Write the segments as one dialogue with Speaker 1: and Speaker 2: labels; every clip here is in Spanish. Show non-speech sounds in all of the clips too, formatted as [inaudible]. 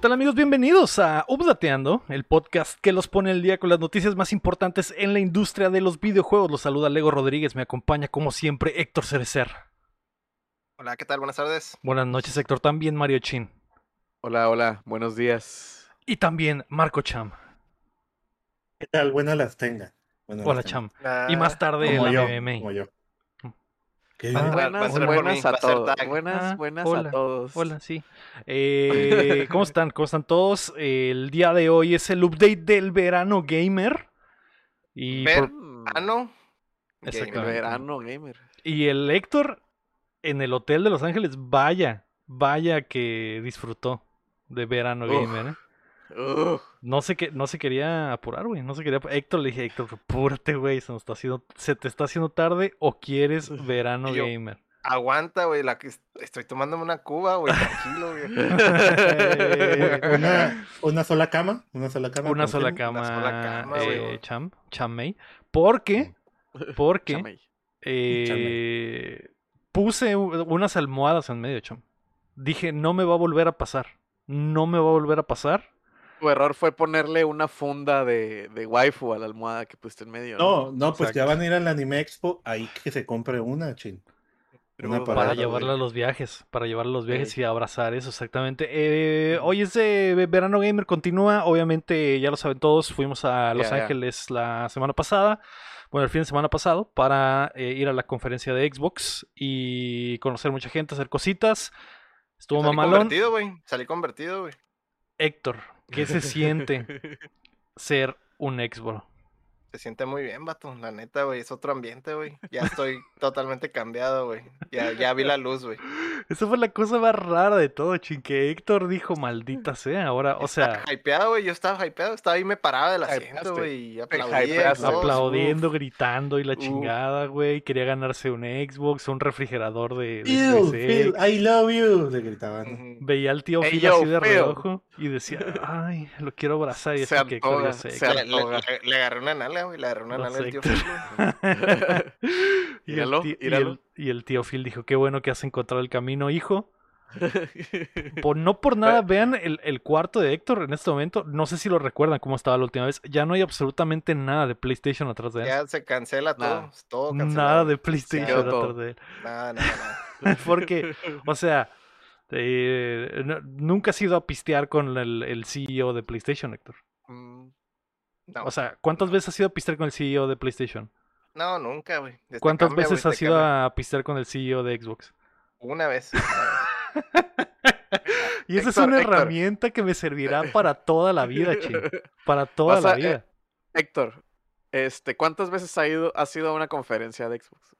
Speaker 1: ¿Qué tal amigos? Bienvenidos a Updateando, el podcast que los pone el día con las noticias más importantes en la industria de los videojuegos. Los saluda Lego Rodríguez, me acompaña como siempre Héctor Cerecer.
Speaker 2: Hola, ¿qué tal? Buenas tardes.
Speaker 1: Buenas noches Héctor, también Mario Chin.
Speaker 3: Hola, hola, buenos días.
Speaker 1: Y también Marco Cham.
Speaker 4: ¿Qué tal? Buenas las tenga. Buenas
Speaker 1: Hola
Speaker 4: las tenga.
Speaker 1: Cham.
Speaker 2: Ah,
Speaker 1: Y más tarde
Speaker 4: Como
Speaker 1: la
Speaker 4: yo,
Speaker 1: MMA.
Speaker 4: como yo.
Speaker 3: Buenas, buenas
Speaker 2: mí, va
Speaker 3: a todos. Buenas,
Speaker 1: Ah,
Speaker 3: buenas
Speaker 1: hola,
Speaker 3: a todos.
Speaker 1: Hola, sí. Eh, ¿Cómo están? ¿Cómo están todos? El día de hoy es el update del verano gamer. Y,
Speaker 2: Ver-
Speaker 1: por-
Speaker 3: Mm,
Speaker 2: Ah, no.
Speaker 1: Exactamente.
Speaker 3: Verano gamer.
Speaker 1: y el Héctor en el hotel de Los Ángeles, vaya, vaya que disfrutó de verano
Speaker 3: Uf.
Speaker 1: gamer. ¿eh? No se, que, no se quería apurar, güey. No se quería. Héctor le dije, Héctor, apúrate, güey. Se, nos está haciendo, se te está haciendo tarde o quieres verano
Speaker 2: yo,
Speaker 1: gamer.
Speaker 2: Aguanta, güey. La que est- estoy tomándome una cuba, güey. Tranquilo, güey.
Speaker 4: Una, [laughs] [laughs] una sola cama, una sola cama.
Speaker 1: Una sola cama,
Speaker 2: sola cama,
Speaker 1: eh,
Speaker 2: güey.
Speaker 1: Cham. Porque, [laughs] porque
Speaker 3: Chamey.
Speaker 1: eh, puse unas almohadas en medio, Cham. Dije, no me va a volver a pasar. No me va a volver a pasar.
Speaker 3: Tu error fue ponerle una funda de, de waifu a la almohada que pusiste en medio.
Speaker 4: No, no, pues ya van a ir al Anime Expo, ahí que se compre una, chin. Una
Speaker 1: Para llevarla a los viajes, para llevarla a los viajes
Speaker 3: Sí.
Speaker 1: y abrazar eso, exactamente. Eh, hoy es de ve- Verano Gamer, continúa. Obviamente, ya lo saben todos, fuimos a Los. Ángeles la semana pasada, bueno, el fin de semana pasado, para eh, ir a la conferencia de Xbox y conocer mucha gente, hacer cositas. Estuvo
Speaker 2: Salí
Speaker 1: mamalón.
Speaker 2: convertido, güey. Salí convertido, güey.
Speaker 1: Héctor, ¿qué se siente [laughs] ser un Xbox?
Speaker 2: Se siente muy bien, vato. La neta, güey. Es otro ambiente, güey. Ya estoy totalmente cambiado, güey. Ya, ya vi la luz, güey. [laughs]
Speaker 1: Esa fue la cosa más rara de todo, chin, que Héctor dijo, maldita sea, ahora, o sea...
Speaker 2: Estaba hypeado, güey. Yo estaba hypeado. Estaba ahí, me paraba del asiento, güey. Y aplaudía.
Speaker 1: aplaudiendo,
Speaker 2: Uf.
Speaker 1: gritando y la
Speaker 3: Uf.
Speaker 1: chingada, güey. Quería ganarse un Xbox, un refrigerador de, de
Speaker 4: Phil,
Speaker 1: 3X.
Speaker 4: Phil, I love you, le gritaban.
Speaker 1: Veía al tío
Speaker 3: Hey,
Speaker 1: Phil
Speaker 3: yo,
Speaker 1: así de
Speaker 3: Phil.
Speaker 1: reojo y decía, ay, lo quiero abrazar. Y
Speaker 3: Se
Speaker 1: así que Héctor, ya
Speaker 3: antoja,
Speaker 1: sé,
Speaker 3: se
Speaker 1: Héctor".
Speaker 2: Le, le- le agarré una nalga, güey. Le agarré una
Speaker 1: Lo
Speaker 2: nalga
Speaker 1: sé,
Speaker 2: al tío. Phil, güey. [laughs]
Speaker 1: y, el tío, y,
Speaker 3: míralo.
Speaker 1: el, y el tío Phil dijo, qué bueno que has encontrado el camino, hijo. [laughs] Por, no por nada, vean el, el cuarto de Héctor en este momento. No sé si lo recuerdan cómo estaba la última vez. Ya no hay absolutamente nada de PlayStation atrás de él.
Speaker 2: Ya se cancela todo.
Speaker 3: Nada.
Speaker 2: Todo.
Speaker 1: Nada de PlayStation atrás
Speaker 3: todo.
Speaker 1: de él.
Speaker 2: Nada, nada, nada. [laughs]
Speaker 1: Porque, o sea, eh, no- nunca has ido a pistear con el, el CEO de PlayStation, Héctor.
Speaker 3: Mm,
Speaker 2: No,
Speaker 1: O sea, ¿cuántas veces has ido a pistear con el CEO de PlayStation?
Speaker 2: no nunca, güey.
Speaker 1: ¿Cuántas
Speaker 2: cambia,
Speaker 1: veces has ido
Speaker 2: cambia.
Speaker 1: a pistear con el CEO de Xbox?
Speaker 2: Una vez. [laughs]
Speaker 1: Y esa es una
Speaker 3: Héctor.
Speaker 1: herramienta que me servirá para toda la vida, ching. Para toda
Speaker 3: Vas
Speaker 1: la
Speaker 3: a- eh,
Speaker 1: vida.
Speaker 3: Héctor, este, ¿cuántas veces ha ido, has ido a una conferencia de Xbox?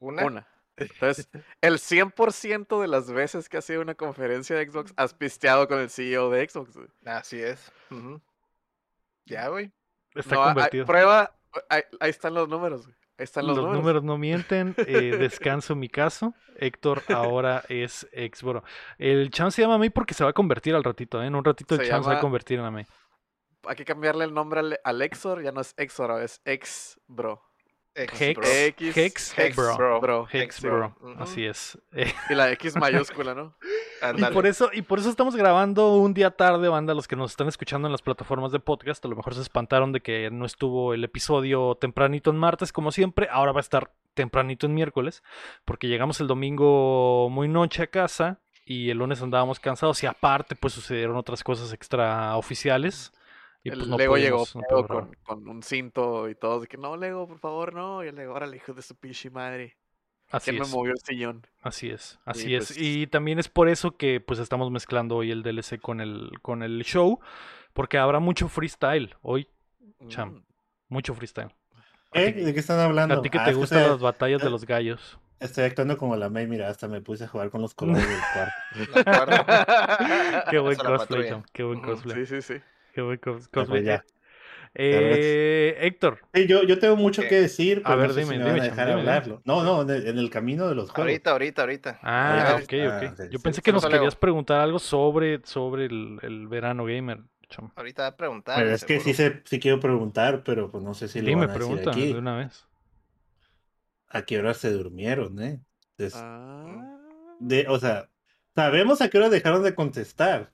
Speaker 2: Una.
Speaker 3: Una. Entonces, [laughs] el 100% de las veces que has ido a una conferencia de Xbox has pisteado con el CEO de Xbox.
Speaker 2: Así es. Ujú. Ya, güey.
Speaker 1: Está
Speaker 3: No, hay-
Speaker 1: convertido.
Speaker 3: prueba, ahí, ahí están los números. güey. Ahí están
Speaker 1: Los,
Speaker 3: los,
Speaker 1: números. no mienten. [laughs] eh, descanso mi caso. Héctor ahora es ex-bro. El Cham se llama May porque se va a convertir al ratito. ¿eh? En un ratito el
Speaker 3: Se
Speaker 1: Cham se va a
Speaker 3: llama-
Speaker 1: convertir en May.
Speaker 3: Hay que cambiarle el nombre al, al Exor, ya no es Exor, es Ex Bro.
Speaker 2: Ex,
Speaker 1: Hex.
Speaker 2: bro.
Speaker 3: X,
Speaker 1: Hex,
Speaker 3: Hex
Speaker 1: bro.
Speaker 3: bro. bro.
Speaker 1: Hex, bro. Así es. [laughs]
Speaker 3: Y la X mayúscula, ¿no?
Speaker 1: Y por eso, y por eso estamos grabando un día tarde, banda, los que nos están escuchando en las plataformas de podcast, a lo mejor se espantaron de que no estuvo el episodio tempranito en martes, como siempre, ahora va a estar tempranito en miércoles, porque llegamos el domingo muy noche a casa y el lunes andábamos cansados y aparte pues sucedieron otras cosas extraoficiales y
Speaker 3: El
Speaker 1: pues no
Speaker 3: Lego llegó
Speaker 1: no
Speaker 3: con, con un cinto y todo, de que no, Lego, por favor, no. Y el Lego, órale, hijo de su pinche madre.
Speaker 1: Así
Speaker 3: ¿Quién me
Speaker 1: es.
Speaker 3: movió el sillón?
Speaker 1: Así es, así
Speaker 3: Y,
Speaker 1: es.
Speaker 3: pues-
Speaker 1: Y también es por eso que pues estamos mezclando hoy el DLC con el, con el show, porque habrá mucho freestyle hoy, Cham.
Speaker 3: Mm.
Speaker 1: mucho freestyle.
Speaker 4: ¿Eh? ¿De qué están hablando?
Speaker 1: A ti que
Speaker 4: Ah,
Speaker 1: te
Speaker 4: es que
Speaker 1: gustan
Speaker 4: estoy-
Speaker 1: las batallas de
Speaker 4: eh,
Speaker 1: los gallos.
Speaker 4: Estoy actuando como la May, mira, hasta me puse a jugar con los colores del cuarto. [laughs] [laughs]
Speaker 1: Qué buen cosplay. Cham, Qué buen cosplay.
Speaker 3: Sí, sí, sí. [laughs]
Speaker 4: Pues, ya.
Speaker 1: Eh, Héctor,
Speaker 4: Sí, yo, yo tengo mucho
Speaker 2: ¿Qué?
Speaker 4: que decir,
Speaker 1: A
Speaker 4: pero
Speaker 1: ver,
Speaker 4: no sé
Speaker 1: dime,
Speaker 4: si me
Speaker 1: dime,
Speaker 4: van a
Speaker 1: Cham,
Speaker 4: dejar
Speaker 1: dime, dime.
Speaker 4: hablarlo. No, no, en el, en el camino de los juegos.
Speaker 2: Ahorita, ahorita, ahorita.
Speaker 1: Ah,
Speaker 4: ya,
Speaker 1: ok,
Speaker 4: ah,
Speaker 1: ok.
Speaker 4: sí,
Speaker 1: Yo
Speaker 4: sí,
Speaker 1: pensé
Speaker 4: sí.
Speaker 1: que nos querías preguntar algo sobre, sobre el, el verano gamer.
Speaker 2: Ahorita va a preguntar.
Speaker 4: Pero es que sí, se, sí quiero preguntar, pero pues no sé si lo van a decir aquí.
Speaker 1: de una vez.
Speaker 4: ¿A qué hora se durmieron, eh? Entonces,
Speaker 3: Ah.
Speaker 4: de, o sea, sabemos a qué hora dejaron de contestar,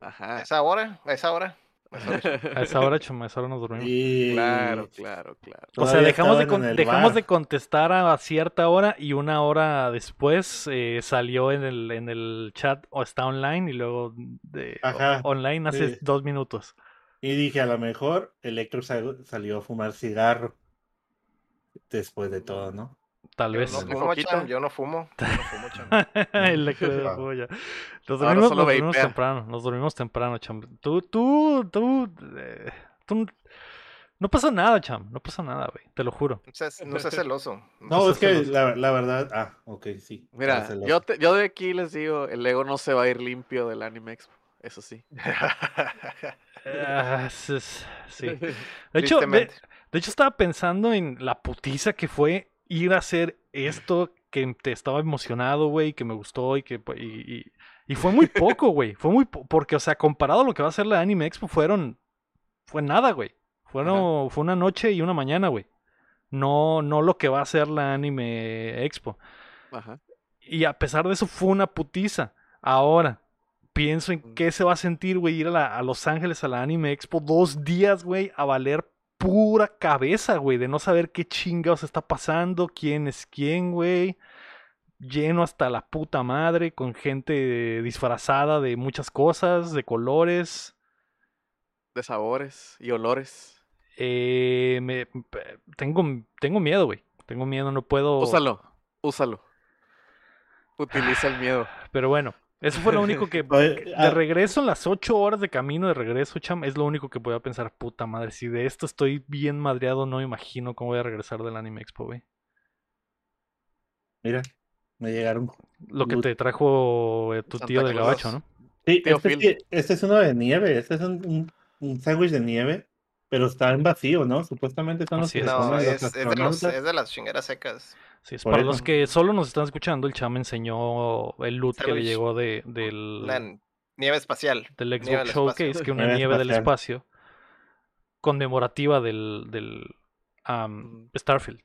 Speaker 3: Ajá.
Speaker 2: ¿A esa hora? ¿A esa hora? A esa hora.
Speaker 1: A esa hora, chama, a esa hora nos dormimos.
Speaker 3: Claro, claro, claro.
Speaker 1: O sea, dejamos, de, con- dejamos de contestar a cierta hora y una hora después eh, salió en el, en el chat o está online y luego de,
Speaker 4: Ajá,
Speaker 1: o- online hace
Speaker 4: sí.
Speaker 1: dos minutos.
Speaker 4: Y dije, a lo mejor Electro sal- salió a fumar cigarro. Después de todo, ¿no?
Speaker 1: Tal
Speaker 2: Yo
Speaker 1: vez.
Speaker 2: no
Speaker 3: ¿De
Speaker 2: fumo, yo no fumo. Yo no fumo, cham. [laughs]
Speaker 1: El de
Speaker 4: Ah.
Speaker 1: polla. Nos dormimos,
Speaker 3: solo
Speaker 1: nos dormimos temprano, nos dormimos temprano, cham. Tú, tú, tú, eh, tú- no pasa nada, cham, no pasa nada, güey, te lo juro.
Speaker 2: No seas, no seas celoso. [laughs]
Speaker 4: No, es
Speaker 1: seas
Speaker 4: que
Speaker 1: celoso.
Speaker 4: la, la verdad. Ah, ok, sí.
Speaker 3: Mira, yo, te- yo de aquí les digo, el Lego no se va a ir limpio del Anime Expo. Eso sí. [laughs]
Speaker 1: Ah, sí. De hecho, de hecho estaba pensando en la putiza que fue ir a hacer esto que te estaba emocionado, güey, que me gustó y que pues, y, y- y fue muy [laughs] poco, güey. Fue muy po- porque, o sea, comparado a lo que va a ser la Anime Expo, fueron fue nada, güey. Fueron, fue una noche y una mañana, güey. No, no lo que va a ser la Anime Expo.
Speaker 3: Ajá.
Speaker 1: Y a pesar de eso fue una putiza. Ahora, pienso en
Speaker 3: Mm.
Speaker 1: qué se va a sentir, güey, ir a, la- a Los Ángeles a la Anime Expo dos días, güey, a valer pura cabeza, güey, de no saber qué chingados está pasando, quién es quién, güey. Lleno hasta la puta madre, con gente disfrazada de muchas cosas, de colores.
Speaker 3: De sabores y olores.
Speaker 1: Eh, me, tengo, tengo miedo, güey. Tengo miedo, no puedo.
Speaker 3: Úsalo, úsalo. Utiliza el miedo. [sighs]
Speaker 1: Pero bueno, eso fue lo único que. [laughs] De
Speaker 4: ah,
Speaker 1: regreso, en las ocho horas de camino de regreso, cham, es lo único que voy a pensar, puta madre. Si de esto estoy bien madreado, no me imagino cómo voy a regresar del Anime Expo, güey.
Speaker 4: Mira, me llegaron.
Speaker 1: Lo que te trajo eh, tu
Speaker 3: Santa
Speaker 1: tío del gabacho, ¿no?
Speaker 4: Sí, este, este es uno de nieve. Este es un, un, un sándwich de nieve, pero está en vacío, ¿no? Supuestamente son los
Speaker 1: es.
Speaker 2: No,
Speaker 4: comen los
Speaker 2: es, es de los,
Speaker 4: astronautas.
Speaker 2: es de las chingueras secas.
Speaker 1: Sí, es
Speaker 4: Por
Speaker 1: para
Speaker 4: eso.
Speaker 1: los que solo nos están escuchando, el cham enseñó el loot que le llegó de, del,
Speaker 2: La nieve espacial.
Speaker 1: del
Speaker 2: nieve
Speaker 1: Xbox
Speaker 2: del espacio.
Speaker 1: Showcase, que una
Speaker 4: Nieve
Speaker 1: nieve del espacio conmemorativa del, del
Speaker 3: Mm.
Speaker 1: Starfield.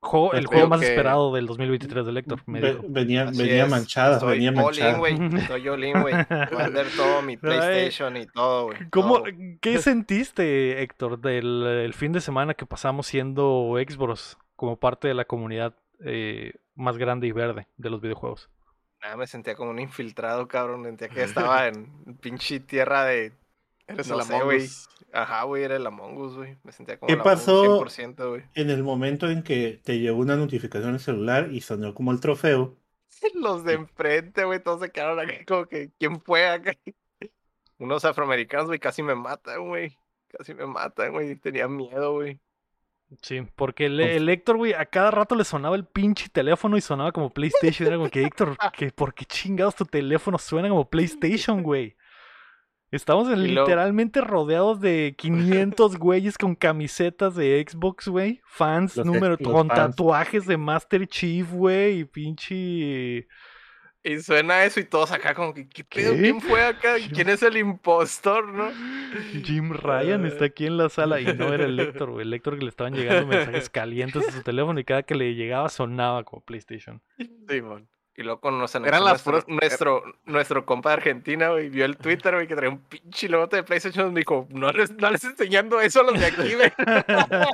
Speaker 1: Juego- el juego más
Speaker 3: que-
Speaker 1: esperado del 2023 de Héctor, me
Speaker 4: Ve- venía venía manchada,
Speaker 2: Estoy
Speaker 4: venía
Speaker 2: all in,
Speaker 4: manchada.
Speaker 2: güey. Estoy all in, güey. Voy a vender [laughs] todo mi PlayStation y todo, güey.
Speaker 1: ¿Cómo,
Speaker 2: todo.
Speaker 1: ¿Qué sentiste, Héctor, del el fin de semana que pasamos siendo Xbox como parte de la comunidad eh, más grande y verde de los videojuegos?
Speaker 2: Nada, me sentía como un infiltrado, cabrón. Sentía que [laughs] estaba en pinche tierra de.
Speaker 3: Eres
Speaker 2: No
Speaker 3: el
Speaker 2: sé, güey. Ajá, güey, era el Among Us, güey. Me sentía como
Speaker 4: ¿Qué
Speaker 2: el Among Us
Speaker 4: pasó?
Speaker 2: 100%, güey.
Speaker 4: En el momento en que te llegó una notificación en el celular y sonó como el trofeo, [laughs]
Speaker 2: Los de enfrente, güey, todos se quedaron aquí como que, ¿quién fue acá? [laughs] Unos afroamericanos, güey, casi me matan, güey. Casi me matan, güey. Tenía miedo, güey.
Speaker 1: Sí, porque el, el Héctor, güey, a cada rato le sonaba el pinche teléfono y sonaba como PlayStation. Era como que, Héctor, [laughs] ¿qué, ¿por qué chingados tu teléfono suena como PlayStation, [laughs] güey? Estamos en- literalmente rodeados de 500 güeyes con camisetas de Xbox, güey. Fans,
Speaker 4: Los
Speaker 1: número,
Speaker 4: ex-
Speaker 1: con
Speaker 4: fans.
Speaker 1: tatuajes de Master Chief, güey, y pinche...
Speaker 2: Y suena eso y todos acá como que, ¿qué pedo?
Speaker 1: ¿Qué?
Speaker 2: ¿Quién fue acá? [laughs] ¿Quién es el impostor, no?
Speaker 1: Jim Ryan está aquí en la sala y no era el Héctor, güey. El Héctor que le estaban llegando mensajes [laughs] calientes a su teléfono y cada que le llegaba sonaba como PlayStation.
Speaker 3: Simón.
Speaker 2: Y luego nos
Speaker 3: Eran las
Speaker 2: nuestro,
Speaker 3: puras-
Speaker 2: nuestro, nuestro compa de Argentina, güey, vio el Twitter, güey, que traía un pinche logote de PlayStation, y me dijo, no les, no les enseñando eso a los de aquí, güey. [laughs]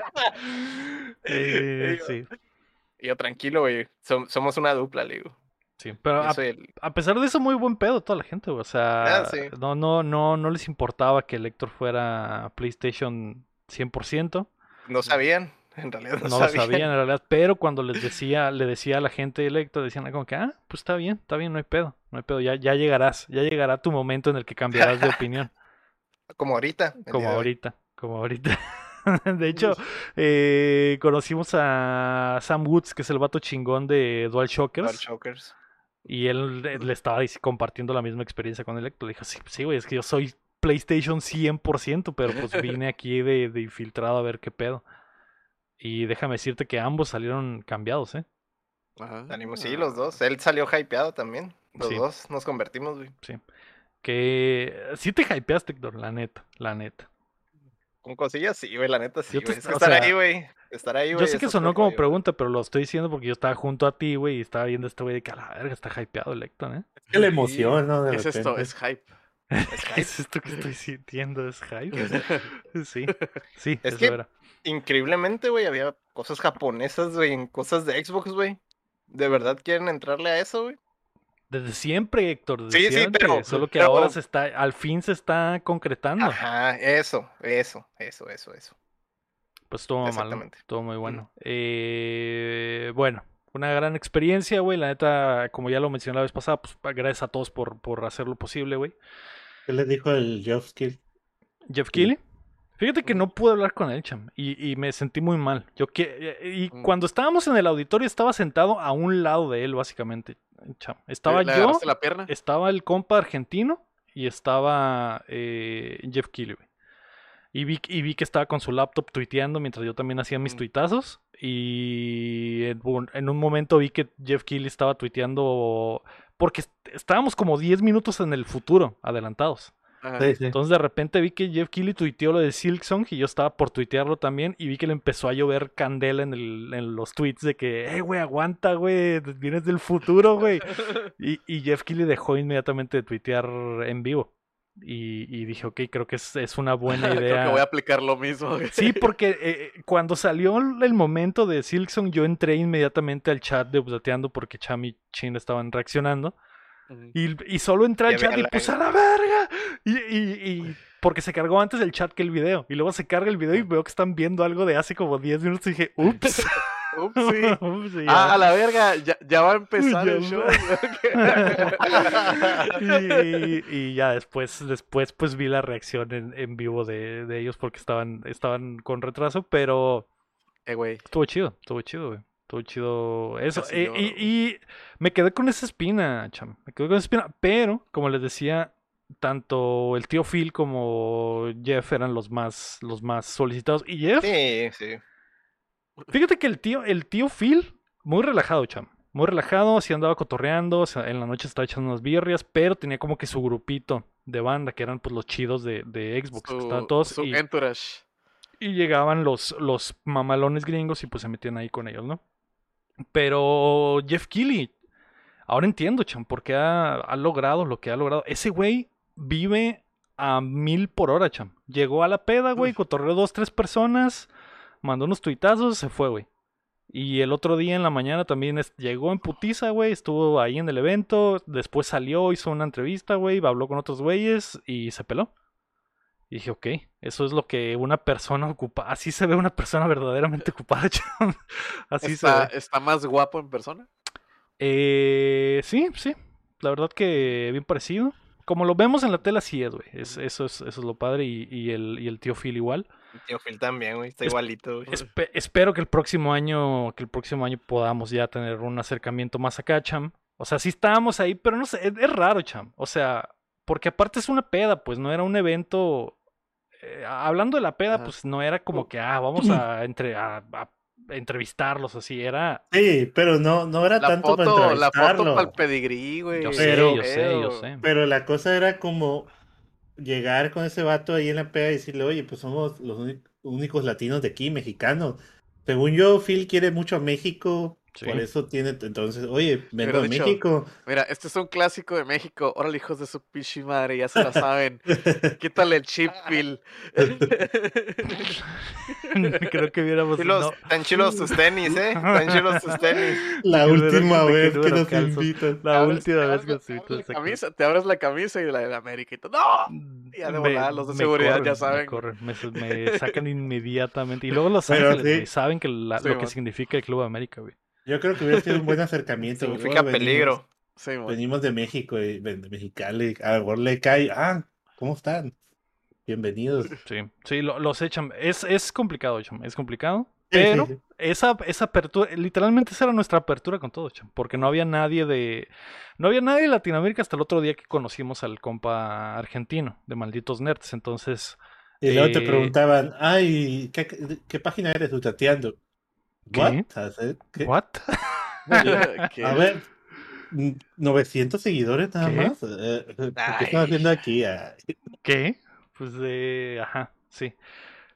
Speaker 1: Eh,
Speaker 2: Y yo-
Speaker 1: sí,
Speaker 2: Y yo, tranquilo, güey, som- somos una dupla, le digo.
Speaker 1: Sí. Pero a,
Speaker 2: soy el-
Speaker 1: a pesar de eso, muy buen pedo toda la gente. O sea,
Speaker 2: Ah, sí.
Speaker 1: no, no, no, no les importaba que el Héctor fuera PlayStation 100%.
Speaker 2: No sabían, en realidad no,
Speaker 1: No lo
Speaker 2: sabían.
Speaker 1: en realidad, [laughs] pero cuando les decía, le decía a la gente el Héctor, decían como que, ah, pues está bien, está bien, no hay pedo, no hay pedo, ya, ya llegarás, ya llegará tu momento en el que cambiarás de opinión. [laughs]
Speaker 2: Como ahorita.
Speaker 1: Como ahorita, como [laughs] ahorita. De hecho, eh, conocimos a Sam Woods, que es el vato chingón de Dual Shockers.
Speaker 2: Dark Chokers.
Speaker 1: Y él le, estaba compartiendo la misma experiencia con el Héctor. Le dijo, sí, sí, güey, es que yo soy PlayStation 100%, pero pues [laughs] vine aquí de, de infiltrado a ver qué pedo. Y déjame decirte que ambos salieron cambiados, ¿eh?
Speaker 3: Ajá.
Speaker 2: Ánimo, sí, los dos. Él salió hypeado también. Los
Speaker 1: Sí.
Speaker 2: dos nos convertimos, güey.
Speaker 1: Que sí te hypeaste, Héctor, la neta, la neta.
Speaker 2: Con cosillas, sí, güey, la neta sí, güey. Es que estar
Speaker 1: sea,
Speaker 2: ahí, güey. Estar ahí, güey.
Speaker 1: Yo sé
Speaker 2: es
Speaker 1: que sonó como pregunta, pero lo estoy diciendo porque yo estaba junto a ti, güey, y estaba viendo a este güey de que a la verga está hypeado el Lecton, ¿eh?
Speaker 4: Es que la emoción, ¿no? De
Speaker 3: ¿Qué es esto? Es hype.
Speaker 1: ¿Qué [laughs] es esto que estoy sintiendo? ¿Es hype? [laughs] Sí, sí,
Speaker 2: Es
Speaker 1: eso
Speaker 2: que-
Speaker 1: era.
Speaker 2: Increíblemente, güey, había cosas japonesas, güey, en cosas de Xbox, güey. ¿De verdad quieren entrarle a eso, güey?
Speaker 1: Desde siempre, Héctor, desde
Speaker 2: Sí, sí, pero-
Speaker 1: Solo que
Speaker 2: pero-
Speaker 1: ahora se está, al fin se está concretando.
Speaker 2: Ajá, eso, eso, eso, eso, eso.
Speaker 1: Pues todo mal,
Speaker 2: Exactamente.
Speaker 1: todo muy bueno. Eh, bueno, una gran experiencia, güey. La neta, como ya lo mencioné la vez pasada, pues gracias a todos por, por hacer lo posible, güey.
Speaker 4: ¿Qué le dijo el Geoff Skill?
Speaker 1: Jeff Keighley. Fíjate que no pude hablar con él, cham, y, y me sentí muy mal. Yo que y
Speaker 3: Mm.
Speaker 1: cuando estábamos en el auditorio estaba sentado a un lado de él, básicamente. Estaba
Speaker 3: ¿Le
Speaker 1: yo,
Speaker 3: la pierna?
Speaker 1: estaba el compa argentino y estaba eh, Jeff Keighley. Y vi, y vi que estaba con su laptop tuiteando mientras yo también hacía mis
Speaker 3: Mm.
Speaker 1: tuitazos. Y en un, en un momento vi que Jeff Keighley estaba tuiteando. Porque est- estábamos como 10 minutos en el futuro, adelantados.
Speaker 3: Ajá.
Speaker 4: Sí, sí.
Speaker 1: Entonces de repente vi que Jeff Keighley tuiteó lo de Silksong y yo estaba por tuitearlo también y vi que le empezó a llover candela en, el- en los tweets de que, eh, güey, aguanta, güey, vienes del futuro, güey. [laughs] Y, y Jeff Keighley dejó inmediatamente de tuitear en vivo. Y, y dije, ok, creo que es, es una buena [laughs]
Speaker 3: Creo
Speaker 1: idea.
Speaker 3: que voy a aplicar lo mismo. güey.
Speaker 1: Sí, [laughs] porque eh, cuando salió el momento de Silksong, yo entré inmediatamente al chat de Updateando porque Cham y Chin estaban reaccionando. Y, y solo entré al
Speaker 2: Ya
Speaker 1: chat y puse
Speaker 2: like.
Speaker 1: a la verga. Y, y- y- porque se cargó antes el chat que el video. Y luego se carga el video y veo que están viendo algo de hace como 10 minutos y dije, ups. [laughs]
Speaker 3: Ups, sí. [laughs]
Speaker 1: Ups, y
Speaker 3: Ah,
Speaker 1: ya.
Speaker 3: a la verga, ya, ya va a empezar
Speaker 1: Ya
Speaker 3: el show. [laughs]
Speaker 1: y, y ya después, después pues vi la reacción en, en vivo de, de ellos porque estaban, estaban con retraso, pero
Speaker 3: eh, güey.
Speaker 1: estuvo chido, estuvo chido, güey. Estuvo chido eso. Eh, y, y me quedé con esa espina, cham. Me quedé con esa espina. Pero, como les decía, tanto el tío Phil como Jeff eran los más, los más solicitados. Y Jeff,
Speaker 2: Sí, sí.
Speaker 1: fíjate que el tío, el tío Phil, muy relajado, cham. Muy relajado, sí andaba cotorreando, en la noche estaba echando unas birrias, pero tenía como que su grupito de banda, que eran pues los chidos de, de Xbox, que estaban
Speaker 3: Su,
Speaker 1: todos.
Speaker 3: su
Speaker 1: y-
Speaker 3: entourage.
Speaker 1: y llegaban los, los mamalones gringos y pues se metían ahí con ellos, ¿no? Pero Jeff Keighley, ahora entiendo, Chan, por qué ha, ha logrado lo que ha logrado. Ese güey vive a mil por hora, Chan. Llegó a la peda, güey, cotorreó dos, tres personas, mandó unos tuitazos, se fue, güey. Y el otro día en la mañana también es- llegó en putiza, güey, estuvo ahí en el evento, después salió, hizo una entrevista, güey, habló con otros güeyes y se peló. Y dije, ok, eso es lo que una persona [laughs] ocupa. Así se ve una persona verdaderamente ocupada. [laughs] Así
Speaker 3: ¿Está,
Speaker 1: se ve.
Speaker 3: ¿Está más guapo en persona?
Speaker 1: Eh, sí, sí. La verdad que bien parecido. Como lo vemos en la tela, sí es, güey. Es, eso, es, eso es lo padre. Y, y el, y el tío Phil igual.
Speaker 2: El tío Phil también, güey. Está
Speaker 1: Es-
Speaker 2: igualito, güey.
Speaker 1: Espe- espero que el próximo año, que el próximo año podamos ya tener un acercamiento más acá, cham. O sea, sí estábamos ahí, pero no sé, es, es raro, cham. O sea, porque aparte es una peda, pues no era un evento. Eh, hablando de la peda,
Speaker 3: Ajá.
Speaker 1: pues no era como que, ah, vamos [clears throat] a, entre, a, a entrevistarlos así, era.
Speaker 4: Sí, pero no, no era
Speaker 3: La
Speaker 4: tanto para
Speaker 3: foto, la foto para el pedigrí, güey.
Speaker 1: Yo
Speaker 4: Pero-
Speaker 1: sé, yo sé, yo sé.
Speaker 4: Pero la cosa era como llegar con ese vato ahí en la pega y decirle, oye, pues somos los únicos latinos de aquí, mexicanos. Según yo, Phil quiere mucho a México,
Speaker 1: Sí.
Speaker 4: por eso tiene, entonces, oye, vengo de
Speaker 3: hecho-
Speaker 4: México.
Speaker 3: Mira, este es un clásico de México. Órale, hijos de su pichi madre, ya se la saben. [laughs] Quítale el chip, Phil. [laughs]
Speaker 1: Creo que hubiéramos.
Speaker 2: Chilos,
Speaker 1: no,
Speaker 2: Tan chilos tus tenis, ¿eh? Tan chilos tus tenis.
Speaker 4: La
Speaker 1: Que
Speaker 4: última vez que
Speaker 1: los
Speaker 4: nos
Speaker 1: calzos.
Speaker 4: invitan.
Speaker 1: la
Speaker 3: Abres-
Speaker 1: última
Speaker 3: te
Speaker 1: vez
Speaker 3: abres
Speaker 1: que
Speaker 3: la-
Speaker 1: sí,
Speaker 3: abres
Speaker 1: te
Speaker 3: camisa, te abres la camisa y la de América y tú, ¡No! Ya de volada, los de seguridad ya saben.
Speaker 1: Me, corren, me, me sacan [laughs] inmediatamente. Y luego los
Speaker 4: Pero
Speaker 1: ángeles,
Speaker 4: sí.
Speaker 1: saben que la-
Speaker 3: Sí,
Speaker 1: lo que significa el Club América, güey.
Speaker 4: Yo creo que hubiera sido un buen acercamiento.
Speaker 2: Significa
Speaker 4: venimos-
Speaker 2: peligro.
Speaker 3: Sí.
Speaker 4: Venimos de México, y, de Mexicali. A lo mejor le cae. Ah, ¿cómo están? Bienvenidos.
Speaker 1: Sí, sí, lo- los echan. Es, es complicado, cham, es complicado.
Speaker 4: Sí, sí,
Speaker 1: Pero
Speaker 4: sí.
Speaker 1: esa, esa apertura, literalmente esa era nuestra apertura con todo, cham, porque no había nadie de, no había nadie de Latinoamérica hasta el otro día que conocimos al compa argentino de Malditos Nerds. Entonces,
Speaker 4: Y luego te
Speaker 1: Eh,
Speaker 4: preguntaban, ay, ¿qué, qué página eres tú chateando?
Speaker 1: ¿Qué?
Speaker 4: ¿Qué?
Speaker 1: ¿what? [laughs]
Speaker 3: ¿Qué?
Speaker 4: A ver, mm, 900 seguidores nada
Speaker 1: ¿Qué?
Speaker 4: más. Eh, eh, ¿Qué
Speaker 2: Ay.
Speaker 4: están haciendo aquí?
Speaker 1: ¿Qué? Pues de, ajá, sí.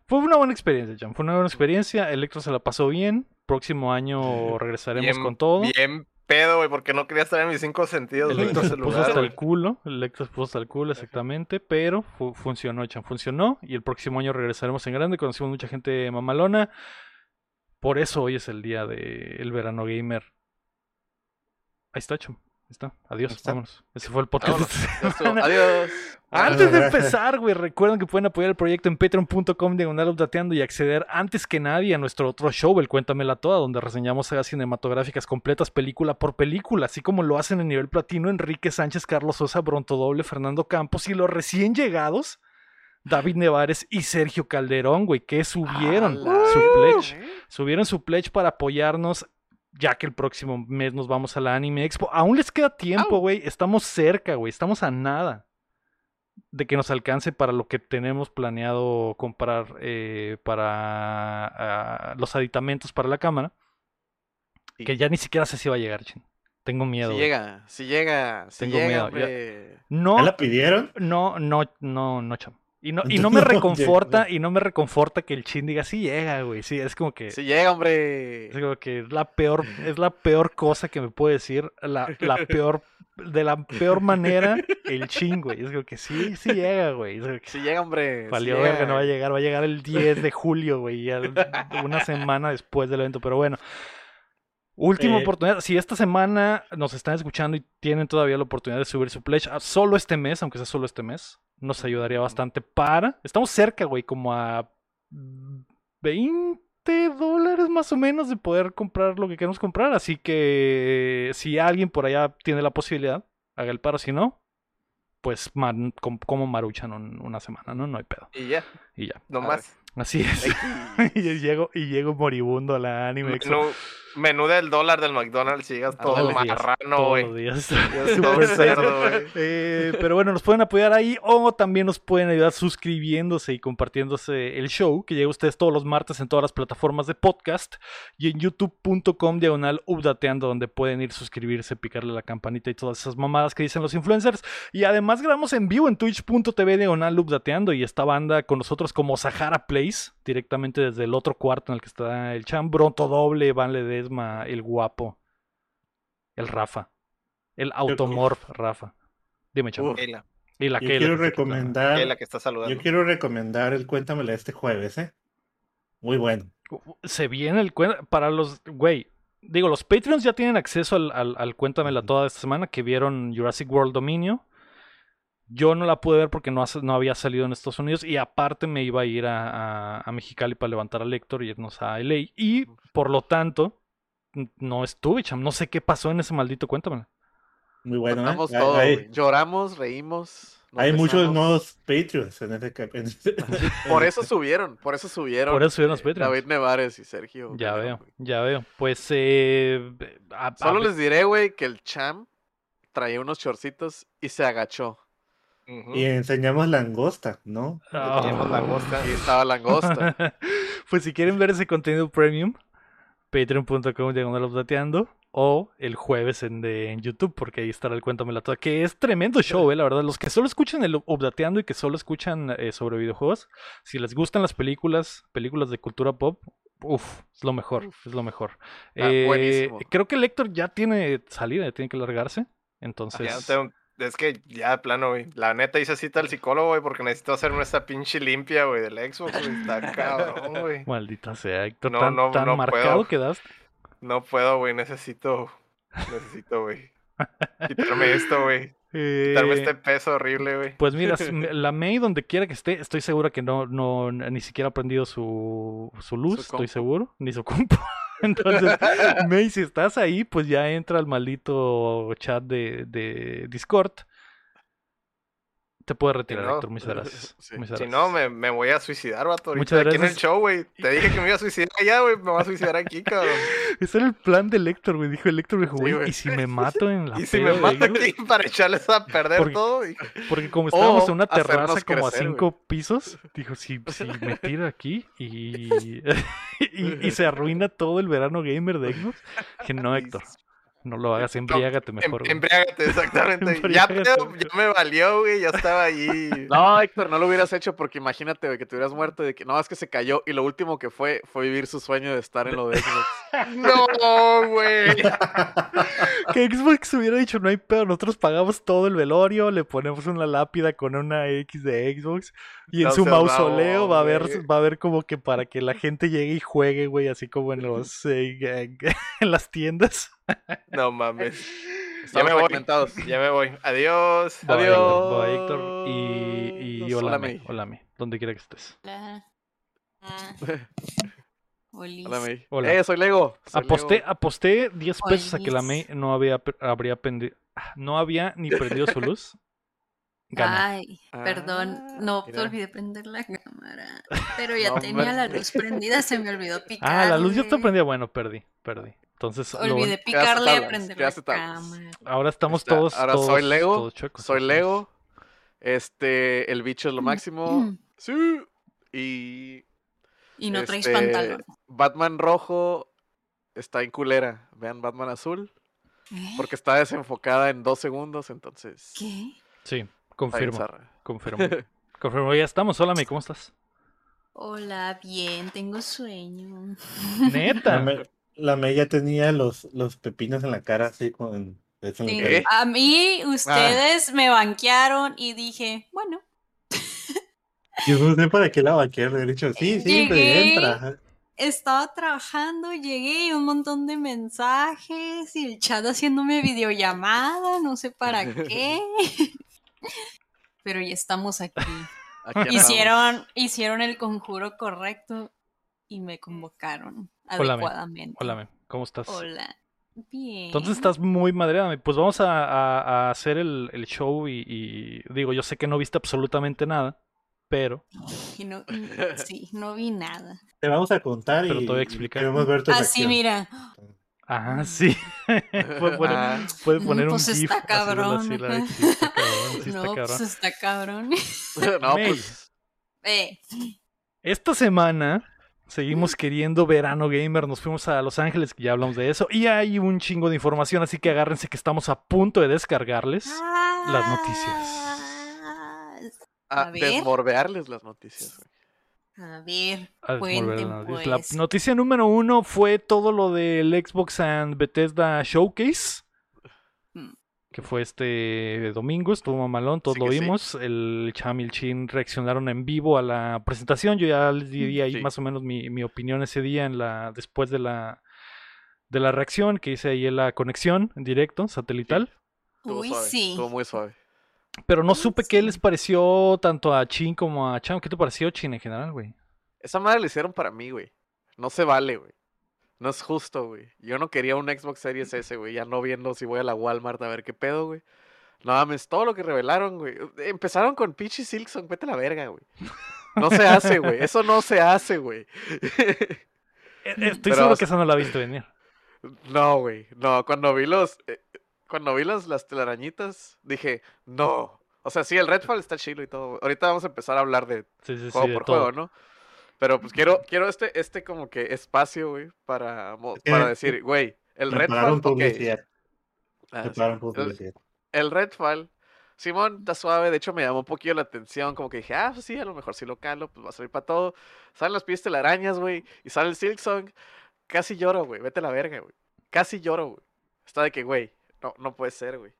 Speaker 1: fue una buena experiencia, Chan. Fue una buena experiencia. Electro se la pasó bien. Próximo año [laughs] regresaremos
Speaker 2: Bien-
Speaker 1: con todo.
Speaker 2: Bien pedo, güey, porque no quería estar en mis cinco sentidos,
Speaker 1: Electro se puso hasta el culo. Electro se puso hasta el culo, exactamente. Pero fu- funcionó, Chan. Funcionó. Y el próximo año regresaremos en grande. Conocimos mucha gente mamalona. Por eso hoy es el día del verano gamer. Ahí está, Chan. Ahí está. Adiós.
Speaker 4: Ahí está.
Speaker 1: Vámonos. Ese fue el podcast. de. [laughs]
Speaker 3: Adiós.
Speaker 1: Antes de [laughs] empezar, güey, recuerden que pueden apoyar el proyecto en patreon.com diagonal updateando y acceder antes que nadie a nuestro otro show, el Cuéntamela Toda, donde reseñamos sagas cinematográficas completas película por película, así como lo hacen en nivel platino Enrique Sánchez, Carlos Sosa, Bronto Doble, Fernando Campos y los recién llegados David Nevares y Sergio Calderón, güey, que subieron su pledge. Subieron su pledge para apoyarnos, ya que el próximo mes nos vamos a la Anime Expo. Aún les queda tiempo, güey. Estamos cerca, güey. Estamos a nada de que nos alcance para lo que tenemos planeado comprar eh, para ah, los aditamentos para la cámara.
Speaker 3: Y-
Speaker 1: Que ya ni siquiera sé si va a llegar, chin. Tengo miedo.
Speaker 3: Si llega, si llega, si
Speaker 1: Tengo
Speaker 3: llega,
Speaker 1: miedo,
Speaker 3: hombre.
Speaker 1: No,
Speaker 4: ¿Ya la pidieron?
Speaker 1: no, no, no, no, cham. Y no, y no me [laughs] reconforta, y no me reconforta que el chin diga, sí llega, güey. Sí, es como que.
Speaker 3: Si llega, hombre.
Speaker 1: Es como que es la peor, es la peor cosa que me puede decir, la, la peor, de la peor manera, el ching, güey. Es como que sí, sí llega, güey. Es como que
Speaker 3: Si llega, hombre.
Speaker 1: valió
Speaker 3: llega.
Speaker 1: verga, no va a llegar, va a llegar el 10 de julio, güey, ya una semana después del evento, pero bueno. Última
Speaker 4: Eh.
Speaker 1: oportunidad, si esta semana nos están escuchando y tienen todavía la oportunidad de subir su pledge, ah, solo este mes, aunque sea solo este mes, nos ayudaría bastante para... Estamos cerca, güey, como a 20 dólares más o menos de poder comprar lo que queremos comprar, así que si alguien por allá tiene la posibilidad, haga el paro, si no, pues man- como maruchan un- una semana, ¿no? No hay pedo.
Speaker 2: Y ya,
Speaker 1: Y ya.
Speaker 2: nomás.
Speaker 1: Así es. [laughs] y llego, y llego moribundo a la anime.
Speaker 2: Menú del dólar del McDonald's, y llegas todo
Speaker 1: días,
Speaker 2: marrano, güey.
Speaker 1: Eh, pero bueno, nos pueden apoyar ahí o también nos pueden ayudar suscribiéndose y compartiéndose el show que llega a ustedes todos los martes en todas las plataformas de podcast y en youtube.com diagonal updateando donde pueden ir suscribirse, picarle la campanita y todas esas mamadas que dicen los influencers. Y además grabamos en vivo en twitch.tv diagonal updateando y esta banda con nosotros como Sahara Place, directamente desde el otro cuarto en el que está el Chan, Bronto Doble, Van Ledesma, el guapo, el Rafa, el automorph Rafa. Dime.
Speaker 2: Keila,
Speaker 1: Y la
Speaker 4: Yo quiero
Speaker 1: que aquí,
Speaker 4: recomendar.
Speaker 2: Que está saludando.
Speaker 4: Yo quiero recomendar el Cuéntamela este jueves, ¿eh? Muy bueno.
Speaker 1: Se viene el cuento para los, güey. Digo, los Patreons ya tienen acceso al, al, al Cuéntamela toda esta semana que vieron Jurassic World Dominio. Yo no la pude ver porque no, hace- no había salido en Estados Unidos y aparte me iba a ir a, a- a Mexicali para levantar a Lector y irnos a LA. Y por lo tanto, no estuve, cham. No sé qué pasó en ese maldito Cuéntamela.
Speaker 4: Muy bueno, ¿eh?
Speaker 3: Todo,
Speaker 4: hay.
Speaker 3: Lloramos, reímos.
Speaker 4: hay muchos nuevos Patreons en este cap- en este- [laughs]
Speaker 3: Por eso subieron, por eso subieron.
Speaker 1: Por eso subieron los
Speaker 3: eh,
Speaker 1: Patreons.
Speaker 3: David Nevares y Sergio.
Speaker 1: Ya veo, ya veo. Pues, eh, a-
Speaker 3: Solo
Speaker 1: ver-
Speaker 3: les diré, güey, que el Cham traía unos chorcitos y se agachó.
Speaker 4: Y enseñamos langosta, ¿no?
Speaker 1: Ah.
Speaker 2: Tenemos langosta.
Speaker 3: Y estaba langosta. [laughs]
Speaker 1: pues si quieren ver ese contenido premium, patreon.com diagonal updateando o el jueves en, de- en YouTube, porque ahí estará el Cuéntamela Toda, que es tremendo show, eh, la verdad. Los que solo escuchan el updateando y que solo escuchan eh, sobre videojuegos, si les gustan las películas, películas de cultura pop, uff, es lo mejor, es lo mejor.
Speaker 3: Está
Speaker 1: Eh, creo que el Héctor ya tiene salida, ya tiene que largarse.
Speaker 2: Ya
Speaker 1: Entonces,
Speaker 2: no tengo- es que ya de plano, güey. La neta hice cita al psicólogo, güey, porque necesito hacerme esta pinche limpia, güey, del Xbox, güey. Está [laughs] cabrón, güey.
Speaker 1: maldita sea, Héctor,
Speaker 2: No,
Speaker 1: tan,
Speaker 2: no,
Speaker 1: tan
Speaker 2: no
Speaker 1: marcado
Speaker 2: puedo.
Speaker 1: quedaste.
Speaker 2: No puedo, güey. Necesito. Necesito, güey. Quitarme esto, güey. Quitarme
Speaker 1: Eh,
Speaker 2: este peso horrible, güey.
Speaker 1: Pues mira, [laughs] la May donde quiera que esté, estoy segura que no, no ni siquiera ha prendido su, su luz, estoy seguro, ni su compu. Entonces, May, si estás ahí, pues ya entra al maldito chat de, de Discord. Te puedes retirar,
Speaker 2: no,
Speaker 1: Héctor, muchas [laughs] gracias.
Speaker 3: sí.
Speaker 1: muchas
Speaker 2: Si
Speaker 1: gracias.
Speaker 2: no, me, me voy a suicidar, vato.
Speaker 1: Muchas
Speaker 2: aquí en el
Speaker 1: gracias.
Speaker 2: show, güey. Te dije que me iba a suicidar allá, güey. Me voy a suicidar aquí, [laughs] cabrón.
Speaker 1: Ese era el plan del Héctor, güey. Dijo el Héctor, dijo,
Speaker 3: Sí,
Speaker 1: güey,
Speaker 3: güey.
Speaker 1: ¿y si me mato en la [laughs]
Speaker 2: Y si me mato
Speaker 1: Xbox?"
Speaker 2: aquí para echarles a perder
Speaker 1: Porque-
Speaker 2: todo. y-
Speaker 1: Porque como estábamos
Speaker 3: O
Speaker 1: en una terraza como a cinco pisos, dijo, si, si me tiro aquí y, y, y se arruina todo el verano gamer de Xbox. Dije, no, Héctor, No lo hagas, embriágate
Speaker 2: Em-
Speaker 1: mejor.
Speaker 2: Embriágate, exactamente. [laughs] ya,
Speaker 1: Embriágate, güey.
Speaker 2: ya me valió, güey. Ya estaba allí. [laughs]
Speaker 3: No, Héctor, no lo hubieras hecho porque imagínate, güey, que te hubieras muerto y de que no, es que se cayó y lo último que fue fue vivir su sueño de estar en lo de Xbox. [laughs]
Speaker 2: No, güey.
Speaker 1: Que Xbox hubiera dicho, no hay pedo, nosotros pagamos todo el velorio, le ponemos una lápida con una X de Xbox y en
Speaker 2: No
Speaker 1: su mausoleo va a haber, va a haber como que para que la gente llegue y juegue, güey, así como en los eh, en las tiendas.
Speaker 2: No mames. [laughs] Ya me voy. Ya me voy. Adiós.
Speaker 1: Bye,
Speaker 3: Adiós.
Speaker 1: Bye, Héctor. Y, y
Speaker 3: Hola,
Speaker 1: hola,
Speaker 3: May.
Speaker 1: hola, May, donde quiera que estés.
Speaker 5: Hola. [laughs]
Speaker 3: Hola, May.
Speaker 1: Hola.
Speaker 3: Eh, soy Lego. soy
Speaker 1: Aposté,
Speaker 3: Lego.
Speaker 1: aposté 10 pesos a que la. May no había, habría pendi- ah, no había ni prendido su luz. [laughs] Gana.
Speaker 5: Ay, perdón,
Speaker 3: Ah,
Speaker 5: no
Speaker 3: mira.
Speaker 5: te olvidé prender la cámara. Pero ya
Speaker 3: No,
Speaker 5: tenía la luz prendida, se me olvidó picarle.
Speaker 1: Ah, la luz ya está prendida. Bueno, perdí, perdí. Entonces,
Speaker 5: Olvidé picarle a
Speaker 3: tablas,
Speaker 5: prender la cámara.
Speaker 1: ahora estamos
Speaker 3: Está-
Speaker 1: todos.
Speaker 3: ahora
Speaker 1: todos-
Speaker 3: soy Lego,
Speaker 1: todos chuecos,
Speaker 3: Soy. Lego. Este, el bicho es lo máximo. Sí. Y
Speaker 5: Y no traes
Speaker 3: Este,
Speaker 5: pantalón.
Speaker 3: Batman rojo está en culera. Vean Batman azul.
Speaker 5: ¿Eh?
Speaker 3: Porque está desenfocada en dos segundos, entonces.
Speaker 5: ¿Qué?
Speaker 1: Sí, confirmo, confirmo. [laughs] Confirmo, ya estamos. Hola, May, ¿cómo estás?
Speaker 5: Hola, bien, tengo sueño.
Speaker 1: Neta.
Speaker 4: La ya tenía los, los pepinos en la cara, así con. eso
Speaker 5: Sí. A mí ustedes me banquearon y dije, bueno,
Speaker 4: Yo no sé para qué la vaquero le he dicho, sí, sí, pero
Speaker 5: Llegué.
Speaker 4: entra.
Speaker 5: estaba trabajando, llegué y un montón de mensajes y el chat haciéndome videollamada, no sé para qué. Pero ya estamos aquí.
Speaker 3: Aquí.
Speaker 5: Hicieron, hicieron el conjuro correcto y me convocaron. Adecuadamente.
Speaker 1: Hola, ¿cómo estás?
Speaker 5: Hola. Bien.
Speaker 1: Entonces estás muy madreada. Pues vamos a, a- a hacer el, el show y, y digo, yo sé que no viste absolutamente nada, pero
Speaker 5: Y no- sí, no vi nada.
Speaker 4: Te vamos a contar
Speaker 1: Pero
Speaker 4: y,
Speaker 1: te voy a explicar.
Speaker 4: queremos ver tu
Speaker 5: Así,
Speaker 4: reacción.
Speaker 5: mira.
Speaker 1: ah, sí. [laughs] Puede poner,
Speaker 3: Ah,
Speaker 1: puede poner
Speaker 5: pues
Speaker 1: un GIF.
Speaker 5: está
Speaker 1: así de la-
Speaker 5: cabrón,
Speaker 1: sí, la-
Speaker 5: ajá.
Speaker 1: sí está cabrón, sí está [laughs]
Speaker 5: no,
Speaker 1: cabrón.
Speaker 5: pues está cabrón. [laughs]
Speaker 3: no, pues.
Speaker 5: Eh,
Speaker 1: Esta semana seguimos queriendo verano gamer, nos fuimos a Los Ángeles, que ya hablamos de eso, y hay un chingo de información, así que agárrense que estamos a punto de descargarles. las noticias.
Speaker 3: A desmorbearles las noticias.
Speaker 5: A ver,
Speaker 1: a
Speaker 5: cuenten
Speaker 1: la noticia. La
Speaker 5: pues.
Speaker 1: noticia número uno fue todo lo del Xbox and Bethesda Showcase. Que fue este domingo, estuvo mamalón, todos
Speaker 3: Sí
Speaker 1: lo
Speaker 3: sí.
Speaker 1: vimos. El Cham y el Chin reaccionaron en vivo a la presentación. Yo ya les diría ahí
Speaker 3: Sí.
Speaker 1: más o menos mi, mi opinión ese día en la, después de la, de la reacción que hice ahí en la conexión en directo, satelital.
Speaker 5: Uy,
Speaker 3: suave,
Speaker 5: sí.
Speaker 3: Estuvo muy suave.
Speaker 1: Pero no
Speaker 5: Mm,
Speaker 1: supe qué les pareció tanto a Chin como a Cham. ¿Qué te pareció Chin en general, güey?
Speaker 3: Esa madre la hicieron para mí, güey. No se vale, güey. No es justo, güey. Yo no quería un Xbox Series S, güey. Ya no viendo si voy a la Walmart a ver qué pedo, güey. No mames, todo lo que revelaron, güey. Empezaron con Peachy Silkson, vete a la verga, güey. No se hace, güey. Eso no se hace, güey. [laughs]
Speaker 1: Eh, Estoy
Speaker 3: Pero,
Speaker 1: seguro que eso no la viste venir.
Speaker 3: No, güey. No, cuando vi los. eh, cuando vi las, las telarañitas, dije, no. O sea, sí, el Redfall está chido y todo. Ahorita vamos a empezar a hablar de
Speaker 1: Sí, sí, sí,
Speaker 3: juego por
Speaker 1: todo.
Speaker 3: juego, ¿no? Pero pues quiero, quiero este, este como que espacio, güey, para, para decir, güey, el Redfall, ok.
Speaker 4: publicidad.
Speaker 3: Ah, El, el Redfall, Simón, está suave, de hecho me llamó un poquillo la atención, como que dije, ah, pues sí, a lo mejor si lo calo, pues va a salir para todo. Salen las pies telarañas, güey, y sale el Silksong, casi lloro, güey, vete a la verga, güey. Casi lloro, güey. Está de que, güey, no, no puede ser, güey.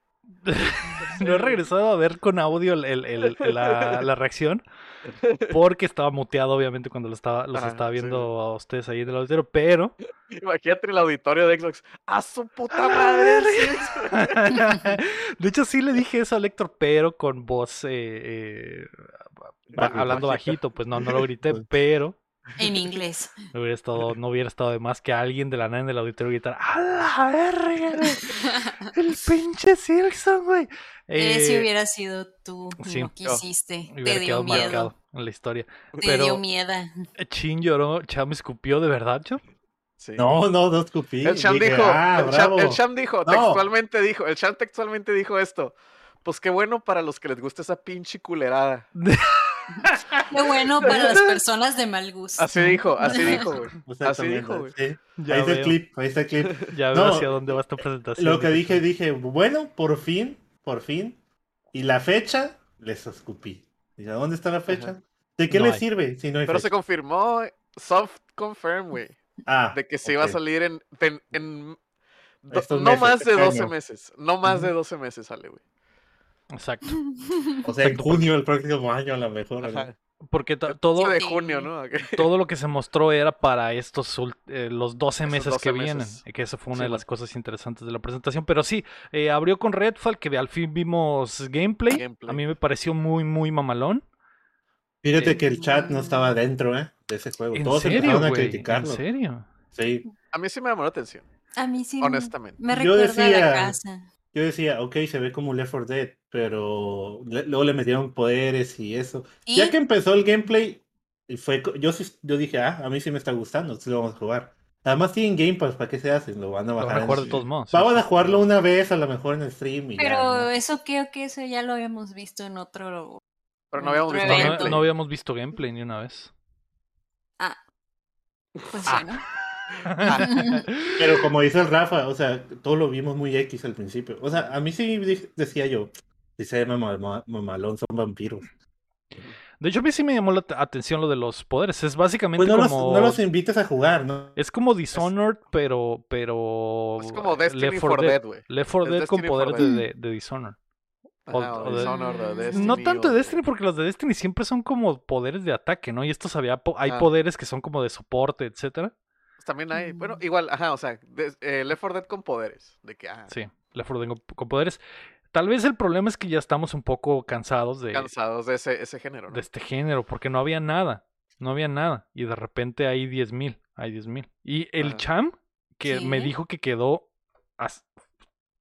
Speaker 1: No he regresado a ver con audio el- el- el- la, la reacción porque estaba muteado obviamente cuando lo estaba, los
Speaker 3: Ajá,
Speaker 1: estaba viendo a ustedes ahí en el auditorio, pero
Speaker 3: Imagínate el auditorio de Xbox, ¡a su puta madre! el Silksong".
Speaker 1: de hecho sí le dije eso a Héctor, pero con voz eh, eh, hablando
Speaker 3: Bajito.
Speaker 1: bajito, pues no, no lo grité, [laughs] pero
Speaker 5: En inglés.
Speaker 1: no hubiera estado, no hubiera estado de más que alguien de la nada en el auditorio gritara ¡A la verga! [laughs] ¡El pinche Silkson, güey!
Speaker 5: Ese
Speaker 1: Eh,
Speaker 5: hubiera sido tú.
Speaker 1: sí,
Speaker 5: no, quisiste.
Speaker 1: hubiera
Speaker 5: Te dio
Speaker 1: quedado
Speaker 5: miedo.
Speaker 1: marcado en la historia.
Speaker 5: Te
Speaker 1: pero-
Speaker 5: dio miedo.
Speaker 1: Chin lloró, Cham escupió de verdad, Cham.
Speaker 3: Sí.
Speaker 4: No, no, no escupí.
Speaker 3: El Cham dijo,
Speaker 4: ah,
Speaker 3: el, Cham, el Cham dijo,
Speaker 4: No.
Speaker 3: textualmente dijo, el Cham textualmente dijo esto. Pues qué bueno para los que les gusta esa pinche culerada. [laughs]
Speaker 5: Qué bueno para las personas de mal gusto.
Speaker 3: Así dijo, así dijo, güey. Así
Speaker 4: Exactamente,
Speaker 3: dijo, güey.
Speaker 4: sí.
Speaker 1: Ya
Speaker 4: ahí está el
Speaker 1: veo,
Speaker 4: clip, ahí está el clip. [laughs]
Speaker 1: ya veo
Speaker 4: No,
Speaker 1: hacia dónde va esta presentación.
Speaker 4: Lo que dije, dije, bueno, por fin, por fin. Y la fecha, les escupí. Dije, ¿dónde está la fecha? ¿De qué
Speaker 1: No
Speaker 4: les
Speaker 1: hay.
Speaker 4: sirve si no hay
Speaker 3: Pero se confirmó, soft confirm, güey,
Speaker 4: Ah,
Speaker 3: de que se iba a salir en, en, en do-
Speaker 4: Estos
Speaker 3: no
Speaker 4: meses,
Speaker 3: más de
Speaker 4: este
Speaker 3: 12
Speaker 4: año.
Speaker 3: meses. No más de
Speaker 4: Ujú.
Speaker 3: 12 meses sale, güey.
Speaker 1: Exacto. [laughs]
Speaker 4: O sea, en junio del próximo año a lo mejor. ¿no?
Speaker 3: Ajá.
Speaker 1: Porque todo,
Speaker 3: 12 de junio, ¿no? [laughs]
Speaker 1: todo lo que se mostró era para estos eh, los 12
Speaker 3: Esos
Speaker 1: meses
Speaker 3: 12
Speaker 1: que vienen.
Speaker 3: meses.
Speaker 1: Que eso fue una
Speaker 3: Sí,
Speaker 1: de las cosas interesantes de la presentación. Pero sí, eh, abrió con Redfall, que al fin vimos gameplay. A
Speaker 3: Gameplay.
Speaker 1: mí me pareció muy, muy mamalón.
Speaker 4: Fíjate
Speaker 1: Eh,
Speaker 4: que el chat no estaba dentro, ¿eh? De ese juego.
Speaker 1: ¿En
Speaker 4: Todos
Speaker 1: serio,
Speaker 4: empezaron a
Speaker 1: güey? ¿En
Speaker 4: criticarlo.
Speaker 1: serio?
Speaker 4: Sí.
Speaker 3: A mí sí me llamó la atención,
Speaker 5: A mí sí. me-
Speaker 3: honestamente.
Speaker 5: Me
Speaker 4: Yo
Speaker 5: recuerda a la
Speaker 4: decía-
Speaker 5: casa.
Speaker 4: Yo decía, ok, se ve como Left 4 Dead, pero le- luego le metieron poderes y eso.
Speaker 5: ¿Y?
Speaker 4: Ya que empezó el gameplay, fue, co- yo yo dije, ah, a mí sí me está gustando, sí lo vamos a jugar. Además tienen Game Pass, ¿para qué se hacen? Lo van a
Speaker 1: Lo
Speaker 4: bajar.
Speaker 1: van a
Speaker 4: en-
Speaker 1: de todos modos.
Speaker 4: Vamos
Speaker 1: sí,
Speaker 4: a jugarlo una vez, a lo mejor en el stream y ya,
Speaker 5: Pero
Speaker 4: ¿no?
Speaker 5: eso creo que eso ya lo habíamos visto en otro.
Speaker 3: Pero no habíamos visto
Speaker 1: No, no- habíamos visto gameplay ni una vez.
Speaker 5: Pues
Speaker 1: Ah.
Speaker 5: bueno. [laughs]
Speaker 4: Pero como dice el Rafa, o sea, todo lo vimos muy X al principio. O sea, a mí sí decía yo, si se llama mama- mamalón, son vampiros.
Speaker 1: De hecho, a mí sí me llamó la at- atención lo de los poderes. Es básicamente
Speaker 4: Pues no, los,
Speaker 1: como.
Speaker 4: no los invites a jugar, ¿no?
Speaker 1: Es como Dishonored, pero. pero
Speaker 3: Es como Destiny
Speaker 1: Left
Speaker 3: for
Speaker 1: 4
Speaker 3: Dead, güey.
Speaker 1: Left 4
Speaker 3: Es
Speaker 1: Dead con poderes de,
Speaker 5: Dead.
Speaker 1: de, de Dishonored.
Speaker 3: Ajá,
Speaker 1: o
Speaker 3: o
Speaker 1: de-
Speaker 3: Dishonored, o. Destiny,
Speaker 1: no tanto de Destiny, porque los de Destiny siempre son como poderes de ataque, ¿no? Y estos había po- hay
Speaker 3: Ah.
Speaker 1: poderes que son como de soporte, etcétera.
Speaker 3: Pues También hay, bueno,
Speaker 5: Mm.
Speaker 3: igual, ajá, o sea, de- eh, Left 4 Dead con poderes. De que, ah,
Speaker 1: Sí, Left 4 Dead con, con poderes. Tal vez el problema es que ya estamos un poco cansados de,
Speaker 3: cansados de ese, ese género, ¿no?
Speaker 1: de este género, porque no había nada. No había nada. Y de repente hay 10.000. Hay 10.000. Y el
Speaker 3: Ajá.
Speaker 1: Cham, que me dijo que quedó as-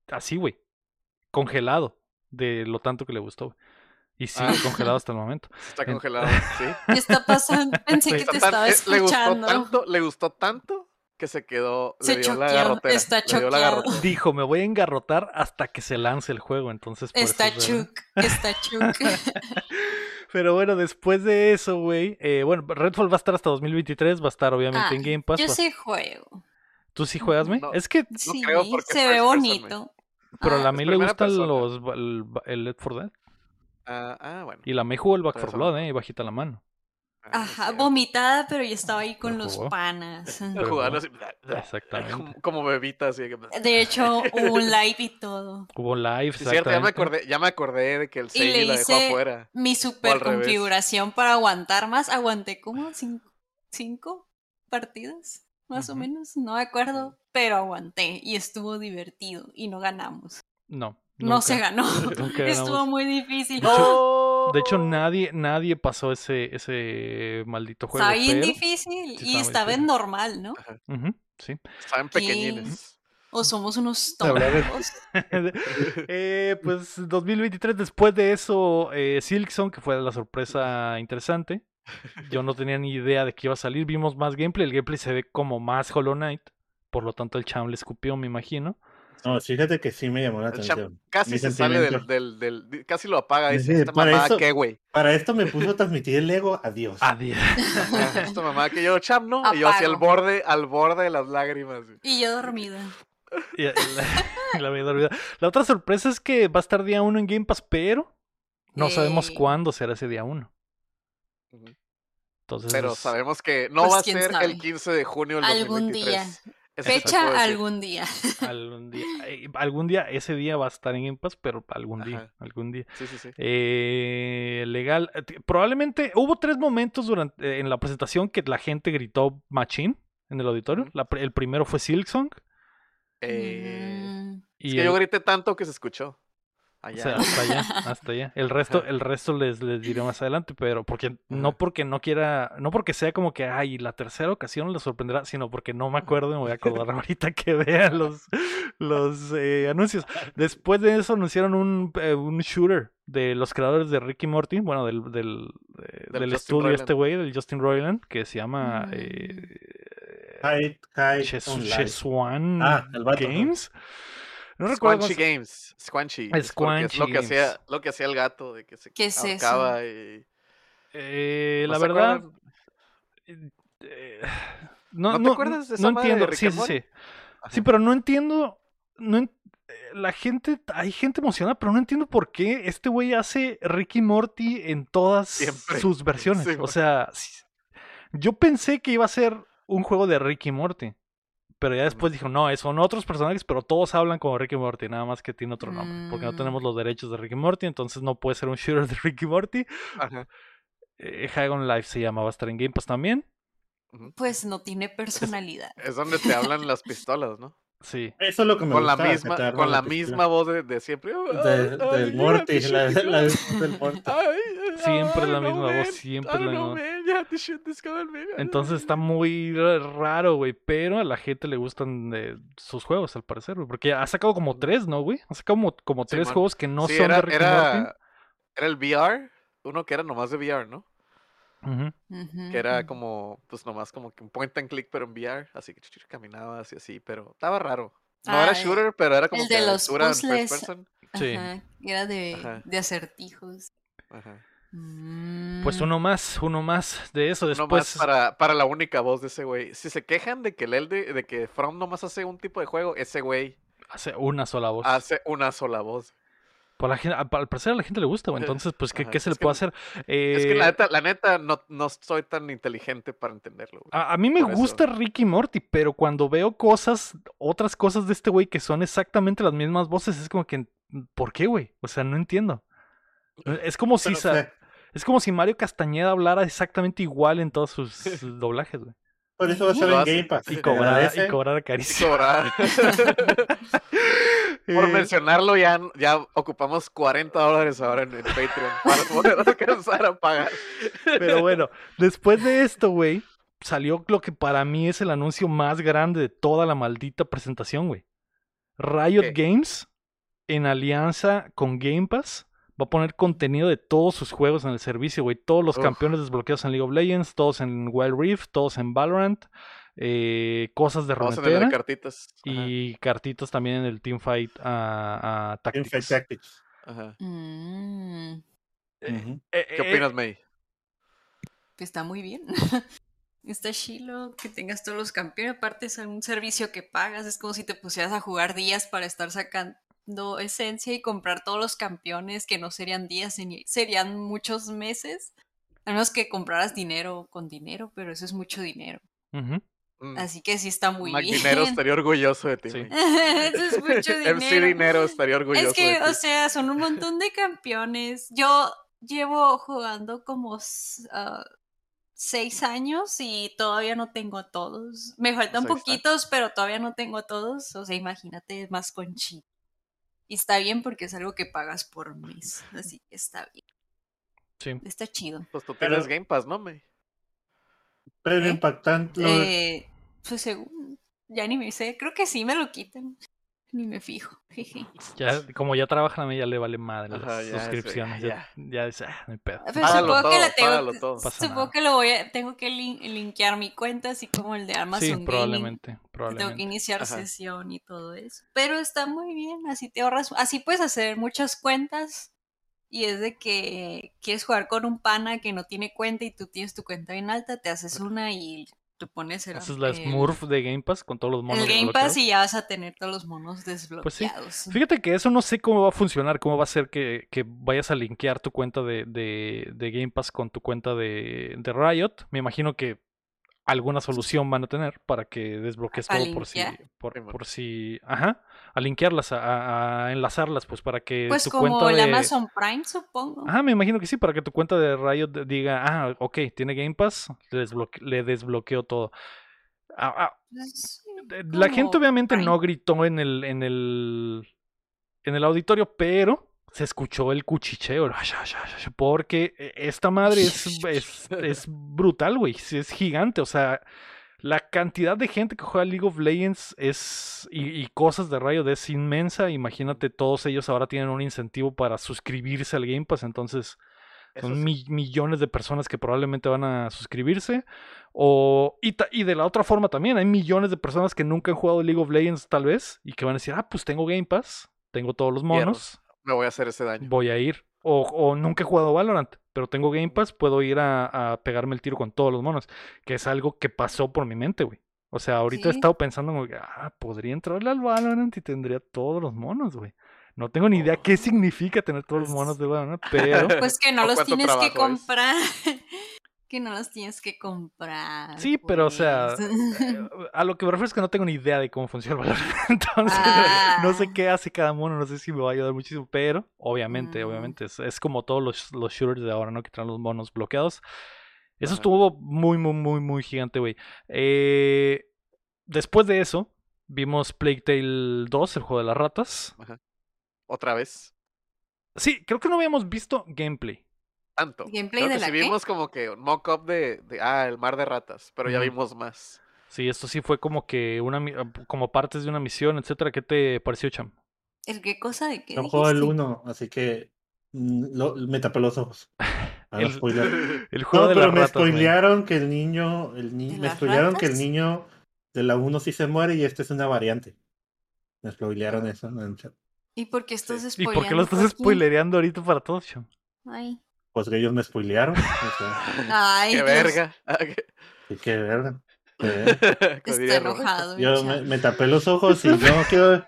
Speaker 1: así, güey. Congelado. De lo tanto que le gustó. Y sigue
Speaker 3: Ah.
Speaker 1: congelado hasta el momento. [laughs]
Speaker 3: Está congelado, sí.
Speaker 5: ¿Qué está pasando? [laughs] Pensé
Speaker 1: Sí.
Speaker 5: que te estaba
Speaker 3: eh, le gustó
Speaker 5: escuchando.
Speaker 3: tanto, le gustó tanto que se quedó,
Speaker 5: Se
Speaker 3: le dio la garrotera.
Speaker 5: está
Speaker 3: le dio la
Speaker 5: choqueado.
Speaker 3: garrotera.
Speaker 1: Dijo, me voy a engarrotar hasta que se lance el juego. Entonces, por
Speaker 5: Está
Speaker 1: eso verdad.
Speaker 5: Chuck, está Chuck. [laughs]
Speaker 1: Pero bueno, después de eso, güey. eh, bueno, Redfall va a estar hasta 2023. Va a estar obviamente
Speaker 5: Ah,
Speaker 1: en Game Pass.
Speaker 5: Yo
Speaker 1: va-
Speaker 5: sí juego.
Speaker 1: ¿Tú sí juegas?
Speaker 3: No.
Speaker 1: Es que,
Speaker 5: Sí,
Speaker 3: creo
Speaker 5: se ve
Speaker 3: person,
Speaker 5: bonito.
Speaker 1: pero a
Speaker 5: Ah,
Speaker 1: May le gustan
Speaker 3: persona.
Speaker 1: los, el, el Left 4 Dead.
Speaker 3: Ah, ah, bueno.
Speaker 1: Y la May jugó el Back
Speaker 3: Por
Speaker 1: 4
Speaker 3: eso.
Speaker 1: Blood, ¿eh? Y bajita la mano.
Speaker 3: Ah,
Speaker 5: Ajá, vomitada, pero yo estaba ahí con los panas. [laughs]
Speaker 3: Jugando así,
Speaker 1: Exactamente.
Speaker 3: Como, como bebita, así. que-
Speaker 5: De hecho, hubo un [laughs] live y todo.
Speaker 1: Hubo live,
Speaker 3: Sí, cierto, ya me
Speaker 1: exactamente.
Speaker 3: acordé, ya me acordé de que el
Speaker 5: Y
Speaker 3: Seiji
Speaker 5: le
Speaker 3: la dejó afuera.
Speaker 5: Mi super
Speaker 3: revés.
Speaker 5: configuración para aguantar más. Aguanté como cinco, cinco partidas, más o menos. No me acuerdo, pero aguanté y estuvo divertido y no ganamos.
Speaker 1: No.
Speaker 5: No se ganó. [laughs]
Speaker 1: Nunca
Speaker 5: Estuvo muy difícil.
Speaker 1: De hecho, nadie, nadie pasó ese, ese maldito juego.
Speaker 5: Estaba bien difícil
Speaker 1: sí
Speaker 5: y
Speaker 1: estaba
Speaker 5: en normal, ¿no?
Speaker 1: Ujú, sí.
Speaker 3: Estaban pequeñines.
Speaker 5: O somos unos tontos. [laughs]
Speaker 1: Eh, pues 2023, después de eso, eh, Silksong, que fue la sorpresa interesante. Yo no tenía ni idea de que iba a salir. Vimos más gameplay. El gameplay se ve como más Hollow Knight. Por lo tanto, el Cham le escupió, me imagino.
Speaker 4: No, fíjate que sí me llamó la
Speaker 3: El
Speaker 4: atención.
Speaker 3: casi
Speaker 4: Mi
Speaker 3: se sale del, Casi lo apaga. Dice,
Speaker 4: Sí,
Speaker 3: esta
Speaker 4: para
Speaker 3: mamada
Speaker 4: eso-
Speaker 3: qué, güey.
Speaker 4: Para esto me puso a [laughs] transmitir el ego, adiós.
Speaker 1: Adiós.
Speaker 3: Esta mamada que yo, cham, ¿no? Y yo hacia el borde, al borde de las lágrimas. güey.
Speaker 5: Y yo dormida.
Speaker 1: Y- la, la olvidado. La otra sorpresa es que va a estar día 1 en Game Pass, pero no sabemos cuándo será ese día 1.
Speaker 3: Ujú.
Speaker 1: Entonces,
Speaker 3: Pero sabemos que no
Speaker 5: Pues,
Speaker 3: va a ser
Speaker 5: sabe.
Speaker 3: el 15 de junio del
Speaker 5: Algún
Speaker 3: 2023.
Speaker 5: día. Fecha algún día. [laughs]
Speaker 1: algún día, eh, algún día, ese día va a estar en Game Pass, pero algún día, algún día.
Speaker 3: Sí, sí, sí.
Speaker 1: Eh, legal. eh, Probablemente hubo tres momentos durante eh, en la presentación que la gente gritó Machine en el auditorio. La el primero fue Silksong.
Speaker 3: Eh,
Speaker 5: Mm,
Speaker 1: Y
Speaker 3: es que
Speaker 1: el-
Speaker 3: yo grité tanto que se escuchó.
Speaker 1: O
Speaker 3: Allá.
Speaker 1: sea, hasta allá, hasta allá. El resto,
Speaker 3: Ajá.
Speaker 1: el resto les, les diré más adelante, pero porque no porque no quiera, no porque sea como que ay, la tercera ocasión les sorprenderá, sino porque no me acuerdo y me voy a acordar [laughs] ahorita que vea los, los eh, anuncios. Después de eso anunciaron un, eh, un shooter de los creadores de Ricky Morty, bueno, del, del, eh,
Speaker 3: Del
Speaker 1: estudio
Speaker 3: Roiland.
Speaker 1: este güey, del Justin Roiland, que se llama
Speaker 5: Mm.
Speaker 1: eh,
Speaker 4: Hide, hide,
Speaker 1: Ches-
Speaker 4: Ah, el vato, ajá.
Speaker 1: Games. No recuerdo cómo
Speaker 3: Squanchy Games. Squanchy.
Speaker 1: Es
Speaker 3: porque es lo
Speaker 1: Squanchy
Speaker 3: que hacía, lo que hacía el gato, de que se
Speaker 5: ¿Qué es eso?
Speaker 3: ahorcaba y
Speaker 1: Eh,
Speaker 3: ¿No
Speaker 1: la
Speaker 3: se
Speaker 1: verdad. eh, no,
Speaker 3: ¿No te
Speaker 1: no,
Speaker 3: acuerdas de
Speaker 1: no
Speaker 3: esa madre de
Speaker 1: entiendo.
Speaker 3: Rick
Speaker 1: Sí, sí, sí. Sí, pero no entiendo. No en- eh, la gente, hay gente emocionada, pero no entiendo por qué este güey hace Ricky Morty en todas
Speaker 3: Siempre.
Speaker 1: sus versiones.
Speaker 3: Sí,
Speaker 1: o sea, sí- yo pensé que iba a ser un juego de Ricky Morty. Pero ya después dijo, no, son otros personajes, pero todos hablan como Ricky Morty, nada más que tiene otro nombre. Porque no
Speaker 5: Mm.
Speaker 1: tenemos los derechos de Ricky Morty, entonces no puede ser un shooter de Ricky Morty.
Speaker 3: Ajá.
Speaker 1: Eh, Life se llama, va a estar en Game Pass también.
Speaker 5: Pues no tiene personalidad.
Speaker 3: Es donde te hablan las pistolas, ¿no?
Speaker 1: Sí.
Speaker 4: Eso es lo que me
Speaker 3: Con la
Speaker 4: gustaba, que
Speaker 3: misma, con la misma voz de, de siempre.
Speaker 4: De- del Morty, la, la del Morty.
Speaker 1: Siempre la misma voz, siempre la misma voz. Entonces está muy ra- raro, güey. Pero a la gente le gustan eh, sus juegos, al parecer, güey. Porque ha sacado como tres, ¿no, güey? Ha sacado como, como tres juegos que no
Speaker 3: Sí,
Speaker 1: son
Speaker 3: era,
Speaker 1: de Rick and
Speaker 3: era,
Speaker 1: Morty.
Speaker 3: era el VR, uno que era nomás de VR, ¿no? Que era como, pues nomás como que un point and click, pero en VR, así que caminabas y así, pero estaba raro. No
Speaker 5: Ah,
Speaker 3: era shooter, pero era como
Speaker 5: el
Speaker 3: que
Speaker 5: de los
Speaker 3: first
Speaker 5: puzzles.
Speaker 3: person.
Speaker 1: Sí.
Speaker 5: Ajá, Era de,
Speaker 3: Ajá.
Speaker 5: de acertijos.
Speaker 3: Ajá.
Speaker 1: Pues
Speaker 5: Mm,
Speaker 1: uno más, uno más de eso.
Speaker 3: Uno
Speaker 1: Después.
Speaker 3: más para, para la única voz de ese güey. Si se quejan de que el Elde, de que From nomás hace un tipo de juego, ese güey
Speaker 1: Hace una sola voz.
Speaker 3: hace una sola voz.
Speaker 1: La gente, al parecer a la gente le gusta, güey.
Speaker 3: Eh,
Speaker 1: Entonces, pues, ¿qué,
Speaker 3: ajá,
Speaker 1: qué se le
Speaker 3: que
Speaker 1: puede hacer?
Speaker 3: Es que
Speaker 1: Eh,
Speaker 3: la neta, la neta no, no soy tan inteligente para entenderlo. güey.
Speaker 1: A, a mí me
Speaker 3: Por eso.
Speaker 1: gusta Ricky Morty, pero cuando veo cosas, otras cosas de este güey que son exactamente las mismas voces, es como que, ¿por qué, güey? O sea, no entiendo. Eh, Es como si sa- es como si Mario Castañeda hablara exaccort igual en todos sus [laughs] doblajes, güey.
Speaker 4: por eso va a
Speaker 3: Lo
Speaker 4: en. Game Pass.
Speaker 1: Y
Speaker 4: Agradece.
Speaker 1: y
Speaker 3: Y cobrar. [laughs] [laughs] Por mencionarlo, ya, ya ocupamos 40 dólares ahora en, en Patreon para poder [laughs] alcanzar a pagar.
Speaker 1: Pero [laughs] bueno, después de esto, güey, salió lo que para mí es el anuncio más grande de toda la maldita presentación, güey. Riot
Speaker 3: ¿Qué?
Speaker 1: Games, en alianza con Game Pass, va a poner contenido de todos sus juegos en el servicio, güey. Todos los
Speaker 3: Uf.
Speaker 1: campeones desbloqueados en League of Legends, todos en Wild Rift, todos en Valorant, eh, cosas de
Speaker 3: Vamos a cartitas. Ajá,
Speaker 1: y cartitas también en el Teamfight a, a
Speaker 4: Teamfight
Speaker 1: Tactics.
Speaker 4: Tactics.
Speaker 3: ajá.
Speaker 5: mm,
Speaker 4: Ujú.
Speaker 1: Eh,
Speaker 3: ¿Qué
Speaker 1: eh,
Speaker 3: opinas, May?
Speaker 5: está muy bien. [laughs] Está chilo que tengas todos los campeones. Aparte es un servicio que pagas. Es como si te pusieras a jugar días para estar sacando esencia y comprar todos los campeones que no serían días, serían muchos meses. A menos que compraras dinero con dinero, pero eso es mucho dinero. Así que sí está muy
Speaker 3: Mac
Speaker 5: bien.
Speaker 3: Dinero estaría orgulloso de ti.
Speaker 1: Sí. [laughs]
Speaker 5: Eso es mucho [laughs] dinero.
Speaker 3: MC Dinero estaría orgulloso
Speaker 5: Es que,
Speaker 3: de ti.
Speaker 5: o sea, son un montón de campeones. Yo llevo jugando como ah, seis años y todavía no tengo a todos. Me faltan
Speaker 3: Pues
Speaker 5: poquitos, pero todavía no tengo a todos. O sea, imagínate más con chip. Y está bien porque es algo que pagas por mes. Así que está bien.
Speaker 1: Sí.
Speaker 5: Está chido.
Speaker 3: Pues tú
Speaker 4: Pero-
Speaker 3: tienes Game Pass, ¿no?
Speaker 4: Premio
Speaker 5: ¿Eh?
Speaker 4: impactante. lo de-
Speaker 5: Eh, pues según. Ya ni me sé. Creo que sí me lo quitan. Ni me fijo. jeje.
Speaker 1: Ya, como ya trabajan a mí, ya le vale madre las
Speaker 3: Ajá, ya, sí,
Speaker 1: suscripciones. Ya,
Speaker 3: ya.
Speaker 1: ya dice, ah, no hay pedo.
Speaker 5: Pero supongo que la tengo,
Speaker 3: todo.
Speaker 5: Supongo que lo voy a, tengo que lin- linkear mi cuenta, así como el de Amazon
Speaker 1: Sí,
Speaker 5: Gaming.
Speaker 1: probablemente,
Speaker 5: que Tengo que
Speaker 1: probablemente.
Speaker 5: iniciar
Speaker 3: Ajá.
Speaker 5: sesión y todo eso. Pero está muy bien, así te ahorras, así puedes hacer muchas cuentas. Y es de que quieres jugar con un pana que no tiene cuenta y tú tienes tu cuenta bien alta, te haces una y te pones el,
Speaker 1: Haces la
Speaker 5: el-
Speaker 1: Smurf de Game Pass con todos los monos
Speaker 5: el Game
Speaker 1: desbloqueados.
Speaker 5: Pass y ya vas a tener todos los monos
Speaker 1: Pues sí.
Speaker 5: desbloqueados.
Speaker 1: Fíjate que eso no sé cómo va a funcionar, cómo va a ser que, que vayas a linkear tu cuenta de, de, de Game Pass con tu cuenta de, de Riot. Me imagino que alguna solución van a tener para que desbloquees
Speaker 5: ¿A
Speaker 1: todo por si, por, por si, ajá, a linkearlas, a, enlazarlas, pues para que
Speaker 5: Pues
Speaker 1: tu
Speaker 5: como
Speaker 1: cuenta
Speaker 5: el
Speaker 1: de...
Speaker 5: Amazon Prime, supongo.
Speaker 1: Ajá, me imagino que sí, para que tu cuenta de Riot diga, ah, ok, tiene Game Pass, le, desbloque- le desbloqueo todo. Ah, ah,
Speaker 5: Pues,
Speaker 1: eh, La gente obviamente
Speaker 5: Prime.
Speaker 1: no gritó en el, en el, en el auditorio, pero se escuchó el cuchicheo, porque eh, esta madre es, [laughs] es, es brutal, güey, es gigante, o sea, la cantidad de gente que juega League of Legends es y, y cosas de Riot es inmensa, imagínate, todos ellos ahora tienen un incentivo para suscribirse al Game Pass, entonces... Son
Speaker 3: sí.
Speaker 1: mi- millones de personas que probablemente van a suscribirse. O, y de la otra forma también, hay millones de personas que nunca han jugado League of Legends tal vez y que van a decir, ah, pues tengo Game Pass, tengo todos los monos,
Speaker 3: Me voy a hacer ese daño.
Speaker 1: voy a ir. O, o nunca he jugado Valorant, pero tengo Game Pass, puedo ir a, a pegarme el tiro con todos los monos. Que es algo que pasó por mi mente, güey. O sea, ahorita he estado pensando, como que, ah, podría entrarle al Valorant y tendría todos los monos, güey. No tengo ni idea qué significa tener todos los monos de Valorant, pero
Speaker 5: Pues que no
Speaker 3: ¿O
Speaker 5: los tienes que
Speaker 3: es? [laughs]
Speaker 5: que no los tienes que comprar.
Speaker 1: Sí, pero, o sea,
Speaker 5: pues. [laughs]
Speaker 1: eh, a lo que me refiero es que no tengo ni idea de cómo funciona el Valorant. [laughs] Entonces, no sé
Speaker 5: Ah.
Speaker 1: qué hace cada mono, no sé si me va a ayudar muchísimo, pero obviamente,
Speaker 5: Mm.
Speaker 1: obviamente, es, es como todos los, los shooters de ahora, ¿no? Que traen los monos bloqueados. Eso
Speaker 3: Ajá.
Speaker 1: estuvo muy, muy, muy, muy gigante, güey. Eh, después de eso, vimos Plague Tale 2, el juego de las ratas.
Speaker 3: Otra vez.
Speaker 1: Sí, creo que no habíamos visto gameplay.
Speaker 3: Tanto.
Speaker 5: ¿Gameplay
Speaker 3: Creo
Speaker 5: de
Speaker 3: que
Speaker 5: la
Speaker 3: sí vimos como que un mock-up de, de, ah, el mar de ratas, pero ya vimos más.
Speaker 1: Sí, esto sí fue como que una mi- como partes de una misión, etcétera. ¿Qué te pareció, Cham?
Speaker 5: ¿El qué cosa de qué
Speaker 4: No juego el
Speaker 5: dijiste?
Speaker 4: 1, así que mm, lo- me tapé los ojos. [laughs] No
Speaker 1: El-
Speaker 4: spoilear. [laughs]
Speaker 1: El juego
Speaker 4: No,
Speaker 1: de
Speaker 4: pero
Speaker 1: las
Speaker 4: me
Speaker 1: ratas.
Speaker 4: spoilearon que el niño, el ni-
Speaker 5: ¿De
Speaker 4: me spoilearon que el niño de la 1 sí se muere y esta es una variante. Me spoilearon eso en el chat.
Speaker 5: ¿Y por qué estás
Speaker 1: ¿Y por qué lo estás spoilereando ahorita para todos, Cham?
Speaker 5: Ay,
Speaker 4: Pues que ellos me spoilearon. o sea,
Speaker 5: ay,
Speaker 3: ¡Qué
Speaker 5: Dios,
Speaker 3: verga! Ah,
Speaker 4: sí, qué verga. qué verga.
Speaker 3: como
Speaker 5: Está enojado.
Speaker 4: Yo me, me tapé los ojos y no quiero.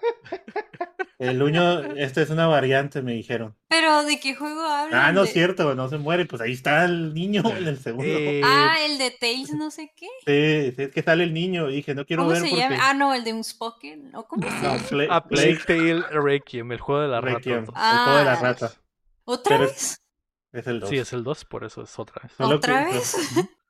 Speaker 4: El uño, esta es una variante, me dijeron.
Speaker 5: Pero ¿de qué juego hablan?
Speaker 4: Ah, no es
Speaker 5: De-
Speaker 4: cierto, no se muere. Pues ahí está el niño en el segundo.
Speaker 1: Eh,
Speaker 5: Ah, el de Tales no sé qué.
Speaker 4: Sí, sí, es que sale el niño. Y dije, no quiero
Speaker 5: ¿Cómo
Speaker 4: ver
Speaker 5: se
Speaker 4: porque.
Speaker 5: llama? Ah, no, el de Unspoken. ¿O cómo se
Speaker 4: No,
Speaker 5: llama?
Speaker 4: Play-
Speaker 1: a
Speaker 4: Plague
Speaker 1: Tale Requiem, el juego de las
Speaker 4: Requiem,
Speaker 1: ratas.
Speaker 4: el juego de la
Speaker 5: Ah.
Speaker 4: rata.
Speaker 5: ¿Otra
Speaker 4: pero-
Speaker 5: vez?
Speaker 4: Es el 2.
Speaker 1: Sí, es el 2, por eso es otra vez.
Speaker 5: ¿Otra
Speaker 4: que-
Speaker 5: vez?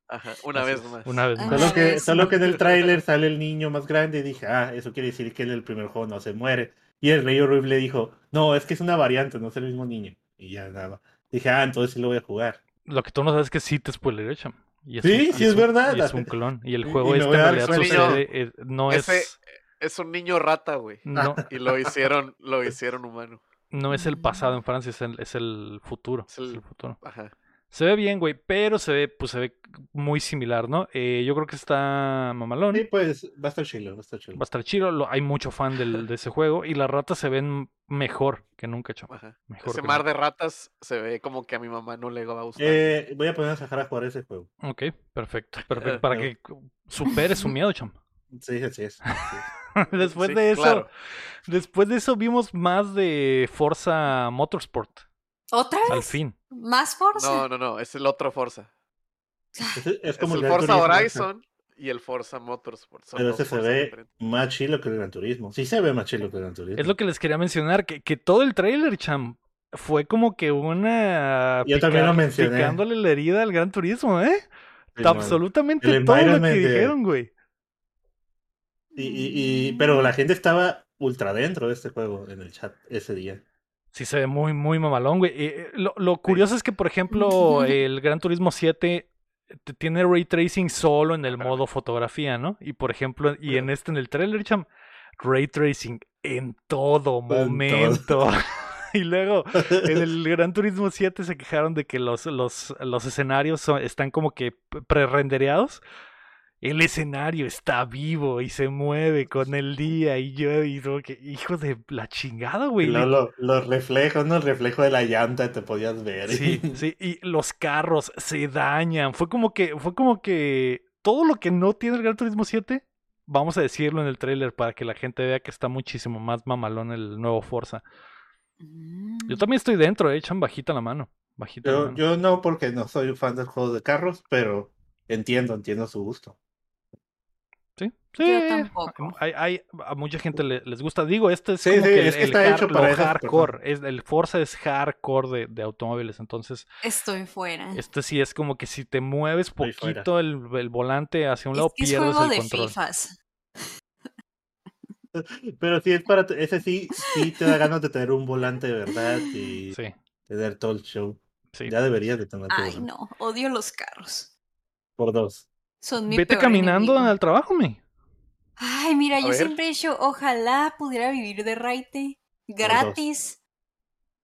Speaker 3: Ajá, una
Speaker 1: Así
Speaker 3: vez
Speaker 1: es,
Speaker 3: más.
Speaker 1: Una vez más.
Speaker 4: Solo que, solo que en el tráiler sale el niño más grande y dije, ah, eso quiere decir que en el primer juego no se muere. Y el rey horrible dijo, no, es que es una variante, no es el mismo niño. Y ya nada. Dije, ah, entonces sí lo voy a jugar.
Speaker 1: Lo que tú no sabes es que sí te spoileré, Cham. Y es
Speaker 4: Sí,
Speaker 1: un-
Speaker 4: sí es verdad.
Speaker 1: Y es un clon. Y el juego
Speaker 4: y
Speaker 1: este en realidad sucede, eh, no
Speaker 3: Ese-
Speaker 1: es.
Speaker 3: Es un niño rata, güey.
Speaker 1: No,
Speaker 3: Y lo hicieron, lo [laughs] hicieron humano.
Speaker 1: No es el pasado en Francia, es el, es el futuro.
Speaker 3: Es
Speaker 1: es
Speaker 3: el-
Speaker 1: futuro.
Speaker 3: Ajá.
Speaker 1: Se ve bien, güey, pero se ve, pues se ve muy similar, ¿no? Eh, yo creo que está mamalón.
Speaker 4: Sí, pues va a estar chilo, va a estar chilo.
Speaker 1: Va a estar chido. lo- hay mucho fan del, de ese juego. Y las ratas se ven mejor que nunca, chamo.
Speaker 3: Ajá.
Speaker 1: Mejor
Speaker 3: Ese mar
Speaker 1: nunca.
Speaker 3: de ratas se ve como que a mi mamá no le va a gustar.
Speaker 4: Eh, voy a poner a Sahara a jugar ese juego.
Speaker 1: Ok, perfecto. perfecto [laughs] para que supere su miedo, chamo.
Speaker 4: Sí, así es. así es. [laughs]
Speaker 1: después
Speaker 3: Sí,
Speaker 1: de eso,
Speaker 3: claro.
Speaker 1: después de eso vimos más de Forza Motorsport.
Speaker 5: ¿Otra vez?
Speaker 1: Al fin.
Speaker 5: ¿Más Forza?
Speaker 3: No, no, no, es el otro Forza.
Speaker 4: Es, es
Speaker 3: Es
Speaker 4: como
Speaker 3: el Forza
Speaker 4: Turismo,
Speaker 3: Horizon y el Forza Motorsport. Son
Speaker 4: Pero ese se ve
Speaker 3: diferentes.
Speaker 4: más chilo que el Gran Turismo. Sí se ve más chilo que el Gran Turismo.
Speaker 1: Es lo que les quería mencionar, que, que todo el trailer, cham, fue como que una...
Speaker 4: Yo también lo mencioné.
Speaker 1: Picándole la herida al Gran Turismo, ¿eh?
Speaker 4: Sí.
Speaker 1: Absolutamente todo lo que
Speaker 4: de-
Speaker 1: dijeron, güey.
Speaker 4: Y, y- y- pero la gente estaba ultra dentro de este juego en el chat ese día.
Speaker 1: Sí, se ve muy, muy mamalón, güey. Eh, lo, lo curioso es que, por ejemplo, el Gran Turismo 7 te- tiene ray tracing solo en el modo fotografía, ¿no? Y, por ejemplo, y en este, en el trailer, cham, ray tracing en todo momento. [laughs] [laughs] y luego, en el Gran Turismo 7 se quejaron de que los, los, los escenarios son- están como que pre-rendereados. El escenario está vivo y se mueve con el día y yo y como que hijos de la chingada, güey.
Speaker 4: luego lo- los reflejos, ¿no? El reflejo de la llanta te podías ver.
Speaker 1: Sí, [laughs] sí, y los carros se dañan. Fue como que, fue como que todo lo que no tiene el Gran Turismo 7, vamos a decirlo en el tráiler para que la gente vea que está muchísimo más mamalón el nuevo Forza.
Speaker 5: Mm.
Speaker 1: Yo también estoy dentro, eh, echan bajita la mano. Bajita la
Speaker 4: Yo,
Speaker 1: mano.
Speaker 4: yo no, porque no soy fan del juego de carros, pero entiendo, entiendo su gusto.
Speaker 1: Sí,
Speaker 5: Yo
Speaker 1: sí.
Speaker 5: tampoco.
Speaker 1: Hay, hay, a mucha gente le- les gusta. Digo, este es
Speaker 4: Sí,
Speaker 1: como
Speaker 4: sí,
Speaker 1: que el,
Speaker 4: es que está hecho para
Speaker 1: hardcore. Es, el Forza es hardcore de, de automóviles. Entonces,
Speaker 5: Estoy fuera.
Speaker 1: este sí es como que si te mueves poquito el, el volante hacia un
Speaker 5: Es
Speaker 1: lado,
Speaker 5: que es
Speaker 1: pierdes
Speaker 5: juego
Speaker 1: el
Speaker 5: de
Speaker 1: control.
Speaker 5: FIFAs. [laughs]
Speaker 4: Pero si es para, ese sí, sí te da ganas de tener un volante de verdad y
Speaker 1: Sí,
Speaker 4: tener todo el show.
Speaker 1: sí.
Speaker 4: Ya deberías de tener tu
Speaker 5: Ay, no, odio los carros.
Speaker 4: Por dos.
Speaker 5: Son mi
Speaker 1: Vete
Speaker 5: peor
Speaker 1: caminando
Speaker 5: enemigo.
Speaker 1: al trabajo, me.
Speaker 5: Ay, mira,
Speaker 3: A
Speaker 5: yo
Speaker 3: ver.
Speaker 5: siempre he dicho, ojalá pudiera vivir de raite gratis,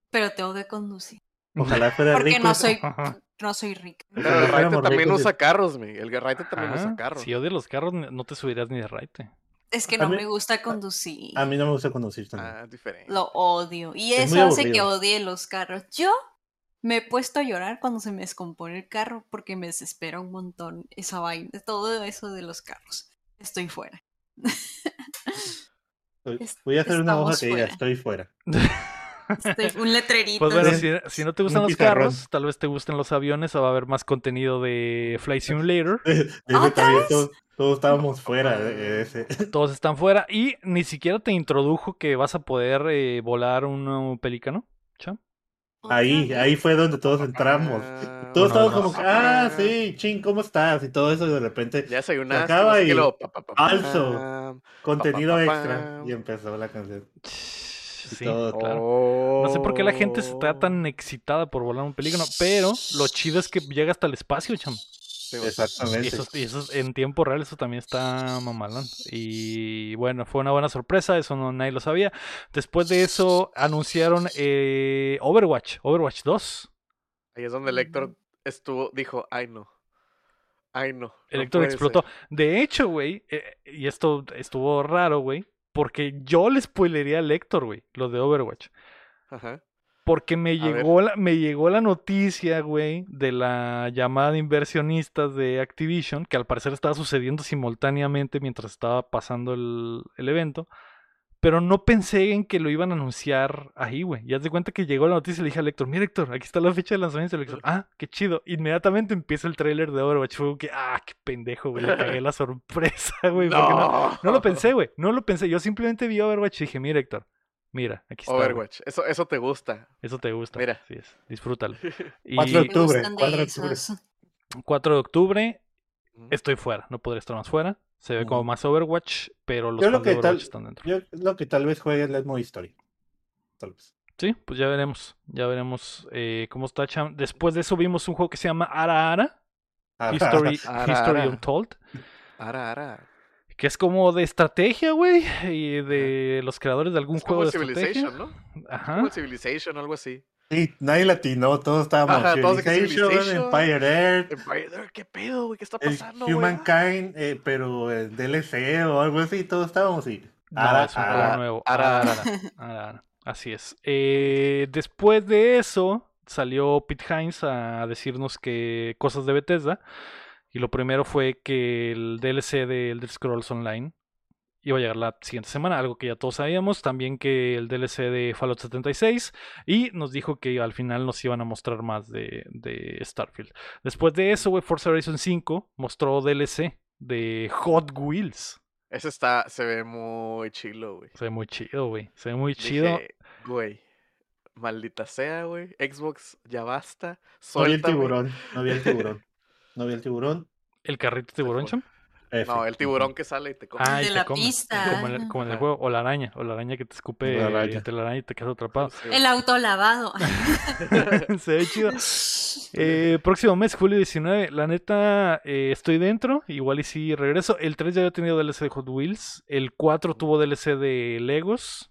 Speaker 5: pero tengo que conducir.
Speaker 4: Ojalá [laughs] fuera
Speaker 5: Porque
Speaker 4: rico.
Speaker 5: no soy, [laughs] no soy rica.
Speaker 3: Pero el Raite también usa carros, mi. El Raite también usa
Speaker 1: Ah,
Speaker 3: carros.
Speaker 1: Si odias los carros, no te subirías ni de raite.
Speaker 5: Es que no
Speaker 4: mí-
Speaker 5: me gusta conducir.
Speaker 4: A mí no me gusta conducir también.
Speaker 3: Ah, diferente.
Speaker 5: Lo odio. Y
Speaker 4: Es
Speaker 5: eso hace que odie los carros. Yo Me he puesto a llorar cuando se me descompone el carro porque me desespera un montón esa vaina, todo eso de los carros. Estoy fuera.
Speaker 4: Voy a hacer una hoja que diga, estoy fuera.
Speaker 5: Estoy- un letrerito.
Speaker 1: Pues bueno, si, si no te gustan
Speaker 4: Un
Speaker 1: los carros, tal vez te gusten los aviones o va a haber más contenido de Flight Simulator. [laughs]
Speaker 4: Desde
Speaker 5: ¿Otra
Speaker 4: también
Speaker 5: vez?
Speaker 4: todos, todos estábamos fuera de, ese. [laughs]
Speaker 1: Todos están fuera y ni siquiera te introdujo que vas a poder eh, volar un uh, pelícano. Cham.
Speaker 5: ¿Otra
Speaker 4: Ahí, ahí fue donde todos entramos.
Speaker 3: Ah,
Speaker 4: Todos estábamos como que, ah, sí, ching, ¿cómo estás? Y todo eso y de repente,
Speaker 3: Ya
Speaker 4: acaba
Speaker 3: no sé qué,
Speaker 4: y
Speaker 3: luego, pa, pa, pa, pam,
Speaker 4: alzo. contenido
Speaker 3: pa, pa,
Speaker 4: extra. Y empezó la canción.
Speaker 1: Sí,
Speaker 4: todo.
Speaker 1: claro. No sé por qué la gente está
Speaker 3: Oh.
Speaker 1: tan excitada por volar un pelícano, pero lo chido es que llega hasta el espacio, cham.
Speaker 4: Exactamente.
Speaker 1: eso, y eso es- en tiempo real, eso también está mamalón. Y bueno, fue una buena sorpresa, eso no, nadie lo sabía. Después de eso, anunciaron eh, Overwatch, Overwatch 2.
Speaker 3: Ahí es donde el Héctor estuvo, dijo, ay no. Ay no.
Speaker 1: El
Speaker 3: no
Speaker 1: Héctor explotó.
Speaker 3: ser".
Speaker 1: De hecho, güey, eh, y esto estuvo raro, güey, porque yo le spoilería al Héctor, güey, lo de Overwatch.
Speaker 3: Ajá.
Speaker 1: Porque me
Speaker 3: A
Speaker 1: llegó, la, me llegó la noticia, güey, de la llamada de inversionistas de Activision, que al parecer estaba sucediendo simultáneamente mientras estaba pasando el, el evento. Pero no pensé en que lo iban a anunciar ahí, güey. Ya de cuenta que llegó la noticia y le dije al Héctor, mira Héctor, aquí está la fecha de lanzamiento. Y Héctor, ah, qué chido. Inmediatamente empieza el tráiler de Overwatch. Fue que, ah, qué pendejo, güey. Le cagué la [laughs] sorpresa, güey. no, no lo pensé, güey. No lo pensé. Yo simplemente vi Overwatch y dije, mira Héctor, mira, aquí está.
Speaker 3: Overwatch. Eso, eso te gusta.
Speaker 1: Eso te gusta.
Speaker 3: Mira.
Speaker 1: Así es. Disfrútalo. [laughs] Y
Speaker 4: 4 de octubre,
Speaker 5: gustan de
Speaker 4: 4 de octubre.
Speaker 5: esos.
Speaker 1: 4 de octubre
Speaker 3: Ujú.
Speaker 1: estoy fuera. No podré estar más fuera. Se ve como más Overwatch, pero los
Speaker 4: Yo lo tal-
Speaker 1: Overwatch están dentro.
Speaker 4: Yo lo que tal vez juegue es el modo historia. Tal vez.
Speaker 1: Sí, pues ya veremos. Ya veremos eh, cómo está Cham. Después de eso vimos un juego que se llama Ara Ara. History,
Speaker 3: Ara
Speaker 1: History
Speaker 3: Ara.
Speaker 1: Untold.
Speaker 3: Ara, ara.
Speaker 1: Que es como de estrategia, güey. Y de los creadores de algún
Speaker 3: Es como
Speaker 1: juego
Speaker 3: el
Speaker 1: de estrategia.
Speaker 3: Civilization, ¿no?
Speaker 1: Ajá.
Speaker 3: Como Civilization o algo así.
Speaker 4: Sí, nadie latinó, todos estábamos
Speaker 3: Ajá,
Speaker 4: Civilization. Empire Earth,
Speaker 3: Empire Earth, ¿Qué pedo, güey? ¿Qué está pasando, güey?
Speaker 4: Humankind, eh, pero el DLC o algo así, todos estábamos así.
Speaker 1: No,
Speaker 4: Ara,
Speaker 1: es un
Speaker 4: ara.
Speaker 1: juego nuevo.
Speaker 3: Ara,
Speaker 1: Ara,
Speaker 3: ara.
Speaker 1: ara, ara. Así es. Eh, después de eso, salió Pete Hines a decirnos que cosas de Bethesda. Y lo primero fue que el DLC de Elder Scrolls Online iba a llegar la siguiente semana, algo que ya todos sabíamos. También que el DLC de Fallout 76. Y nos dijo que al final nos iban a mostrar más de, de Starfield. Después de eso, güey, Forza Horizon 5 mostró DLC de Hot Wheels.
Speaker 3: Ese está, se ve muy chilo, güey.
Speaker 1: Se ve muy chido, güey. Se ve muy chido.
Speaker 3: Güey, maldita sea, güey. Xbox, ya basta.
Speaker 4: No vi el tiburón, no vi el tiburón. No vi el tiburón.
Speaker 1: ¿El carrito tiburón, cham?
Speaker 3: No, el tiburón que sale y te come.
Speaker 1: Ah, y
Speaker 5: de
Speaker 1: te
Speaker 5: la
Speaker 1: come,
Speaker 5: pista.
Speaker 1: Como en el, como en el
Speaker 3: Ajá.
Speaker 1: juego. O la araña. O la araña que te escupe
Speaker 4: La araña.
Speaker 1: y te la araña y te quedas atrapado.
Speaker 3: Sí,
Speaker 5: El auto lavado. [laughs] [laughs]
Speaker 1: Se ve chido. Eh, próximo mes, julio 19. La neta, eh, estoy dentro. Igual y sí regreso. El 3 ya había tenido DLC de Hot Wheels. El 4 tuvo DLC de Legos.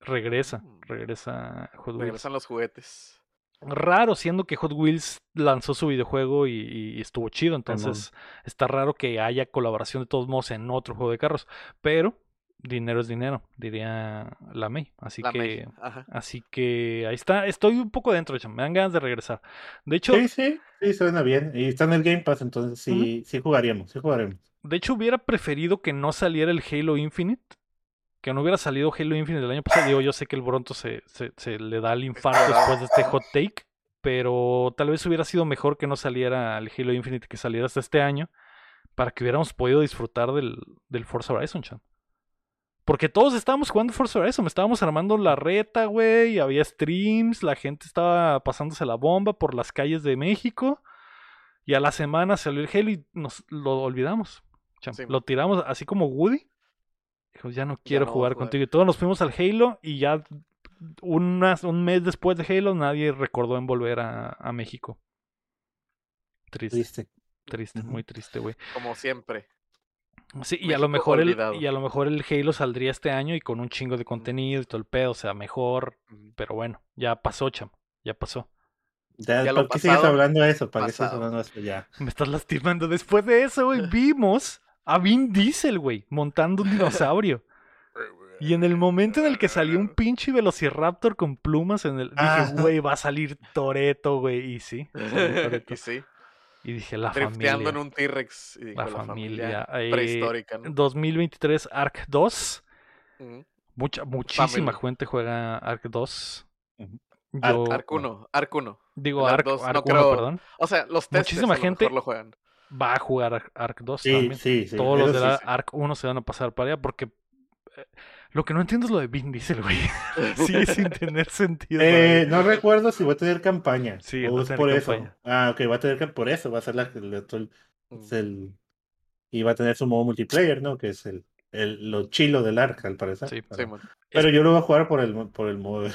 Speaker 1: Regresa. Regresa Hot Wheels.
Speaker 3: Regresan los juguetes.
Speaker 1: Raro, siendo que Hot Wheels lanzó su videojuego y, y estuvo chido. Entonces, está raro que haya colaboración de todos modos en otro juego de carros. Pero, dinero es dinero, diría la May. Así
Speaker 3: La
Speaker 1: que.
Speaker 3: May.
Speaker 1: Así que ahí está. Estoy un poco dentro, cham, me dan ganas de regresar. De hecho,
Speaker 4: Sí, sí, sí, suena bien. Y está en el Game Pass, entonces sí, sí jugaríamos, sí jugaremos.
Speaker 1: de hecho, hubiera preferido que no saliera el Halo Infinite. Que no hubiera salido Halo Infinite el año pasado. Digo, yo sé que el Bronto se, se, se le da el infarto después de este hot take. Pero tal vez hubiera sido mejor que no saliera el Halo Infinite, que saliera hasta este año. Para que hubiéramos podido disfrutar del, del Forza Horizon, chan. Porque todos estábamos jugando Forza Horizon. Estábamos armando la reta, güey. Había streams. La gente estaba pasándose la bomba por las calles de México. Y a la semana salió el Halo y nos lo olvidamos.
Speaker 3: Sí.
Speaker 1: Lo tiramos así como Woody. Dijo, ya no quiero
Speaker 3: no
Speaker 1: jugar contigo. Y todos nos fuimos al Halo y ya unas- un mes después de Halo nadie recordó en volver a, a México. Triste,
Speaker 4: Triste.
Speaker 1: triste, muy triste, güe
Speaker 3: Como siempre.
Speaker 1: Sí, y a lo mejor el, y a lo mejor el Halo saldría este año y con un chingo de contenido y todo el pedo, o sea, mejor, pero bueno, ya pasó, cham, ya pasó.
Speaker 4: Ya,
Speaker 3: Ya lo
Speaker 4: ¿Por qué sigues
Speaker 3: pasado,
Speaker 4: hablando de eso? ¿Para qué sigues hablando de eso? Ya. [laughs]
Speaker 1: Me estás lastimando. Después de eso, güey, [laughs] vimos a Vin Diesel, güey, montando un dinosaurio. [laughs] Y en el momento en el que salió un pinche Velociraptor con plumas en el. Dije,
Speaker 4: Ah.
Speaker 1: güey, va a salir Toreto, güey. Y sí.
Speaker 3: y [laughs] sí,
Speaker 1: Y dije, la
Speaker 3: drifteando
Speaker 1: familia.
Speaker 3: en un T-Rex.
Speaker 1: La familia. eh,
Speaker 3: prehistórica, ¿no?
Speaker 1: 2023 Ark 2.
Speaker 3: Ujú.
Speaker 1: Mucha, muchísima
Speaker 3: Family.
Speaker 1: gente juega Ark 2.
Speaker 4: Ujú.
Speaker 1: Yo
Speaker 3: Arc 1, Arc 1.
Speaker 1: digo Ark
Speaker 3: 2 no
Speaker 1: Ark 1,
Speaker 3: creo-
Speaker 1: perdón.
Speaker 3: O sea, los testes
Speaker 1: Muchísima
Speaker 3: a lo
Speaker 1: gente-
Speaker 3: mejor lo juegan.
Speaker 1: Va a jugar Ark, Ark 2
Speaker 4: Sí,
Speaker 1: también.
Speaker 4: sí, sí.
Speaker 1: Todos los de
Speaker 4: sí,
Speaker 1: la
Speaker 4: sí.
Speaker 1: Ark 1 se van a pasar para allá porque eh, lo que no entiendo es lo de Vin Diesel, güey. [laughs] Sigue [laughs] sin tener sentido.
Speaker 4: Eh, no recuerdo si va a tener campaña.
Speaker 1: Sí,
Speaker 4: o
Speaker 1: va a
Speaker 4: es
Speaker 1: tener
Speaker 4: por
Speaker 1: campaña.
Speaker 4: eso. Ah, ok, va a tener campaña. Por eso va a ser la, el, el- Y va a tener su modo multiplayer, ¿no? Que es el, el lo chilo del arca, al parecer.
Speaker 1: Sí,
Speaker 4: Pero-
Speaker 3: Simón.
Speaker 4: Pero yo lo voy a jugar por el, por el modo.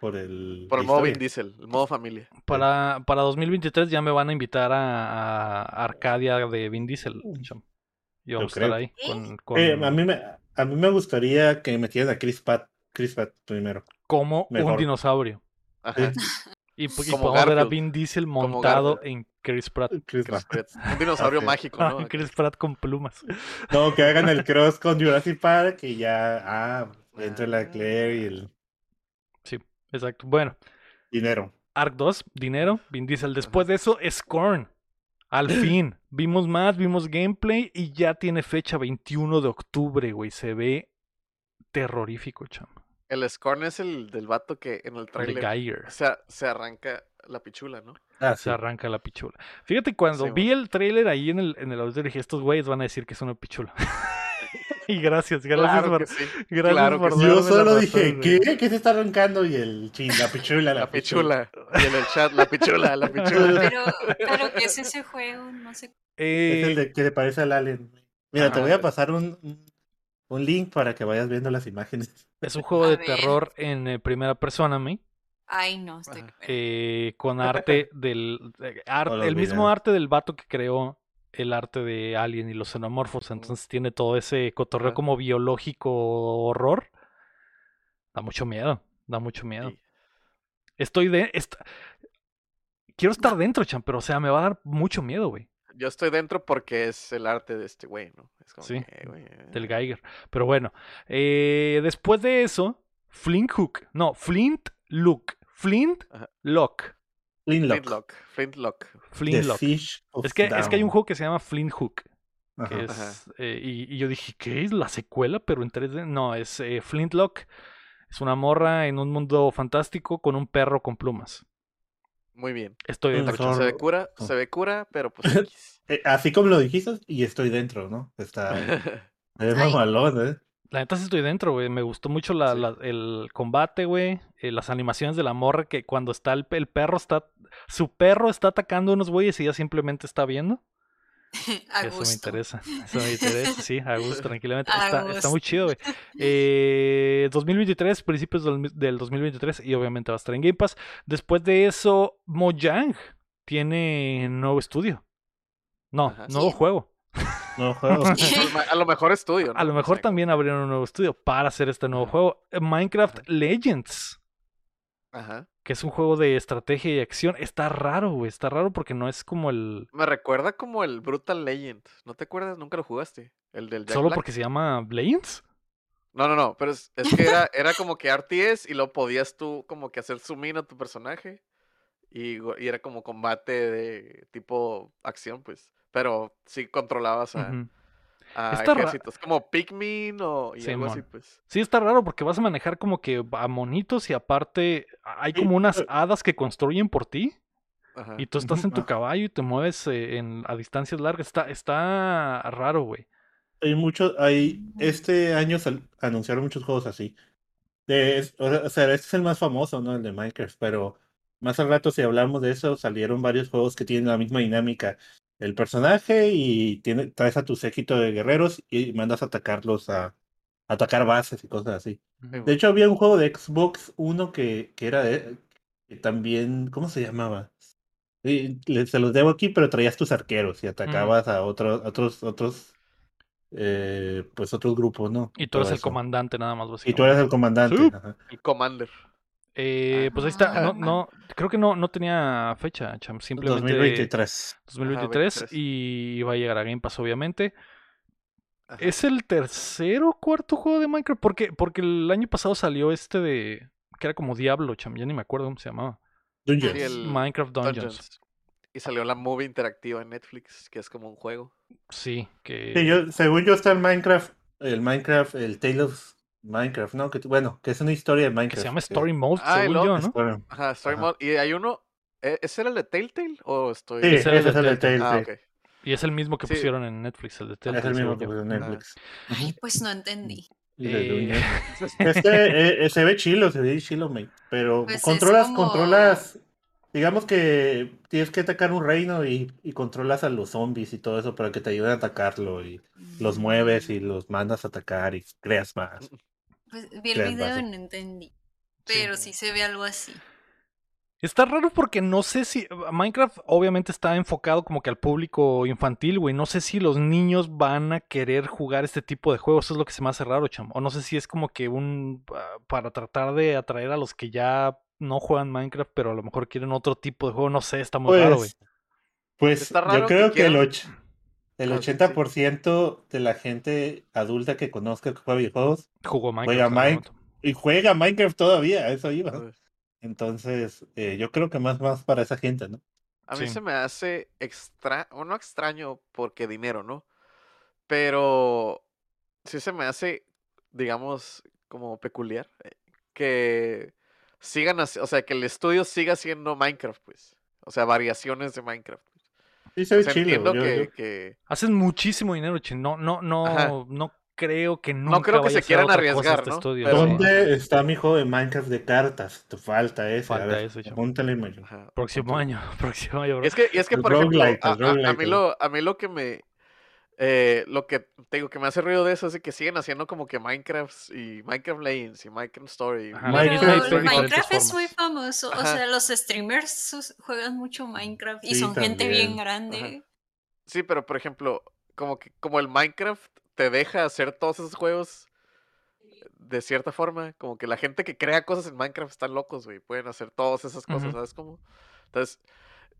Speaker 4: Por el.
Speaker 3: Por el modo Vin. Diesel, el modo familia.
Speaker 1: Para, para 2023 ya me van a invitar a, a Arcadia de Vin Diesel. cham. Y vamos a
Speaker 4: creo.
Speaker 1: estar ahí con, con-
Speaker 4: Eh, a, mí me, a mí me gustaría que metieran a Chris Pratt, Chris Pratt primero.
Speaker 1: como un dinosaurio.
Speaker 3: Ajá.
Speaker 1: Y, y podemos ver a
Speaker 3: Garfield.
Speaker 1: Vin Diesel montado
Speaker 3: Garfield.
Speaker 1: en Chris Pratt.
Speaker 4: Chris
Speaker 3: Chris
Speaker 4: Pratt.
Speaker 3: Un dinosaurio mágico, ¿no? [laughs]
Speaker 1: Chris Pratt con plumas.
Speaker 4: No, que hagan el cross con Jurassic Park y ya. Ah, entre la Claire y el
Speaker 1: exacto. Bueno,
Speaker 4: dinero.
Speaker 1: Ark 2, dinero, Vin Diesel. Después de eso, Scorn. Al [clears throat] fin, vimos más, vimos gameplay y ya tiene fecha 21 de octubre, güey. Se ve terrorífico, cham.
Speaker 3: El Scorn es el del vato que en el trailer
Speaker 1: Geiger.
Speaker 3: se, se arranca la pichula, ¿no?
Speaker 4: Ah,
Speaker 1: Se
Speaker 4: sí.
Speaker 1: arranca la pichula. Fíjate, cuando
Speaker 3: Sí,
Speaker 1: vi el trailer ahí en el, en el audio, dije, estos güeyes van a decir que es una pichula. [laughs] [laughs] y gracias, gracias
Speaker 3: Claro
Speaker 1: por...
Speaker 3: que sí.
Speaker 1: Gracias
Speaker 3: claro
Speaker 1: por
Speaker 3: que sí.
Speaker 1: darme
Speaker 4: Yo solo
Speaker 1: razón,
Speaker 4: dije,
Speaker 1: güey.
Speaker 4: ¿qué? ¿Qué se está arrancando? Y el chin, la pichula, la,
Speaker 3: La pichula. Y en el chat, la pichula, la pichula. [laughs]
Speaker 5: Pero, pero ¿qué es ese juego? No sé.
Speaker 1: Eh,
Speaker 4: Es el de que le parece al Alien. Mira, te
Speaker 3: Ajá.
Speaker 4: voy a pasar un, un- link para que vayas viendo las imágenes.
Speaker 1: Es un juego
Speaker 5: A
Speaker 1: de
Speaker 5: ver.
Speaker 1: terror en eh, primera persona, ¿me?
Speaker 5: Ay, no, estoy.
Speaker 1: Eh, con arte del de- ar-
Speaker 4: No lo
Speaker 1: el mismo arte del vato que creó el arte de Alien y los xenomorfos, entonces tiene todo ese cotorreo como biológico horror. Da mucho miedo, da mucho miedo.
Speaker 3: Sí.
Speaker 1: Estoy de est- quiero estar dentro, chan, pero o sea, me va a dar mucho miedo, güey,
Speaker 3: Yo estoy dentro porque es el arte de este güey, ¿no? Es como
Speaker 1: Sí,
Speaker 3: que, güey,
Speaker 1: del
Speaker 3: eh.
Speaker 1: Geiger. Pero bueno, eh, después de eso, Flint Hook, no, Flint Look, Flint
Speaker 3: Ajá.
Speaker 1: Lock,
Speaker 4: Flintlock.
Speaker 3: Flintlock. Flintlock.
Speaker 1: Flint
Speaker 4: The
Speaker 1: Lock.
Speaker 4: Fish of
Speaker 1: Es que, es que hay un juego que se llama Flint Hook.
Speaker 4: Ajá.
Speaker 1: que es,
Speaker 3: Ajá.
Speaker 1: eh, y, y yo dije, ¿qué es la secuela? Pero en 3D. No, es eh, Flintlock. Es una morra en un mundo fantástico con un perro con plumas.
Speaker 3: Muy bien.
Speaker 1: Estoy dentro.
Speaker 3: Se ve cura,
Speaker 4: Oh.
Speaker 3: se ve cura, pero pues [laughs] X.
Speaker 4: Eh, así como lo dijiste, y estoy dentro, ¿no? Está. [laughs] Es mamalón, ¿eh?
Speaker 1: La neta sí estoy dentro, güey. Me gustó mucho la,
Speaker 3: Sí.
Speaker 1: la- el combate, güey. eh, las animaciones de la morra que cuando está el, el perro está... Su perro está atacando a unos güeyes y ella simplemente está viendo. [laughs]
Speaker 5: A
Speaker 1: Eso me interesa. Eso me [laughs] interesa, sí, a gusto, tranquilamente.
Speaker 5: A
Speaker 1: Está, está muy chido, güey. [laughs] Eh, 2023, principios del, del 2023, y obviamente va a estar en Game Pass. Después de eso, Mojang tiene nuevo estudio. No,
Speaker 3: Ajá.
Speaker 1: nuevo
Speaker 5: Sí.
Speaker 1: juego.
Speaker 4: No juego. [laughs]
Speaker 3: A lo mejor estudio, ¿no?
Speaker 1: A lo mejor también abrieron un nuevo estudio para hacer este nuevo juego. Eh, Minecraft Legends,
Speaker 3: Ajá.
Speaker 1: que es un juego de estrategia y acción. Está raro, güey. Está raro porque no es como el.
Speaker 3: Me recuerda como el Brutal Legend. ¿No te acuerdas? Nunca lo jugaste. El del Jack
Speaker 1: Solo
Speaker 3: Black.
Speaker 1: porque se llama Legends.
Speaker 3: No, no, no. Pero es, es que era, era como que RTS y lo podías tú como que hacer zoom in a tu personaje. Y era como combate de tipo acción, pues. Pero sí controlabas a, ejércitos. Como Pikmin o y algo así, pues.
Speaker 1: Sí, está raro porque vas a manejar como que a monitos y aparte hay como unas hadas que construyen por ti
Speaker 3: Ajá.
Speaker 1: y tú estás en tu
Speaker 4: Ajá. [laughs]
Speaker 1: caballo y te mueves eh, en, a distancias largas. Está, está raro, güey.
Speaker 4: Hay muchos, hay, este año sal- anunciaron muchos juegos así. De, es- o sea, este es el más famoso, ¿no? El de Minecraft, pero más al rato si hablamos de eso, salieron varios juegos que tienen la misma dinámica. El personaje y tiene, traes a tu séquito de guerreros y mandas a atacarlos a, a atacar bases y cosas así. De hecho, había un juego de Xbox Uno que, que era de, que también, ¿cómo se llamaba? Le- se los debo aquí, pero traías tus arqueros y atacabas a otros, otros, otros, eh, pues otros grupos, ¿no?
Speaker 1: Y tú
Speaker 4: Todo
Speaker 1: eres el comandante nada más,
Speaker 4: Y tú eres el comandante.
Speaker 1: Sí.
Speaker 4: ajá.
Speaker 3: El Commander.
Speaker 1: Eh, pues ahí está. No,
Speaker 5: Ah.
Speaker 1: no, creo que no, no tenía fecha, cham. Simplemente
Speaker 4: 2023.
Speaker 1: 2023
Speaker 3: 23.
Speaker 1: y va a llegar a Game Pass, obviamente.
Speaker 3: Ajá.
Speaker 1: ¿Es el tercero o cuarto juego de Minecraft? Porque, porque el año pasado salió este de. que era como Diablo, cham, ya ni me acuerdo cómo se llamaba.
Speaker 4: Dungeons.
Speaker 3: El
Speaker 1: Minecraft Dungeons.
Speaker 3: Dungeons. Y salió la movie interactiva en Netflix, que es como un juego.
Speaker 1: Sí, que.
Speaker 4: Sí, yo, según yo está el Minecraft, el Minecraft, el Tale of Minecraft, ¿no? Que, bueno, que es una historia de
Speaker 1: que
Speaker 4: Minecraft.
Speaker 1: se llama
Speaker 4: que-
Speaker 1: Story Mode,
Speaker 3: Ah,
Speaker 1: según yo, ¿no?
Speaker 4: Story-
Speaker 3: Ajá, Story
Speaker 4: Ajá.
Speaker 3: Mode. Y hay uno. ¿e- ¿Ese era el de Telltale? ¿O estoy.?
Speaker 4: Sí,
Speaker 1: Ese
Speaker 4: es
Speaker 1: el de
Speaker 4: el de
Speaker 1: Telltale.
Speaker 3: Ah,
Speaker 4: Telltale.
Speaker 3: ok.
Speaker 1: Y es el mismo que
Speaker 3: Sí.
Speaker 1: pusieron en Netflix, el de
Speaker 4: Es
Speaker 1: Telltale.
Speaker 4: el mismo que puso en Netflix.
Speaker 5: Ay, pues no entendí.
Speaker 4: Y
Speaker 1: Eh. [laughs]
Speaker 4: Este eh, eh, se ve chilo, se ve chilo, mate. Pero
Speaker 5: Pues es
Speaker 4: controlas,
Speaker 5: como-
Speaker 4: controlas. Digamos que tienes que atacar un reino y, y controlas a los zombies y todo eso para que te ayuden a atacarlo. Y los mueves y los mandas a atacar y creas más. [laughs]
Speaker 5: Pues vi el video
Speaker 4: base.
Speaker 5: y no entendí. Pero sí se ve algo así.
Speaker 1: Está raro porque no sé si. Minecraft obviamente está enfocado como que al público infantil, güey. No sé si los niños van a querer jugar este tipo de juegos. Eso es lo que se me hace raro, chamo. O no sé si es como que un. ah, para tratar de atraer a los que ya no juegan Minecraft, pero a lo mejor quieren otro tipo de juego. No sé, está muy raro, güey.
Speaker 4: Pues,
Speaker 3: Está
Speaker 4: yo
Speaker 3: raro
Speaker 4: creo que, el,
Speaker 3: quieran-
Speaker 4: och- el
Speaker 3: Ah, sí, sí.
Speaker 4: 80% de la gente adulta que conozca que juega videojuegos
Speaker 1: Jugó
Speaker 4: Juega
Speaker 1: Minecraft. en algún
Speaker 4: Mine-
Speaker 1: momento.
Speaker 4: y juega Minecraft todavía, a eso iba. Entonces, eh, yo creo que más más para esa gente, ¿no?
Speaker 3: A mí
Speaker 1: Sí.
Speaker 3: se me hace extra, o no extraño porque dinero, ¿no? Pero sí se me hace, digamos, como peculiar eh, que sigan así, o sea, que el estudio siga siendo Minecraft, pues. O sea, variaciones de Minecraft.
Speaker 4: Sí, se
Speaker 3: O
Speaker 4: ve
Speaker 3: sea,
Speaker 4: chilo.
Speaker 3: entiendo
Speaker 4: yo-
Speaker 3: que,
Speaker 4: yo-
Speaker 3: que-
Speaker 1: Hacen muchísimo dinero, chin. No, no,
Speaker 3: Ajá.
Speaker 1: no, no creo que nunca
Speaker 3: creo que
Speaker 1: vaya
Speaker 3: se quieran arriesgar,
Speaker 1: este
Speaker 3: ¿no?
Speaker 1: estudio,
Speaker 3: Pero-
Speaker 1: sí.
Speaker 4: ¿Dónde está mi juego de Minecraft de cartas? Te falta ese.
Speaker 1: Falta
Speaker 4: a ver,
Speaker 1: ese, chamo.
Speaker 4: apúntale, Mayo.
Speaker 3: ajá.
Speaker 1: Próximo año, [laughs] próximo año, bro.
Speaker 3: Es que, y es que por ejemplo, a, a- a
Speaker 4: roguelike,
Speaker 3: mí lo, a mí lo que me, eh, lo que te digo que me hace ruido de eso es de que siguen haciendo como que Minecraft y Minecraft Legends y Minecraft Story.
Speaker 4: Minecraft
Speaker 5: Pero
Speaker 4: diferentes
Speaker 5: Minecraft es muy famoso. O sea, los streamers juegan mucho Minecraft y
Speaker 4: Sí,
Speaker 5: son gente bien grande.
Speaker 3: Sí, pero por ejemplo, como que como el Minecraft te deja hacer todos esos juegos de cierta forma, como que la gente que crea cosas en Minecraft están locos, güey, pueden hacer todas esas cosas,
Speaker 1: Ujú.
Speaker 3: ¿sabes cómo? Entonces,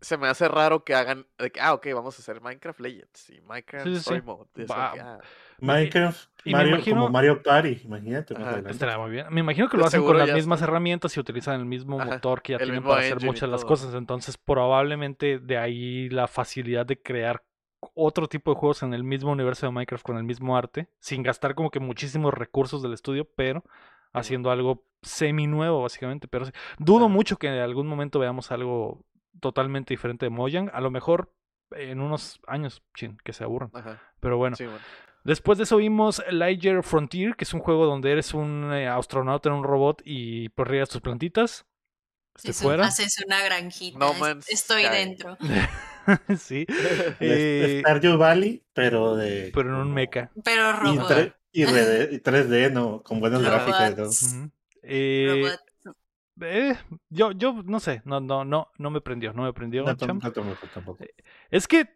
Speaker 3: se me hace raro que hagan, de que, ah, ok, vamos a hacer Minecraft Legends y Minecraft
Speaker 1: Sí, sí,
Speaker 3: Story
Speaker 1: sí.
Speaker 3: Mode. y es
Speaker 1: Va-
Speaker 3: like, ah,
Speaker 4: Minecraft,
Speaker 1: y me
Speaker 4: Mario,
Speaker 1: imagino-
Speaker 4: como Mario Party, imagínate.
Speaker 3: Ajá,
Speaker 1: muy bien. Me imagino que lo hacen con las mismas
Speaker 3: está.
Speaker 1: herramientas y utilizan el mismo
Speaker 3: Ajá,
Speaker 1: motor que ya tienen para hacer muchas de las cosas. Entonces, probablemente de ahí la facilidad de crear otro tipo de juegos en el mismo universo de Minecraft con el mismo arte, sin gastar como que muchísimos recursos del estudio, pero haciendo algo semi nuevo, básicamente. Pero sí, dudo mucho que en algún momento veamos algo totalmente diferente de Mojang. A lo mejor en unos años, chin, que se aburran.
Speaker 3: ajá,
Speaker 1: Pero bueno.
Speaker 3: sí, bueno.
Speaker 1: Después de eso vimos Liger Frontier, que es un juego donde eres un eh, astronauta en un robot y pues riegas tus plantitas.
Speaker 5: Sí,
Speaker 1: ¿Te
Speaker 5: es un-
Speaker 1: fuera?
Speaker 5: haces una granjita.
Speaker 3: No
Speaker 5: es- Estoy
Speaker 3: Sky.
Speaker 5: dentro. [laughs]
Speaker 1: sí. [laughs] Eh,
Speaker 4: Stardew Valley, pero de.
Speaker 1: pero en un mecha.
Speaker 5: Pero
Speaker 4: Y,
Speaker 5: robot.
Speaker 4: y, rede- y 3D, ¿no? Con buenas
Speaker 5: Robots.
Speaker 4: gráficas. y.
Speaker 1: Eh,
Speaker 5: robot.
Speaker 1: Eh, yo, yo no sé, no, no, no, no me prendió, no me prendió.
Speaker 4: No, no tampoco, tampoco.
Speaker 1: Es que,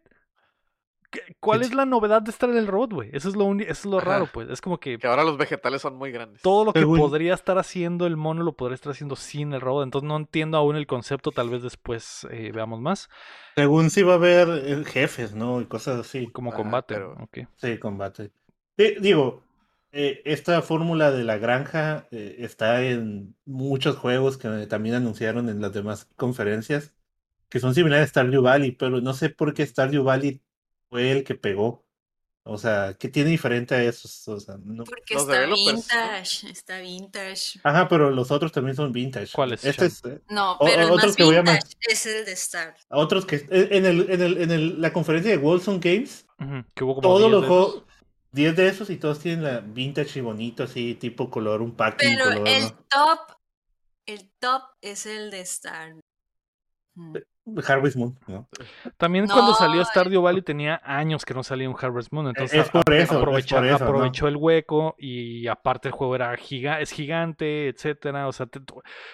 Speaker 1: ¿qué- ¿cuál es la novedad de estar en el robot, güey? Eso es lo eso es lo
Speaker 3: Ajá.
Speaker 1: raro, pues. Es como que
Speaker 3: Que ahora los vegetales son muy grandes.
Speaker 1: todo lo que
Speaker 4: Según-
Speaker 1: podría estar haciendo el mono lo podría estar haciendo sin el robot. Entonces no entiendo aún el concepto, tal vez después eh, veamos más.
Speaker 4: Según sí va a haber eh, jefes, ¿no? Y cosas así.
Speaker 1: Como
Speaker 3: Ajá,
Speaker 1: combate.
Speaker 3: pero-
Speaker 1: ok.
Speaker 4: Sí, combate. Sí, digo, eh, esta fórmula de la granja eh, está en muchos juegos que también anunciaron en las demás conferencias, que son similares a Stardew Valley, pero no sé por qué Stardew Valley fue el que pegó. O sea, ¿qué tiene diferente a esos? O sea, no-
Speaker 5: Porque
Speaker 3: los
Speaker 5: está vintage. Está vintage.
Speaker 4: Ajá, pero los otros también son vintage.
Speaker 1: ¿Cuáles,
Speaker 4: Este es, eh,
Speaker 5: No,
Speaker 4: O-
Speaker 5: pero el
Speaker 4: otros
Speaker 5: más
Speaker 4: que voy a
Speaker 5: vintage es el de Star.
Speaker 4: otros que en el, en el, en el- la conferencia de Wilson Games,
Speaker 1: Ujú, Que hubo como
Speaker 4: todos
Speaker 1: 10
Speaker 4: los juegos, 10 de esos y todos tienen la vintage y bonito, así, tipo color, un packing
Speaker 5: Pero
Speaker 4: color.
Speaker 5: el
Speaker 4: ¿no?
Speaker 5: top, el top es el de Star.
Speaker 4: Harvest Moon, ¿no?
Speaker 1: También cuando salió. Stardew Valley tenía años que no salía un Harvest Moon, entonces
Speaker 4: es por
Speaker 1: a-
Speaker 4: eso, es
Speaker 1: aprovecha-
Speaker 4: por eso, ¿no?
Speaker 1: aprovechó el hueco y aparte el juego era giga, es gigante, etcétera, o sea, te-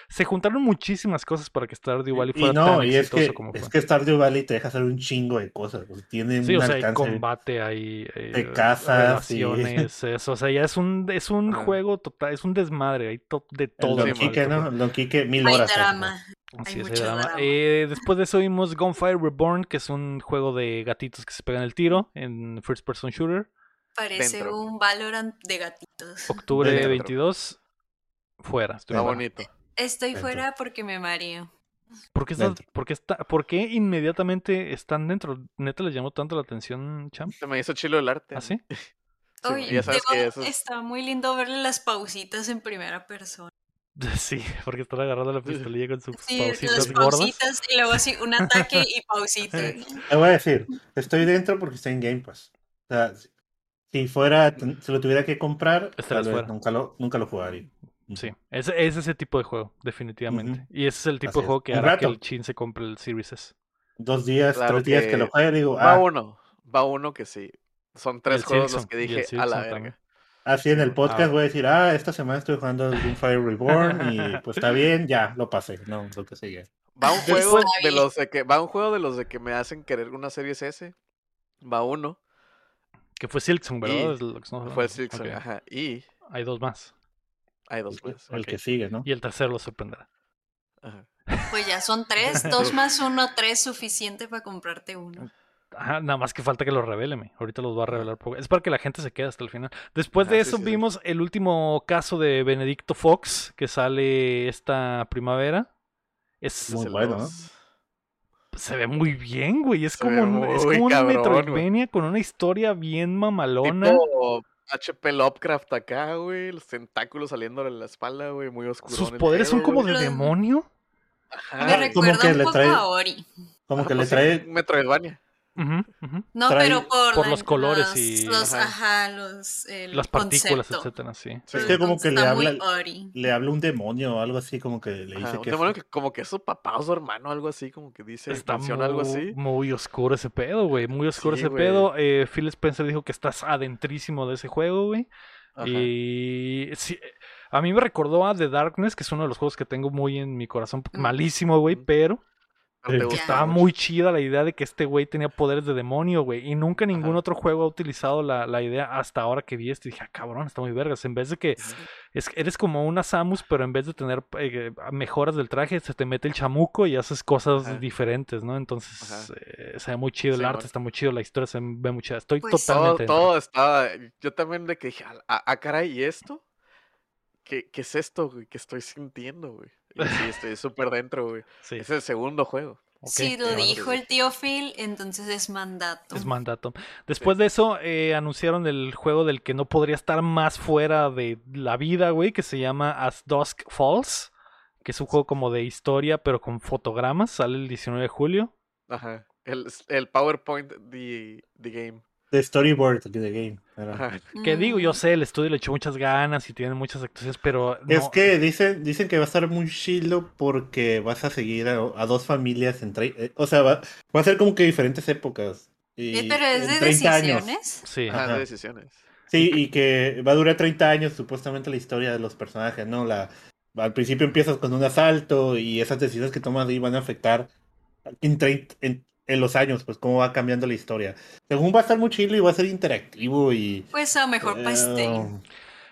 Speaker 1: se juntaron muchísimas cosas para que Stardew Valley
Speaker 4: Y
Speaker 1: fuera
Speaker 4: no,
Speaker 1: tan
Speaker 4: y es
Speaker 1: exitoso
Speaker 4: que,
Speaker 1: como
Speaker 4: es que Stardew Valley te deja hacer un chingo de cosas. tiene
Speaker 1: Sí,
Speaker 4: un
Speaker 1: o sea, hay combate, hay eh,
Speaker 4: casas y-
Speaker 1: relaciones, [laughs] eso, o sea, ya es un es un juego total, es un desmadre, hay to- de todo.
Speaker 3: Sí,
Speaker 4: Quique, ¿no? Don Quique, mil
Speaker 5: Hay
Speaker 4: horas.
Speaker 5: drama. Hay
Speaker 1: es, hay
Speaker 5: mucho
Speaker 1: drama.
Speaker 5: drama.
Speaker 1: Eh, después de eso vimos Gunfire Reborn, que es un juego de gatitos que se pegan el tiro en First Person Shooter.
Speaker 5: Parece
Speaker 3: Dentro.
Speaker 5: un Valorant de gatitos.
Speaker 1: Octubre
Speaker 4: Dentro.
Speaker 1: 22, fuera. estoy
Speaker 3: Está
Speaker 1: fuera.
Speaker 3: bonito.
Speaker 5: Estoy
Speaker 4: Dentro.
Speaker 5: fuera porque me mareo.
Speaker 1: ¿Por qué, estás-
Speaker 4: Dentro.
Speaker 1: por, qué está, ¿Por qué inmediatamente están dentro? ¿Neta les llamó tanto la atención, Champ?
Speaker 3: Se me hizo chilo el arte.
Speaker 1: ¿Ah, sí?
Speaker 3: Sí,
Speaker 5: Oye,
Speaker 3: ya sabes que eso es-
Speaker 5: está muy lindo verle las pausitas en primera persona. [laughs]
Speaker 1: Sí, porque están agarrando la pistolilla con sus
Speaker 5: Sí,
Speaker 1: pausitas
Speaker 5: las
Speaker 1: gordas.
Speaker 5: pausitas y luego así un [laughs] ataque y pausita.
Speaker 4: Te voy a decir, estoy dentro porque está en Game Pass. O sea, si- fuera, si lo tuviera que comprar,
Speaker 1: Estarías
Speaker 4: tal vez nunca lo, nunca lo jugaría.
Speaker 1: Sí, es, es ese tipo de juego, definitivamente. Y ese es el tipo
Speaker 4: Así
Speaker 1: de
Speaker 4: es.
Speaker 1: juego que hará que el chin se compre el Series S.
Speaker 4: Dos días,
Speaker 3: Claro
Speaker 4: tres días que lo juegue, digo,
Speaker 3: Va
Speaker 4: ah,
Speaker 3: uno. Va uno que sí. Son tres
Speaker 1: el
Speaker 3: juegos los que dije a la
Speaker 1: también.
Speaker 3: verga.
Speaker 4: Así en el podcast
Speaker 1: Ah.
Speaker 4: voy a decir, ah, esta semana estoy jugando Doomfire Reborn y pues está bien, ya, lo pasé, no, lo que sigue.
Speaker 3: Va un [laughs] juego de los de que va un juego de los de que me hacen querer una serie S. Va uno.
Speaker 1: Que fue Silksong, ¿verdad?
Speaker 3: Y Fue el
Speaker 1: hablando.
Speaker 3: Silksong,
Speaker 1: Ok.
Speaker 3: ajá. Y
Speaker 1: Hay dos más.
Speaker 3: hay dos más.
Speaker 4: El que sigue, ¿no?
Speaker 1: Y el tercero lo sorprenderá.
Speaker 3: Ajá.
Speaker 5: Pues ya son tres, dos [laughs] más uno, tres, suficiente para comprarte uno.
Speaker 1: Ajá, nada más que falta que lo revele, me. Ahorita los va a revelar. Es para que la gente se quede hasta el final. Después de
Speaker 3: Ajá,
Speaker 1: eso
Speaker 3: sí, sí.
Speaker 1: vimos el último caso de Benedicto Fox, que sale esta primavera. Es,
Speaker 4: Muy bueno,
Speaker 1: se ve muy bien, güey. Es
Speaker 3: Se
Speaker 1: como un, es como un
Speaker 3: cabrón, güey.
Speaker 1: Metroidvania con una historia bien mamalona.
Speaker 3: Tipo HP Lovecraft acá, güey. Los tentáculos saliendo de la espalda, güey. Muy oscuro.
Speaker 1: Sus poderes son como de
Speaker 5: Los-
Speaker 1: demonio.
Speaker 3: Ajá,
Speaker 5: Me
Speaker 3: güey.
Speaker 4: como
Speaker 5: recuerda
Speaker 4: que
Speaker 5: un
Speaker 4: le
Speaker 5: poco
Speaker 4: trae-
Speaker 5: a Ori.
Speaker 4: Como
Speaker 3: Ajá,
Speaker 4: que le
Speaker 3: pues
Speaker 4: trae,
Speaker 3: Metroidvania.
Speaker 5: No,
Speaker 4: Trae-
Speaker 5: pero por,
Speaker 1: los colores
Speaker 5: los-
Speaker 1: y-
Speaker 5: los,
Speaker 3: Ajá.
Speaker 5: ajá, los, el
Speaker 1: Las partículas,
Speaker 5: concepto.
Speaker 1: etcétera, sí.
Speaker 3: Sí.
Speaker 4: Es que como que le
Speaker 5: muy
Speaker 4: habla- le habla un demonio o algo así, como que le
Speaker 3: Ajá,
Speaker 4: dice
Speaker 3: un
Speaker 4: que...
Speaker 3: demonio que como que es su papá o su hermano, algo así, como que dice,
Speaker 1: Está
Speaker 3: menciona algo
Speaker 1: muy,
Speaker 3: así.
Speaker 1: muy oscuro ese pedo, güey. Muy oscuro
Speaker 3: Sí,
Speaker 1: ese pedo. Eh, Phil Spencer dijo que estás adentrísimo de ese juego, güey.
Speaker 3: Ajá.
Speaker 1: Y sí, a mí me recordó a The Darkness, que es uno de los juegos que tengo muy en mi corazón.
Speaker 5: Mm.
Speaker 1: Malísimo, güey, pero Estaba muy chida la idea de que este güey tenía poderes de demonio, güey. Y nunca ningún
Speaker 3: Ajá.
Speaker 1: otro juego ha utilizado la, la idea hasta ahora que vi esto. Y dije, ah, cabrón, está muy vergas. En vez de que es, eres como una Samus, pero en vez de tener eh, mejoras del traje, se te mete el chamuco y haces cosas
Speaker 3: Ajá.
Speaker 1: diferentes, ¿no? Entonces, eh, se ve muy chido el arte, está muy chido, la historia se ve muy chida. Estoy
Speaker 5: Pues-
Speaker 3: Todo,
Speaker 1: totalmente. dentro.
Speaker 3: todo estaba. Yo también de que dije, ah, caray, ¿y esto? ¿Qué, ¿Qué es esto, güey? ¿Qué estoy sintiendo, güey? Y sí, estoy súper dentro, güey.
Speaker 1: Sí,
Speaker 3: Es el segundo juego.
Speaker 1: ok,
Speaker 5: Si lo dijo el tío Phil, entonces es mandato.
Speaker 1: Es mandato. Después de eso, eh, anunciaron el juego del que no podría estar más fuera de la vida, güey, que se llama As Dusk Falls, que es un juego como de historia, pero con fotogramas. Sale el 19 de julio.
Speaker 3: Ajá. El, el PowerPoint de the game.
Speaker 4: De storyboard de game.
Speaker 3: Ajá.
Speaker 1: Que digo, yo
Speaker 5: Mm.
Speaker 1: sé, el estudio le echó muchas ganas y tienen muchas actuaciones, pero
Speaker 4: Es que dicen, dicen que va a estar muy chilo porque vas a seguir a, a dos familias en tre- eh, O sea, va, va a ser como que diferentes épocas. Y
Speaker 5: Eh, pero es de
Speaker 4: 30 años.
Speaker 5: decisiones.
Speaker 1: Sí.
Speaker 3: Ajá,
Speaker 4: Ajá.
Speaker 3: de decisiones.
Speaker 4: Sí, y que va a durar 30 años supuestamente la historia de los personajes, ¿no? La, al principio empiezas con un asalto y esas decisiones que tomas ahí van a afectar en, trein- en, en los años, pues cómo va cambiando la historia. Según va a estar muy chilo y va a ser interactivo y...
Speaker 5: Pues a lo mejor para
Speaker 4: eh,
Speaker 5: stream.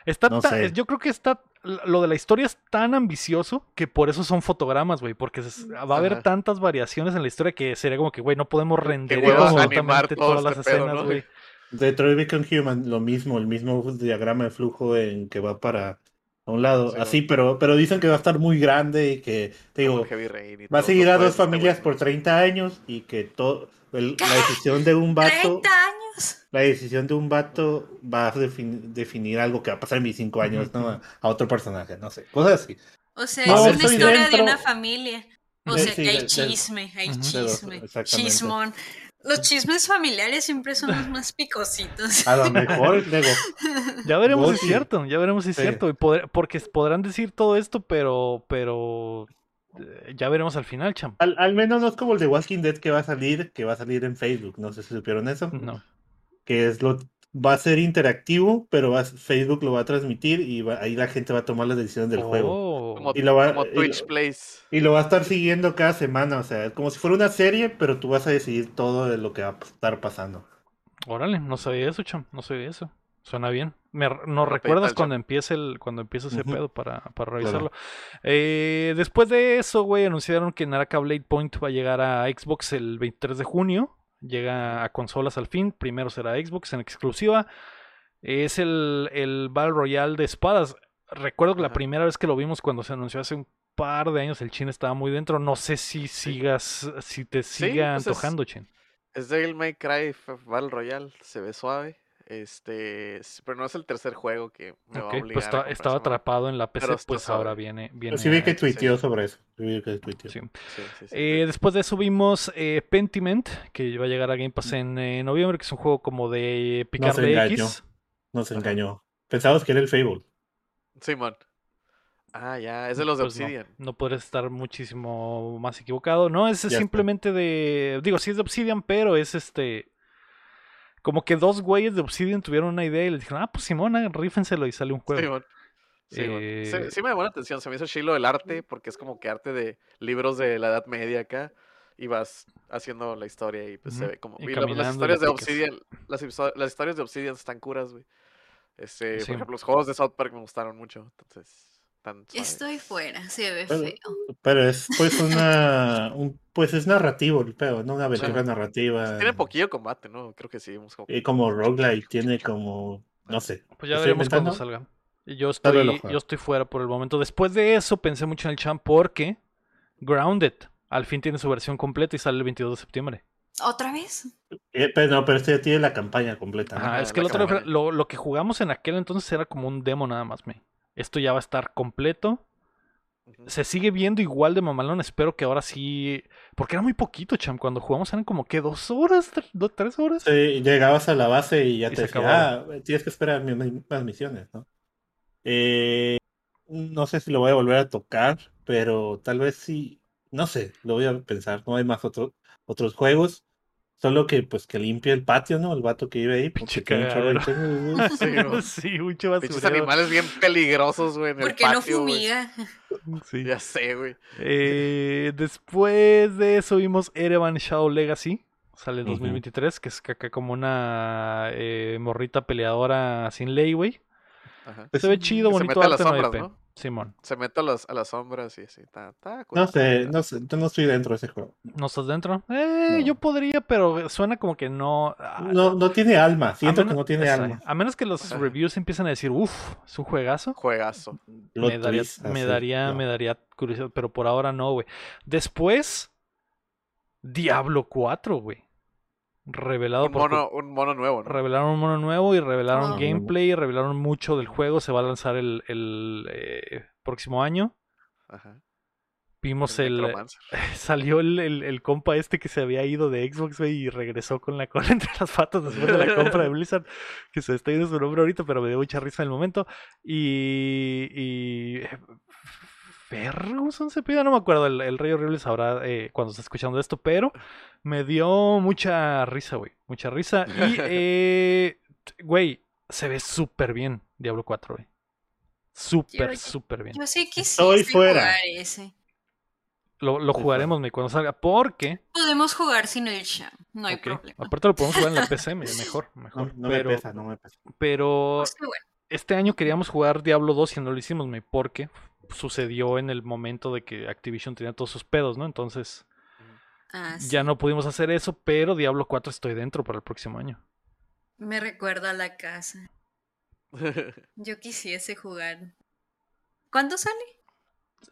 Speaker 1: Está
Speaker 4: No
Speaker 1: ta-
Speaker 4: sé.
Speaker 1: yo creo que está lo de la historia es tan ambicioso que por eso son fotogramas, güey, porque se- va a haber
Speaker 3: Ajá.
Speaker 1: tantas variaciones en la historia que sería como que, güey, no podemos
Speaker 4: animar
Speaker 1: absolutamente todas las
Speaker 3: este pedo,
Speaker 1: escenas,
Speaker 3: ¿no?
Speaker 1: güey.
Speaker 4: Detroit Become Human, lo mismo, el mismo diagrama de flujo en que va para a un lado,
Speaker 3: Sí,
Speaker 4: así, pero, pero dicen que va a estar muy grande y que, te digo, va a seguir a dos familias por 30 años y que todo, el- la decisión de un vato,
Speaker 5: 30 años.
Speaker 4: la decisión de un vato va a defin- definir algo que va a pasar en mis 5 años, ¿no? A otro personaje, no sé, cosas así.
Speaker 5: O sea,
Speaker 4: No,
Speaker 5: es una historia
Speaker 4: dentro.
Speaker 5: de una familia. O sea,
Speaker 4: sí,
Speaker 5: que hay
Speaker 4: de-
Speaker 5: chisme, hay chisme, chismón. Los chismes familiares siempre son los más picositos.
Speaker 4: A lo mejor, digo,
Speaker 1: Ya veremos si es cierto, ya veremos si es
Speaker 4: Sí.
Speaker 1: cierto, porque podrán decir todo esto, pero, pero eh, ya veremos al final, cham.
Speaker 4: al, al menos no es como el de Walking Dead que va a salir, que va a salir en Facebook, no sé si supieron eso.
Speaker 1: No.
Speaker 4: que es lo va a ser interactivo, pero va- Facebook lo va a transmitir y va- ahí la gente va a tomar las decisiones del juego.
Speaker 1: Oh.
Speaker 3: Como,
Speaker 4: Y lo va-
Speaker 3: como
Speaker 4: y
Speaker 3: Twitch
Speaker 4: lo-
Speaker 3: Plays.
Speaker 4: Y lo va a estar siguiendo cada semana, o sea, es como si fuera una serie, pero tú vas a decidir todo de lo que va a estar pasando.
Speaker 1: Órale, no sabía eso, cham, no sabía eso. Suena bien. Me, nos recuerdas cuando empiece el, cuando empiece ese pedo para, para revisarlo. Eh, después de eso, güey, anunciaron que Naraka Blade Point va a llegar a Xbox el 23 de junio. Llega a consolas al fin. Primero será Xbox en exclusiva. Es el, el Battle Royale de espadas. Recuerdo que la primera vez que lo vimos cuando se anunció hace un par de años, el Chin estaba muy dentro. No sé si sigas, si te
Speaker 3: Sí,
Speaker 1: siga
Speaker 3: pues es-
Speaker 1: antojando, Chin.
Speaker 3: Es Devil May Cry Battle Royale, se ve suave. Este, pero no es el tercer juego que me va a
Speaker 1: Ok,
Speaker 3: obligar
Speaker 1: pues
Speaker 3: a
Speaker 1: estaba atrapado en la PC,
Speaker 3: Pero
Speaker 1: pues ahora viene, viene
Speaker 4: sí vi que
Speaker 3: sí.
Speaker 4: tuiteó sobre eso. Sí vi que tuiteó.
Speaker 1: sí.
Speaker 3: Sí, sí, sí.
Speaker 1: Eh, después de eso vimos eh, Pentiment, que va a llegar a Game Pass en eh, noviembre, que es un juego como de picar
Speaker 4: se
Speaker 1: de
Speaker 4: engañó.
Speaker 1: X.
Speaker 4: Nos engañó. Pensábamos que era el Fable.
Speaker 3: Simón. Ah, ya, es de los de
Speaker 1: Pues no,
Speaker 3: Obsidian.
Speaker 1: No, podrías estar muchísimo más equivocado. No, es
Speaker 4: Ya está.
Speaker 1: simplemente de. Digo, sí es de Obsidian, pero es este. Como que dos güeyes de Obsidian tuvieron una idea y le dijeron, ah, pues Simona, rífenselo y sale un juego. Eh,
Speaker 3: Sí, sí me llamó la atención, se me hizo chilo el arte, porque es como que arte de libros de la Edad Media acá, y vas haciendo la historia y pues se ve como...
Speaker 1: y
Speaker 3: y la- las historias de. Obsidian, las, histo- las historias de Obsidian están curas, güey. Este,
Speaker 1: Sí.
Speaker 3: por ejemplo, los juegos de South Park me gustaron mucho, entonces... Tan.
Speaker 5: Estoy fuera, se ve
Speaker 4: Pero-
Speaker 5: feo.
Speaker 4: Pero es pues [laughs] una. un- pues es narrativo el pedo, ¿no? Una aventura narrativa.
Speaker 3: Tiene poquillo combate, ¿no? Creo que sí, hemos como...
Speaker 4: Y como roguelike, tiene como. No sé.
Speaker 1: Pues ya
Speaker 4: ¿Estoy
Speaker 1: veremos cuando salga. Yo estoy, yo estoy fuera por el momento. Después de eso pensé mucho en el champ porque Grounded al fin tiene su versión completa y sale el 22 de septiembre.
Speaker 5: ¿Otra vez?
Speaker 4: Eh, pero no, pero este ya tiene la campaña completa.
Speaker 1: es que
Speaker 3: la
Speaker 1: el otro, lo, lo que jugamos en aquel entonces era como un demo nada más, me. Esto ya va a estar completo. Se sigue viendo igual de mamalón. Espero que ahora sí. Porque era muy poquito, champ. Cuando jugamos eran como que dos horas, tres horas.
Speaker 4: Sí, llegabas a la base y ya
Speaker 1: Y
Speaker 4: te decía, ah, tienes que esperar más misiones, ¿no? Eh, no sé si lo voy a volver a tocar, pero tal vez sí, no sé, lo voy a pensar, no hay más otro- otros juegos, solo que pues que limpie el patio, ¿no? El vato que vive ahí,
Speaker 1: Pinche
Speaker 4: porque tiene un chorro. [laughs] [laughs]
Speaker 3: Sí,
Speaker 1: mucho
Speaker 3: Pinches
Speaker 1: basurero.
Speaker 3: animales bien peligrosos, güey, en el
Speaker 5: ¿Por qué no
Speaker 3: patio,
Speaker 5: fumiga? [laughs]
Speaker 1: Sí.
Speaker 3: Ya sé, güey.
Speaker 1: Eh, después de eso vimos Erevan Shadow Legacy. Sale en
Speaker 4: Ujú.
Speaker 1: 2023, que es caca como una eh, morrita peleadora sin ley, güey.
Speaker 3: Ajá.
Speaker 4: Pues
Speaker 1: Se ve chido,
Speaker 3: que se
Speaker 1: bonito
Speaker 3: mete a las
Speaker 1: arte, no hay
Speaker 3: sombras,
Speaker 1: pe-
Speaker 3: ¿no?
Speaker 1: Simón,
Speaker 3: Se mete a, las a las sombras y así. Está cool,
Speaker 4: No sé, no sé, yo no estoy dentro de ese juego.
Speaker 1: ¿no estás dentro? Eh,
Speaker 4: No.
Speaker 1: yo podría, pero suena como que no. ah,
Speaker 4: No, no tiene alma,
Speaker 1: a
Speaker 4: siento
Speaker 1: menos-
Speaker 4: que no tiene alma.
Speaker 1: A menos que los
Speaker 3: Ajá.
Speaker 1: reviews empiecen a decir, uff, es un juegazo.
Speaker 3: Juegazo.
Speaker 1: Me daría,
Speaker 4: twist,
Speaker 1: me
Speaker 4: así,
Speaker 1: daría,
Speaker 4: no.
Speaker 1: me daría curiosidad, pero por ahora no, güey. Después, Diablo 4, güey. Revelado
Speaker 3: Un
Speaker 1: por
Speaker 3: mono, un mono nuevo, ¿no?
Speaker 1: Revelaron un mono nuevo y revelaron
Speaker 5: Oh.
Speaker 1: gameplay, revelaron mucho del juego. Se va a lanzar el, el, eh, próximo año.
Speaker 3: Ajá.
Speaker 1: Vimos el. [laughs] Salió el, el- el compa este que se había ido de Xbox, güey, y regresó con la cola [laughs] entre las patas después de la compra de [laughs] Blizzard. Que se está yendo su nombre ahorita, pero me dio mucha risa en el momento. Y. y Ferguson se pide, no me acuerdo. El, el Rey Horrible sabrá eh, cuando está escuchando esto, pero me dio mucha risa, güey. Mucha risa. Y, [laughs] eh, güey, se ve súper bien Diablo 4, güey. Súper, súper bien.
Speaker 5: Yo sé que sí.
Speaker 4: Estoy fuera.
Speaker 5: ese.
Speaker 1: Lo, lo jugaremos güey, cuando salga, porque.
Speaker 5: Podemos jugar sin el champ, no hay problema.
Speaker 1: Aparte lo podemos jugar en la [laughs] PC, me- mejor,
Speaker 4: No,
Speaker 1: mejor.
Speaker 4: no
Speaker 1: pero,
Speaker 4: me pesa, no me pesa.
Speaker 1: pero
Speaker 5: Pues bueno.
Speaker 1: este año queríamos jugar Diablo 2 y no lo hicimos, me, porque sucedió en el momento de que Activision tenía todos sus pedos, ¿no? Entonces
Speaker 5: Ah, sí.
Speaker 1: ya no pudimos hacer eso, pero Diablo 4 estoy dentro para el próximo año.
Speaker 5: Me recuerda a la casa. [laughs] Yo quisiese jugar. ¿Cuándo sale?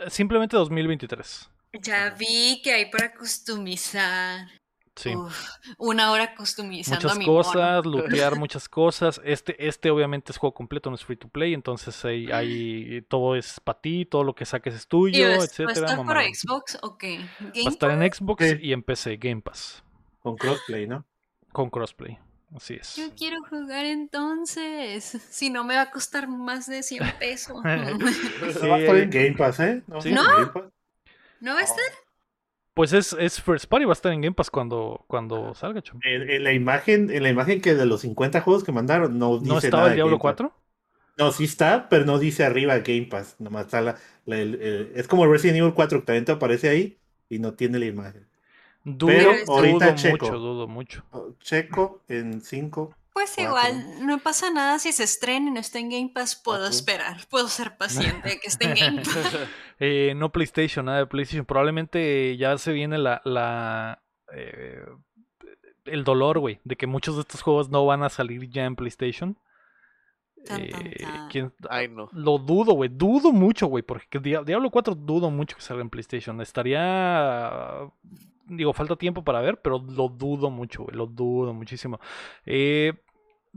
Speaker 1: Simplemente 2023.
Speaker 5: Ya vi que hay para customizar.
Speaker 1: Sí.
Speaker 5: Uf, una hora customizando
Speaker 1: muchas
Speaker 5: a mi mono.
Speaker 1: cosas, lootear [laughs] muchas cosas. Este, este obviamente es juego completo, no es free to play, entonces hay, hay todo es para ti, todo lo que saques es
Speaker 5: ¿Y
Speaker 1: tuyo,
Speaker 5: va a- ¿Va a
Speaker 1: etcétera.
Speaker 5: estar para. Xbox o qué?
Speaker 1: Va a
Speaker 5: ¿Game
Speaker 1: estar en Xbox
Speaker 4: Sí.
Speaker 1: y en PC, Game Pass,
Speaker 4: Con crossplay, ¿no?
Speaker 1: con crossplay. Así es.
Speaker 5: Yo quiero jugar entonces. Si no me va a costar más de 100 pesos.
Speaker 4: Eso [laughs] [laughs] va a estar en Game Pass, ¿eh? No,
Speaker 1: Sí.
Speaker 5: ¿No? ¿No va a estar?
Speaker 1: Pues es, es First Party, va a estar en Game Pass cuando, cuando salga, chum.
Speaker 4: En, en la imagen, en la imagen que de los 50 juegos que mandaron, no dice
Speaker 1: ¿No estaba
Speaker 4: nada
Speaker 1: el Diablo
Speaker 4: Game Pass.
Speaker 1: 4?
Speaker 4: No, sí está, pero no dice arriba Game Pass. Nomás está la, la- el- el- es como Resident Evil 4 que también te aparece ahí y no tiene la imagen.
Speaker 1: Dudo,
Speaker 4: Pero
Speaker 5: ahorita
Speaker 1: dudo
Speaker 4: checo.
Speaker 1: mucho, dudo mucho.
Speaker 4: Oh, Checo en 5.
Speaker 5: Pues
Speaker 4: Cuatro.
Speaker 5: igual, no pasa nada si se estrena y no está en Game Pass, puedo
Speaker 4: Cuatro.
Speaker 5: esperar, [laughs] puedo ser paciente de que esté en [laughs] Game Pass. [laughs]
Speaker 1: Eh, no PlayStation, nada de PlayStation. Probablemente ya se viene la, la eh, el dolor, güey, de que muchos de estos juegos no van a salir ya en PlayStation.
Speaker 5: Tan, tan,
Speaker 1: Eh,
Speaker 5: tan.
Speaker 1: ¿quién-
Speaker 3: Ay, no.
Speaker 1: Lo dudo, güey. Dudo mucho, güey. Porque Dia- Diablo 4 dudo mucho que salga en PlayStation. Estaría. Digo, falta tiempo para ver, pero lo dudo mucho, güey. Lo dudo muchísimo. Eh,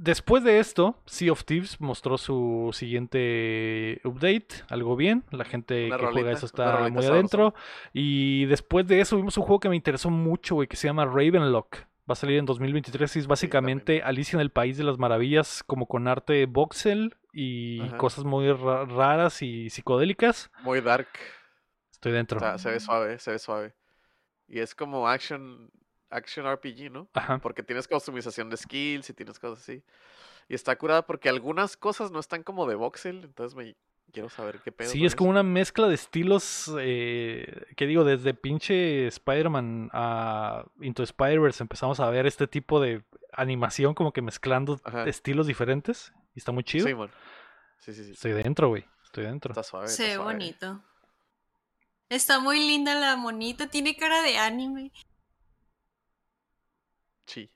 Speaker 1: después de esto, Sea of Thieves mostró su siguiente update. Algo bien. La gente
Speaker 3: Una
Speaker 1: que juega eso está muy adentro. Y después de eso vimos un juego que me interesó mucho, güey, que se llama Ravenlock. Va a salir en 2023 y es básicamente Alicia en el País de las Maravillas, como con arte voxel y
Speaker 3: Ajá.
Speaker 1: cosas muy ra- raras y psicodélicas.
Speaker 3: Muy dark.
Speaker 1: Estoy dentro.
Speaker 3: O sea, se ve suave, se ve suave. Y es como action, action RPG, ¿no?
Speaker 1: Ajá.
Speaker 3: Porque tienes customización de skills y tienes cosas así. Y está curada porque algunas cosas no están como de voxel, entonces me quiero saber qué pedo.
Speaker 1: Sí, es como una mezcla de estilos, eh, que digo, desde pinche Spider-Man a Into Spider-Verse empezamos a ver este tipo de animación como que mezclando
Speaker 3: Ajá.
Speaker 1: estilos diferentes. Y está muy chido.
Speaker 3: Sí, man. Sí, sí, sí.
Speaker 1: Estoy dentro, güey. Estoy dentro.
Speaker 3: Está suave.
Speaker 5: Se ve bonito. Está muy linda la monita, tiene cara de anime.
Speaker 3: Sí.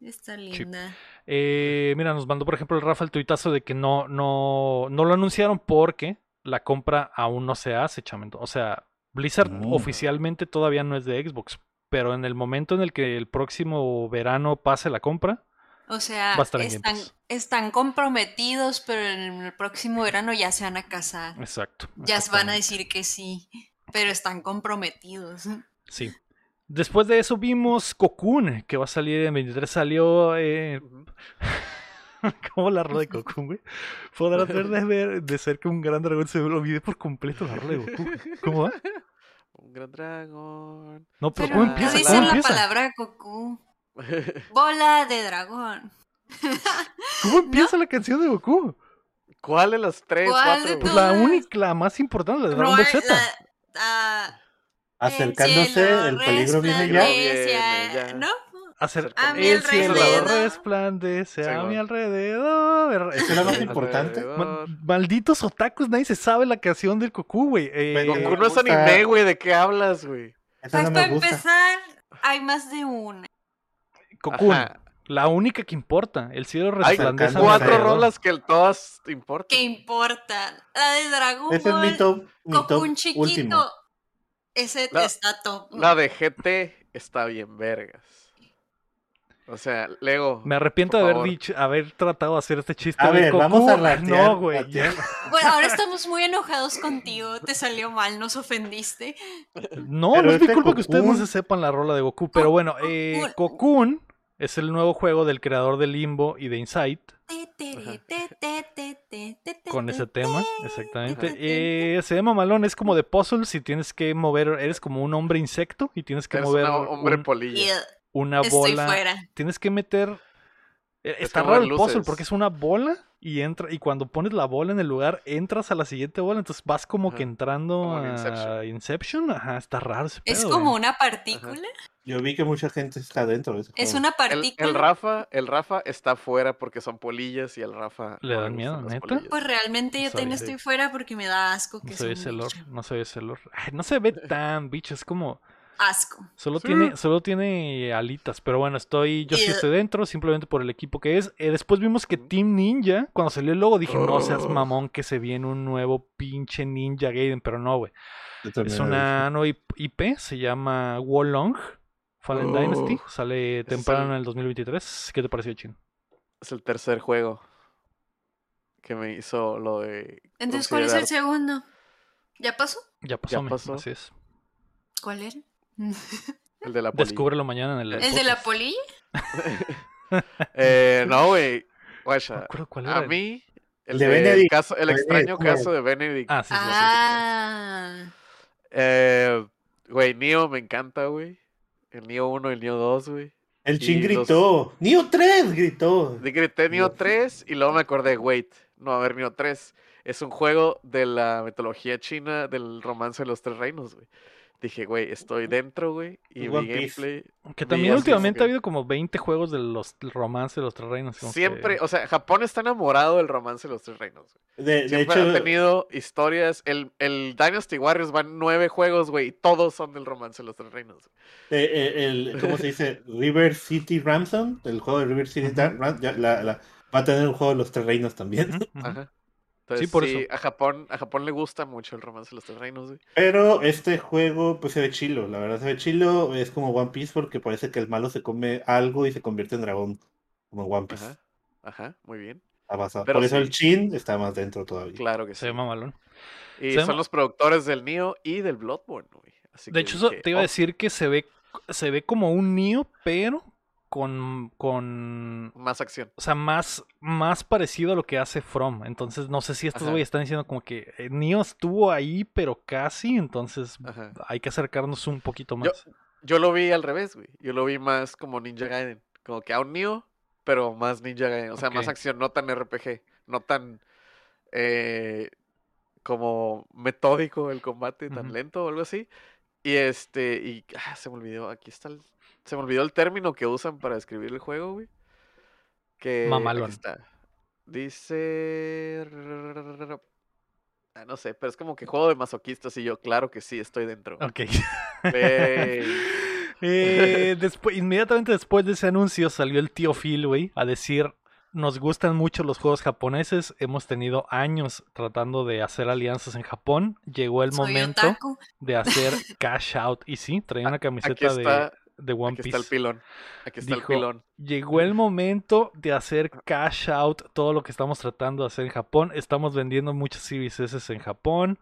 Speaker 5: Está linda.
Speaker 1: Eh, mira, nos mandó por ejemplo el Rafa el tuitazo de que no, no, no lo anunciaron porque la compra aún no se hace, chamento. O sea, Blizzard
Speaker 4: No.
Speaker 1: oficialmente todavía no es de Xbox, pero en el momento en el que el próximo verano pase la compra,
Speaker 5: O sea,
Speaker 1: Va a estar en Game
Speaker 5: están, están comprometidos, pero en el próximo verano ya se van a casar.
Speaker 1: exacto.
Speaker 5: Ya se van a decir que sí, pero están comprometidos.
Speaker 1: Sí. Después de eso vimos Cocoon, que va a salir en 23. Salió. Eh. [laughs] ¿Cómo la rola de Cocoon, güey? Podrás ver de, ver de cerca un gran dragón. Se me olvidé por completo la rola de Goku. ¿Cómo va?
Speaker 3: Un gran dragón.
Speaker 1: No, pero,
Speaker 5: Pero
Speaker 1: ¿cómo
Speaker 5: no
Speaker 1: empieza?
Speaker 5: dicen
Speaker 1: ¿Cómo
Speaker 5: la
Speaker 1: empieza?
Speaker 5: palabra Goku. [laughs] Bola de dragón. [laughs]
Speaker 1: ¿Cómo empieza la canción de Goku?
Speaker 3: ¿Cuál de las tres,
Speaker 5: ¿Cuál de
Speaker 3: cuatro?
Speaker 1: Pues
Speaker 3: güey?
Speaker 1: la única, la más importante, la de
Speaker 5: No
Speaker 1: Dragon Ball Z.
Speaker 5: la-
Speaker 4: Acercándose, el peligro viene ya.
Speaker 3: Viene ya.
Speaker 5: ¿No?
Speaker 1: Hacer
Speaker 5: A mi
Speaker 1: el cielo
Speaker 5: alrededor.
Speaker 1: resplandece
Speaker 3: Sí,
Speaker 1: a mi alrededor.
Speaker 4: Eso era más
Speaker 1: Eh,
Speaker 4: importante.
Speaker 1: Malditos otakus, nadie se sabe la canción del Goku, güey. Eh,
Speaker 4: Pero
Speaker 3: Goku no es anime, güey. ¿De qué hablas, güey?
Speaker 5: Pues
Speaker 4: no
Speaker 5: para empezar, hay más de una.
Speaker 3: Ajá.
Speaker 1: la única que importa. El cielo
Speaker 3: Hay
Speaker 1: resplandece a mi
Speaker 3: cuatro rolas que el- todas importan.
Speaker 5: ¿Qué importa? La de Dragon
Speaker 4: Ese es
Speaker 5: Ball,
Speaker 4: mi top, mi top
Speaker 5: chiquito.
Speaker 4: último.
Speaker 5: Ese
Speaker 3: La-
Speaker 5: está top.
Speaker 3: La de GT está bien vergas. O sea, Lego.
Speaker 1: Me arrepiento de haber
Speaker 3: favor.
Speaker 1: dicho, haber tratado de hacer este chiste.
Speaker 4: A
Speaker 1: de
Speaker 4: ver,
Speaker 1: Goku.
Speaker 4: vamos a ratear.
Speaker 1: No, güey.
Speaker 5: Bueno, ahora estamos muy enojados contigo. Te salió mal, nos ofendiste.
Speaker 1: No,
Speaker 4: Pero
Speaker 1: no es mi
Speaker 4: este
Speaker 1: culpa que ustedes no se sepan la rola de Goku. Pero bueno, eh, Cocoon es el nuevo juego del creador de Limbo y de Insight. Con ese tema, exactamente. Eh, se llama Malón, es como de puzzles y tienes que mover, eres como un hombre insecto y tienes que
Speaker 3: Eres
Speaker 1: mover
Speaker 3: una hombre
Speaker 1: un-
Speaker 3: polilla.
Speaker 5: Yeah,
Speaker 1: una
Speaker 5: Estoy
Speaker 1: bola.
Speaker 5: fuera.
Speaker 1: Tienes que meter.
Speaker 3: Es
Speaker 1: Está
Speaker 3: como
Speaker 1: raro el puzzle porque es una bola y entra y cuando pones la bola en el lugar entras a la siguiente bola, entonces vas como que entrando
Speaker 3: como en
Speaker 1: a
Speaker 3: Inception.
Speaker 1: Inception. Ajá, está raro ese
Speaker 5: Es
Speaker 1: pedo,
Speaker 5: como
Speaker 1: güey.
Speaker 5: una partícula.
Speaker 4: Yo vi que mucha gente está dentro de ese
Speaker 5: Es
Speaker 4: juego.
Speaker 5: una partícula.
Speaker 3: el Rafa, el Rafa está fuera porque son polillas y el Rafa
Speaker 1: ¿Le
Speaker 3: no gustan
Speaker 1: miedo,
Speaker 3: las
Speaker 1: neta?
Speaker 3: polillas.
Speaker 5: Pues realmente yo
Speaker 1: Sabía.
Speaker 5: también estoy fuera porque me da asco que
Speaker 1: No
Speaker 5: es
Speaker 1: olor,
Speaker 5: bicho.
Speaker 1: no. Ay, no se ve [laughs] tan bicho, es como.
Speaker 5: Asco.
Speaker 1: Solo
Speaker 3: Sí.
Speaker 1: tiene, solo tiene alitas, pero bueno, estoy, yo sí estoy dentro, simplemente por el equipo que es. Eh, después vimos que Team Ninja, cuando salió el logo, dije, no seas
Speaker 3: Oh.
Speaker 1: mamón que se viene un nuevo pinche Ninja Gaiden, pero no, güey. Es una nueva IP, se llama Wolong Fallen
Speaker 3: Oh.
Speaker 1: Dynasty, sale temprano
Speaker 3: el-
Speaker 1: en el 2023. ¿Qué te pareció, Chin?
Speaker 3: Es el tercer juego que me hizo lo de.
Speaker 5: Entonces, ¿cuál es el segundo? ¿Ya pasó?
Speaker 1: Ya pasó, mi,
Speaker 3: pasó.
Speaker 1: así es.
Speaker 5: ¿Cuál era? [laughs]
Speaker 3: El de la polilla.
Speaker 1: Descúbrelo mañana en el.
Speaker 5: ¿El de la
Speaker 1: podcast.
Speaker 5: polilla? [laughs]
Speaker 3: Eh, no, güey.
Speaker 1: No
Speaker 3: a mí. El,
Speaker 4: de
Speaker 3: de
Speaker 4: Benedict.
Speaker 3: caso, el
Speaker 4: Benedict,
Speaker 3: extraño
Speaker 4: güey.
Speaker 3: caso de Benedict.
Speaker 1: Ah, sí, sí, sí.
Speaker 5: Ah.
Speaker 3: Eh, güey, Neo me encanta, güey. El Neo 1 y el Neo 2, güey.
Speaker 4: El chin
Speaker 3: Y los-
Speaker 4: gritó. ¡Neo 3! gritó.
Speaker 3: De grité Neo
Speaker 4: Dios.
Speaker 3: 3 y luego me acordé, wait, no, a ver, Neo 3 es un juego de la mitología china del romance de los tres reinos, güey. Dije, güey, estoy dentro, güey, y
Speaker 4: One Piece.
Speaker 3: gameplay
Speaker 1: Que también últimamente ha habido como 20 juegos de los del romance de los tres reinos. que-
Speaker 3: Siempre, o sea, Japón está enamorado del romance de los tres reinos. güey.
Speaker 4: De, de
Speaker 3: Siempre
Speaker 4: hecho,
Speaker 3: ha tenido historias. El, el Dynasty Warriors van nueve juegos, güey, y todos son del romance de los tres reinos. güey.
Speaker 4: eh, eh, el, ¿cómo se dice? [laughs] River City Ransom, el juego de River City
Speaker 1: Ujú.
Speaker 4: Ran- ya- la, la, Va a tener un juego de los tres reinos también.
Speaker 3: Ajá. Entonces,
Speaker 1: por
Speaker 3: sí,
Speaker 1: eso.
Speaker 3: a Japón, a Japón le gusta mucho el romance de los tres reinos, güey.
Speaker 4: Pero este juego, pues se ve chilo, la verdad se ve chilo. Es como One Piece porque parece que el malo se come algo y se convierte en dragón. Como en One Piece.
Speaker 3: Ajá. Ajá, muy bien.
Speaker 4: Está basado.
Speaker 3: Pero
Speaker 4: Por eso
Speaker 3: sí.
Speaker 4: el Chin está más dentro todavía.
Speaker 3: Claro que
Speaker 1: Se
Speaker 3: sí.
Speaker 1: ve mamalón.
Speaker 3: Y
Speaker 1: se ve
Speaker 3: son los productores del Nioh y del Bloodborne, güey. Así
Speaker 1: De
Speaker 3: que
Speaker 1: hecho,
Speaker 3: dije,
Speaker 1: te iba a
Speaker 3: "Oh,
Speaker 1: decir que se ve, se ve como un Nioh, pero con, con
Speaker 3: Más acción.
Speaker 1: o sea, más, más parecido a lo que hace From. Entonces, no sé si estos güeyes están diciendo como que eh, estuvo ahí, pero casi. Entonces,
Speaker 3: Ajá.
Speaker 1: hay que acercarnos un poquito
Speaker 3: Yo-
Speaker 1: más.
Speaker 3: Yo lo vi al revés, güey. Yo lo vi más como Ninja Gaiden. Como que a un Nioh, pero más Ninja Gaiden. O sea, más acción, no tan RPG. No tan eh, como metódico el combate, tan lento o algo así. Y este, y ah, se me olvidó, aquí está el, se me olvidó el término que usan para describir el juego, güey. Que
Speaker 1: Mamalón.
Speaker 3: está. Dice ah, no sé, pero es como que juego de masoquistas y yo, claro que sí, estoy dentro.
Speaker 1: Ok. Eh, después, inmediatamente después de ese anuncio salió el tío Phil, güey, a decir, nos gustan mucho los juegos japoneses, hemos tenido años tratando de hacer alianzas en Japón, llegó el
Speaker 5: Soy
Speaker 1: momento
Speaker 5: otaku.
Speaker 1: de hacer cash out. Y sí, traía una camiseta de, de One
Speaker 3: aquí está el
Speaker 1: Piece.
Speaker 3: pilón. Aquí está
Speaker 1: Dijo,
Speaker 3: el pilón.
Speaker 1: Llegó el momento de hacer cash out todo lo que estamos tratando de hacer en Japón. Estamos vendiendo muchas Series S en Japón.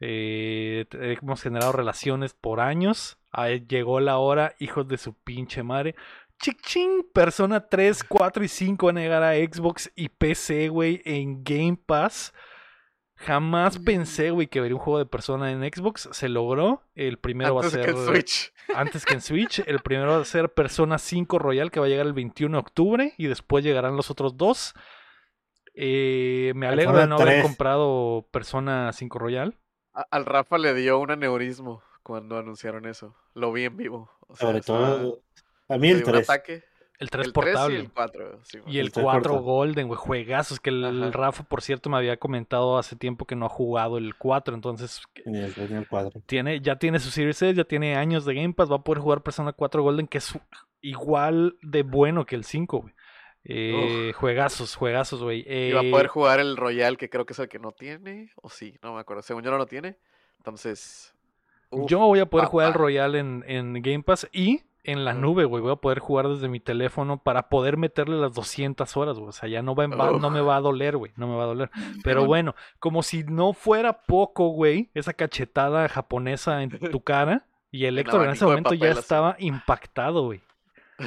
Speaker 1: Eh, t- hemos generado relaciones por años. Ahí llegó la hora, hijos de su pinche madre. Chic ching, Persona 3, 4 y 5 van a llegar a Xbox y PC, güey, en Game Pass. Jamás pensé, güey, que vería un juego de Persona en Xbox. Se logró. El primero
Speaker 3: Antes
Speaker 1: va a
Speaker 3: que
Speaker 1: ser
Speaker 3: el Switch. [laughs]
Speaker 1: antes que en Switch. El primero va a ser Persona 5 Royal, que va a llegar el 21 de octubre. Y después llegarán los otros dos. Eh, me alegro de no haber
Speaker 4: 3.
Speaker 1: comprado Persona 5 Royal.
Speaker 3: A- Al Rafa le dio un aneurismo cuando anunciaron eso. Lo vi en vivo. O sea,
Speaker 4: Sobre
Speaker 3: estaba-
Speaker 4: todo, a mí el
Speaker 3: dio un
Speaker 4: 3.
Speaker 3: ataque.
Speaker 1: El 3
Speaker 3: el 3 y
Speaker 1: portable.
Speaker 3: el 4. sí,
Speaker 1: Y el
Speaker 4: El tres
Speaker 1: 4
Speaker 4: portable.
Speaker 1: Golden, güey, juegazos. Que el,
Speaker 3: Ajá.
Speaker 1: Rafa, por cierto, me había comentado hace tiempo que no ha jugado el 4. Entonces,
Speaker 4: Ni el 3 ni el 4.
Speaker 1: tiene, ya tiene su Series S, ya tiene años de Game Pass. Va a poder jugar Persona 4 Golden, que es igual de bueno que el 5, güey. Eh, juegazos, juegazos, güey.
Speaker 3: Y va a
Speaker 1: Eh,
Speaker 3: poder jugar el Royal, que creo que es el que no tiene. O sí, no me acuerdo. Según yo no lo tiene. Entonces. uf,
Speaker 1: Yo voy a poder jugar el
Speaker 3: papá.
Speaker 1: Royal en, en Game Pass y en la nube, güey. Voy a poder jugar desde mi teléfono para poder meterle las 200 horas, güey. O sea, ya no, va, en- va- no me va a doler, güey. No me va a doler. [laughs] Pero bueno, como si no fuera poco, güey, esa cachetada japonesa en [laughs] tu cara. Y el Héctor en ese momento ya estaba impactado, güey.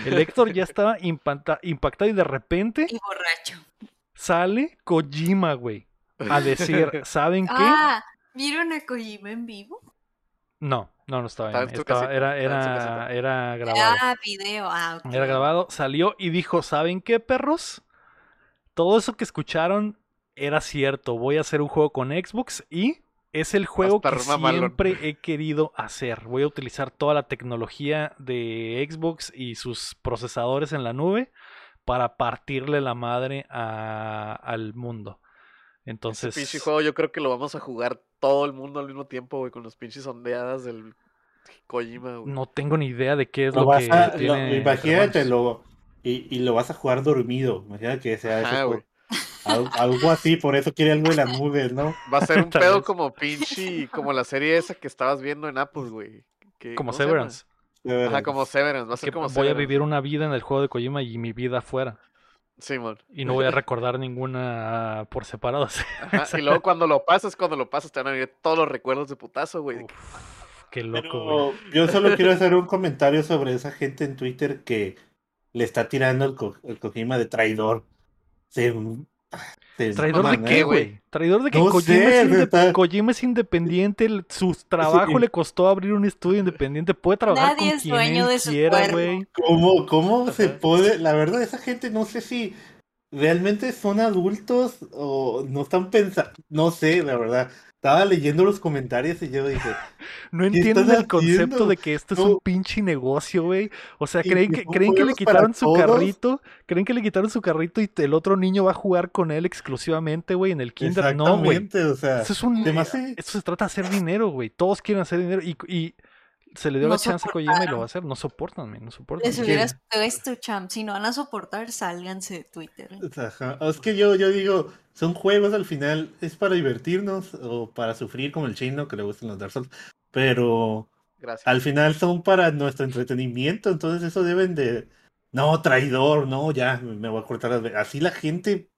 Speaker 1: El Héctor ya estaba impacta- impactado y de repente
Speaker 5: Y borracho.
Speaker 1: sale Kojima, güey. A decir, [laughs] ¿saben qué?
Speaker 5: Ah, ¿vieron a Kojima en vivo?
Speaker 1: No, no, no estaba,
Speaker 3: Estaba
Speaker 1: en-
Speaker 3: en su
Speaker 1: estaba- era, era, era grabado.
Speaker 5: Ah, video. Ah.
Speaker 1: Era grabado, salió y dijo, ¿saben qué, perros? Todo eso que escucharon era cierto. Voy a hacer un juego con Xbox y es el juego que siempre he querido hacer. Voy a utilizar toda la tecnología de Xbox y sus procesadores en la nube para partirle la madre a- al mundo.
Speaker 3: Ese
Speaker 1: Entonces,
Speaker 3: pinche juego yo creo que lo vamos a jugar todo el mundo al mismo tiempo, güey, con los pinches ondeadas del Kojima, güey.
Speaker 1: no tengo ni idea de qué es
Speaker 4: Lo
Speaker 1: lo,
Speaker 4: vas
Speaker 1: que
Speaker 4: a-
Speaker 1: tiene.
Speaker 4: imagínate, lo, y, y lo vas a jugar dormido. Imagínate que sea
Speaker 3: Ajá.
Speaker 4: Al- algo así, por eso quiere algo de las nubes, ¿no?
Speaker 3: Va a ser un [laughs] pedo
Speaker 1: vez.
Speaker 3: como pinche, como la serie esa que estabas viendo en Apple, güey. que-
Speaker 1: Como. Severance.
Speaker 3: Ajá, como Severance, va a ser
Speaker 1: que
Speaker 3: como
Speaker 1: voy a vivir una vida en el juego de Kojima y mi vida afuera.
Speaker 3: Simón.
Speaker 1: Y no voy a recordar ninguna por separado. [laughs]
Speaker 3: Ajá, y luego cuando lo pasas, cuando lo pasas, te van a venir todos los recuerdos de putazo, güey.
Speaker 1: Uf, qué loco, güey.
Speaker 4: Pero yo solo quiero hacer un comentario sobre esa gente en Twitter que le está tirando el, Kojima de traidor. Se,
Speaker 1: ¿Traidor de qué, güey? ¿Traidor de que
Speaker 4: No
Speaker 1: Kojima,
Speaker 4: sé,
Speaker 1: es inde-
Speaker 4: está-
Speaker 1: Kojima es independiente? Su trabajo
Speaker 4: Sí.
Speaker 1: le costó abrir un estudio independiente. Puede trabajar
Speaker 5: Nadie
Speaker 1: con
Speaker 5: es
Speaker 1: quien
Speaker 5: dueño
Speaker 1: él
Speaker 5: de su
Speaker 1: quiera, güey.
Speaker 4: ¿Cómo, cómo se puede? La verdad, esa gente no sé si realmente son adultos o no están pensando. No sé, la verdad. Estaba leyendo los comentarios y yo dije, [laughs]
Speaker 1: No
Speaker 4: ¿Qué
Speaker 1: entienden el concepto
Speaker 4: haciendo?
Speaker 1: de que esto es un pinche negocio, güey. O sea, creen
Speaker 4: que
Speaker 1: creen que le quitaron su
Speaker 4: todos.
Speaker 1: carrito, creen que le quitaron su carrito y el otro niño va a jugar con él exclusivamente, güey, en el kinder. No, güey.
Speaker 4: o sea,
Speaker 1: Eso es un.
Speaker 4: hace-
Speaker 1: Esto se trata de hacer dinero, güey. Todos quieren hacer dinero. Y, y se le dio
Speaker 5: No
Speaker 1: la chance a Kojima y lo va a hacer. No soportan, man, no soportan.
Speaker 5: Les hubieras puesto, champ. Si no van a soportar, sálganse de Twitter.
Speaker 4: Ajá. Es que yo, yo digo, son juegos al final, es para divertirnos o para sufrir como el chino que le gustan los Dark Souls, pero
Speaker 3: Gracias.
Speaker 4: al final son para nuestro entretenimiento, entonces eso deben de... No, traidor, no, ya, me voy a cortar las Así la gente...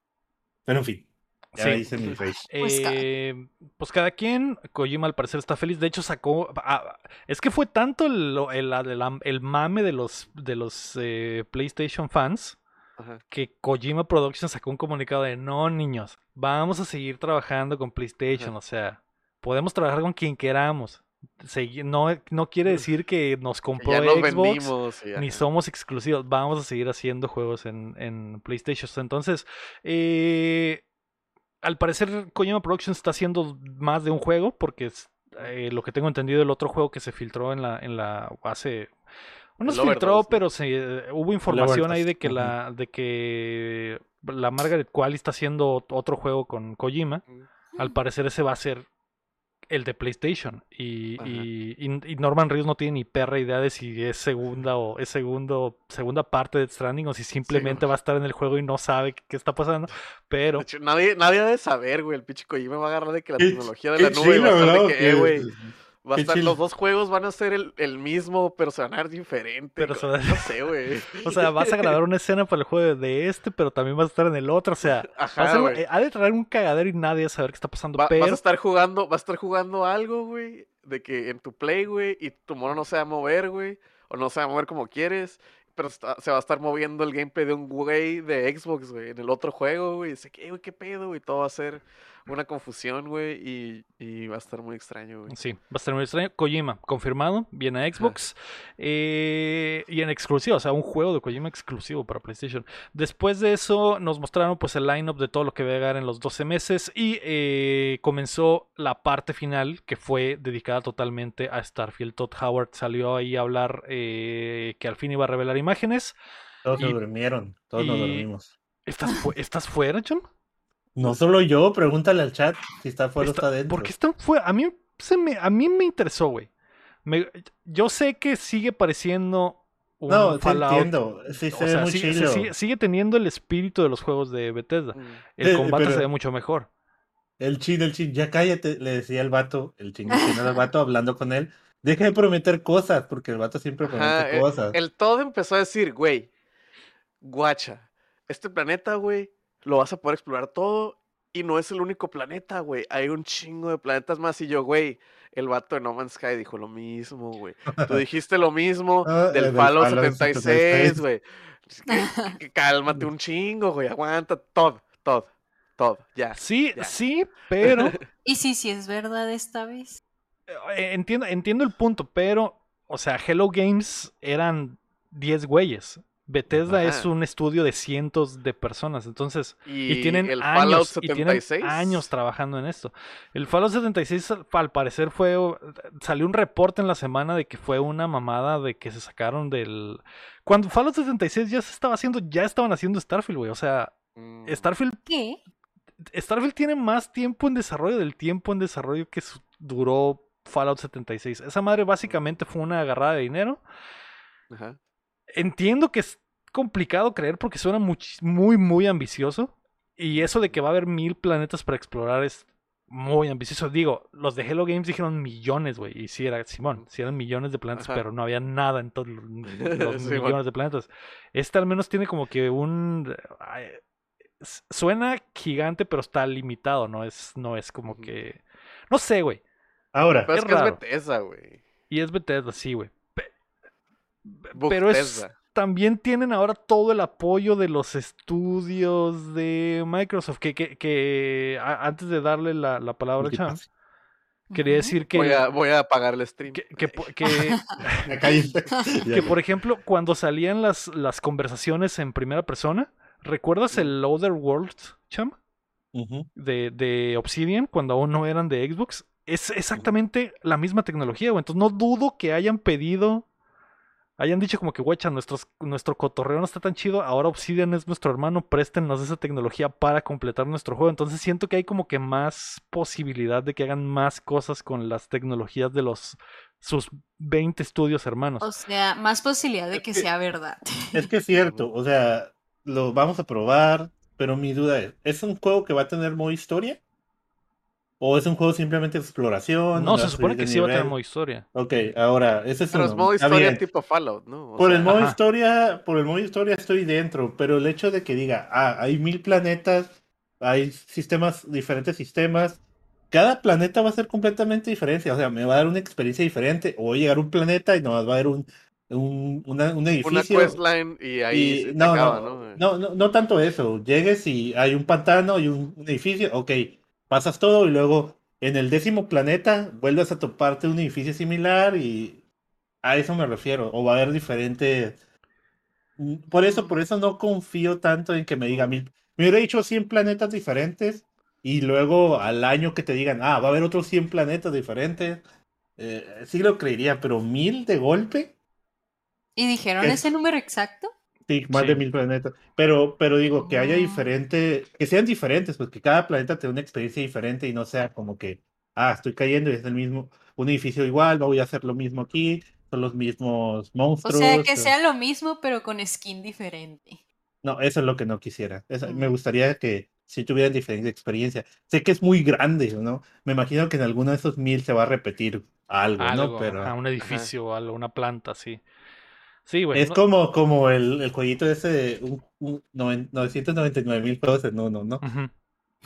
Speaker 4: Pero en fin, ya
Speaker 1: Sí.
Speaker 4: hice mi face.
Speaker 5: Pues cada-
Speaker 1: Eh, pues cada quien, Kojima al parecer está feliz. De hecho, sacó. ah, es que fue tanto el, el, el- el mame de los, de los eh, PlayStation fans
Speaker 3: Ajá.
Speaker 1: que Kojima Productions sacó un comunicado de no, niños, vamos a seguir trabajando con PlayStation.
Speaker 3: Ajá.
Speaker 1: O sea, podemos trabajar con quien queramos. Segui- no, no quiere decir que nos
Speaker 3: Que
Speaker 1: compró
Speaker 3: ya nos
Speaker 1: Xbox
Speaker 3: vendimos.
Speaker 1: ni somos exclusivos. Vamos a seguir haciendo juegos en, en PlayStation. Entonces, eh, al parecer, Kojima Productions está haciendo más de un juego, porque es, eh, lo que tengo entendido, el otro juego que se filtró en la, en la hace. No se filtró, pero se, eh, hubo información ahí de que
Speaker 4: ujú.
Speaker 1: la, de que la Margaret Qualley está haciendo otro juego con Kojima. Al parecer ese va a ser el de PlayStation. Y, y- Norman Reedus no tiene ni perra idea de si es segunda o es segundo, segunda parte de Stranding o si simplemente va a estar en el juego y no sabe qué, qué está pasando. Pero
Speaker 3: De hecho, nadie, nadie ha de saber, güey. El pinche Kojima va a agarrar de que la tecnología de la nube va a estar de que, eh,
Speaker 4: Que-
Speaker 3: güey. Va a estar, los dos juegos van a ser el, el mismo, pero se van a ver diferente.
Speaker 1: Pero se
Speaker 3: No sé, güey. [laughs]
Speaker 1: o sea, vas a grabar una escena para el juego de este, pero también vas a estar en el otro. O sea, [laughs]
Speaker 3: Ajá,
Speaker 1: eh, ha de traer un cagadero y nadie va a saber qué está pasando.
Speaker 3: Va-
Speaker 1: pero
Speaker 3: Vas a estar jugando, vas a estar jugando algo, güey, de que en tu play, güey, y tu mono no se va a mover, güey, o no se va a mover como quieres, pero está- se va a estar moviendo el gameplay de un güey de Xbox, güey, en el otro juego, güey, y dice, ¿qué, güey, qué pedo, güey? Todo va a ser una confusión, güey, y, y va a estar muy extraño, güey.
Speaker 1: Sí, va a estar muy extraño. Kojima, confirmado, viene a Xbox. eh, y en exclusivo, o sea, un juego de Kojima exclusivo para PlayStation. Después de eso, nos mostraron pues el lineup de todo lo que va a llegar en los 12 meses. Y eh, comenzó la parte final, que fue dedicada totalmente a Starfield. Todd Howard salió ahí a hablar eh, que al fin iba a revelar imágenes.
Speaker 4: Todos se
Speaker 1: y-
Speaker 4: durmieron, todos nos dormimos.
Speaker 1: ¿Estás, fu- ¿estás fuera, John?
Speaker 4: No solo yo, pregúntale al chat si está fuera o
Speaker 1: Está-
Speaker 4: está dentro.
Speaker 1: ¿Por qué están fuera? A mí, se me, a mí me interesó, güey. Me- yo sé que sigue pareciendo un
Speaker 4: No, te entiendo. Sí,
Speaker 1: O
Speaker 4: se ve
Speaker 1: sea,
Speaker 4: muy
Speaker 1: sigue, sigue- sigue teniendo el espíritu de los juegos de Bethesda.
Speaker 3: Mm.
Speaker 1: El
Speaker 4: Eh,
Speaker 1: combate
Speaker 4: pero-
Speaker 1: se ve mucho mejor.
Speaker 4: El chin, el chin, ya cállate, le decía el vato, el chin, el chin al vato hablando con él. Deja de prometer cosas, porque el vato siempre promete
Speaker 3: Ajá,
Speaker 4: cosas.
Speaker 3: El todo empezó a decir, güey, guacha, este planeta, güey, lo vas a poder explorar todo y no es el único planeta, güey. Hay un chingo de planetas más y yo, güey, el vato de No Man's Sky dijo lo mismo, güey. Tú [laughs] dijiste lo mismo
Speaker 4: Ah,
Speaker 3: del Fallout 76, güey. Cálmate un chingo, güey. Aguanta todo, todo, todo, ya.
Speaker 1: Sí,
Speaker 3: ya.
Speaker 1: sí, [laughs] pero
Speaker 5: Y sí, sí es verdad esta vez.
Speaker 1: eh, entiendo, entiendo el punto, pero, o sea, Hello Games eran 10 güeyes. Bethesda es un estudio de cientos de personas, entonces, y,
Speaker 3: Y,
Speaker 1: tienen
Speaker 3: el
Speaker 1: años, y tienen
Speaker 3: 76.
Speaker 1: años trabajando en esto. El Fallout 76 al- al parecer fue, salió un reporte en la semana de que fue una mamada de que se sacaron del... Cuando Fallout 76 ya se estaba haciendo, ya estaban haciendo Starfield, güey, o sea,
Speaker 3: Mm,
Speaker 1: Starfield
Speaker 5: ¿Qué?
Speaker 1: Starfield tiene más tiempo en desarrollo del tiempo en desarrollo que su- duró Fallout 76. Esa madre básicamente fue una agarrada de dinero.
Speaker 3: ajá.
Speaker 1: Entiendo que es complicado creer porque suena muy, muy ambicioso. Y eso de que va a haber mil planetas para explorar es muy ambicioso. Digo, los de Hello Games dijeron millones, güey. Y sí era, Simón, sí eran millones de planetas,
Speaker 3: Ajá.
Speaker 1: pero no había nada en todos los, [laughs] millones de planetas. Este al menos tiene como que un... ay, Suena gigante, pero está limitado, ¿no? Es, no es como que... No sé, güey.
Speaker 4: Ahora,
Speaker 3: Pero
Speaker 1: es
Speaker 3: es que es. Bethesda, güey.
Speaker 1: Y es Bethesda, sí, güey. Pe- Pero es, también tienen ahora todo el apoyo de los estudios de Microsoft. Que, que, que a- antes de darle la, la palabra a Cham, quería decir que,
Speaker 3: Voy a, voy a apagar el stream.
Speaker 1: que, que, [laughs] [laughs] que, por ejemplo, cuando salían las, las conversaciones en primera persona, ¿recuerdas el Other World, Cham? De, de Obsidian cuando aún no eran de Xbox. Es exactamente la misma tecnología, güey. Entonces no dudo que hayan pedido, hayan dicho como que, guacha, nuestros, nuestro cotorreo no está tan chido, ahora Obsidian es nuestro hermano, préstennos esa tecnología para completar nuestro juego. Entonces siento que hay como que más posibilidad de que hagan más cosas con las tecnologías de los sus 20 estudios hermanos.
Speaker 5: O sea, más posibilidad de
Speaker 4: Es
Speaker 5: que- sea verdad.
Speaker 4: Es que es cierto, o sea, lo vamos a probar, pero mi duda es, ¿es un juego que va a tener modo historia? ¿O es un juego simplemente de exploración?
Speaker 1: no, se supone que sí va a tener modo historia.
Speaker 4: Ok, ahora, ese es
Speaker 3: Pero es modo historia
Speaker 4: bien.
Speaker 3: tipo Fallout, ¿no? O
Speaker 4: Por el
Speaker 3: sea,
Speaker 4: modo
Speaker 1: Ajá.
Speaker 4: historia, por el modo historia estoy dentro, pero el hecho de que diga, ah, hay mil planetas, hay sistemas, diferentes sistemas, cada planeta va a ser completamente diferente, o sea, me va a dar una experiencia diferente, o voy a llegar a un planeta y nomás va a haber un, un, una- un
Speaker 3: Una
Speaker 4: edificio.
Speaker 3: questline y ahí
Speaker 4: y- no,
Speaker 3: acaba,
Speaker 4: no,
Speaker 3: ¿no?
Speaker 4: no, no, no tanto eso, llegues y hay un pantano y un, un edificio, ok, pasas todo y luego en el décimo planeta vuelves a toparte un edificio similar y a eso me refiero, o va a haber diferentes... Por eso, por eso no confío tanto en que me diga mil. Me hubiera dicho 100 planetas diferentes y luego al año que te digan, ah, va a haber otros 100 planetas diferentes. eh, sí lo creería, pero mil de golpe,
Speaker 5: ¿Y dijeron
Speaker 4: Es-
Speaker 5: ese número exacto?
Speaker 4: Sí, más
Speaker 1: Sí.
Speaker 4: de mil planetas. Pero, pero digo, que haya
Speaker 5: Ah.
Speaker 4: diferente, que sean diferentes, pues que cada planeta tenga una experiencia diferente y no sea como que, ah, estoy cayendo y es el mismo, un edificio igual, voy a hacer lo mismo aquí, son los mismos
Speaker 5: O
Speaker 4: monstruos.
Speaker 5: sea, que
Speaker 4: eh,
Speaker 5: sea lo mismo, pero con skin diferente.
Speaker 4: No, eso es lo que no quisiera. Me
Speaker 5: Mm.
Speaker 4: gustaría que si tuvieran diferente experiencia. Sé que es muy grande, ¿no? Me imagino que en alguno de esos mil se va a repetir algo,
Speaker 1: Algo,
Speaker 4: ¿no? Pero
Speaker 1: ajá, un edificio, algo, una planta, sí. Sí, güey.
Speaker 4: es
Speaker 1: no-
Speaker 4: como, como el, el jueguito ese de un, un noven- 999 mil juegos en uno, ¿no?
Speaker 1: Ujú.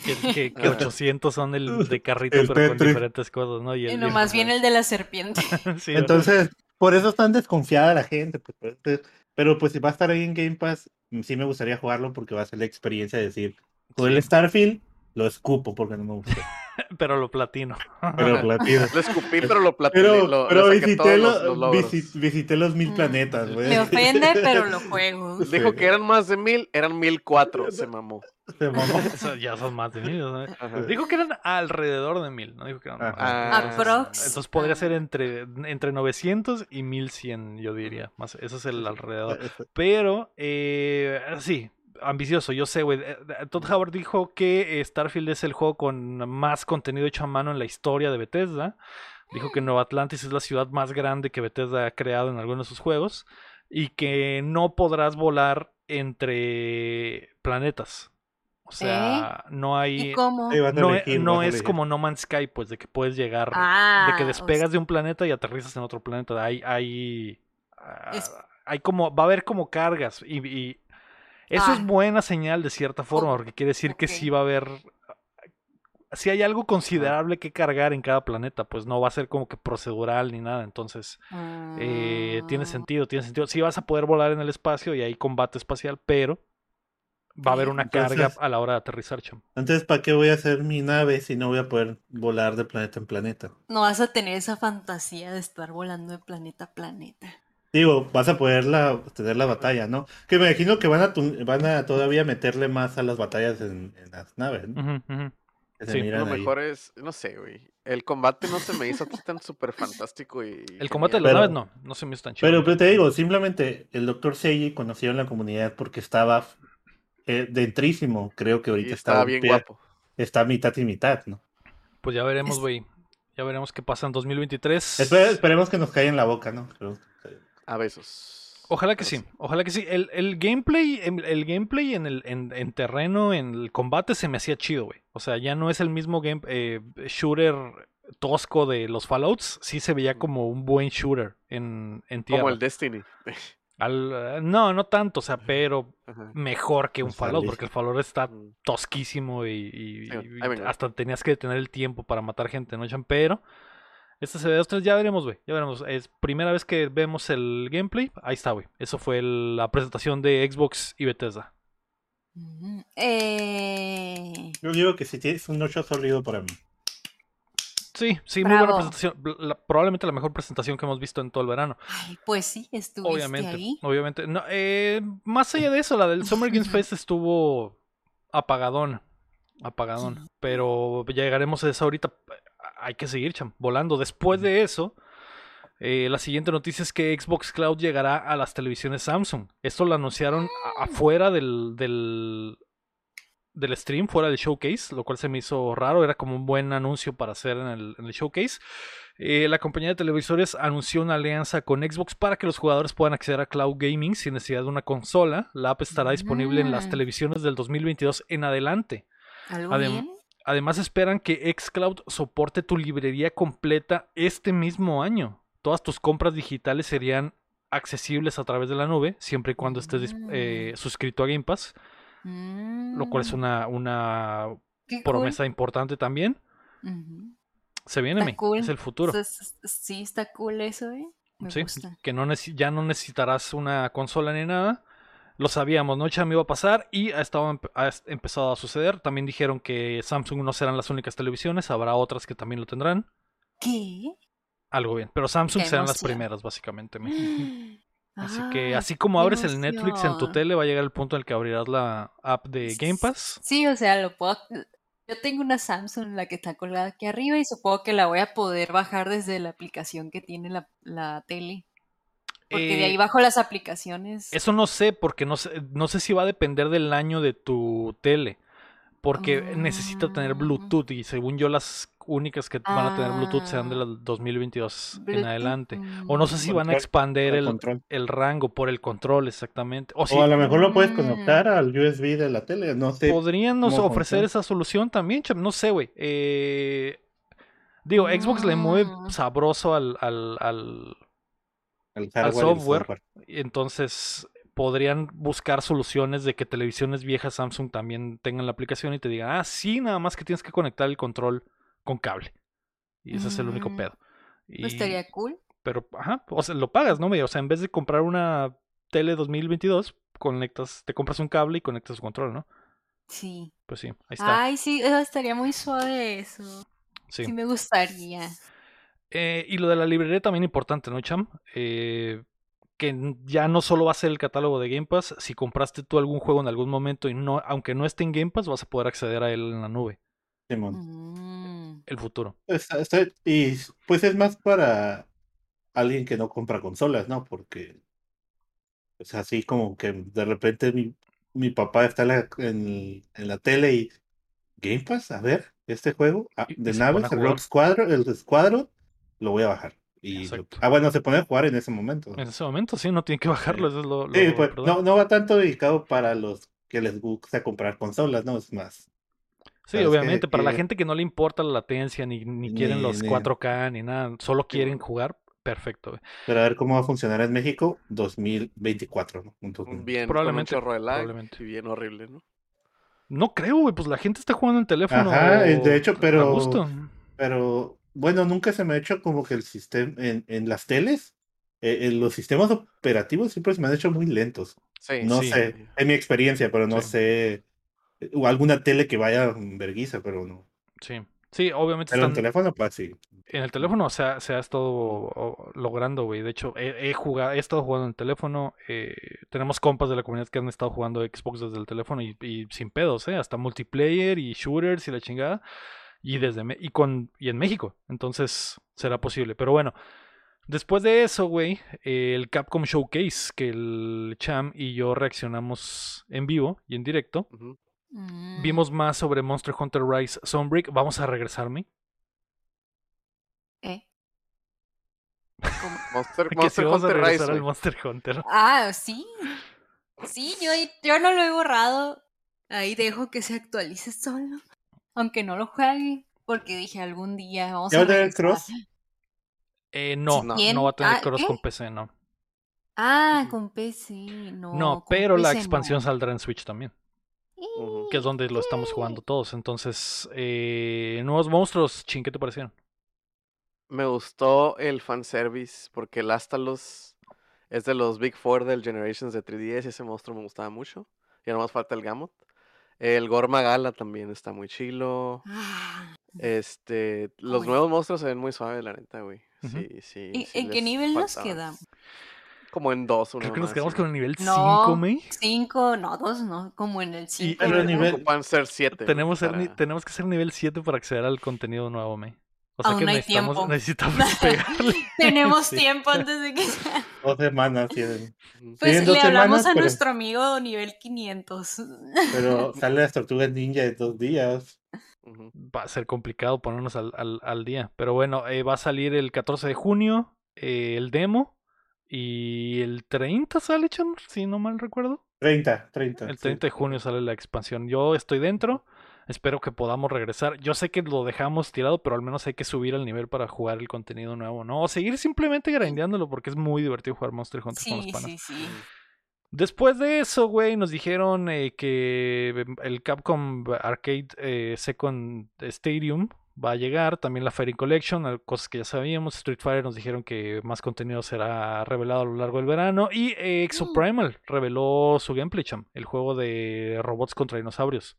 Speaker 1: Que, que- [laughs] que
Speaker 3: Ah.
Speaker 1: 800 son el de carrito,
Speaker 4: El
Speaker 1: pero con diferentes cosas, ¿no? Y
Speaker 5: Y
Speaker 1: el,
Speaker 5: nomás viene el de la serpiente. [laughs]
Speaker 1: sí,
Speaker 4: Entonces, por eso están desconfiada la gente. pues, pues, pues, pero pues si va a estar ahí en Game Pass, mm, sí me gustaría jugarlo porque va a ser la experiencia de decir, jugué el
Speaker 1: Sí.
Speaker 4: Starfield, lo escupo porque no me gustó. [laughs]
Speaker 1: pero lo platino.
Speaker 4: Pero platino.
Speaker 3: Lo escupí, pero lo platiné.
Speaker 4: Pero,
Speaker 3: lo,
Speaker 4: visité, lo-
Speaker 3: los,
Speaker 4: visité los mil planetas, güey.
Speaker 5: Me ofende, [laughs] pero lo juego.
Speaker 3: Dijo
Speaker 4: Sí.
Speaker 3: que eran más de mil, eran mil cuatro, se mamó.
Speaker 4: Se mamó. [laughs]
Speaker 1: Ya son más de mil. Dijo que eran alrededor de mil, ¿no? Dijo que eran más.
Speaker 5: Aprox.
Speaker 1: Entonces podría ser entre, entre 900 y 1100, yo diría. Más, eso es el alrededor. Pero, eh, sí, ambicioso, yo sé, güey. Eh, eh, Todd Howard dijo que eh, Starfield es el juego con más contenido hecho a mano en la historia de Bethesda. Dijo que Nueva Atlantis es la ciudad más grande que Bethesda ha creado en alguno de sus juegos. Y que no podrás volar entre planetas. O sea, no hay...
Speaker 5: ¿Y cómo?
Speaker 1: No, e-
Speaker 4: elegir,
Speaker 1: no es como No Man's Sky, pues, de que puedes llegar,
Speaker 5: Ah,
Speaker 1: de que
Speaker 5: o
Speaker 1: despegas de un planeta y aterrizas en otro planeta. Hay, hay, ah,
Speaker 5: Es-
Speaker 1: hay como, va a haber como cargas y, y eso es
Speaker 5: Ah.
Speaker 1: buena señal de cierta forma, porque quiere decir que sí va a haber, si hay algo considerable que cargar en cada planeta, pues no va a ser como que procedural ni nada. Entonces, eh, tiene
Speaker 5: Ah.
Speaker 1: sentido, tiene sentido. Sí vas a poder volar en el espacio y hay combate espacial, pero va a haber una carga a la hora de aterrizar, cham.
Speaker 4: Entonces, ¿para qué voy a hacer mi nave si no voy a poder volar de planeta en planeta?
Speaker 5: No vas a tener esa fantasía de estar volando de planeta a planeta.
Speaker 4: Digo, vas a poder la- tener la batalla, ¿no? Que me imagino que van a, tu- van a todavía meterle más a las batallas en, en las naves, ¿no? Que se
Speaker 1: Sí,
Speaker 3: Lo
Speaker 4: ahí.
Speaker 3: mejor es, no sé, güey. El combate no se me hizo tan súper fantástico y. [laughs]
Speaker 1: El combate de las naves no, no se me hizo tan chido.
Speaker 4: Pero, pero te digo, simplemente el doctor Seiji conoció en la comunidad porque estaba eh, dentrísimo. Creo que
Speaker 3: Y
Speaker 4: ahorita
Speaker 3: estaba
Speaker 4: está,
Speaker 3: bien guapo.
Speaker 4: está mitad y mitad, ¿no?
Speaker 1: Pues ya veremos,
Speaker 5: Es-
Speaker 1: güey. Ya veremos qué pasa en 2023.
Speaker 4: Espe- esperemos que nos caiga en la boca, ¿no? Pero-
Speaker 3: A besos.
Speaker 1: Ojalá que
Speaker 3: Pero
Speaker 1: sí, ojalá que sí. El, el gameplay, el, el gameplay en el en, en terreno, en el combate se me hacía chido, güey. O sea, ya no es el mismo game eh, shooter tosco de los Fallouts. Sí se veía como un buen shooter en, en tierra.
Speaker 3: Como el Destiny.
Speaker 1: Al- no, no tanto, o sea, pero
Speaker 3: Ajá.
Speaker 1: mejor que un
Speaker 4: Está
Speaker 1: Fallout,
Speaker 4: listo.
Speaker 1: porque el Fallout está
Speaker 3: Mm.
Speaker 1: tosquísimo y, y- hasta tenías que detener el tiempo para matar gente, ¿no, Chan? Pero este se ve dos, tres, ya veremos, güey, ya veremos. Es primera vez que vemos el gameplay, ahí está, güey. Eso fue el- la presentación de Xbox y Bethesda.
Speaker 5: Eh,
Speaker 4: Yo digo que si tienes un 8 sólido para mí.
Speaker 1: Sí, sí, muy buena presentación. la- probablemente la mejor presentación que hemos visto en todo el verano.
Speaker 5: ay, pues sí, estuviste
Speaker 1: Obviamente,
Speaker 5: ahí.
Speaker 1: obviamente. No, eh, más allá de eso, la del Summer Games [laughs] Fest estuvo apagadón. Apagadón. Pero ya llegaremos a eso ahorita. Hay que seguir, cham, volando. Después de eso, eh, la siguiente noticia es que Xbox Cloud llegará a las televisiones Samsung. Esto lo anunciaron a- afuera del, del, del stream, fuera del showcase, lo cual se me hizo raro. Era como un buen anuncio para hacer en el, en el showcase. Eh, la compañía de televisores anunció una alianza con Xbox para que los jugadores puedan acceder a cloud gaming sin necesidad de una consola. La app estará disponible en las
Speaker 5: Mm.
Speaker 1: televisiones del 2022 en adelante.
Speaker 5: ¿Algo
Speaker 1: Adem-
Speaker 5: bien?
Speaker 1: Además esperan que xCloud soporte tu librería completa este mismo año. Todas tus compras digitales serían accesibles a través de la nube, siempre y cuando estés
Speaker 5: Mm.
Speaker 1: eh, suscrito a Game Pass, lo cual es
Speaker 5: Mm,
Speaker 1: una, una
Speaker 5: cool.
Speaker 1: promesa importante también. Se viene,
Speaker 5: cool.
Speaker 1: es el futuro.
Speaker 5: Sí, está cool eso, ¿eh? Me
Speaker 1: Sí,
Speaker 5: gusta.
Speaker 1: que no ya no necesitarás una consola ni nada. Lo sabíamos, ¿no? Cham iba a pasar y ha, estado, ha empezado a suceder. También dijeron que Samsung no serán las únicas televisiones, habrá otras que también lo tendrán.
Speaker 5: ¿Qué?
Speaker 1: Algo bien, pero Samsung
Speaker 5: Qué
Speaker 1: serán las primeras, básicamente. [gasps] [gasps] Así que, así como abres el Netflix en tu tele, va a llegar el punto en el que abrirás la app de Game Pass.
Speaker 5: Sí, o sea, lo puedo. Yo tengo una Samsung, la que está colgada aquí arriba, y supongo que la voy a poder bajar desde la aplicación que tiene la, la tele. Porque de ahí
Speaker 1: Eh,
Speaker 5: bajo las aplicaciones.
Speaker 1: Eso no sé, porque no sé, no sé si va a depender del año de tu tele. Porque necesita tener
Speaker 5: Mm.
Speaker 1: Bluetooth y según yo las únicas que van a tener Bluetooth serán de
Speaker 5: Ah.
Speaker 1: las 2022 en adelante. O no sé si van a
Speaker 4: Control,
Speaker 1: expander
Speaker 4: el
Speaker 1: el, rango por el control exactamente. O, si
Speaker 4: O a lo mejor lo puedes
Speaker 5: Mm.
Speaker 4: conectar al USB de la tele, no sé.
Speaker 1: podrían nos ofrecer
Speaker 4: funciona.
Speaker 1: esa solución también, no sé, güey. Eh, digo, Xbox le mueve
Speaker 5: Mm.
Speaker 1: sabroso al, al, al, al
Speaker 4: hardware y el
Speaker 1: software.
Speaker 4: software.
Speaker 1: Entonces podrían buscar soluciones de que televisiones viejas Samsung también tengan la aplicación y te digan, ah, sí, nada más que tienes que conectar el control con cable. Y ese es el único
Speaker 5: Mm,
Speaker 1: pedo.
Speaker 5: Pues
Speaker 1: Y-
Speaker 5: estaría cool.
Speaker 1: Pero, ajá, o sea, lo pagas, ¿no? O sea, en vez de comprar una tele 2022, conectas, te compras un cable y conectas su control, ¿no?
Speaker 5: Sí.
Speaker 1: Pues sí, ahí está.
Speaker 5: Ay, sí, eh, estaría muy suave eso.
Speaker 1: sí.
Speaker 5: Sí, me gustaría.
Speaker 1: Eh, y lo de la librería también importante, ¿no, Cham? Eh, que ya no solo va a ser el catálogo de Game Pass, si compraste tú algún juego en algún momento y no, aunque no esté en Game Pass, vas a poder acceder a él en la nube,
Speaker 4: Simón.
Speaker 5: Mm,
Speaker 1: el futuro.
Speaker 4: Está- está- y pues es más para alguien que no compra consolas, ¿no? Porque es así como que de repente mi, mi papá está en la, en, en la tele y Game Pass, a ver, este juego ah, de naves, el. Rock Squadron, el Squadron, lo voy a bajar. Y lo- ah, bueno, se pone a jugar en ese momento.
Speaker 1: En ese momento sí, no tienen que bajarlo, eso es lo,
Speaker 4: Sí,
Speaker 1: lo
Speaker 4: pues,
Speaker 1: brutal.
Speaker 4: no, no va tanto dedicado para los que les gusta comprar consolas, ¿no? Es más.
Speaker 1: Sí, obviamente,
Speaker 4: Que-
Speaker 1: para la gente que no le importa la latencia, ni, ni quieren
Speaker 4: Ni-
Speaker 1: los
Speaker 4: ni-
Speaker 1: 4K, ni nada, solo quieren jugar, perfecto. güey.
Speaker 4: Pero a ver cómo va a funcionar en México 2024, ¿no? Entonces,
Speaker 3: Bien,
Speaker 1: Probablemente,
Speaker 3: con un chorro de lag
Speaker 1: probablemente.
Speaker 3: y bien horrible, ¿no?
Speaker 1: No creo, güey, pues la gente está jugando en teléfono.
Speaker 4: Ajá, eh, de hecho, pero-. Pero bueno, nunca se me ha hecho como que el sistema en, en las teles, eh, en los sistemas operativos siempre se me han hecho muy lentos.
Speaker 3: Sí,
Speaker 4: No
Speaker 1: sí.
Speaker 4: sé, en mi experiencia, pero no
Speaker 1: Sí.
Speaker 4: sé. eh, O alguna tele que vaya verguiza, pero no.
Speaker 1: Sí, sí, obviamente
Speaker 4: Pero en
Speaker 1: están
Speaker 4: teléfono, pues sí.
Speaker 1: en el teléfono se ha, se ha estado logrando, güey. De hecho, he, he jugado, he estado jugando en el teléfono. eh, tenemos compas de la comunidad que han estado jugando Xbox desde el teléfono y, y sin pedos, ¿eh? Hasta multiplayer y shooters y la chingada. Y desde y con y en México. Entonces será posible. Pero bueno, después de eso, güey, eh, el Capcom Showcase, que el Cham y yo reaccionamos en vivo y en directo.
Speaker 5: Mm.
Speaker 1: Vimos más sobre Monster Hunter Rise Sunbreak. Vamos a regresarme.
Speaker 5: ¿Eh? ¿Cómo? [laughs]
Speaker 3: Monster, Monster
Speaker 1: vamos a
Speaker 3: Hunter Rise,
Speaker 1: al. Monster Hunter.
Speaker 5: Ah, sí. Sí, yo, yo no lo he borrado. Ahí dejo que se actualice solo. Aunque no lo juegue. Porque dije algún día vamos
Speaker 4: ¿Ya
Speaker 5: a
Speaker 4: va a tener
Speaker 5: regresar.
Speaker 4: cross?
Speaker 1: Eh, no, no, va a tener
Speaker 5: Ah,
Speaker 1: cross con PC, no.
Speaker 5: Ah, con PC. No,
Speaker 1: No, pero la expansión
Speaker 5: no.
Speaker 1: saldrá en Switch también, que es donde lo estamos jugando todos. Entonces, eh, nuevos monstruos, ching, ¿qué te parecieron?
Speaker 3: Me gustó el fanservice porque el Astalos es de los Big Four del Generations de 3DS y ese monstruo me gustaba mucho. Ya nomás falta el Gamut. El Gorma Gala también está muy chilo.
Speaker 5: Ah,
Speaker 3: Este, los
Speaker 5: Uy.
Speaker 3: nuevos monstruos se ven muy suaves, la neta, güey.
Speaker 1: Ujú.
Speaker 3: Sí, sí.
Speaker 5: ¿Y
Speaker 3: sí
Speaker 5: en qué nivel nos
Speaker 3: faltaba.
Speaker 5: quedamos?
Speaker 3: Como en dos, una
Speaker 1: Creo que nos
Speaker 3: mamá
Speaker 1: quedamos
Speaker 3: así.
Speaker 1: con el nivel 5,
Speaker 5: No,
Speaker 1: May.
Speaker 5: cinco, no, dos, no, como en el 5.
Speaker 4: pero el nivel-
Speaker 3: Ocupan ser siete. güey,
Speaker 1: Tenemos, ser ni-
Speaker 3: para-
Speaker 1: tenemos que ser nivel 7 para acceder al contenido nuevo, May. O sea
Speaker 5: Aún
Speaker 1: que
Speaker 5: hay
Speaker 1: necesitamos,
Speaker 5: tiempo.
Speaker 1: necesitamos [laughs] pegarle. [laughs]
Speaker 5: Tenemos
Speaker 1: Sí.
Speaker 5: tiempo antes de que... [laughs]
Speaker 4: Dos semanas tienen.
Speaker 5: Pues le hablamos
Speaker 4: semanas,
Speaker 5: a
Speaker 4: pero-
Speaker 5: nuestro amigo nivel 500.
Speaker 4: Pero sale las tortugas ninja en dos días.
Speaker 1: Va a ser complicado ponernos al, al- al día. Pero bueno, eh, va a salir el 14 de junio eh, el demo. Y el 30 sale, Chan, si no mal recuerdo.
Speaker 4: 30, 30.
Speaker 1: El
Speaker 4: sí.
Speaker 1: 30 de junio sale la expansión. Yo estoy dentro. Espero que podamos regresar. Yo sé que lo dejamos tirado, pero al menos hay que subir el nivel para jugar el contenido nuevo, ¿no? O seguir simplemente grindeándolo porque es muy divertido jugar Monster Hunter con los panas.
Speaker 5: sí, sí.
Speaker 1: Después de eso, güey, nos dijeron eh, que el Capcom Arcade eh, Second Stadium va a llegar, también la Fairy Collection, cosas que ya sabíamos. Street Fighter nos dijeron que más contenido será revelado a lo largo del verano. Y eh, Exoprimal reveló su gameplay, cham, el juego de robots contra dinosaurios.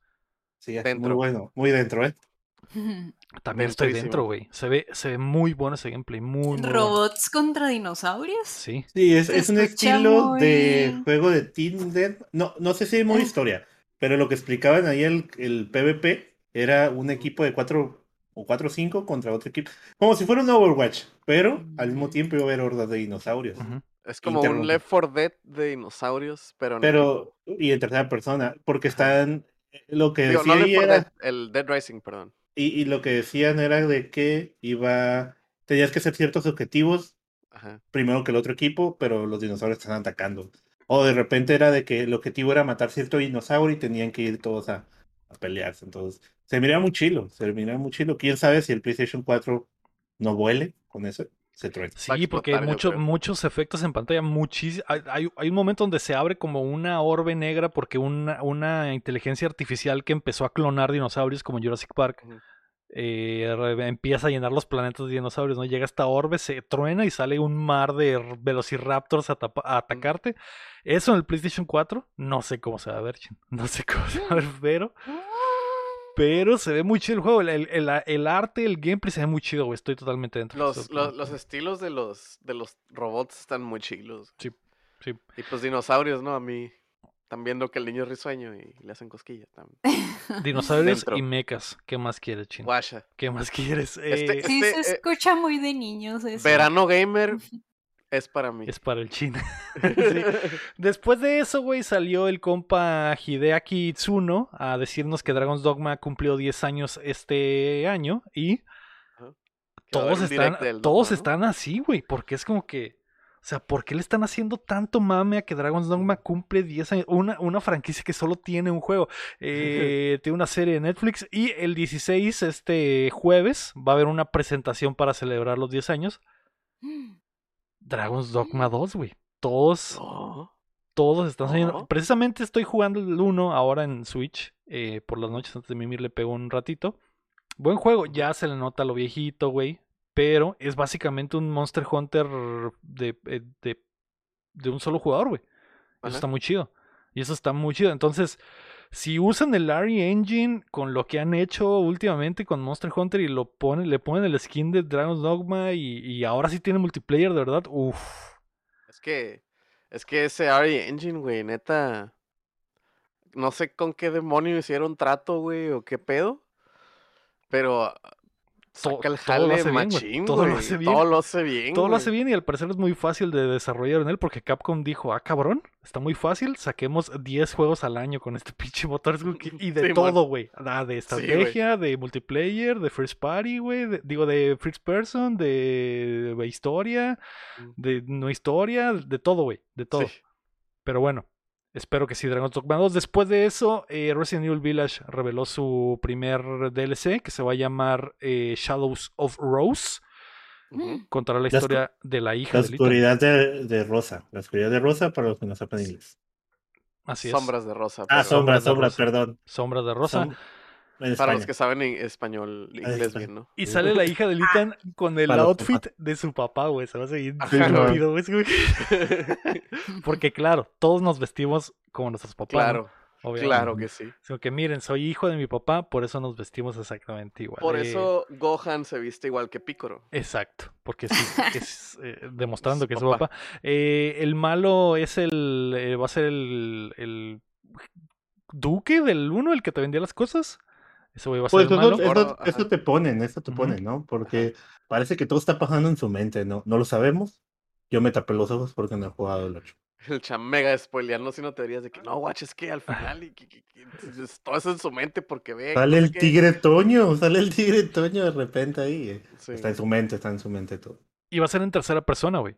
Speaker 4: Sí, es
Speaker 3: Dentro.
Speaker 4: muy bueno, muy dentro, ¿eh? [laughs]
Speaker 1: También estoy dentro, güey. Se ve, se ve muy bueno ese gameplay, muy, muy bueno.
Speaker 5: ¿Robots contra dinosaurios?
Speaker 1: Sí.
Speaker 4: Sí, es, es un estilo de juego de Tinder. No, no sé si hay muy
Speaker 5: Ah.
Speaker 4: historia, pero lo que explicaban ahí el, el PvP era un equipo de 4 o 4 o 5 contra otro equipo. Como si fuera un Overwatch, pero al mismo
Speaker 5: Mm.
Speaker 4: tiempo iba a haber hordas de dinosaurios.
Speaker 3: Es como un. Left 4 Dead de dinosaurios, pero en
Speaker 4: Pero, y en tercera persona, porque están. Lo que
Speaker 3: Digo,
Speaker 4: decía
Speaker 3: no
Speaker 4: ahí
Speaker 3: Left 4
Speaker 4: era.
Speaker 3: El Dead Rising, perdón.
Speaker 4: Y, y lo que decían era de que iba. Tenías que hacer ciertos objetivos
Speaker 3: Ajá.
Speaker 4: primero que el otro equipo, pero los dinosaurios están atacando. O de repente era de que el objetivo era matar cierto dinosaurio y tenían que ir todos a, a pelearse. Entonces, se mira muy chilo, se mira muy chilo. Quién sabe si el PlayStation 4 no vuele con eso, se.
Speaker 1: Sí, porque
Speaker 3: yo
Speaker 1: mucho- muchos efectos en pantalla, muchis- hay, hay- hay un momento donde se abre como una orbe negra porque una, una inteligencia artificial que empezó a clonar dinosaurios como Jurassic Park eh, empieza a llenar los planetas de dinosaurios, ¿no? Llega esta orbe, se truena y sale un mar de velociraptors a, atacarte. Eso en el PlayStation 4, no sé cómo se va a ver, [laughs] no sé cómo se va a ver, pero, pero se ve muy chido el juego, el, el- el- el arte, el gameplay se ve muy chido, güey, estoy totalmente dentro.
Speaker 3: Los,
Speaker 1: Estoy
Speaker 3: los, los estilos de los, de los robots están muy chilos.
Speaker 1: Sí, sí.
Speaker 3: Y pues dinosaurios, ¿no? A mí están viendo que el niño es risueño y le hacen cosquillas también. [laughs]
Speaker 1: Dinosaurios
Speaker 3: Dentro.
Speaker 1: y mechas. ¿Qué más quieres, Chin?
Speaker 3: Guasha.
Speaker 1: ¿Qué más [laughs] quieres?
Speaker 3: Este-
Speaker 1: Eh,
Speaker 5: Sí,
Speaker 3: Este,
Speaker 5: se
Speaker 3: eh,
Speaker 5: escucha muy de niños eso.
Speaker 3: Verano gamer es para mí.
Speaker 1: es para el Chin. [laughs] Sí. [laughs] Después de eso, güey, salió el compa Hideaki Itsuno a decirnos que Dragon's Dogma cumplió 10 años este año y todos están, todos están así, güey, porque es como que, o sea, ¿por qué le están haciendo tanto mame a que Dragon's Dogma cumple 10 años? Una, una franquicia que solo tiene un juego, eh, [laughs] tiene una serie de Netflix y el 16, este jueves, va a haber una presentación para celebrar los 10 años. [gasps] Dragon's Dogma 2, güey. Todos,
Speaker 3: No.
Speaker 1: todos están saliendo.
Speaker 3: No.
Speaker 1: Precisamente estoy jugando el 1 ahora en Switch. eh, por las noches antes de mimir le pego un ratito. Buen juego, ya se le nota lo viejito, güey. Pero es básicamente un Monster Hunter de, eh, de, de un solo jugador, güey. Eso está muy chido. Y eso está muy chido. Entonces, si usan el Larry Engine con lo que han hecho últimamente con Monster Hunter y lo ponen, le ponen el skin de Dragon's Dogma y, y ahora sí tiene multiplayer, de verdad, uff.
Speaker 3: Es que, es que ese RE Engine, güey, neta. No sé con qué demonio hicieron trato, güey, o qué pedo. Pero
Speaker 1: To-
Speaker 3: saca el
Speaker 1: todo lo
Speaker 3: jale
Speaker 1: hace bien,
Speaker 3: machín,
Speaker 1: todo lo hace bien.
Speaker 3: Todo lo hace bien.
Speaker 1: Todo lo hace bien y al parecer es muy fácil de desarrollar en él porque Capcom dijo, ah, cabrón, está muy fácil, saquemos 10 juegos al año con este [laughs] pinche motor y de todo, güey. Ah, de estrategia, de multiplayer, de first party, güey, digo, de first person, de, de historia,
Speaker 3: Mm.
Speaker 1: de no historia, de todo, güey, de todo.
Speaker 3: Sí.
Speaker 1: Pero bueno, espero que sí, Dragon's Dogma 2. Después de eso, eh, Resident Evil Village reveló su primer DLC que se va a llamar eh, Shadows of Rose.
Speaker 3: Ujú.
Speaker 1: Contará la historia de la hija
Speaker 4: La
Speaker 1: de
Speaker 4: oscuridad de, de Rosa. La oscuridad de Rosa para los que no sepan inglés.
Speaker 1: Así es.
Speaker 3: Sombras de rosa.
Speaker 4: Ah, sombras,
Speaker 1: Sombras
Speaker 4: perdón.
Speaker 1: Sombras de Rosa.
Speaker 4: Som- en
Speaker 3: Para los que saben en español, inglés
Speaker 4: está.
Speaker 3: bien, ¿no?
Speaker 1: Y sale la hija de Litan con el
Speaker 4: Para
Speaker 1: outfit de su papá, güey. Se va a seguir rápido, güey. [laughs] Porque claro, todos nos vestimos como nuestros papás. ¿no?
Speaker 3: claro,
Speaker 1: Obviamente.
Speaker 3: claro que sí.
Speaker 1: Sino que miren, soy hijo de mi papá, por eso nos vestimos exactamente igual.
Speaker 3: Por
Speaker 1: Eh,
Speaker 3: eso Gohan se viste igual que Picoro.
Speaker 1: Exacto, porque sí, [laughs] es eh, demostrando que es su
Speaker 3: papá.
Speaker 1: papá. Eh, el malo es el. eh, va a ser el. el duque del uno, el que te vendía las cosas. Ese güey va a ser
Speaker 4: Pues
Speaker 1: el
Speaker 4: eso,
Speaker 1: malo.
Speaker 4: eso-
Speaker 3: Ahora,
Speaker 4: eso
Speaker 3: ajá.
Speaker 4: te ponen, eso te
Speaker 1: Ujú.
Speaker 4: ponen, ¿no? Porque parece que todo está pasando en su mente, ¿no? No lo sabemos. Yo me tapé los ojos porque no he jugado [laughs] el 8.
Speaker 3: El cham mega spoileando sino teorías de que no, guacho, es que al final y que, que- que- es- todo eso en su mente porque ve.
Speaker 4: Sale el tigre Toño, sale el tigre Toño de repente ahí. eh.
Speaker 3: Sí.
Speaker 4: Está en su mente, está en su mente todo.
Speaker 1: Y va a ser en tercera persona, güey.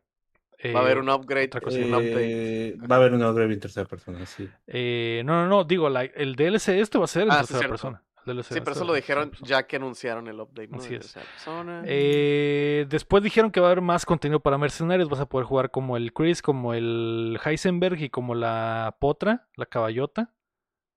Speaker 3: Va a haber
Speaker 1: Eh,
Speaker 3: un upgrade,
Speaker 1: otra cosa.
Speaker 3: un
Speaker 4: Eh,
Speaker 3: update.
Speaker 4: va a haber una upgrade en tercera persona, sí.
Speaker 1: eh, no, no, no, digo, la- el DLC este va a ser en
Speaker 3: Ah, sí,
Speaker 1: tercera
Speaker 3: cierto.
Speaker 1: persona. DLC
Speaker 3: Sí, pero eso lo dijeron ya que anunciaron el update, ¿no?
Speaker 1: Así
Speaker 3: De
Speaker 1: es. Eh, después dijeron que va a haber más contenido para mercenarios. Vas a poder jugar como el Chris, como el Heisenberg y como la Potra, la caballota,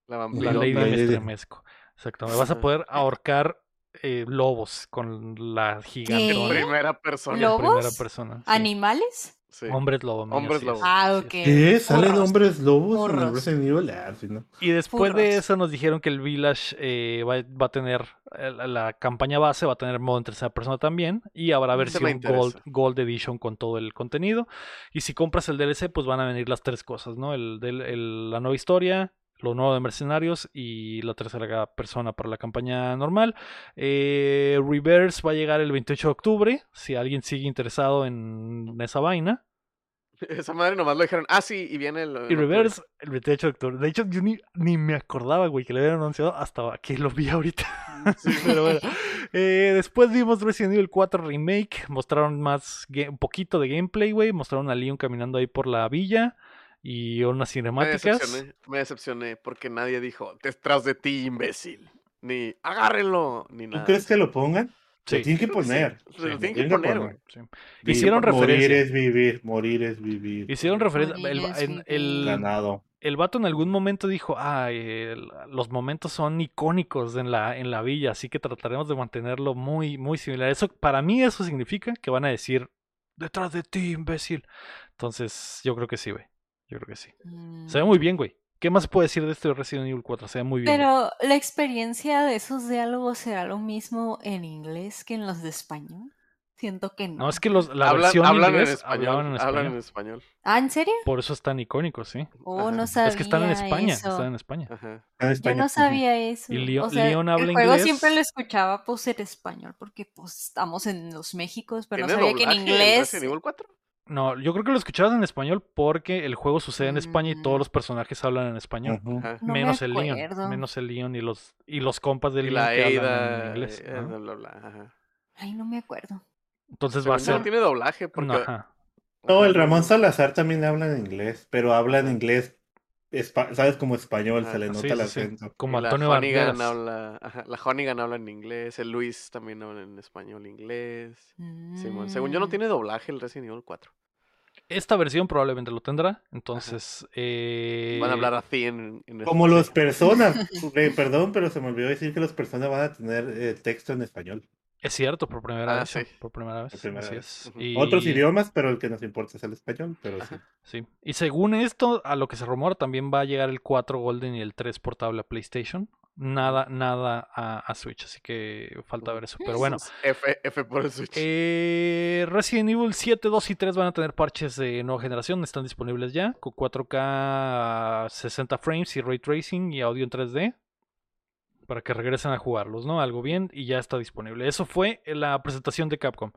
Speaker 3: la
Speaker 1: la. Lady Mestremesco. Exactamente. Vas a [laughs] poder ahorcar eh, lobos con la
Speaker 3: En
Speaker 1: gigantona
Speaker 3: primera persona.
Speaker 5: ¿Lobo?
Speaker 1: primera
Speaker 5: ¿Lobos?
Speaker 1: persona. sí.
Speaker 5: ¿Animales?
Speaker 3: Sí.
Speaker 1: Hombres lobo. mami,
Speaker 3: Hombres lobo.
Speaker 1: es,
Speaker 5: Ah, ok.
Speaker 1: es.
Speaker 4: ¿Qué? ¿Salen
Speaker 5: Furros.
Speaker 4: hombres lobos en el
Speaker 5: Furros.
Speaker 4: Resident Evil? Ah, sí, ¿no?
Speaker 1: Y después de eso nos dijeron que el Village eh, va, va a tener, eh, la, la campaña base va a tener modo en tercera persona también y habrá versión. Gold, Gold Edition con todo el contenido. Y si compras el DLC, pues van a venir las tres cosas, ¿no? El, del- el- la nueva historia, lo nuevo de Mercenarios y la tercera persona para la campaña normal. Eh, Reverse va a llegar el 28 de octubre, si alguien sigue interesado en esa vaina. [laughs]
Speaker 3: Esa madre nomás lo dijeron. Ah, sí, y viene el.
Speaker 1: Y
Speaker 3: octubre.
Speaker 1: Reverse el 28 de octubre. De hecho, yo ni, ni me acordaba, güey, que le habían anunciado hasta que lo vi ahorita. [laughs] [laughs] Pero bueno. Eh, después vimos Resident Evil 4 Remake. Mostraron más, un poquito de gameplay, güey. Mostraron a Leon caminando ahí por la villa. Y unas
Speaker 3: Me
Speaker 1: cinemáticas.
Speaker 3: decepcioné, me decepcioné porque nadie dijo detrás de ti, imbécil. Ni agárrenlo, ni
Speaker 4: ¿Tú
Speaker 3: nada.
Speaker 4: crees que lo pongan?
Speaker 1: Sí.
Speaker 4: Lo tienen que
Speaker 3: sí.
Speaker 4: poner.
Speaker 3: Se lo
Speaker 1: Sí,
Speaker 3: tienen que
Speaker 4: tienen que
Speaker 3: poner,
Speaker 4: poner.
Speaker 1: Sí. Hicieron
Speaker 4: Morir
Speaker 1: referencia.
Speaker 4: es vivir, morir es vivir.
Speaker 1: Hicieron referencia. El,
Speaker 5: Morir
Speaker 1: el,
Speaker 5: vivir.
Speaker 4: Ganado.
Speaker 1: el vato en algún momento dijo, el- los momentos son icónicos en la, en la villa, así que trataremos de mantenerlo muy, muy similar. Eso, para mí eso significa que van a decir, detrás de ti, imbécil. Entonces, yo creo que sí, güey. Yo creo que sí.
Speaker 5: Mm.
Speaker 1: Se ve muy bien, güey. ¿Qué más se puede decir de este Resident Evil 4? Se ve muy bien. güey.
Speaker 5: Pero la experiencia de esos diálogos será lo mismo en inglés que en los de español. Siento que no.
Speaker 1: No, es que los, la
Speaker 3: Hablan,
Speaker 1: versión
Speaker 3: hablan en
Speaker 1: inglés
Speaker 3: español.
Speaker 1: hablaban en
Speaker 3: Hablan
Speaker 1: español.
Speaker 3: en español.
Speaker 5: ¿Ah, en serio?
Speaker 1: Por eso es tan icónico, sí.
Speaker 5: Oh,
Speaker 3: Ajá.
Speaker 5: no sabía
Speaker 1: Es que están en España.
Speaker 5: eso.
Speaker 1: Están en España.
Speaker 3: Ajá.
Speaker 4: En
Speaker 5: Yo
Speaker 4: España.
Speaker 5: no
Speaker 4: Ujú.
Speaker 5: sabía eso.
Speaker 1: Y Leo-
Speaker 5: o sea,
Speaker 1: Leon habla
Speaker 5: el juego
Speaker 1: inglés.
Speaker 5: siempre lo escuchaba pues en español porque pues estamos en los Méxicos, pero no
Speaker 3: ¿Tiene
Speaker 5: sabía que en inglés.
Speaker 3: Resident Evil 4?
Speaker 1: No, yo creo que lo escuchabas en español porque el juego sucede en España y todos
Speaker 5: Mm.
Speaker 1: los personajes hablan en español.
Speaker 5: No me
Speaker 1: menos el Leon. Menos el Leon y los, y los compas del
Speaker 3: Y
Speaker 1: Leon
Speaker 3: la
Speaker 1: que hablan en inglés.
Speaker 3: eh,
Speaker 1: ajá.
Speaker 3: bla, bla, bla, ajá.
Speaker 5: Ay, no me acuerdo.
Speaker 1: Entonces va a
Speaker 3: yo no
Speaker 1: ser.
Speaker 3: tiene doblaje porque.
Speaker 1: No, ajá.
Speaker 4: No, el Ramón Salazar también habla en inglés, pero habla en inglés, ¿sabes? Como español, se le nota
Speaker 1: Sí,
Speaker 4: el
Speaker 1: sí, sí.
Speaker 4: acento.
Speaker 1: Como
Speaker 3: la
Speaker 1: Antonio Banderas.
Speaker 3: habla, ajá, la Honeygan habla en inglés, el Luis también habla en español inglés. Simón, Según yo no
Speaker 5: Mm.
Speaker 3: tiene doblaje el Resident Evil 4.
Speaker 1: Esta versión probablemente lo tendrá. Entonces. eh,
Speaker 3: Van a hablar así en, en
Speaker 4: Como
Speaker 3: español.
Speaker 4: los [laughs] personas, [laughs] eh, perdón, pero se me olvidó decir que los personas van a tener eh, texto en español.
Speaker 1: Es cierto, por primera
Speaker 3: Ah,
Speaker 1: vez.
Speaker 3: sí.
Speaker 1: Por primera vez.
Speaker 4: Por primera
Speaker 1: así
Speaker 4: vez.
Speaker 1: es.
Speaker 3: Ujú.
Speaker 1: Y-
Speaker 4: Otros idiomas, pero el que nos importa es el español, pero sí.
Speaker 1: Sí. Y según esto, a lo que se rumora, también va a llegar el 4 Golden y el 3 portable a PlayStation. Nada, nada a, a Switch, así que falta ver eso. Pero bueno, [laughs]
Speaker 3: F, F por el Switch.
Speaker 1: eh, Resident Evil 7, 2 y 3 van a tener parches de nueva generación, están disponibles ya, con 4K 60 frames y ray tracing y audio en 3D. Para que regresen a jugarlos, ¿no? Algo bien y ya está disponible. Eso fue la presentación de Capcom.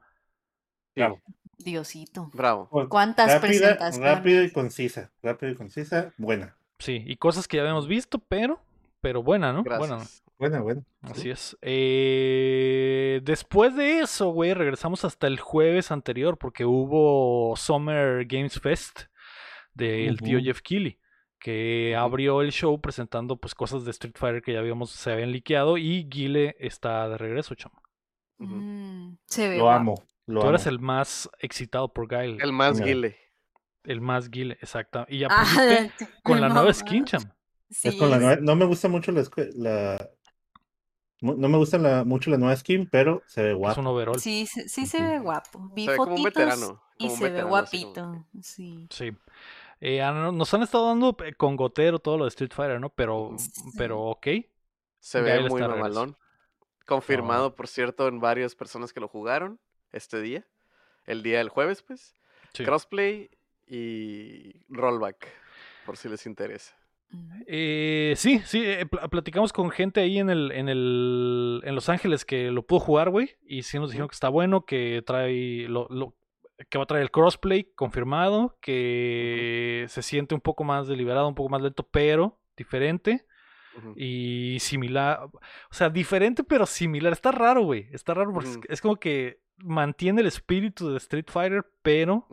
Speaker 4: Bravo.
Speaker 5: Diosito.
Speaker 3: Bravo.
Speaker 5: ¿Cuántas
Speaker 4: Rápida,
Speaker 5: presentaciones?
Speaker 4: rápido y concisa. Rápido y concisa, buena.
Speaker 1: Sí, y cosas que ya habíamos visto, pero, pero buena, ¿no? Buena, ¿no?
Speaker 3: Gracias.
Speaker 4: Buena, buena.
Speaker 1: Así es. Eh, después de eso, güey, regresamos hasta el jueves anterior porque hubo Summer Games Fest del tío
Speaker 4: Ujú.
Speaker 1: Jeff Keighley que abrió el show presentando pues cosas de Street Fighter que ya habíamos se habían liqueado y Guile está de regreso, chamo.
Speaker 5: Mm, se ve
Speaker 4: Lo
Speaker 5: guapo.
Speaker 4: amo. Lo
Speaker 1: Tú
Speaker 4: amo.
Speaker 1: eres el más excitado por Guile, el,
Speaker 3: El más
Speaker 4: Mira.
Speaker 3: guile.
Speaker 1: más Guile, exacto. Y ya
Speaker 5: Ah,
Speaker 1: pusiste [laughs] con la
Speaker 5: no
Speaker 1: nueva skin, cham.
Speaker 5: Sí,
Speaker 4: Es con la nueva- no me gusta mucho la, no me gusta la- mucho la nueva skin, pero se ve
Speaker 1: Es
Speaker 4: guapo.
Speaker 1: un overall.
Speaker 5: sí, se- sí se ve guapo. Vi
Speaker 3: Se ve como un
Speaker 5: fotitos
Speaker 3: veterano.
Speaker 5: y
Speaker 3: un
Speaker 5: se ve
Speaker 3: como
Speaker 5: guapito. Sí.
Speaker 1: Sí. Eh, ah, no- nos han estado dando eh, con gotero todo lo de Street Fighter, ¿no? Pero, pero ok.
Speaker 3: Se ve muy mamalón. Confirmado, por cierto, en varias personas que lo jugaron este día. El día del jueves, pues.
Speaker 1: Sí.
Speaker 3: Crossplay y rollback, por si les interesa.
Speaker 1: Eh, sí, sí, eh, pl- platicamos con gente ahí en el, en el, en Los Ángeles que lo pudo jugar, güey, y sí nos dijeron que está bueno, que trae, lo, lo- que va a traer el crossplay confirmado, que se siente un poco más deliberado, un poco más lento, pero diferente y similar. O sea, diferente pero similar. Está raro, güey. Está raro porque es- es como que mantiene el espíritu de Street Fighter, pero.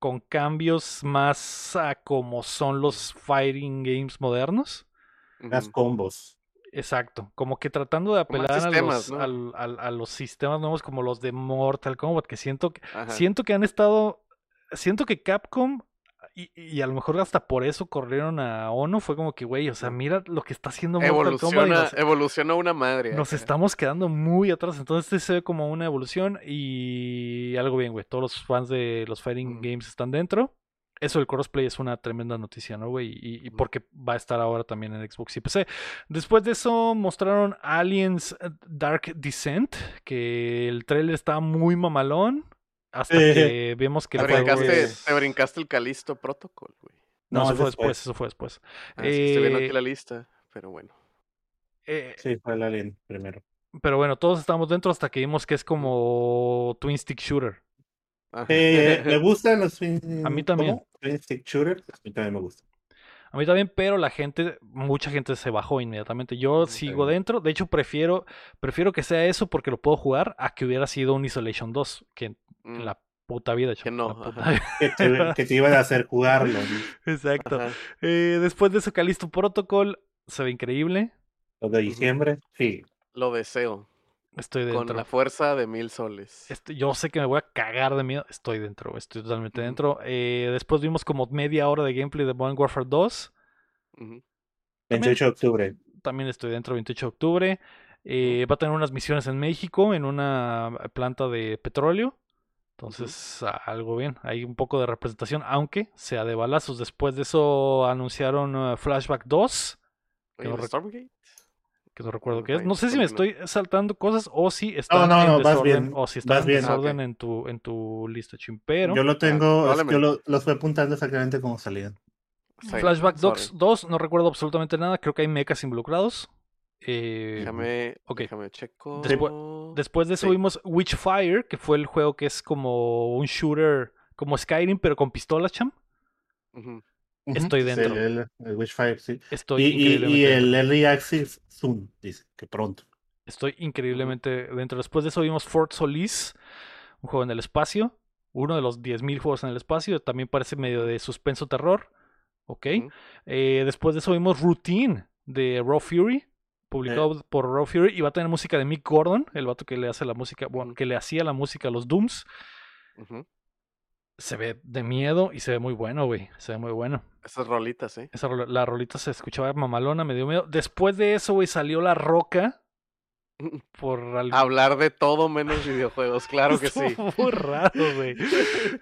Speaker 1: Con cambios más a como son los fighting games modernos.
Speaker 4: Las combos.
Speaker 1: Exacto, como que tratando de apelar a,
Speaker 3: sistemas,
Speaker 1: los, a los sistemas nuevos como los de Mortal Kombat, que siento que,
Speaker 3: Ajá.
Speaker 1: siento que han estado, siento que Capcom, y, y a lo mejor hasta por eso corrieron a Ono, fue como que, güey, o sea, mira lo que está haciendo
Speaker 3: Evoluciona,
Speaker 1: nos,
Speaker 3: evoluciona una madre.
Speaker 1: nos estamos quedando muy atrás, entonces este se ve como una evolución y algo bien, güey, todos los fans de los fighting games están dentro. Eso del crossplay es una tremenda noticia, ¿no, güey? Y, y porque va a estar ahora también en Xbox y PC. Después de eso mostraron Aliens Dark Descent, que el trailer estaba muy mamalón. Hasta
Speaker 4: Eh.
Speaker 1: que vemos que
Speaker 3: Te
Speaker 1: el juego
Speaker 3: brincaste,
Speaker 1: es-
Speaker 3: te brincaste el Calisto Protocol, güey.
Speaker 1: No,
Speaker 4: No,
Speaker 1: eso
Speaker 4: es
Speaker 1: fue
Speaker 4: después.
Speaker 1: después, eso fue después.
Speaker 3: Ah, que estoy viendo
Speaker 1: Eh,
Speaker 3: aquí la lista, pero bueno.
Speaker 1: Eh,
Speaker 4: Sí, fue el Alien primero.
Speaker 1: pero bueno, todos estamos dentro hasta que vimos que es como Twin Stick Shooter.
Speaker 4: Eh, me [laughs] gustan los twin,
Speaker 1: A mí también.
Speaker 4: ¿cómo? Twin Stick Shooter. A mí también me gusta.
Speaker 1: A mí también, pero la gente, mucha gente se bajó inmediatamente. Yo sigo dentro. De hecho, prefiero, prefiero que sea eso porque lo puedo jugar a que hubiera sido un Isolation 2, que en
Speaker 3: Mm,
Speaker 1: la puta vida,
Speaker 3: Que
Speaker 1: chavo,
Speaker 3: no,
Speaker 1: puta.
Speaker 4: Que te, que te iban a hacer jugarlo. ¿no? [laughs]
Speaker 1: Exacto. Eh, después de eso, Calisto Protocol se ve increíble.
Speaker 4: Lo de diciembre, sí.
Speaker 3: Lo deseo.
Speaker 1: Estoy
Speaker 3: Con
Speaker 1: dentro.
Speaker 3: la fuerza de mil soles.
Speaker 1: Estoy- yo sé que me voy a cagar de miedo. Estoy dentro, estoy totalmente dentro. Eh, después vimos como media hora de gameplay de Modern Warfare 2.
Speaker 3: Ujú.
Speaker 4: 28 de octubre.
Speaker 1: También estoy dentro, 28 de octubre. Eh, va a tener unas misiones en México, en una planta de petróleo. Entonces, algo bien. Hay un poco de representación, aunque sea de balazos. Después de eso anunciaron uh, Flashback 2,
Speaker 3: Oye,
Speaker 1: no
Speaker 3: ¿el
Speaker 1: rec-
Speaker 3: Stormgate?
Speaker 1: que no recuerdo
Speaker 3: Ah,
Speaker 1: qué es. No sé si me estoy saltando cosas o si están
Speaker 4: no,
Speaker 1: en desorden,
Speaker 4: bien,
Speaker 1: o si están
Speaker 4: vas
Speaker 1: en
Speaker 4: bien.
Speaker 1: desorden
Speaker 3: Ah, ok.
Speaker 1: en tu en tu lista, chimpero.
Speaker 4: Yo lo tengo, es- yo lo, los fui apuntando exactamente como salían.
Speaker 3: Sí,
Speaker 1: Flashback. Dogs 2, no recuerdo absolutamente nada. Creo que hay mechas involucrados. Eh,
Speaker 3: Déjame, déjame checo.
Speaker 1: Despu- Después de eso
Speaker 3: Sí.
Speaker 1: vimos Witchfire, que fue el juego que es como un shooter, como Skyrim, pero con pistolas, cham. Estoy
Speaker 4: sí,
Speaker 1: dentro.
Speaker 4: El, el Witchfire, sí.
Speaker 1: Estoy
Speaker 4: Y, y- el
Speaker 1: dentro.
Speaker 4: Early Access Soon, dice, que pronto.
Speaker 1: Estoy increíblemente dentro. Después de eso vimos Fort Solis, un juego en el espacio. Uno de los 10.000 juegos en el espacio. También parece medio de suspenso terror. Ok. Eh, después de eso vimos Routine de Raw Fury. Publicado por Raw Fury. Y va a tener música de Mick Gordon. El vato que le hace la música. Bueno, que le hacía la música a los Dooms. Se ve de miedo y se ve muy bueno, güey. Se ve muy bueno.
Speaker 3: Esas rolitas, ¿eh?
Speaker 1: Esa, la rolita se escuchaba mamalona, me dio miedo. Después de eso, güey, salió La Roca. [laughs] Por algo.
Speaker 3: Hablar de todo menos videojuegos, claro que sí.
Speaker 1: Estuvo [laughs] muy raro, güey.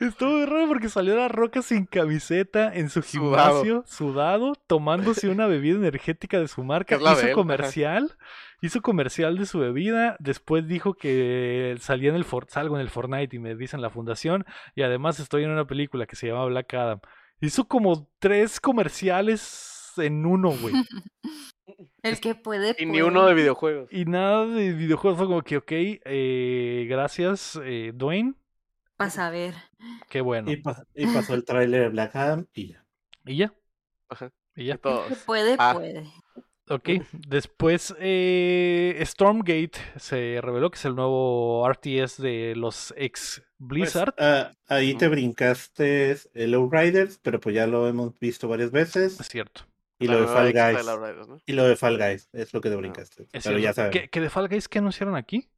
Speaker 1: Estuvo muy raro porque salió La Roca sin camiseta en su gimnasio, sudado, tomándose una bebida energética de su marca. Hizo
Speaker 3: ajá.
Speaker 1: comercial. Hizo comercial de su bebida. Después dijo que salía en el For- salgo en el Fortnite y me dicen la fundación. Y además estoy en una película que se llama Black Adam. Hizo como tres comerciales en uno, güey. [laughs]
Speaker 5: El que puede,
Speaker 3: Y ni
Speaker 5: puede.
Speaker 3: uno de videojuegos.
Speaker 1: Y nada de videojuegos fue como que, ok, eh, gracias, eh, Dwayne.
Speaker 5: Vas a ver.
Speaker 1: Qué bueno.
Speaker 4: Y, pa- y pasó el tráiler de Black Adam y ya.
Speaker 1: Y ya.
Speaker 3: Ajá.
Speaker 1: Y ya.
Speaker 5: El que
Speaker 3: todos.
Speaker 5: puede,
Speaker 3: Ah.
Speaker 5: puede.
Speaker 1: Ok. Después, eh, Stormgate se reveló que es el nuevo RTS de los ex
Speaker 4: Pues,
Speaker 1: Blizzard.
Speaker 4: ah, ahí te brincaste el Riders, pero pues ya lo hemos visto varias veces.
Speaker 1: es cierto.
Speaker 4: Y
Speaker 3: La
Speaker 4: lo de Fall
Speaker 3: de
Speaker 4: Guys.
Speaker 3: Riders, ¿no?
Speaker 4: Y lo de Fall Guys, es lo que te brincaste.
Speaker 1: Es
Speaker 4: pero ya sabes.
Speaker 1: ¿Que, que de Fall Guys que anunciaron aquí?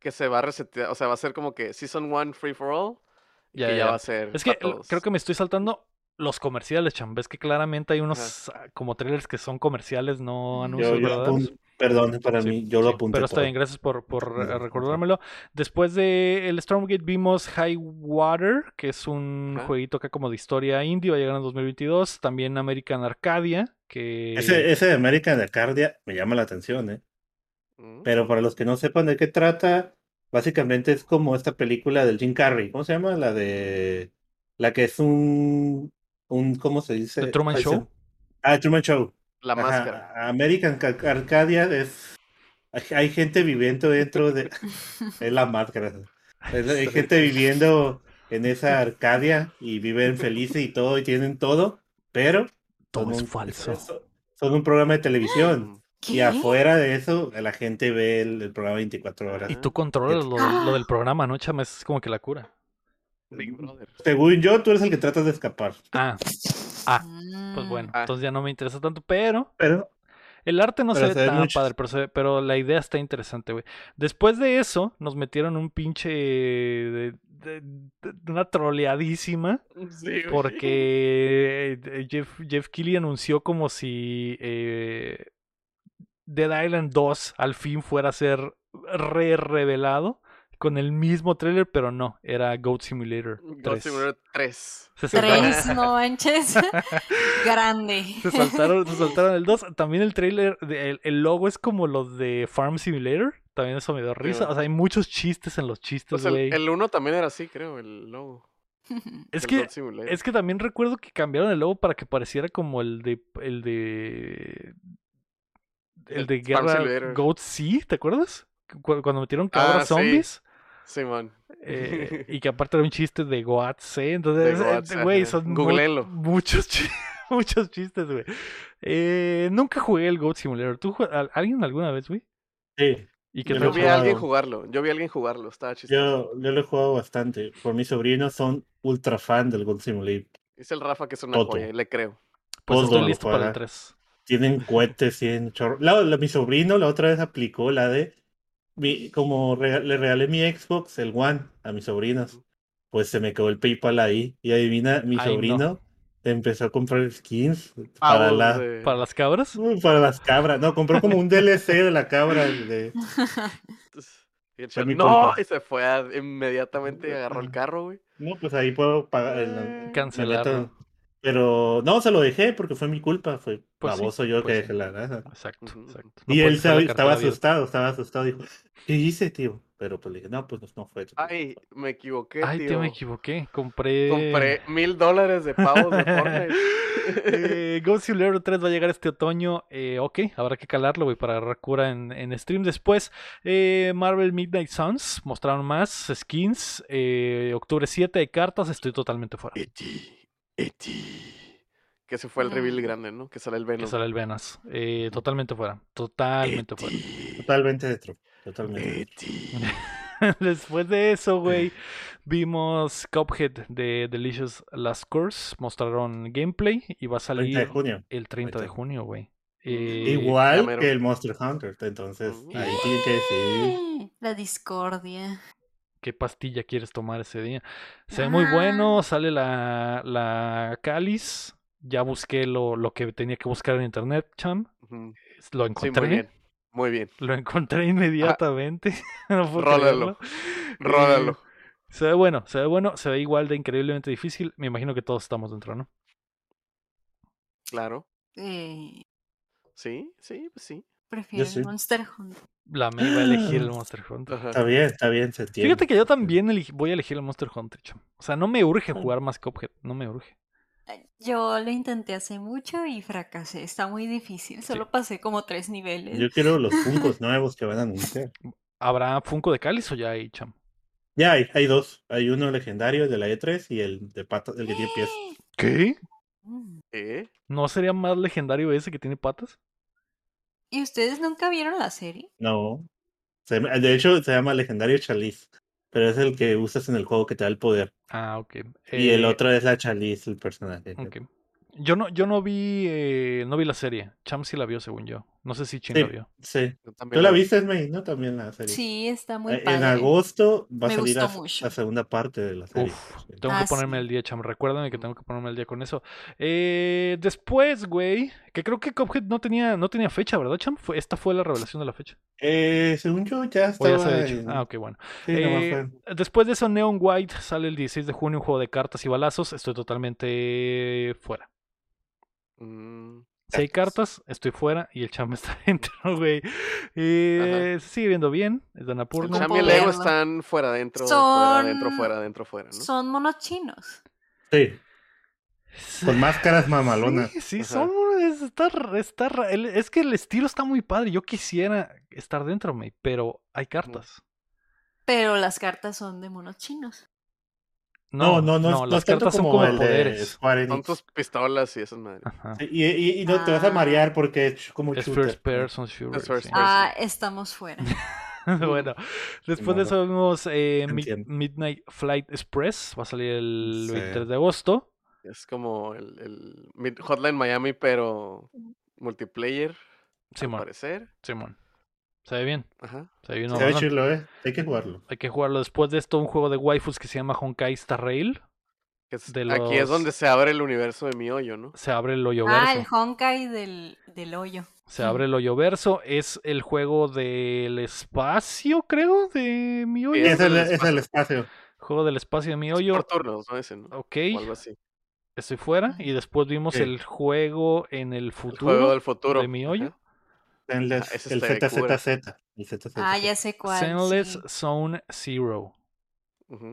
Speaker 3: Que se va a resetear, o sea, va a ser como que Season 1 Free for All. Y
Speaker 1: Ya,
Speaker 3: que
Speaker 1: ya,
Speaker 3: va a ser.
Speaker 1: Es que
Speaker 3: todos.
Speaker 1: creo que me estoy saltando los comerciales, cham. Ves que claramente hay unos ah, como trailers que son comerciales, no
Speaker 5: Yo-
Speaker 1: anuncios
Speaker 4: Yo, yo perdón, para
Speaker 1: Sí,
Speaker 4: mí, yo lo apunté
Speaker 1: Pero está
Speaker 4: todo.
Speaker 1: bien, gracias por, por [laughs]
Speaker 4: No, no,
Speaker 1: recordármelo. Después de el Stormgate vimos High Water, que es un
Speaker 3: Ajá.
Speaker 1: jueguito acá como de historia indie, va a llegar en 2022. También American Arcadia, que...
Speaker 4: Ese, ese de American Arcadia me llama la atención, ¿eh?
Speaker 3: Mm.
Speaker 4: Pero para los que no sepan de qué trata, básicamente es como esta película del Jim Carrey. ¿Cómo se llama? La de. La que es un. un ¿Cómo se dice?
Speaker 1: The Truman
Speaker 4: Ay, se-
Speaker 1: Show.
Speaker 4: Ah, Truman Show.
Speaker 3: La
Speaker 4: Ajá,
Speaker 3: máscara.
Speaker 4: American Ca- Arcadia es. Hay, gente viviendo dentro de. [laughs] es la máscara. Hay gente viviendo en esa Arcadia y viven felices y todo y tienen todo, pero
Speaker 1: Todo
Speaker 4: son
Speaker 1: es
Speaker 4: un-
Speaker 1: falso.
Speaker 4: son- Son un programa de televisión. Y afuera de eso, la gente ve el, el programa 24 horas.
Speaker 1: Y tú controlas lo, del- lo del programa, ¿no, Cham? Es como que la cura.
Speaker 3: Big Brother.
Speaker 4: Según yo, tú eres el que tratas de escapar.
Speaker 1: Ah, ah, pues bueno,
Speaker 3: Ah.
Speaker 1: entonces ya no me interesa tanto, pero
Speaker 4: Pero
Speaker 1: el arte no se ve tan
Speaker 4: mucho.
Speaker 1: padre, pero, ve- pero la idea está interesante, güey. Después de eso, nos metieron un pinche de, de- de- una troleadísima.
Speaker 3: Sí.
Speaker 1: Porque eh, Jeff, Jeff Keighley anunció como si eh, Dead Island 2 al fin fuera a ser re revelado con el mismo trailer, pero no, era Goat Simulator
Speaker 3: God
Speaker 1: 3.
Speaker 3: Simulator 3.
Speaker 1: Se saltaron,
Speaker 5: Tres, [laughs] no manches. [laughs] Grande.
Speaker 1: se saltaron, se saltaron el 2. También el trailer, de- el, el logo es como los de Farm Simulator. También eso me dio risa.
Speaker 3: güey.
Speaker 1: O sea, hay muchos chistes en los chistes,
Speaker 3: Pues el,
Speaker 1: güey.
Speaker 3: el 1 también era así, creo, el logo. [laughs]
Speaker 1: Es
Speaker 3: del
Speaker 1: que. Es que también recuerdo que cambiaron el logo para que pareciera como el de el de el
Speaker 3: El
Speaker 1: de
Speaker 3: Farm
Speaker 1: Guerra. Goat Sea, ¿te acuerdas? Cu- Cuando metieron
Speaker 3: Ah,
Speaker 1: cabras
Speaker 3: sí.
Speaker 1: zombies
Speaker 3: Simón.
Speaker 1: eh, y [laughs] que aparte era un chiste de Goat Sea, entonces eh, güey, son mu- muchos chi- [laughs] muchos chistes, güey. Eh, nunca jugué el Goat Simulator. ¿Tú alguien alguna vez, güey?
Speaker 4: sí,
Speaker 1: ¿Y qué
Speaker 4: Yo
Speaker 3: vi a alguien jugarlo. Yo vi a alguien jugarlo. Estaba chistoso.
Speaker 4: yo, yo lo he jugado bastante. Por mis sobrinos son ultra fan del God Simulator.
Speaker 3: Dice el Rafa que es una
Speaker 4: Todo.
Speaker 3: joya, le creo.
Speaker 1: Pues
Speaker 4: todo
Speaker 1: estoy listo para el
Speaker 4: juega.
Speaker 1: 3.
Speaker 4: Tienen cohetes, tienen chorro. La, la- mi sobrino la otra vez aplicó la de. mi- como le regalé mi Xbox, el One, a mis sobrinos. Pues se me quedó el PayPal ahí. Y adivina, mi
Speaker 1: Ay, no.
Speaker 4: Empezó a comprar skins para, la,
Speaker 1: ¿Para las cabras?
Speaker 4: Uy, para las cabras. No, compró como un [laughs] DLC de la cabra. de-
Speaker 3: no, y se fue a- inmediatamente agarró el carro, güey.
Speaker 4: No, pues ahí puedo pagar. el-
Speaker 3: Eh,
Speaker 4: meto- Pero no, se lo dejé porque fue mi culpa. Fue
Speaker 1: Pues sí,
Speaker 4: baboso yo
Speaker 1: pues
Speaker 4: que
Speaker 1: sí.
Speaker 4: dejé [laughs] la casa.
Speaker 1: Exacto, exacto. No
Speaker 4: Y él estaba asustado, estaba asustado. Dijo, ¿qué hice, tío? Pero pues le dije, no, pues no fue. eso".
Speaker 3: Ay, me equivoqué,
Speaker 1: Ay,
Speaker 3: tío.
Speaker 1: tío, me equivoqué. Compré.
Speaker 3: Compré mil dólares de pavos de Fortnite. [laughs]
Speaker 1: eh, Ghost Simulator 3 va a llegar este otoño. Eh, ok, habrá que calarlo, güey, para agarrar cura en, en stream. Después, eh, Marvel Midnight Suns mostraron más skins. Eh, octubre 7 hay cartas. Estoy totalmente fuera.
Speaker 3: Eti, Eti. Que ese fue el reveal grande, ¿no? Que sale el
Speaker 1: Que
Speaker 3: Venom.
Speaker 1: sale el Venas. Eh, totalmente fuera. Totalmente fuera.
Speaker 3: Eti,
Speaker 4: Totalmente dentro. Totalmente.
Speaker 3: Eti. [laughs]
Speaker 1: Después de eso, güey, vimos Cuphead de Delicious Last Course. Mostraron gameplay y va a
Speaker 4: 30
Speaker 1: salir
Speaker 4: de junio.
Speaker 1: el 30 de
Speaker 4: 30.
Speaker 1: junio, güey. Eh,
Speaker 4: Igual que el Monster Hunter. Entonces, ahí tiene que decir.
Speaker 5: La discordia.
Speaker 1: ¿Qué pastilla quieres tomar ese día? Se ve muy bueno, sale la, la cáliz. Ya busqué lo, lo que tenía que buscar en internet, cham. Lo
Speaker 3: Sí,
Speaker 1: encontré.
Speaker 3: muy bien. Muy bien.
Speaker 1: Lo encontré inmediatamente. [laughs] no puedo
Speaker 3: Rólalo. Rólalo.
Speaker 1: Eh, se ve bueno, se ve bueno, se ve igual de increíblemente difícil. Me imagino que todos estamos dentro, ¿no?
Speaker 3: Claro.
Speaker 5: Eh,
Speaker 3: Sí, sí, pues sí.
Speaker 5: prefiero
Speaker 4: sí.
Speaker 5: Monster Hunter.
Speaker 1: La me iba a elegir el Monster Hunter.
Speaker 3: Ajá.
Speaker 4: Está bien, está bien, se entiende.
Speaker 1: Fíjate que yo también voy a elegir el Monster Hunter, cham. O sea, no me urge jugar más Cuphead, no me urge.
Speaker 5: Yo lo intenté hace mucho y fracasé. Está muy difícil. Solo pasé como tres niveles.
Speaker 4: Yo quiero los [laughs] Funkos nuevos que van a anunciar.
Speaker 1: ¿Habrá Funko de Cáliz o ya hay, cham?
Speaker 4: Ya hay, hay dos. Hay uno legendario el de la E3 y el de patas, el que tiene pies.
Speaker 1: ¿Qué?
Speaker 5: Mm.
Speaker 3: ¿Eh?
Speaker 1: ¿No sería más legendario ese que tiene patas?
Speaker 5: ¿Y ustedes nunca vieron la serie?
Speaker 4: No. Se de hecho, se llama legendario Chalice. Pero es el que usas en el juego que te da el poder.
Speaker 1: Ah, ok.
Speaker 4: Y el
Speaker 1: Eh,
Speaker 4: otro es la Chalice, el personaje.
Speaker 1: ok. Yo no, yo no vi, eh, no vi la serie. Cham sí la vio, según yo. No sé si Chin
Speaker 4: Sí,
Speaker 1: la vio.
Speaker 4: sí.
Speaker 3: Yo
Speaker 4: ¿Tú la
Speaker 3: vi.
Speaker 4: viste, May? ¿No? También la serie.
Speaker 5: Sí, está muy
Speaker 4: Eh,
Speaker 5: padre.
Speaker 4: En agosto va a salir la, la segunda parte de la serie.
Speaker 1: Uf,
Speaker 4: Sí.
Speaker 1: tengo
Speaker 5: Ah,
Speaker 1: que ponerme
Speaker 5: sí.
Speaker 1: al día, cham. Recuérdame que tengo que ponerme al día con eso. Eh, después, güey, que creo que Cuphead no tenía, no tenía fecha, ¿verdad, cham? Fue, esta fue la revelación de la fecha.
Speaker 4: Eh, según yo, ya estaba.
Speaker 1: se había hecho.
Speaker 4: en-
Speaker 1: Ah, ok, bueno.
Speaker 4: Sí,
Speaker 1: Eh, después de eso, Neon White sale el 16 de junio, un juego de cartas y balazos. Estoy totalmente fuera.
Speaker 3: Mm,
Speaker 1: Si hay cartas, estoy fuera y el cham [laughs] está dentro, güey. Eh, se sigue viendo bien. Es de
Speaker 3: El
Speaker 1: Annapurna.
Speaker 5: No
Speaker 3: Cham y el Lego
Speaker 5: verlo.
Speaker 3: están fuera, adentro, fuera,
Speaker 5: Son-
Speaker 3: adentro, fuera, adentro, fuera, ¿no?
Speaker 5: Son monos chinos.
Speaker 4: Sí, con máscaras mamalonas.
Speaker 1: Sí, sí, son. Es, está, está es que el estilo está muy padre. Yo quisiera estar dentro, me, pero hay cartas.
Speaker 5: Pero las cartas son de monos chinos.
Speaker 4: No, no, no, no,
Speaker 1: las son
Speaker 4: como
Speaker 1: como
Speaker 4: el de
Speaker 1: poderes.
Speaker 3: Son tus pistolas y esas madres.
Speaker 4: Sí, Y, y- y no te vas a
Speaker 5: Ah.
Speaker 4: marear porque es como
Speaker 1: Es
Speaker 4: shooter.
Speaker 1: first person shooter.
Speaker 3: Es first
Speaker 1: sí.
Speaker 3: person.
Speaker 5: Ah, estamos fuera. [laughs]
Speaker 1: bueno, después de eso vimos eh, Mid-. Midnight Flight Express. Va a salir el
Speaker 4: Sí.
Speaker 1: 23 de agosto.
Speaker 3: Es como el, el Hotline Miami, pero multiplayer, al
Speaker 1: Simón,
Speaker 3: parecer.
Speaker 1: Simón. Se ve bien.
Speaker 3: Ajá.
Speaker 1: Se ve bien.
Speaker 4: Se ve chulo, ¿eh? Hay que jugarlo.
Speaker 1: Hay que jugarlo. Después de esto, un juego de waifus que se llama Honkai Star Rail.
Speaker 3: Es- Aquí es donde se abre el universo de mi hoyo, ¿no?
Speaker 1: Se abre el hoyo
Speaker 5: Ah, el
Speaker 1: verso.
Speaker 5: Honkai del, del hoyo.
Speaker 1: Se abre el hoyo verso. Es el juego del espacio, creo, de mi hoyo.
Speaker 3: Sí,
Speaker 4: Es el,
Speaker 3: el
Speaker 4: es el espacio.
Speaker 1: Juego del espacio de mi
Speaker 3: Es
Speaker 1: hoyo.
Speaker 3: por turnos, ¿no? Ese, ¿no?
Speaker 1: Ok,
Speaker 3: O algo así.
Speaker 1: estoy fuera. Y después vimos
Speaker 4: Sí.
Speaker 1: el juego en el
Speaker 3: El
Speaker 1: futuro.
Speaker 3: juego del futuro.
Speaker 1: de mi hoyo.
Speaker 3: ajá.
Speaker 4: El,
Speaker 3: Ah,
Speaker 4: el. ZZZ. El ZZZ.
Speaker 5: Ah, ya sé cuál.
Speaker 1: Zenless
Speaker 5: sí.
Speaker 1: Zone Zero.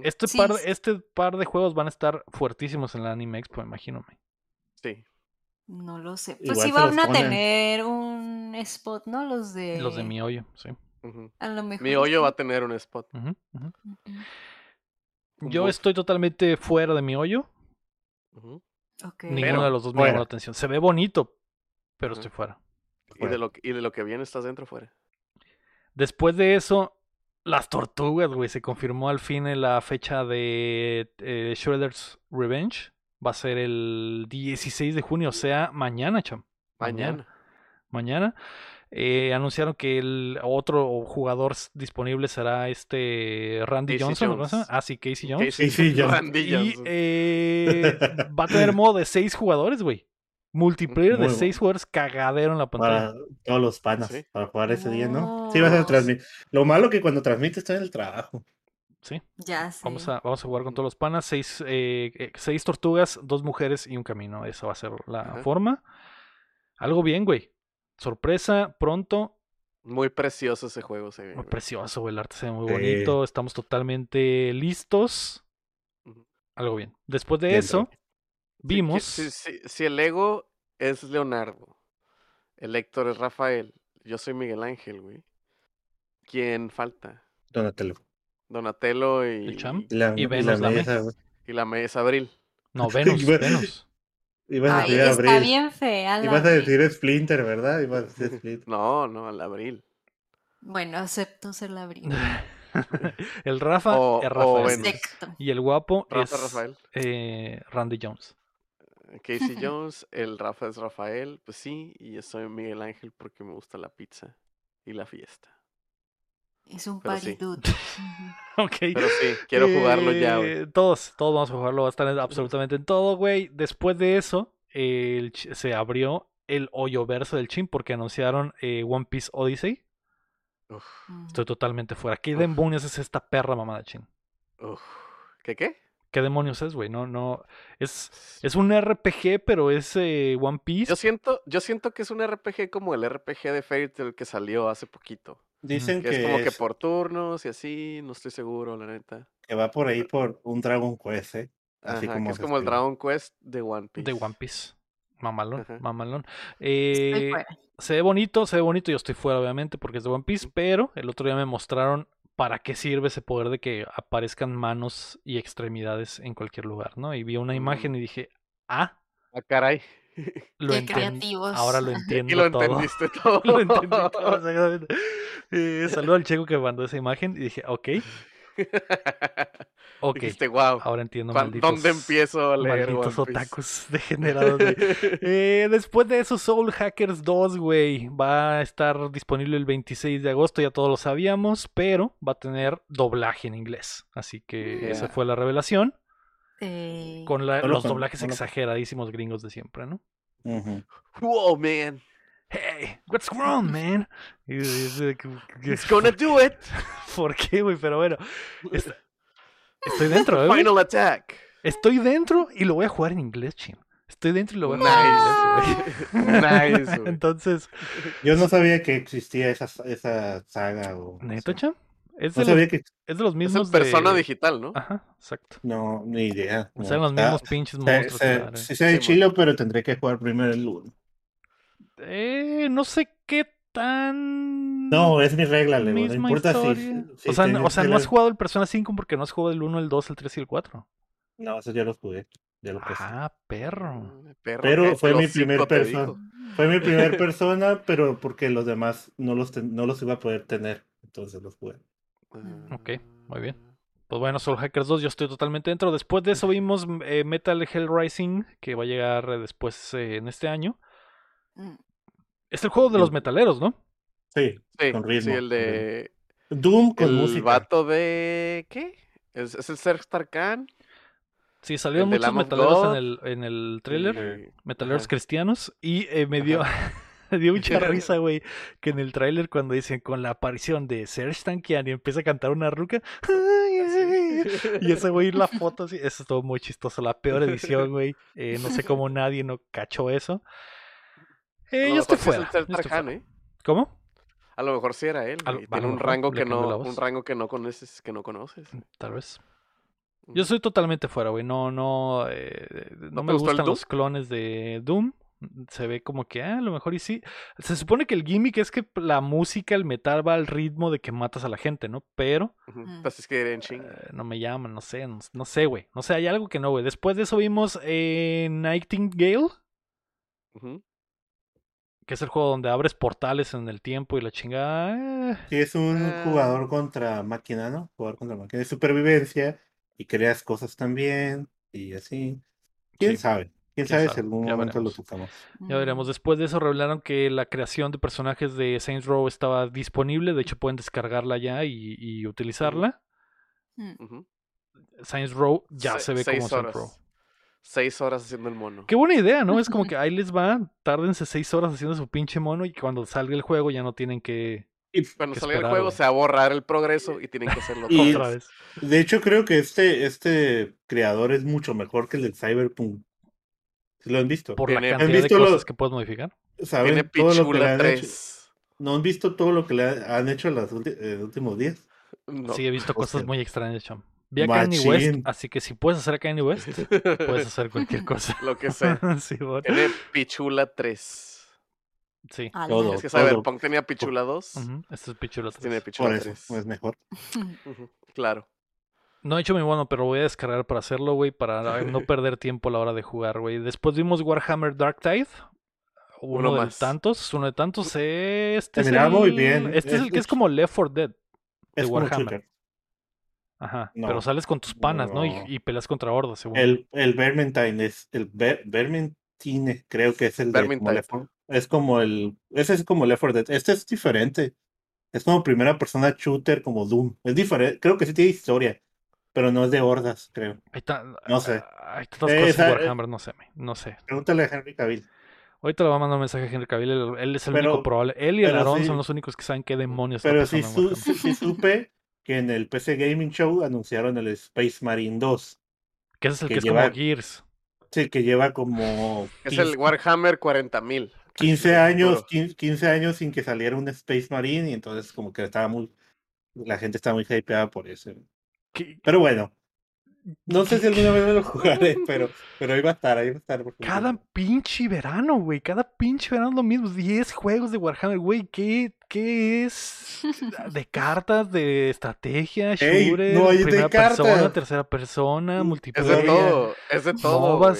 Speaker 1: Este,
Speaker 5: Sí,
Speaker 1: par,
Speaker 5: sí.
Speaker 1: este par de juegos van a estar fuertísimos en la Anime Expo, imagínome.
Speaker 3: Sí.
Speaker 5: No lo sé. Pues
Speaker 4: Igual
Speaker 5: sí van a
Speaker 4: ponen.
Speaker 5: tener un spot, ¿no? Los de.
Speaker 1: Los de mi hoyo, sí.
Speaker 5: A lo mejor.
Speaker 3: Mi hoyo va a tener un spot.
Speaker 1: Yo estoy totalmente fuera de mi hoyo. Ninguno
Speaker 3: Pero,
Speaker 1: de los dos me llamó la atención. Se ve bonito, pero estoy fuera.
Speaker 3: Y, de lo, que- y de lo que viene estás dentro fuera.
Speaker 1: Después de eso, las tortugas, güey. Se confirmó al fin en la fecha de eh, Shredder's Revenge. Va a ser el 16 de junio, o sea, mañana, cham.
Speaker 3: Mañana.
Speaker 1: Mañana. Eh, anunciaron que el otro jugador disponible será este Randy
Speaker 3: Casey
Speaker 1: Johnson. ¿no? Ah, sí, Casey Jones.
Speaker 3: Casey [laughs]
Speaker 4: Casey Jones.
Speaker 3: Randy
Speaker 1: Y
Speaker 3: Johnson.
Speaker 1: eh, [laughs] va a tener modo de seis jugadores, güey. Multiplayer de seis jugadores cagadero en la pantalla.
Speaker 4: Para todos los panas.
Speaker 3: Sí.
Speaker 4: Para jugar ese día, ¿no? Sí, vas a transmitir. Lo malo que cuando transmites está en el trabajo.
Speaker 1: Sí,
Speaker 5: Ya sé.
Speaker 1: vamos a, vamos a jugar con todos los panas. Seis, eh, eh, seis tortugas, dos mujeres y un camino. Esa va a ser la
Speaker 3: Ajá.
Speaker 1: forma. Algo bien, güey. Sorpresa, pronto.
Speaker 3: Muy precioso ese juego se ve.
Speaker 1: Muy precioso, güey. El arte se ve muy
Speaker 4: Sí.
Speaker 1: bonito. Estamos totalmente listos. Algo bien. Después de
Speaker 4: Bien,
Speaker 1: eso, vimos.
Speaker 3: Si, si- si el ego es Leonardo, el Héctor es Rafael, yo soy Miguel Ángel, güey. ¿Quién falta?
Speaker 4: Donatello.
Speaker 3: Donatello y,
Speaker 1: ¿El Cham?
Speaker 4: Y la,
Speaker 1: Y
Speaker 4: y
Speaker 1: Venus
Speaker 4: la mesa,
Speaker 3: y la mesa Abril.
Speaker 1: No, [laughs] Venus, Venus.
Speaker 4: Ibas a
Speaker 5: Ay,
Speaker 4: decir
Speaker 5: está
Speaker 4: Abril.
Speaker 5: bien fea. la
Speaker 4: Ibas a
Speaker 5: Abril.
Speaker 4: decir Splinter, ¿verdad? Ibas a decir [laughs] Splinter.
Speaker 3: No, no, el Abril.
Speaker 5: Bueno, acepto ser la Abril. [laughs]
Speaker 1: el Rafa
Speaker 3: O-
Speaker 1: es Rafael. Y el guapo
Speaker 3: Rafa
Speaker 1: es
Speaker 3: Rafael.
Speaker 1: eh, Randy Jones.
Speaker 3: Casey Jones, el Rafa es Rafael, pues sí, y yo soy Miguel Ángel porque me gusta la pizza y la fiesta.
Speaker 5: Es un
Speaker 3: Pero sí. [laughs]
Speaker 1: Ok.
Speaker 3: Pero sí, quiero jugarlo ya, güey.
Speaker 1: Eh, Todos, todos vamos a jugarlo, va a estar en absolutamente en todo, güey. Después de eso, el se abrió el hoyo verso del chin porque anunciaron eh, One Piece Odyssey.
Speaker 3: Uf,
Speaker 5: Ujú.
Speaker 1: Estoy totalmente fuera. ¿Qué
Speaker 3: Uf.
Speaker 1: demonios es esta perra mamada chin?
Speaker 3: uf. ¿Qué qué?
Speaker 1: ¿Qué demonios es, güey? No, no. Es, es un RPG, pero es eh, One Piece.
Speaker 3: Yo siento, yo siento que es un RPG como el RPG de Fairy Tail que salió hace poquito.
Speaker 4: Dicen
Speaker 3: Que
Speaker 4: que,
Speaker 3: es como que por turnos y así, no estoy seguro, la neta.
Speaker 4: que va por ahí por un Dragon Quest, ¿eh? Así
Speaker 3: Ajá,
Speaker 4: como
Speaker 3: que es como el. Dragon Quest de One Piece.
Speaker 1: de One Piece. Mamalón,
Speaker 3: Ajá.
Speaker 1: mamalón. Eh, se ve bonito, se ve bonito. Yo estoy fuera, obviamente, porque es de One Piece. Pero el otro día me mostraron para qué sirve ese poder de que aparezcan manos y extremidades en cualquier lugar, ¿no? Y vi una imagen
Speaker 3: Mm.
Speaker 1: y dije, ah,
Speaker 3: Ah, caray.
Speaker 1: lo
Speaker 5: Qué creativos.
Speaker 1: Ahora lo [laughs] entiendo
Speaker 3: y lo
Speaker 1: todo. [laughs]
Speaker 3: entendiste todo.
Speaker 1: lo entendí todo, [laughs] exactamente. Eh, saludo al checo que mandó esa imagen y dije, ok, ok.
Speaker 3: Dijiste, wow.
Speaker 1: Ahora entiendo
Speaker 3: ¿Cuán-
Speaker 1: malditos,
Speaker 3: ¿Dónde empiezo a leer
Speaker 1: malditos
Speaker 3: One Piece?
Speaker 1: otakus [laughs] degenerados, güey. [laughs] Eh, después de eso, Soul Hackers 2, güey, va a estar disponible el 26 de agosto, ya todos lo sabíamos, pero va a tener doblaje en inglés. Así que esa
Speaker 3: Yeah.
Speaker 1: fue la revelación,
Speaker 5: Eh,
Speaker 1: con la- los doblajes
Speaker 4: no
Speaker 1: exageradísimos gringos de siempre, ¿no?
Speaker 4: Ujú.
Speaker 3: Wow, man.
Speaker 1: Hey, what's wrong, man?
Speaker 3: It's gonna do it. [laughs]
Speaker 1: ¿Por qué, güey? Pero bueno, estoy dentro, ¿eh?
Speaker 3: Final attack.
Speaker 1: Estoy dentro y lo voy a jugar en inglés, chin. Estoy dentro y lo voy a jugar en inglés.
Speaker 3: Nice, güey.
Speaker 1: Entonces,
Speaker 4: Yo no sabía que existía esa, esa saga. O,
Speaker 1: ¿neto,
Speaker 4: sí.
Speaker 1: Es
Speaker 4: No
Speaker 1: de, los,
Speaker 4: que.
Speaker 1: es de los
Speaker 3: Es
Speaker 1: mismos
Speaker 3: el persona
Speaker 1: de...
Speaker 3: digital, ¿no?
Speaker 1: Ajá, exacto.
Speaker 4: No, ni idea.
Speaker 1: O
Speaker 4: no.
Speaker 1: sea, los
Speaker 4: Está-
Speaker 1: mismos pinches
Speaker 4: se-
Speaker 1: monstruos.
Speaker 4: se-
Speaker 1: madre.
Speaker 4: sí se ve
Speaker 3: Sí,
Speaker 4: chilo, pero tendré que jugar primero el 1.
Speaker 1: Eh, no sé qué tan...
Speaker 4: No, es mi regla, Leo. No importa si.
Speaker 1: historia.
Speaker 4: si
Speaker 1: o sea,
Speaker 4: tienes
Speaker 1: o sea
Speaker 4: que
Speaker 1: no has jugado el Persona 5 porque no has jugado el 1, el 2, el 3 y el 4.
Speaker 4: No, esos ya los jugué. Ya lo.
Speaker 1: Ah, perro.
Speaker 3: Mm, perro,
Speaker 4: Pero fue mi primer persona. Fue mi primer persona, pero porque los demás no los, ten- no los iba a poder tener. Entonces los jugué.
Speaker 1: Ok, muy bien. Pues bueno, Soul Hackers 2, yo estoy totalmente dentro. Después de eso vimos eh, Metal Hell Rising, que va a llegar eh, después eh, en este año.
Speaker 5: Mm.
Speaker 1: Es el juego de los metaleros, ¿no?
Speaker 4: Sí,
Speaker 3: Sí,
Speaker 4: con ritmo.
Speaker 3: sí, el de.
Speaker 4: Doom con
Speaker 3: el
Speaker 4: música.
Speaker 3: vato de. ¿Qué? ¿Es, es el Serge Tarkan?
Speaker 1: Sí, salieron muchos metaleros en el, en el trailer.
Speaker 3: Eh,
Speaker 1: metaleros
Speaker 3: ajá.
Speaker 1: cristianos. Y eh, me dio, [laughs] me dio mucha risa, güey, que en el tráiler cuando dicen con la aparición de Serge Tankian y empieza a cantar una ruca. [laughs] "Ay, ay", [laughs] Y ese güey la foto así, eso estuvo muy chistoso. La peor edición, güey. Eh, no sé cómo nadie no cachó eso. Eh, yo estoy
Speaker 3: sí es el
Speaker 1: yo estoy fuera.
Speaker 3: ¿eh?
Speaker 1: ¿Cómo?
Speaker 3: A lo mejor sí era él.
Speaker 1: A lo-
Speaker 3: güey.
Speaker 1: a
Speaker 3: Tiene un rango que no, un rango que no conoces, que no conoces.
Speaker 1: Tal vez. Yo soy totalmente fuera, güey. No, no, eh, no,
Speaker 3: ¿No te
Speaker 1: me gustan los clones de Doom. Se ve como que, ah, a lo mejor y sí. Se supone que el gimmick es que la música, el metal va al ritmo de que matas a la gente, ¿no? Pero.
Speaker 5: Mm.
Speaker 3: Pues es que era en ching.
Speaker 1: eh, no me llaman, no sé, no, no sé, güey. No sé, hay algo que no, güey. Después de eso vimos eh, Nightingale,
Speaker 3: Ujú.
Speaker 1: Que es el juego donde abres portales en el tiempo y la chingada. eh,
Speaker 4: Sí, es un
Speaker 3: Ah.
Speaker 4: jugador contra máquina, ¿no? Jugador contra máquina de supervivencia y creas cosas también y así. ¿Quién
Speaker 1: Sí.
Speaker 4: sabe? ¿Quién
Speaker 1: ¿Quién
Speaker 4: sabe si algún
Speaker 1: Ya
Speaker 4: momento lo tocamos?
Speaker 1: Ya veremos.
Speaker 5: Mm.
Speaker 1: Después de eso revelaron que la creación de personajes de Saints Row estaba disponible. De hecho, pueden descargarla ya y, y utilizarla.
Speaker 5: Mm.
Speaker 1: Saints Row ya
Speaker 3: Se-
Speaker 1: se ve como Saints
Speaker 3: horas.
Speaker 1: Row.
Speaker 3: Seis horas haciendo el mono.
Speaker 1: Qué buena idea, ¿no? Es como que ahí les va, tárdense seis horas haciendo su pinche mono y cuando salga el juego ya no tienen que
Speaker 4: Y
Speaker 3: Cuando
Speaker 1: que
Speaker 3: salga el juego se va a borrar el progreso y tienen que hacerlo [laughs]
Speaker 4: Y-
Speaker 3: otra vez.
Speaker 4: de hecho creo que este, este creador es mucho mejor que el del Cyberpunk. ¿Sí lo han visto?
Speaker 1: Por la
Speaker 3: Tiene-
Speaker 1: cantidad de
Speaker 4: visto lo-
Speaker 1: cosas que puedes modificar.
Speaker 4: ¿Saben
Speaker 3: Tiene
Speaker 4: todo lo que le
Speaker 3: Pichula
Speaker 4: han hecho?
Speaker 3: 3.
Speaker 4: ¿No han visto todo lo que le ha- han hecho en los los últimos días?
Speaker 3: No.
Speaker 1: Sí, he visto cosas muy extrañas, cham. Vi a Kanye West, así que si puedes hacer a Kanye West, puedes [laughs] hacer cualquier cosa.
Speaker 3: Lo que sea. [laughs]
Speaker 1: sí, bueno.
Speaker 3: Tiene Pichula 3.
Speaker 1: sí.
Speaker 4: Todo.
Speaker 3: Es que
Speaker 4: todo.
Speaker 3: Cyberpunk tenía Pichula 2.
Speaker 1: Ujú, Este es Pichula
Speaker 3: pues Tiene
Speaker 1: 3.
Speaker 3: Pichula
Speaker 4: Por eso,
Speaker 3: 3.
Speaker 4: es mejor. [laughs]
Speaker 3: Ujú, Claro.
Speaker 1: No he hecho mi mono, pero voy a descargar para hacerlo, güey, para no perder tiempo a la hora de jugar, güey. Después vimos Warhammer Dark Tide. Uno,
Speaker 3: Uno
Speaker 1: de
Speaker 3: más.
Speaker 1: tantos, uno de tantos. Este es
Speaker 4: miraba
Speaker 1: el,
Speaker 4: muy bien.
Speaker 1: Este es
Speaker 4: Es-
Speaker 1: el que es
Speaker 4: es-
Speaker 1: como Left 4 Dead.
Speaker 4: Es como
Speaker 1: Warhammer. Ajá.
Speaker 4: No,
Speaker 1: pero sales con tus panas, ¿no? Y,
Speaker 4: no.
Speaker 1: y peleas contra hordas, según.
Speaker 4: El, el Vermintide es el Ver- Vermintine, creo que es el de
Speaker 3: Vermintide.
Speaker 4: Left 4 es como el ese es como Left 4 Dead. Este es diferente. Es como primera persona shooter como Doom. Es diferente, creo que sí tiene historia, pero no es de hordas, creo. No sé.
Speaker 1: hay tantas
Speaker 4: Eh,
Speaker 1: cosas en Warhammer, no sé, me- no sé.
Speaker 4: Pregúntale a Henry Cavill.
Speaker 1: Ahorita le voy a mandar un mensaje a Henry Cavill. Él, él es el
Speaker 4: Pero-
Speaker 1: único probable. Él y el
Speaker 4: sí.
Speaker 1: son los únicos que saben qué demonios está
Speaker 4: Pero sí, su- sí supe que en el PC Gaming Show anunciaron el Space Marine 2.
Speaker 1: Que ese es el
Speaker 4: que
Speaker 1: que es
Speaker 4: lleva-
Speaker 1: como Gears.
Speaker 4: Sí, que lleva como [laughs]
Speaker 3: Es
Speaker 4: 15,
Speaker 3: el Warhammer 40.000.
Speaker 4: 15
Speaker 3: Así,
Speaker 4: años,
Speaker 3: puro.
Speaker 4: 15, 15 años sin que saliera un Space Marine y entonces como que estaba muy la gente está muy hypeada por eso.
Speaker 1: ¿Qué-
Speaker 4: Pero bueno, no sé si alguna vez me lo jugaré, [laughs] pero, pero ahí va a estar, ahí va a estar. por
Speaker 1: Cada pinche verano, güey. Cada pinche verano lo mismo. 10 juegos de Warhammer, güey. ¿Qué, ¿Qué es? De cartas, de estrategia, shooter,
Speaker 4: no hay de
Speaker 1: primera persona,
Speaker 4: cartas.
Speaker 1: tercera persona,
Speaker 3: Es
Speaker 1: multiplayer.
Speaker 3: de todo. Es de todo.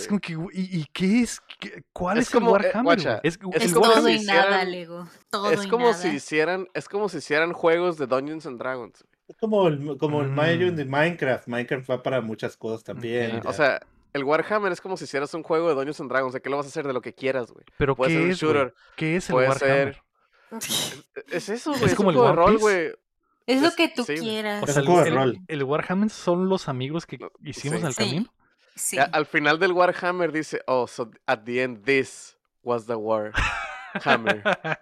Speaker 1: ¿y, y qué es? ¿Qué- ¿Cuál
Speaker 3: Es
Speaker 1: es,
Speaker 3: como, eh,
Speaker 1: el Warhammer?
Speaker 3: guacha,
Speaker 1: es,
Speaker 3: es
Speaker 5: Es
Speaker 1: el
Speaker 3: como
Speaker 5: todo
Speaker 3: si
Speaker 5: y nada, Lego. Todo
Speaker 3: Es
Speaker 5: y
Speaker 3: como
Speaker 5: nada.
Speaker 3: si hicieran, es como si hicieran juegos de Dungeons and Dragons.
Speaker 4: Es como el, como el Mario
Speaker 1: Mm.
Speaker 4: de Minecraft. Minecraft va para muchas cosas también.
Speaker 3: O sea, el Warhammer es como si hicieras un juego de Dungeons and Dragons. ¿De qué lo vas a hacer? De lo que quieras, güey.
Speaker 1: ¿Pero
Speaker 3: puede ser
Speaker 1: qué
Speaker 3: un
Speaker 1: es,
Speaker 3: shooter,
Speaker 1: ¿Qué es el
Speaker 3: puede
Speaker 1: Warhammer?
Speaker 3: ser- Es eso, güey. Es,
Speaker 1: como
Speaker 3: un
Speaker 1: el
Speaker 3: juego rol, güey.
Speaker 5: Es lo que tú
Speaker 3: sí,
Speaker 5: quieras.
Speaker 1: O sea, el, el- Warhammer son los amigos que hicimos
Speaker 3: sí.
Speaker 1: en el
Speaker 5: Sí.
Speaker 1: camino.
Speaker 5: Sí.
Speaker 3: Al final del Warhammer dice, oh, so at the end this was the Warhammer. [laughs]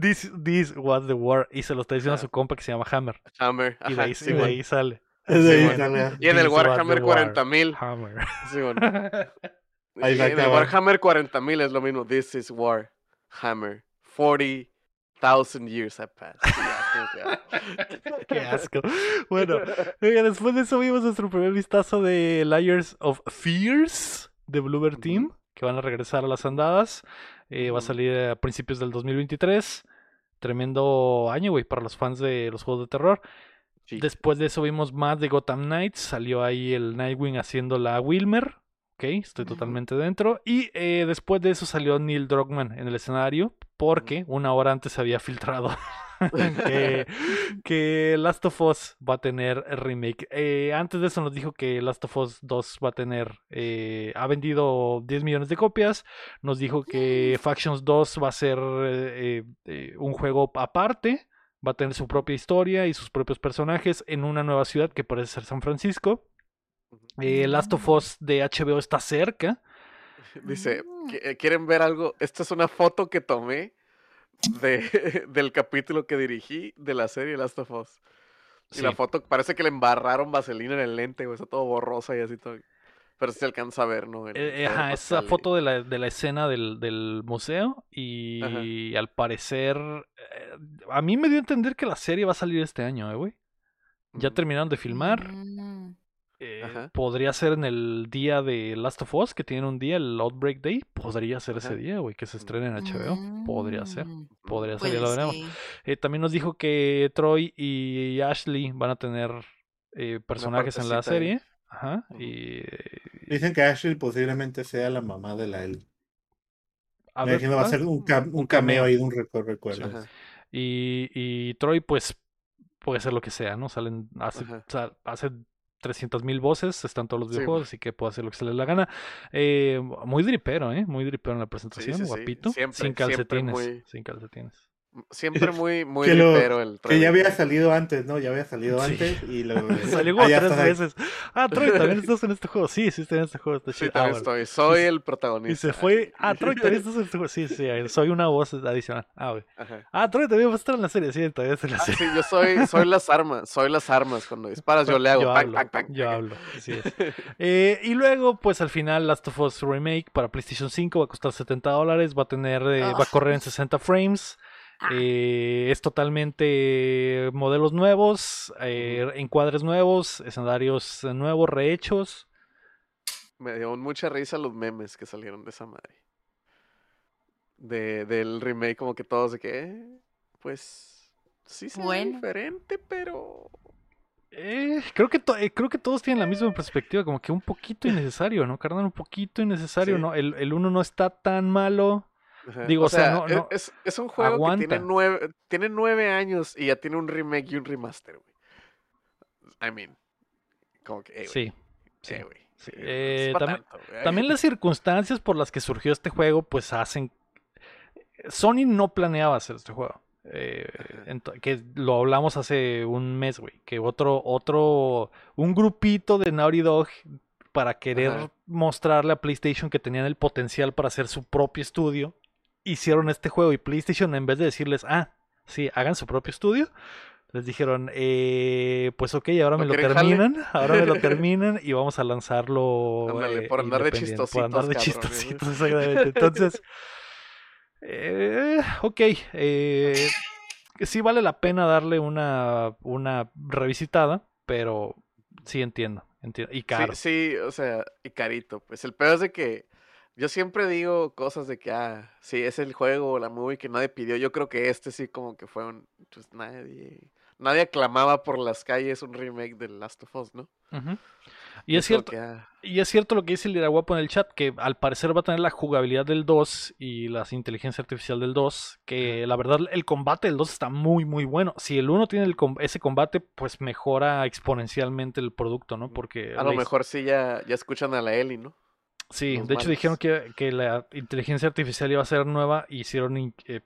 Speaker 1: this, this was the war. Y se lo está diciendo a
Speaker 3: Ah.
Speaker 1: su compa que se llama Hammer.
Speaker 3: Hammer.
Speaker 1: Y de ahí,
Speaker 3: sí,
Speaker 1: y de ahí sale.
Speaker 3: Sí,
Speaker 4: ahí
Speaker 3: bueno. Y en el Warhammer
Speaker 1: the war.
Speaker 3: 40.000.
Speaker 1: Hammer.
Speaker 3: Sí, bueno. [laughs]
Speaker 4: Ahí
Speaker 3: Y en el. Warhammer 40.000 es lo mismo. This is Warhammer. 40,000 years have passed. Ah. [laughs]
Speaker 1: Qué asco. Bueno, oiga, después de eso vimos nuestro primer vistazo de Liars of Fears de Bluebird
Speaker 3: Ujú.
Speaker 1: Team, que van a regresar a las andadas. Eh, Va a salir a principios del 2023. Tremendo año, güey, para los fans de los juegos de terror.
Speaker 3: Sí.
Speaker 1: Después de eso vimos más de Gotham Knights. Salió ahí el Nightwing haciendo la Wilmer. Ok, estoy totalmente dentro. Y eh, después de eso salió Neil Druckmann en el escenario. Porque una hora antes se había filtrado [laughs] [laughs] que, que Last of Us va a tener remake. Eh, antes de eso nos dijo que Last of Us 2 va a tener. eh, ha vendido 10 millones de copias. Nos dijo que Factions 2 va a ser eh, eh, un juego aparte. Va a tener su propia historia y sus propios personajes en una nueva ciudad que parece ser San Francisco. Eh, Last of Us de HBO está cerca. [laughs]
Speaker 3: Dice,
Speaker 5: Mm.
Speaker 3: "¿Qui- ¿quieren ver algo? Esta es una foto que tomé de, [laughs] del capítulo que dirigí de la serie Last of Us. Y la foto parece que le embarraron vaselina en el lente, güey. Está todo borrosa y así todo. Pero se alcanza a ver, ¿no? En-
Speaker 1: Eh, ajá, esa foto de la, de la escena del, del museo y al parecer eh, a mí me dio a entender que la serie va a salir este año, eh, güey. Ya
Speaker 3: Ujú.
Speaker 1: terminaron de filmar. Eh, podría ser en el día de Last of Us, que tienen un día, el Outbreak Day. Podría ser ese día, güey, que se estrene en HBO. Podría ser.
Speaker 5: Mm,
Speaker 1: Podría ser, ya lo veremos.
Speaker 5: ser.
Speaker 1: Eh, también nos dijo que Troy y Ashley van a tener eh, personajes en la serie. Ajá. Y.
Speaker 4: Dicen que Ashley posiblemente sea la mamá de la Ellie.
Speaker 1: A
Speaker 4: Me
Speaker 1: ver,
Speaker 4: imagino va a
Speaker 1: ¿cuál?
Speaker 4: ser un, cam- un
Speaker 1: Un
Speaker 4: cameo ahí de un recu- recuerdo.
Speaker 3: Ajá.
Speaker 1: Y, y Troy, pues, puede ser lo que sea, ¿no? Salen, hace,
Speaker 3: Ajá.
Speaker 1: sa- hace 300 mil voces, están todos los
Speaker 3: Sí,
Speaker 1: videojuegos, así que puede hacer lo que se le dé la gana. Eh, muy dripero, ¿eh? Muy dripero en la presentación,
Speaker 3: sí, sí.
Speaker 1: guapito.
Speaker 3: Siempre,
Speaker 1: sin calcetines.
Speaker 3: muy-
Speaker 1: Sin calcetines.
Speaker 3: Siempre [laughs] muy, muy
Speaker 4: Que lo-
Speaker 3: el
Speaker 4: Que ya había salido antes, ¿no? Ya había salido
Speaker 1: Sí.
Speaker 4: antes y lo... [laughs]
Speaker 1: Salió
Speaker 4: Ah,
Speaker 1: como tres veces. Ah, Troy, ¿también [laughs] estás en este juego? Sí, sí, estoy en este juego. Está
Speaker 3: Sí.
Speaker 1: Ah,
Speaker 3: también
Speaker 1: bueno.
Speaker 3: estoy. Soy el
Speaker 1: Y
Speaker 3: protagonista.
Speaker 1: se fue. Ah, Troy, también estás en este juego. Sí, sí, soy una voz adicional. Ah, güey. Ah, Troy también va a estar en la serie. Sí, todavía en la
Speaker 3: Ah,
Speaker 1: serie.
Speaker 3: sí, yo soy, soy las armas, soy las armas. Cuando disparas yo le hago
Speaker 1: Yo
Speaker 3: pang,
Speaker 1: hablo,
Speaker 3: pang, pang,
Speaker 1: yo hablo, así es. Eh, y luego, pues al final, Last of Us Remake para PlayStation 5 va a costar 70 dólares, va a tener, eh, va a correr en 60 frames.
Speaker 5: Ah.
Speaker 1: eh, es totalmente modelos nuevos, eh, encuadres nuevos, escenarios nuevos, rehechos.
Speaker 3: Me dio mucha risa los memes que salieron de esa madre. De, del remake, como que todos de que, eh, pues, sí se ve
Speaker 5: Bueno.
Speaker 3: diferente, pero...
Speaker 1: Eh, creo, que eh, creo que todos tienen la misma perspectiva, como que un poquito innecesario, ¿no? Carnal, un poquito innecesario,
Speaker 3: Sí.
Speaker 1: ¿no? El, el uno no está tan malo.
Speaker 3: Ajá,
Speaker 1: Digo, o sea, no-
Speaker 3: e-
Speaker 1: no-
Speaker 3: Es, es un juego que tiene nueve, tiene nueve años y ya tiene un remake y un remaster, güey. I mean, como que, eh,
Speaker 1: Sí, sí.
Speaker 3: eh,
Speaker 1: sí.
Speaker 3: eh,
Speaker 1: Eh, también-
Speaker 3: tanto.
Speaker 1: También las circunstancias por las que surgió este juego, pues hacen. Sony no planeaba hacer este juego. Eh, que lo hablamos hace un mes, güey. Que otro, otro, un grupito de Naughty Dog para querer
Speaker 3: Ajá.
Speaker 1: mostrarle a PlayStation que tenían el potencial para hacer su propio estudio, hicieron este juego y PlayStation en vez de decirles, ah, sí, hagan su propio estudio, les dijeron, eh, pues ok, ahora me
Speaker 3: ¿No
Speaker 1: lo
Speaker 3: jale?
Speaker 1: terminan, ahora me lo [laughs] terminan y vamos a lanzarlo.
Speaker 3: Ándale,
Speaker 1: eh,
Speaker 3: por andar de
Speaker 1: independiente, Por andar de
Speaker 3: chistositos,
Speaker 1: chistositos, [laughs] exactamente. Entonces, eh, ok, eh, sí vale la pena darle una, una revisitada, pero sí entiendo, entiendo. Y caro.
Speaker 3: Sí, sí, o sea, y carito. Pues el peor es de que yo siempre digo cosas de que, ah, sí, es el juego o la movie que nadie pidió. Yo creo que este sí como que fue un, pues nadie, nadie aclamaba por las calles un remake de Last of Us, ¿no?
Speaker 1: Y es cierto,
Speaker 3: que, ah,
Speaker 1: y es cierto lo que dice el Guapo en el chat, que al parecer va a tener la jugabilidad del 2 y la inteligencia artificial del 2, que la verdad el combate del 2 está muy muy bueno. Si el 1 tiene el com- ese combate, pues mejora exponencialmente el producto, ¿no? Porque
Speaker 3: a lo mejor sí ya, ya escuchan a la Ellie, ¿no?
Speaker 1: Sí,
Speaker 3: los
Speaker 1: de hecho dijeron que, que la inteligencia artificial iba a ser nueva y hicieron eh, eh,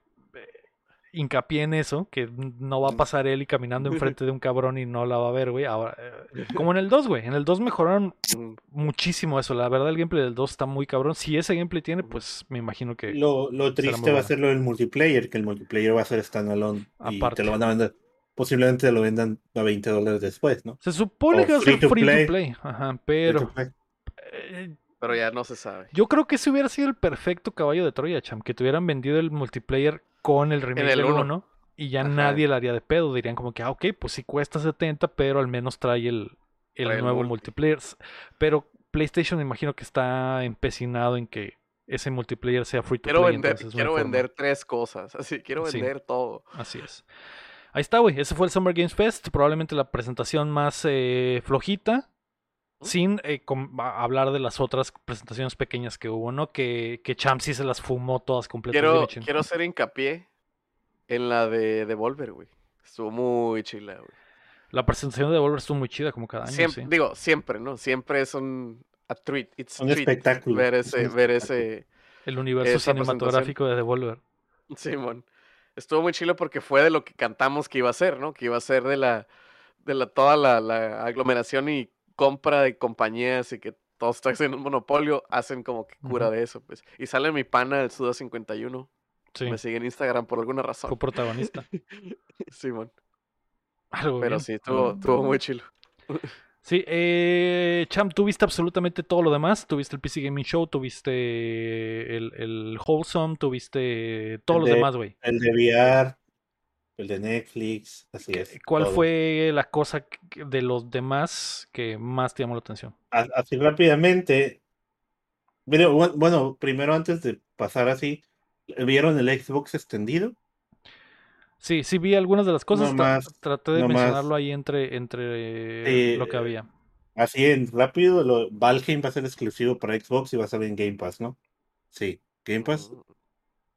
Speaker 1: hincapié en eso, que no va a
Speaker 3: Mm.
Speaker 1: pasar él y caminando [laughs] enfrente de un cabrón y no la va a ver, güey. Ahora, eh, como en el 2, güey. En el 2 mejoraron
Speaker 3: Mm,
Speaker 1: muchísimo eso. La verdad, el gameplay del 2 está muy cabrón. Si ese gameplay tiene,
Speaker 3: Ujú.
Speaker 1: pues me imagino que...
Speaker 4: Lo, lo triste va a ser lo del multiplayer, que el multiplayer va a ser standalone y
Speaker 1: Aparte.
Speaker 4: te lo van a vender. Posiblemente te lo vendan a 20 dólares después, ¿no?
Speaker 1: Se supone
Speaker 4: O
Speaker 1: que va a ser
Speaker 4: free to play.
Speaker 1: to play. Ajá,
Speaker 4: Free
Speaker 1: pero...
Speaker 4: to play.
Speaker 1: eh,
Speaker 3: Pero ya no se sabe.
Speaker 1: yo creo que ese hubiera sido el perfecto caballo de Troya, Cham. Que te hubieran vendido el multiplayer con el remake
Speaker 3: el
Speaker 1: del
Speaker 3: uno.
Speaker 1: 1 y ya
Speaker 3: Ajá.
Speaker 1: nadie le haría de pedo. Dirían como que, ah, ok, pues sí cuesta 70, pero al menos trae el, el
Speaker 3: Trae
Speaker 1: nuevo
Speaker 3: multi.
Speaker 1: multiplayer. Pero PlayStation me imagino que está empecinado en que ese multiplayer sea free to
Speaker 3: Quiero
Speaker 1: play.
Speaker 3: vender,
Speaker 1: entonces
Speaker 3: quiero vender tres cosas, así, quiero
Speaker 1: Sí.
Speaker 3: vender todo.
Speaker 1: Así es. Ahí está, güey. Ese fue el Summer Games Fest. Probablemente la presentación más eh, flojita. Sin eh, com- hablar de las otras presentaciones pequeñas que hubo, ¿no? Que, que Champ sí se las fumó todas completas.
Speaker 3: Quiero, quiero hacer hincapié en la de Devolver, güey. Estuvo muy chila, güey.
Speaker 1: La presentación de Devolver estuvo muy chida, como cada año,
Speaker 3: Siempre,
Speaker 1: sí.
Speaker 3: Digo, siempre, ¿no? Siempre es un a treat. It's a
Speaker 4: Un
Speaker 3: treat
Speaker 4: espectáculo.
Speaker 3: Ver
Speaker 4: es un
Speaker 3: ese, ver
Speaker 4: espectáculo.
Speaker 3: ese,
Speaker 1: El universo cinematográfico de Devolver.
Speaker 3: Simón. Estuvo muy chilo porque fue de lo que cantamos que iba a ser, ¿no? Que iba a ser de la, de la, toda la, la aglomeración y compra de compañías y que todos están haciendo un monopolio, hacen como que cura de eso, pues. Y sale mi pana, el Suda51.
Speaker 1: Sí,
Speaker 3: Me sigue en Instagram por alguna razón.
Speaker 1: fue protagonista. [laughs]
Speaker 3: Simón.
Speaker 1: Algo
Speaker 3: Pero
Speaker 1: bien.
Speaker 3: sí, estuvo, estuvo muy chilo. [laughs]
Speaker 1: Sí, eh, Champ, tú viste absolutamente todo lo demás. Tuviste el PC Gaming Show, tuviste el, el Wholesome, tuviste todos los
Speaker 4: de-
Speaker 1: demás, güey.
Speaker 4: El de VR, el de Netflix, así es.
Speaker 1: ¿Cuál
Speaker 4: todo.
Speaker 1: fue la cosa de los demás que más te llamó la atención?
Speaker 4: Así rápidamente. Bueno, primero antes de pasar así, ¿vieron el Xbox extendido?
Speaker 1: Sí, sí vi algunas de las cosas.
Speaker 4: No
Speaker 1: tra-
Speaker 4: más,
Speaker 1: traté de
Speaker 4: no más.
Speaker 1: mencionarlo ahí entre, entre lo que había.
Speaker 4: Así en rápido, lo, Valheim va a ser exclusivo para Xbox y va a salir en Game Pass, ¿no? Sí, Game Pass.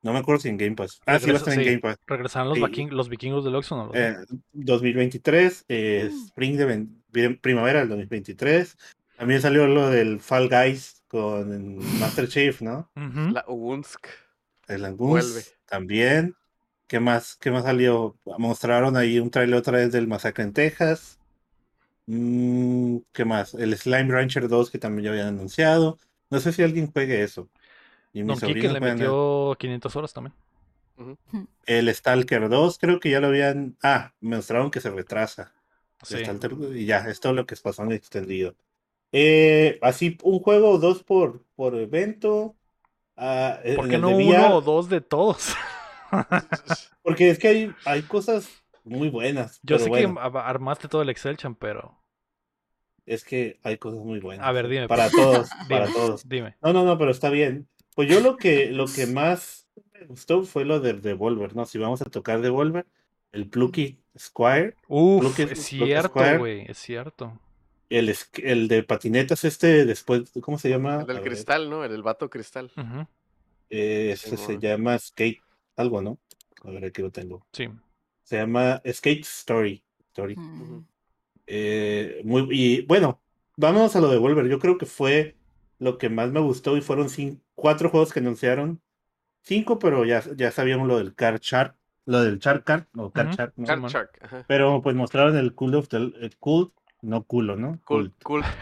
Speaker 4: No me acuerdo si en Game Pass. Ah, sí, va a en. Game Pass.
Speaker 1: ¿Regresaron los,
Speaker 4: Sí.
Speaker 1: viking- los vikingos del Oxxo no?
Speaker 4: Eh, 2023, eh,
Speaker 1: Mm.
Speaker 4: Spring de primavera del 2023. También salió lo del Fall Guys con Master Chief, ¿no?
Speaker 1: Ujú.
Speaker 3: La Unsk.
Speaker 4: El. Angus también. ¿Qué más? ¿Qué más salió? Mostraron ahí un trailer otra vez del Masacre en Texas. Mm, ¿qué más? El Slime Rancher 2 que también ya habían anunciado. No sé si alguien juegue eso. Y
Speaker 1: Don Quique le metió 500 horas también.
Speaker 4: el Stalker 2, creo que ya lo habían. Ah, mostraron que se retrasa.
Speaker 1: Sí.
Speaker 4: El Stalker- y ya, es todo lo que pasó en extendido. Eh, así, un juego o dos por, por evento. El-
Speaker 1: ¿Por qué no
Speaker 4: VR,
Speaker 1: uno o dos de todos? [laughs]
Speaker 4: Porque es que hay, hay cosas muy buenas.
Speaker 1: Yo
Speaker 4: pero
Speaker 1: sé
Speaker 4: bueno,
Speaker 1: que armaste todo el Excel, Champ, pero
Speaker 4: es que hay cosas muy buenas.
Speaker 1: A ver, dime,
Speaker 4: Para
Speaker 1: pues.
Speaker 4: todos, [laughs]
Speaker 1: dime,
Speaker 4: para todos.
Speaker 1: dime.
Speaker 4: No, no, no, pero está bien. Pues yo lo que, lo que más me gustó fue lo de Devolver, ¿no? Si vamos a tocar Devolver, el Plucky Squire,
Speaker 1: Uf,
Speaker 4: Bloque-
Speaker 1: es cierto, güey, es cierto.
Speaker 4: el, el de patinetas este después, ¿cómo se llama?
Speaker 3: El del
Speaker 4: A ver,
Speaker 3: cristal, ¿no? El del vato cristal.
Speaker 4: Eh, ese se llama Skate, algo, ¿no? A ver, aquí lo tengo.
Speaker 1: Sí.
Speaker 4: Se llama Skate Story. Story.
Speaker 5: Mm.
Speaker 4: Eh, muy, y bueno, vamos a lo de Devolver. Yo creo que fue lo que más me gustó y fueron cin- cuatro juegos que anunciaron. Cinco, pero ya, ya sabíamos lo del Car Shark, lo del Shark Card, o Car
Speaker 1: Ujú.
Speaker 4: Shark, ¿no?
Speaker 3: Card
Speaker 1: Simón.
Speaker 3: Shark, ajá.
Speaker 4: Pero pues mostraron el Cult of the el Cult, no culo, ¿no?
Speaker 3: Cult,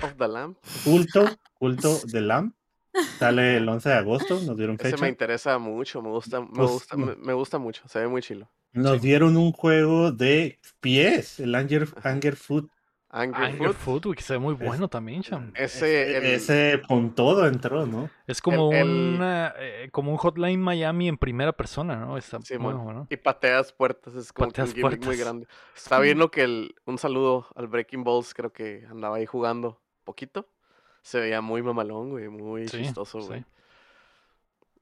Speaker 3: of the Lamb.
Speaker 4: Culto, culto de Lamb. Sale el 11 de agosto, nos dieron
Speaker 3: Ese
Speaker 4: fecha.
Speaker 3: me interesa mucho, me gusta, me
Speaker 4: Pues,
Speaker 3: gusta,
Speaker 4: no.
Speaker 3: me, me gusta mucho, se ve muy chilo.
Speaker 4: Nos
Speaker 1: Sí.
Speaker 4: dieron un juego de pies, el Anger. Anger Food.
Speaker 3: Angry
Speaker 1: Anger
Speaker 3: Food,
Speaker 1: que se ve muy
Speaker 4: Es-
Speaker 1: bueno también,
Speaker 3: ese, el-
Speaker 4: Ese con todo entró, ¿no?
Speaker 1: Es como
Speaker 3: el-
Speaker 1: una, eh, como un Hotline Miami en primera persona, ¿no? Está
Speaker 3: Sí,
Speaker 1: muy bueno.
Speaker 3: y pateas puertas, es como un gimmick muy
Speaker 1: puertas.
Speaker 3: grande. Está bien lo que el, un saludo al Breaking Balls, creo que andaba ahí jugando poquito. Se veía muy mamalón, güey, muy
Speaker 1: Sí,
Speaker 3: chistoso, güey.
Speaker 1: sí.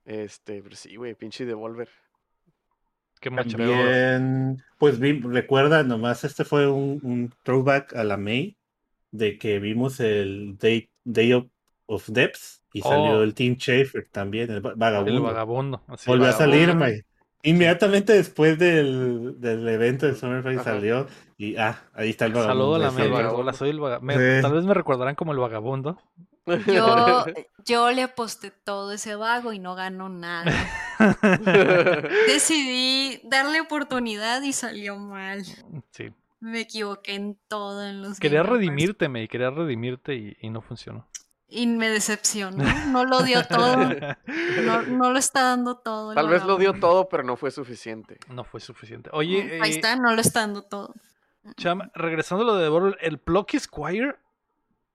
Speaker 3: Este, pero sí, güey, pinche Devolver.
Speaker 1: Qué.
Speaker 4: También, pues vi, recuerda, nomás este fue un, un throwback a la May de que vimos el Day, Day of, of Depths y salió
Speaker 1: Oh.
Speaker 4: el Team Schafer también, el va- vagabundo.
Speaker 1: El vagabundo. así.
Speaker 4: Volvió a salir. May. Inmediatamente después del, del evento de Summerfest salió y ah, ahí está el vagabundo.
Speaker 1: Saludo a la
Speaker 3: vagabundo.
Speaker 1: Hola, soy el vagabundo.
Speaker 4: Sí.
Speaker 1: Tal vez me recordarán como el vagabundo.
Speaker 5: Yo, [laughs] yo le aposté todo ese vago y no ganó nada. [laughs] Decidí darle oportunidad y salió mal.
Speaker 1: Sí.
Speaker 5: Me equivoqué en todo en los
Speaker 1: Quería redimirte, me quería redimirte y, y no funcionó.
Speaker 5: Y me decepcionó. [laughs] No lo dio todo. No, no lo está dando todo.
Speaker 3: Tal vez lo dio todo, pero no fue suficiente.
Speaker 1: No fue suficiente. Oye,
Speaker 5: Ahí
Speaker 1: eh,
Speaker 5: está, no lo está dando todo.
Speaker 1: Cham, regresando a lo de Devolver, el Plucky Squire,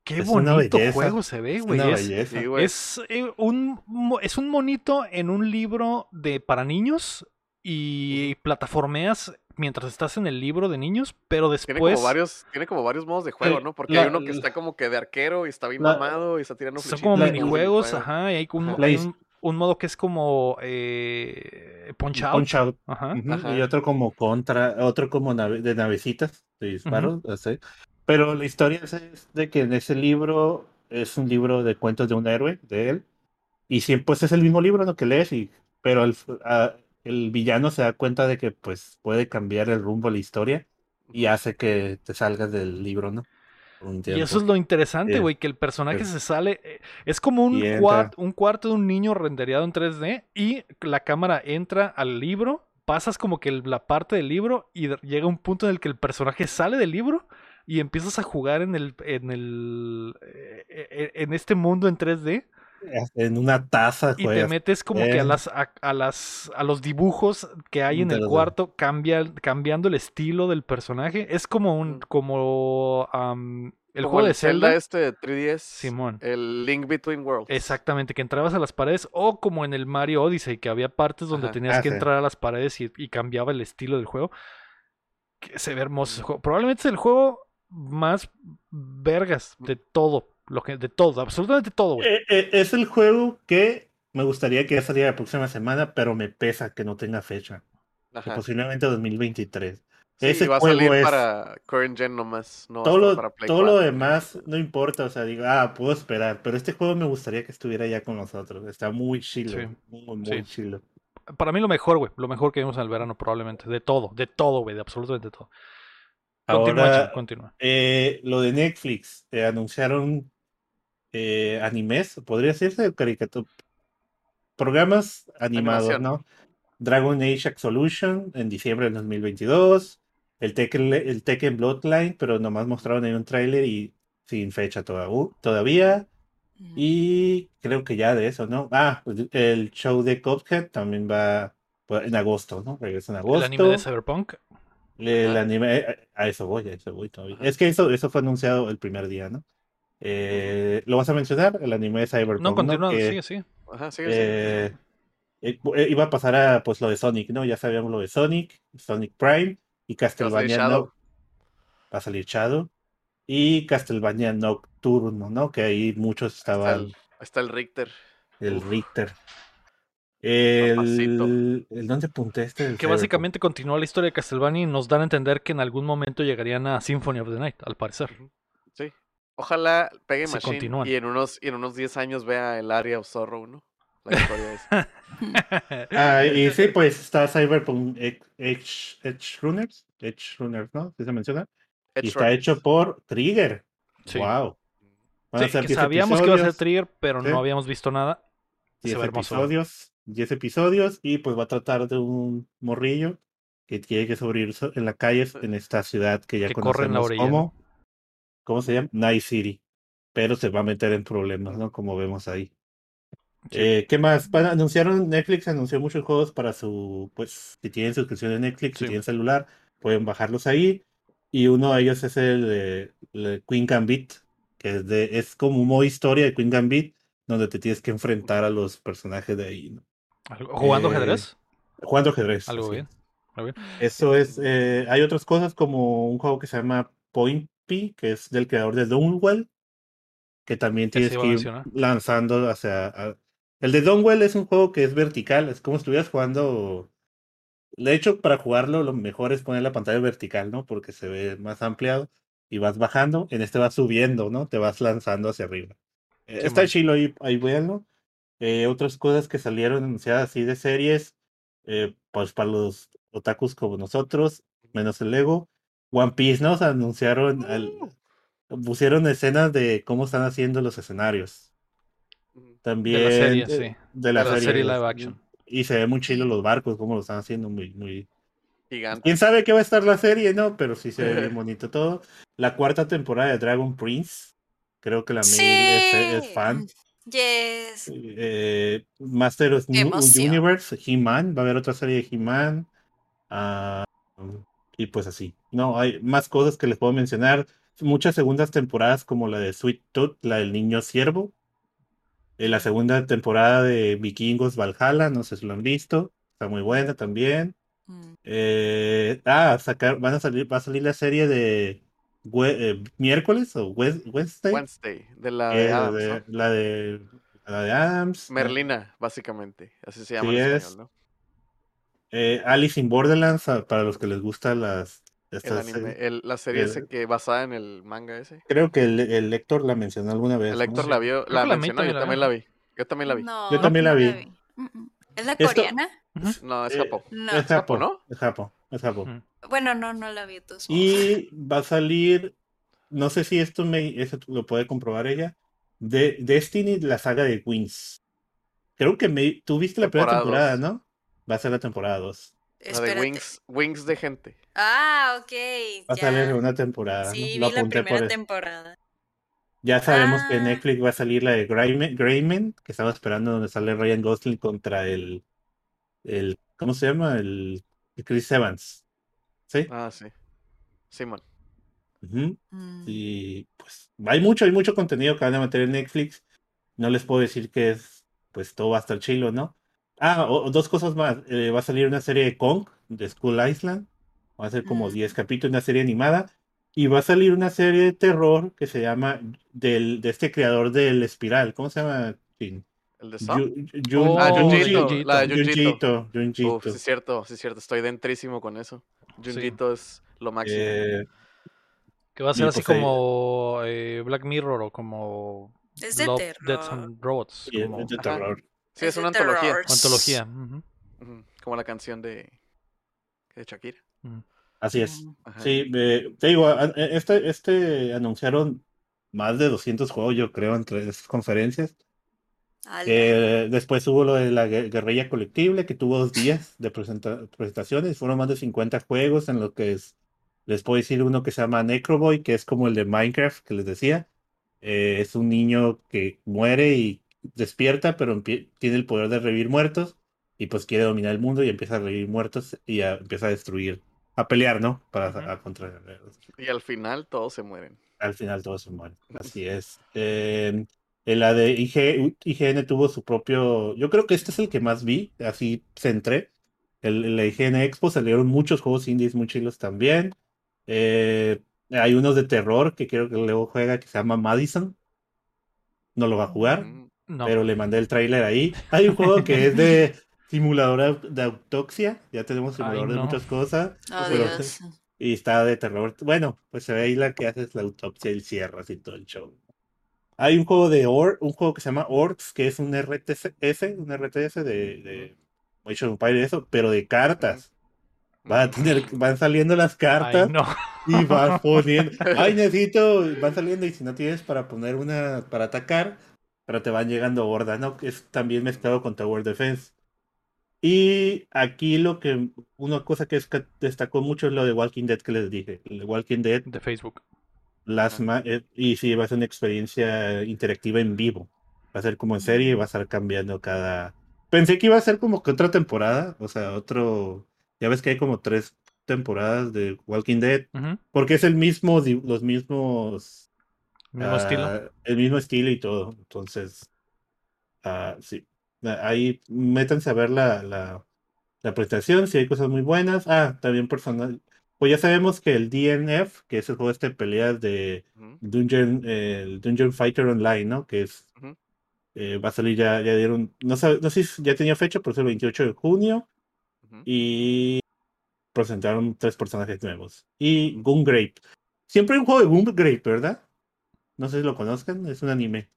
Speaker 1: qué
Speaker 4: Es
Speaker 1: bonito juego se ve,
Speaker 4: Es
Speaker 1: güey. Es,
Speaker 4: belleza.
Speaker 3: Sí, güey.
Speaker 1: es, eh, un, mo- es un monito en un libro de para niños y plataformeas mientras estás en el libro de niños, pero
Speaker 3: Tiene
Speaker 1: después
Speaker 3: como varios, tiene como varios modos de juego,
Speaker 4: Eh,
Speaker 3: ¿no? Porque
Speaker 4: la-
Speaker 3: hay uno que está como que de arquero y está bien
Speaker 4: la-
Speaker 3: mamado y está tirando
Speaker 1: son como minijuegos,
Speaker 3: juego.
Speaker 1: ajá, y hay
Speaker 4: his-
Speaker 1: un- un modo que es como eh, Punch Out.
Speaker 4: Punch Out.
Speaker 1: Ajá.
Speaker 4: Y otro como contra, otro como nave- de navecitas, de disparos, así. Pero la historia es, de que en ese libro es un libro de cuentos de un héroe, de él, y siempre pues es el mismo libro lo que lees, y, pero el, el villano se da cuenta de que pues puede cambiar el rumbo de la historia y hace que te salgas del libro, ¿no?
Speaker 1: Y eso es lo interesante,
Speaker 4: Eh,
Speaker 1: güey, que el personaje
Speaker 4: eh.
Speaker 1: se sale. eh, Es como un,
Speaker 4: Y entra.
Speaker 1: cuar- un cuarto de un niño rendereado en 3D y la cámara entra al libro, pasas como que la parte del libro y llega un punto en el que el personaje sale del libro y empiezas a jugar en el en el eh, eh, en este mundo en 3D
Speaker 4: En una taza,
Speaker 1: y te
Speaker 4: juegas.
Speaker 1: metes como que a
Speaker 4: eh.
Speaker 1: las a, a las a los dibujos que hay en el cuarto cambia, cambiando el estilo del personaje es como un
Speaker 3: Ujú.
Speaker 1: como el
Speaker 3: Como
Speaker 1: juego de
Speaker 3: Zelda
Speaker 1: Zelda
Speaker 3: este de 3DS.
Speaker 1: Simón.
Speaker 3: El Link Between Worlds.
Speaker 1: Exactamente, que entrabas a las paredes o como en el Mario Odyssey, que había partes donde
Speaker 3: Ajá.
Speaker 1: tenías
Speaker 4: Ah,
Speaker 1: que
Speaker 4: sí.
Speaker 1: entrar a las paredes y, y cambiaba el estilo del juego. Que se ve hermoso ese juego. Probablemente es el juego más vergas de todo, lo que, de todo, absolutamente todo, güey.
Speaker 4: Eh, eh, es el juego que me gustaría que ya saliera la próxima semana, pero me pesa que no tenga fecha.
Speaker 3: Ajá.
Speaker 4: posiblemente 2023.
Speaker 3: Sí,
Speaker 4: ese
Speaker 3: y va a
Speaker 4: juego
Speaker 3: salir
Speaker 4: es-
Speaker 3: para current gen nomás. No
Speaker 4: todo lo,
Speaker 3: para Play
Speaker 4: todo lo
Speaker 3: 4.
Speaker 4: demás no importa, o sea, digo, ah, puedo esperar, pero este juego me gustaría que estuviera ya con nosotros. Está muy chilo,
Speaker 1: Sí,
Speaker 4: muy, muy
Speaker 1: sí.
Speaker 4: chilo.
Speaker 1: Para mí lo mejor, güey, lo mejor que vimos en el verano probablemente, de todo, de todo, güey, de absolutamente todo. Continúa,
Speaker 4: Ahora,
Speaker 1: continúa.
Speaker 4: eh, lo de Netflix, eh, anunciaron eh, animes, podría decirse, caricatura, programas animados,
Speaker 3: Animación.
Speaker 4: ¿no? Dragon Age Absolution en diciembre del 2022, el Tekken, el Tekken Bloodline, pero nomás mostraron ahí un tráiler y sin fecha toda- uh, todavía. Y creo que ya de eso, ¿no? Ah, pues, el show de Cuphead también va en agosto, ¿no? Regresa en
Speaker 1: El
Speaker 4: agosto.
Speaker 1: anime de Cyberpunk.
Speaker 4: El anime, eh, a eso voy, a eso voy todavía.
Speaker 1: Ajá.
Speaker 4: Es que eso, eso fue anunciado el primer día, ¿no? Eh, ¿Lo vas a mencionar? El anime de Cyberpunk,
Speaker 1: No, continúa,
Speaker 4: Que,
Speaker 1: sigue, sí.
Speaker 3: Ajá, sigue, sigue.
Speaker 4: eh, eh, eh, iba a pasar a pues lo de Sonic, ¿no? Ya sabíamos lo de Sonic, Sonic Prime y Castlevania no, va a salir Shadow y Castlevania Nocturno, ¿no? Que ahí muchos
Speaker 3: Está
Speaker 4: estaban
Speaker 3: el, está el Richter.
Speaker 4: el
Speaker 3: Uf.
Speaker 4: Richter. El, el ¿dónde apunté este?
Speaker 1: Que
Speaker 4: Cyberpunk?
Speaker 1: básicamente continúa la historia de Castlevania y nos dan a entender que en algún momento llegarían a Symphony of the Night, al parecer.
Speaker 3: Sí. Ojalá pegue Machine
Speaker 1: continúan.
Speaker 3: y en unos, y en unos 10 años vea el área of Zorro, ¿no? La historia es. [laughs]
Speaker 4: Ah, [laughs] y sí, pues está Cyberpunk Edge, Edge, Edge Runners, Edge Runners, ¿no? ¿Sí se menciona? y está
Speaker 3: Runners.
Speaker 4: hecho por Trigger.
Speaker 1: Sí.
Speaker 4: Wow. Van a
Speaker 1: Sí,
Speaker 4: ser
Speaker 1: que
Speaker 4: 10
Speaker 1: sabíamos que iba a ser Trigger, pero
Speaker 4: Sí.
Speaker 1: no habíamos visto nada. Se
Speaker 4: 10
Speaker 1: ve hermoso.
Speaker 4: episodios, 10 episodios y pues va a tratar de un morrillo que tiene que sobrevivir so- en la calle en esta ciudad que ya
Speaker 1: Que corre en la
Speaker 4: conocemos como ¿cómo se llama? Night City. Pero se va a meter en problemas, ¿no? Como vemos ahí.
Speaker 1: Sí.
Speaker 4: Eh, ¿Qué más? Van- anunciaron, Netflix anunció muchos juegos para su, pues, si tienen suscripción de Netflix, si
Speaker 1: Sí.
Speaker 4: tienen celular, pueden bajarlos ahí. Y uno de ellos es el, de- el Queen Gambit, que es, de, es como un modo historia de Queen Gambit, donde te tienes que enfrentar a los personajes de ahí, ¿no?
Speaker 1: ¿Jugando
Speaker 4: Eh,
Speaker 1: ajedrez?
Speaker 4: Jugando ajedrez.
Speaker 1: Algo
Speaker 4: sí.
Speaker 1: bien.
Speaker 4: Eso es, eh, hay otras cosas como un juego que se llama Point P, que es del creador de Downwell, que también tienes que ir lanzando hacia... a- El de Downwell es un juego que es vertical, es como si estuvieras jugando... De hecho, para jugarlo lo mejor es poner la pantalla vertical, ¿no? Porque se ve más ampliado y vas bajando, en este vas subiendo, ¿no? Te vas lanzando hacia arriba. Está chilo ahí, ahí véanlo. Eh, otras cosas que salieron anunciadas así de series, eh, pues para los otakus como nosotros, menos el Lego. One Piece, ¿no? Anunciaron, al- pusieron escenas de cómo están haciendo los escenarios. También
Speaker 1: serie,
Speaker 4: eh,
Speaker 1: sí.
Speaker 4: de la,
Speaker 1: De la serie live action.
Speaker 4: Y se ve muy chilo los barcos, cómo lo están haciendo, muy, muy,
Speaker 3: Gigante.
Speaker 4: Quién sabe qué va a estar la serie, ¿no? Pero sí se ve bien [laughs] bonito todo. La cuarta temporada de Dragon Prince. Creo que la
Speaker 5: Sí.
Speaker 4: Es, es fan.
Speaker 5: Yes.
Speaker 4: Eh, Master of New. Universe, He-Man. Va a haber otra serie de He-Man. Ah, y pues así. No, hay más cosas que les puedo mencionar. Muchas segundas temporadas como la de Sweet Tooth, la del niño siervo. Eh, la segunda temporada de Vikingos Valhalla, no sé si lo han visto. Está muy buena también.
Speaker 5: Mm.
Speaker 4: Eh, ah, sacar, van a salir, va a salir la serie de eh, miércoles o Wed- Wednesday,
Speaker 3: Wednesday, de la
Speaker 4: que
Speaker 3: de Adams,
Speaker 4: de,
Speaker 3: ¿no?
Speaker 4: la de la de Adams.
Speaker 3: Merlina, básicamente. Así se llama
Speaker 4: Sí
Speaker 3: en
Speaker 4: es.
Speaker 3: español, ¿no?
Speaker 4: eh, Alice in Borderlands, a- para los que les gustan las.
Speaker 3: El
Speaker 4: estas
Speaker 3: anime,
Speaker 4: series.
Speaker 3: el- la serie ese
Speaker 4: el-
Speaker 3: que basada en el manga ese.
Speaker 4: Creo que el, el lector la mencionó alguna vez.
Speaker 3: El
Speaker 4: ¿no?
Speaker 3: Héctor
Speaker 1: Sí.
Speaker 3: la vio, la
Speaker 1: la
Speaker 3: mencionó, yo
Speaker 1: también la
Speaker 3: también
Speaker 1: vio.
Speaker 3: la vi. Yo también la vi.
Speaker 5: No,
Speaker 4: Yo también la
Speaker 5: no
Speaker 4: vi.
Speaker 5: Mm, mm. ¿Es la
Speaker 4: Esto-
Speaker 5: coreana?
Speaker 3: No, es
Speaker 4: Eh,
Speaker 3: Japón.
Speaker 5: No.
Speaker 4: Es Japo,
Speaker 3: ¿no?
Speaker 4: Es Japo, es Japo.
Speaker 5: Bueno, no, no la vi modos.
Speaker 4: Y va a salir, no sé si esto me, eso lo puede comprobar ella, de Destiny, la saga de Wings. Creo que me, tú viste la primera
Speaker 3: Temporada.
Speaker 4: ¿no? Va a ser la temporada 2.
Speaker 3: La de. Wings, Wings de gente.
Speaker 5: Ah, ok.
Speaker 4: Va a salir una temporada. ¿no?
Speaker 5: Sí,
Speaker 4: Lo
Speaker 5: vi la primera temporada.
Speaker 4: Ya sabemos que en
Speaker 5: Ah.
Speaker 4: Netflix va a salir la de Greyman, Greyman, que estaba esperando donde sale Ryan Gosling contra el, el ¿cómo se llama? El, el Chris Evans. ¿Sí?
Speaker 3: Ah, sí. Simón.
Speaker 4: Ujú.
Speaker 5: Mm.
Speaker 4: Y pues hay mucho, hay mucho contenido que van a meter en Netflix. No les puedo decir que es, pues todo va a estar chilo, ¿no? Ah, o- o dos cosas más. Eh, va a salir una serie de Kong, de School Island. Va a ser como
Speaker 5: Mm.
Speaker 4: 10 capítulos, una serie animada. Y va a salir una serie de terror que se llama del, de este creador del Espiral. ¿Cómo se llama? Jin?
Speaker 3: ¿El de
Speaker 4: Jun-
Speaker 1: Oh,
Speaker 3: ah, Junjito.
Speaker 1: Junjito.
Speaker 3: La de Junjito.
Speaker 4: Junjito, Junjito.
Speaker 3: Uf, sí es cierto, sí es cierto. Estoy dentrísimo con eso. Junjito es lo máximo.
Speaker 4: Eh,
Speaker 1: Que va a ser así
Speaker 4: pues
Speaker 1: como eh, Black Mirror o como
Speaker 5: Es de
Speaker 1: Love,
Speaker 5: terror.
Speaker 1: Death and Robots.
Speaker 4: es
Speaker 1: como
Speaker 4: de
Speaker 3: Ajá.
Speaker 4: terror.
Speaker 3: sí, es
Speaker 5: de
Speaker 3: una antología.
Speaker 1: antología. ujú,
Speaker 3: Ujú, Como la canción de, de Shakira.
Speaker 1: ujú.
Speaker 4: Así es.
Speaker 5: Mm.
Speaker 3: Ajá.
Speaker 4: Sí, eh, te digo, a- este, este anunciaron más de 200 juegos, yo creo, entre estas conferencias. Eh, después hubo lo de la gue- guerrilla colectible, que tuvo dos días de presenta- presentaciones. Fueron más de 50 juegos en lo que es, les puedo decir uno que se llama Necroboy, que es como el de Minecraft que les decía. Eh, es un niño que muere y despierta, pero tiene el poder de revivir muertos y pues quiere dominar el mundo y empieza a revivir muertos y a- empieza a destruir, a pelear, ¿no? Para
Speaker 1: Ujú.
Speaker 4: a contra
Speaker 3: Y al final todos se mueren.
Speaker 4: al final todos se mueren. [laughs] Así es. Eh, en la de IG, IGN tuvo su propio. Yo creo que este es el que más vi, así centré. El, en la IGN Expo salieron muchos juegos indies muy chilos también. Eh, hay unos de terror que creo que Leo juega que se llama Madison. No lo va a jugar,
Speaker 3: Mm,
Speaker 1: No.
Speaker 4: pero le mandé el tráiler ahí. Hay un juego que es de [laughs] simulador de autopsia. Ya tenemos
Speaker 1: Ay,
Speaker 4: simulador de muchas cosas.
Speaker 5: Oh,
Speaker 4: pero-
Speaker 5: Dios. [laughs]
Speaker 4: y está de terror. Bueno, pues se ve ahí la que haces la autopsia y cierras y todo el show. Hay un juego de Or, un juego que se llama Orcs, que es un RTS, un RTS de, de Age of Empires eso, pero de cartas. Van, a tener, van saliendo las
Speaker 1: Ay,
Speaker 4: cartas
Speaker 1: no.
Speaker 4: y van [laughs] poniendo. Ay, necesito. Van saliendo y si no tienes para poner una para atacar, pero te van llegando hordas, ¿no? Es también mezclado con Tower Defense. Y aquí lo que. Una cosa que es que destacó mucho es lo de Walking Dead que les dije. El Walking Dead,
Speaker 1: De Facebook.
Speaker 4: Las eh, y sí, va a ser una experiencia interactiva en vivo. Va a ser como en serie y va a estar cambiando cada. Pensé que iba a ser como que otra temporada, o sea, otro. Ya ves que hay como tres temporadas de Walking Dead. Porque es el mismo, los mismos.
Speaker 1: Mismo
Speaker 4: ah,
Speaker 1: estilo.
Speaker 4: El mismo estilo y todo. Entonces, ah, sí. Ah, Ahí métanse a ver la, la, la presentación, si hay cosas muy buenas. Ah, también personal. Pues ya sabemos que el DNF, que es el juego este de peleas de Dungeon, eh, el Dungeon Fighter Online, ¿no? Que es. Eh, va a salir ya, ya dieron. No, sabe- no sé si ya tenía fecha, pero es el 28 de junio. Y presentaron tres personajes nuevos. Y Gungrave. Siempre hay un juego de Gungrave, ¿verdad? No sé si lo conozcan, es un anime.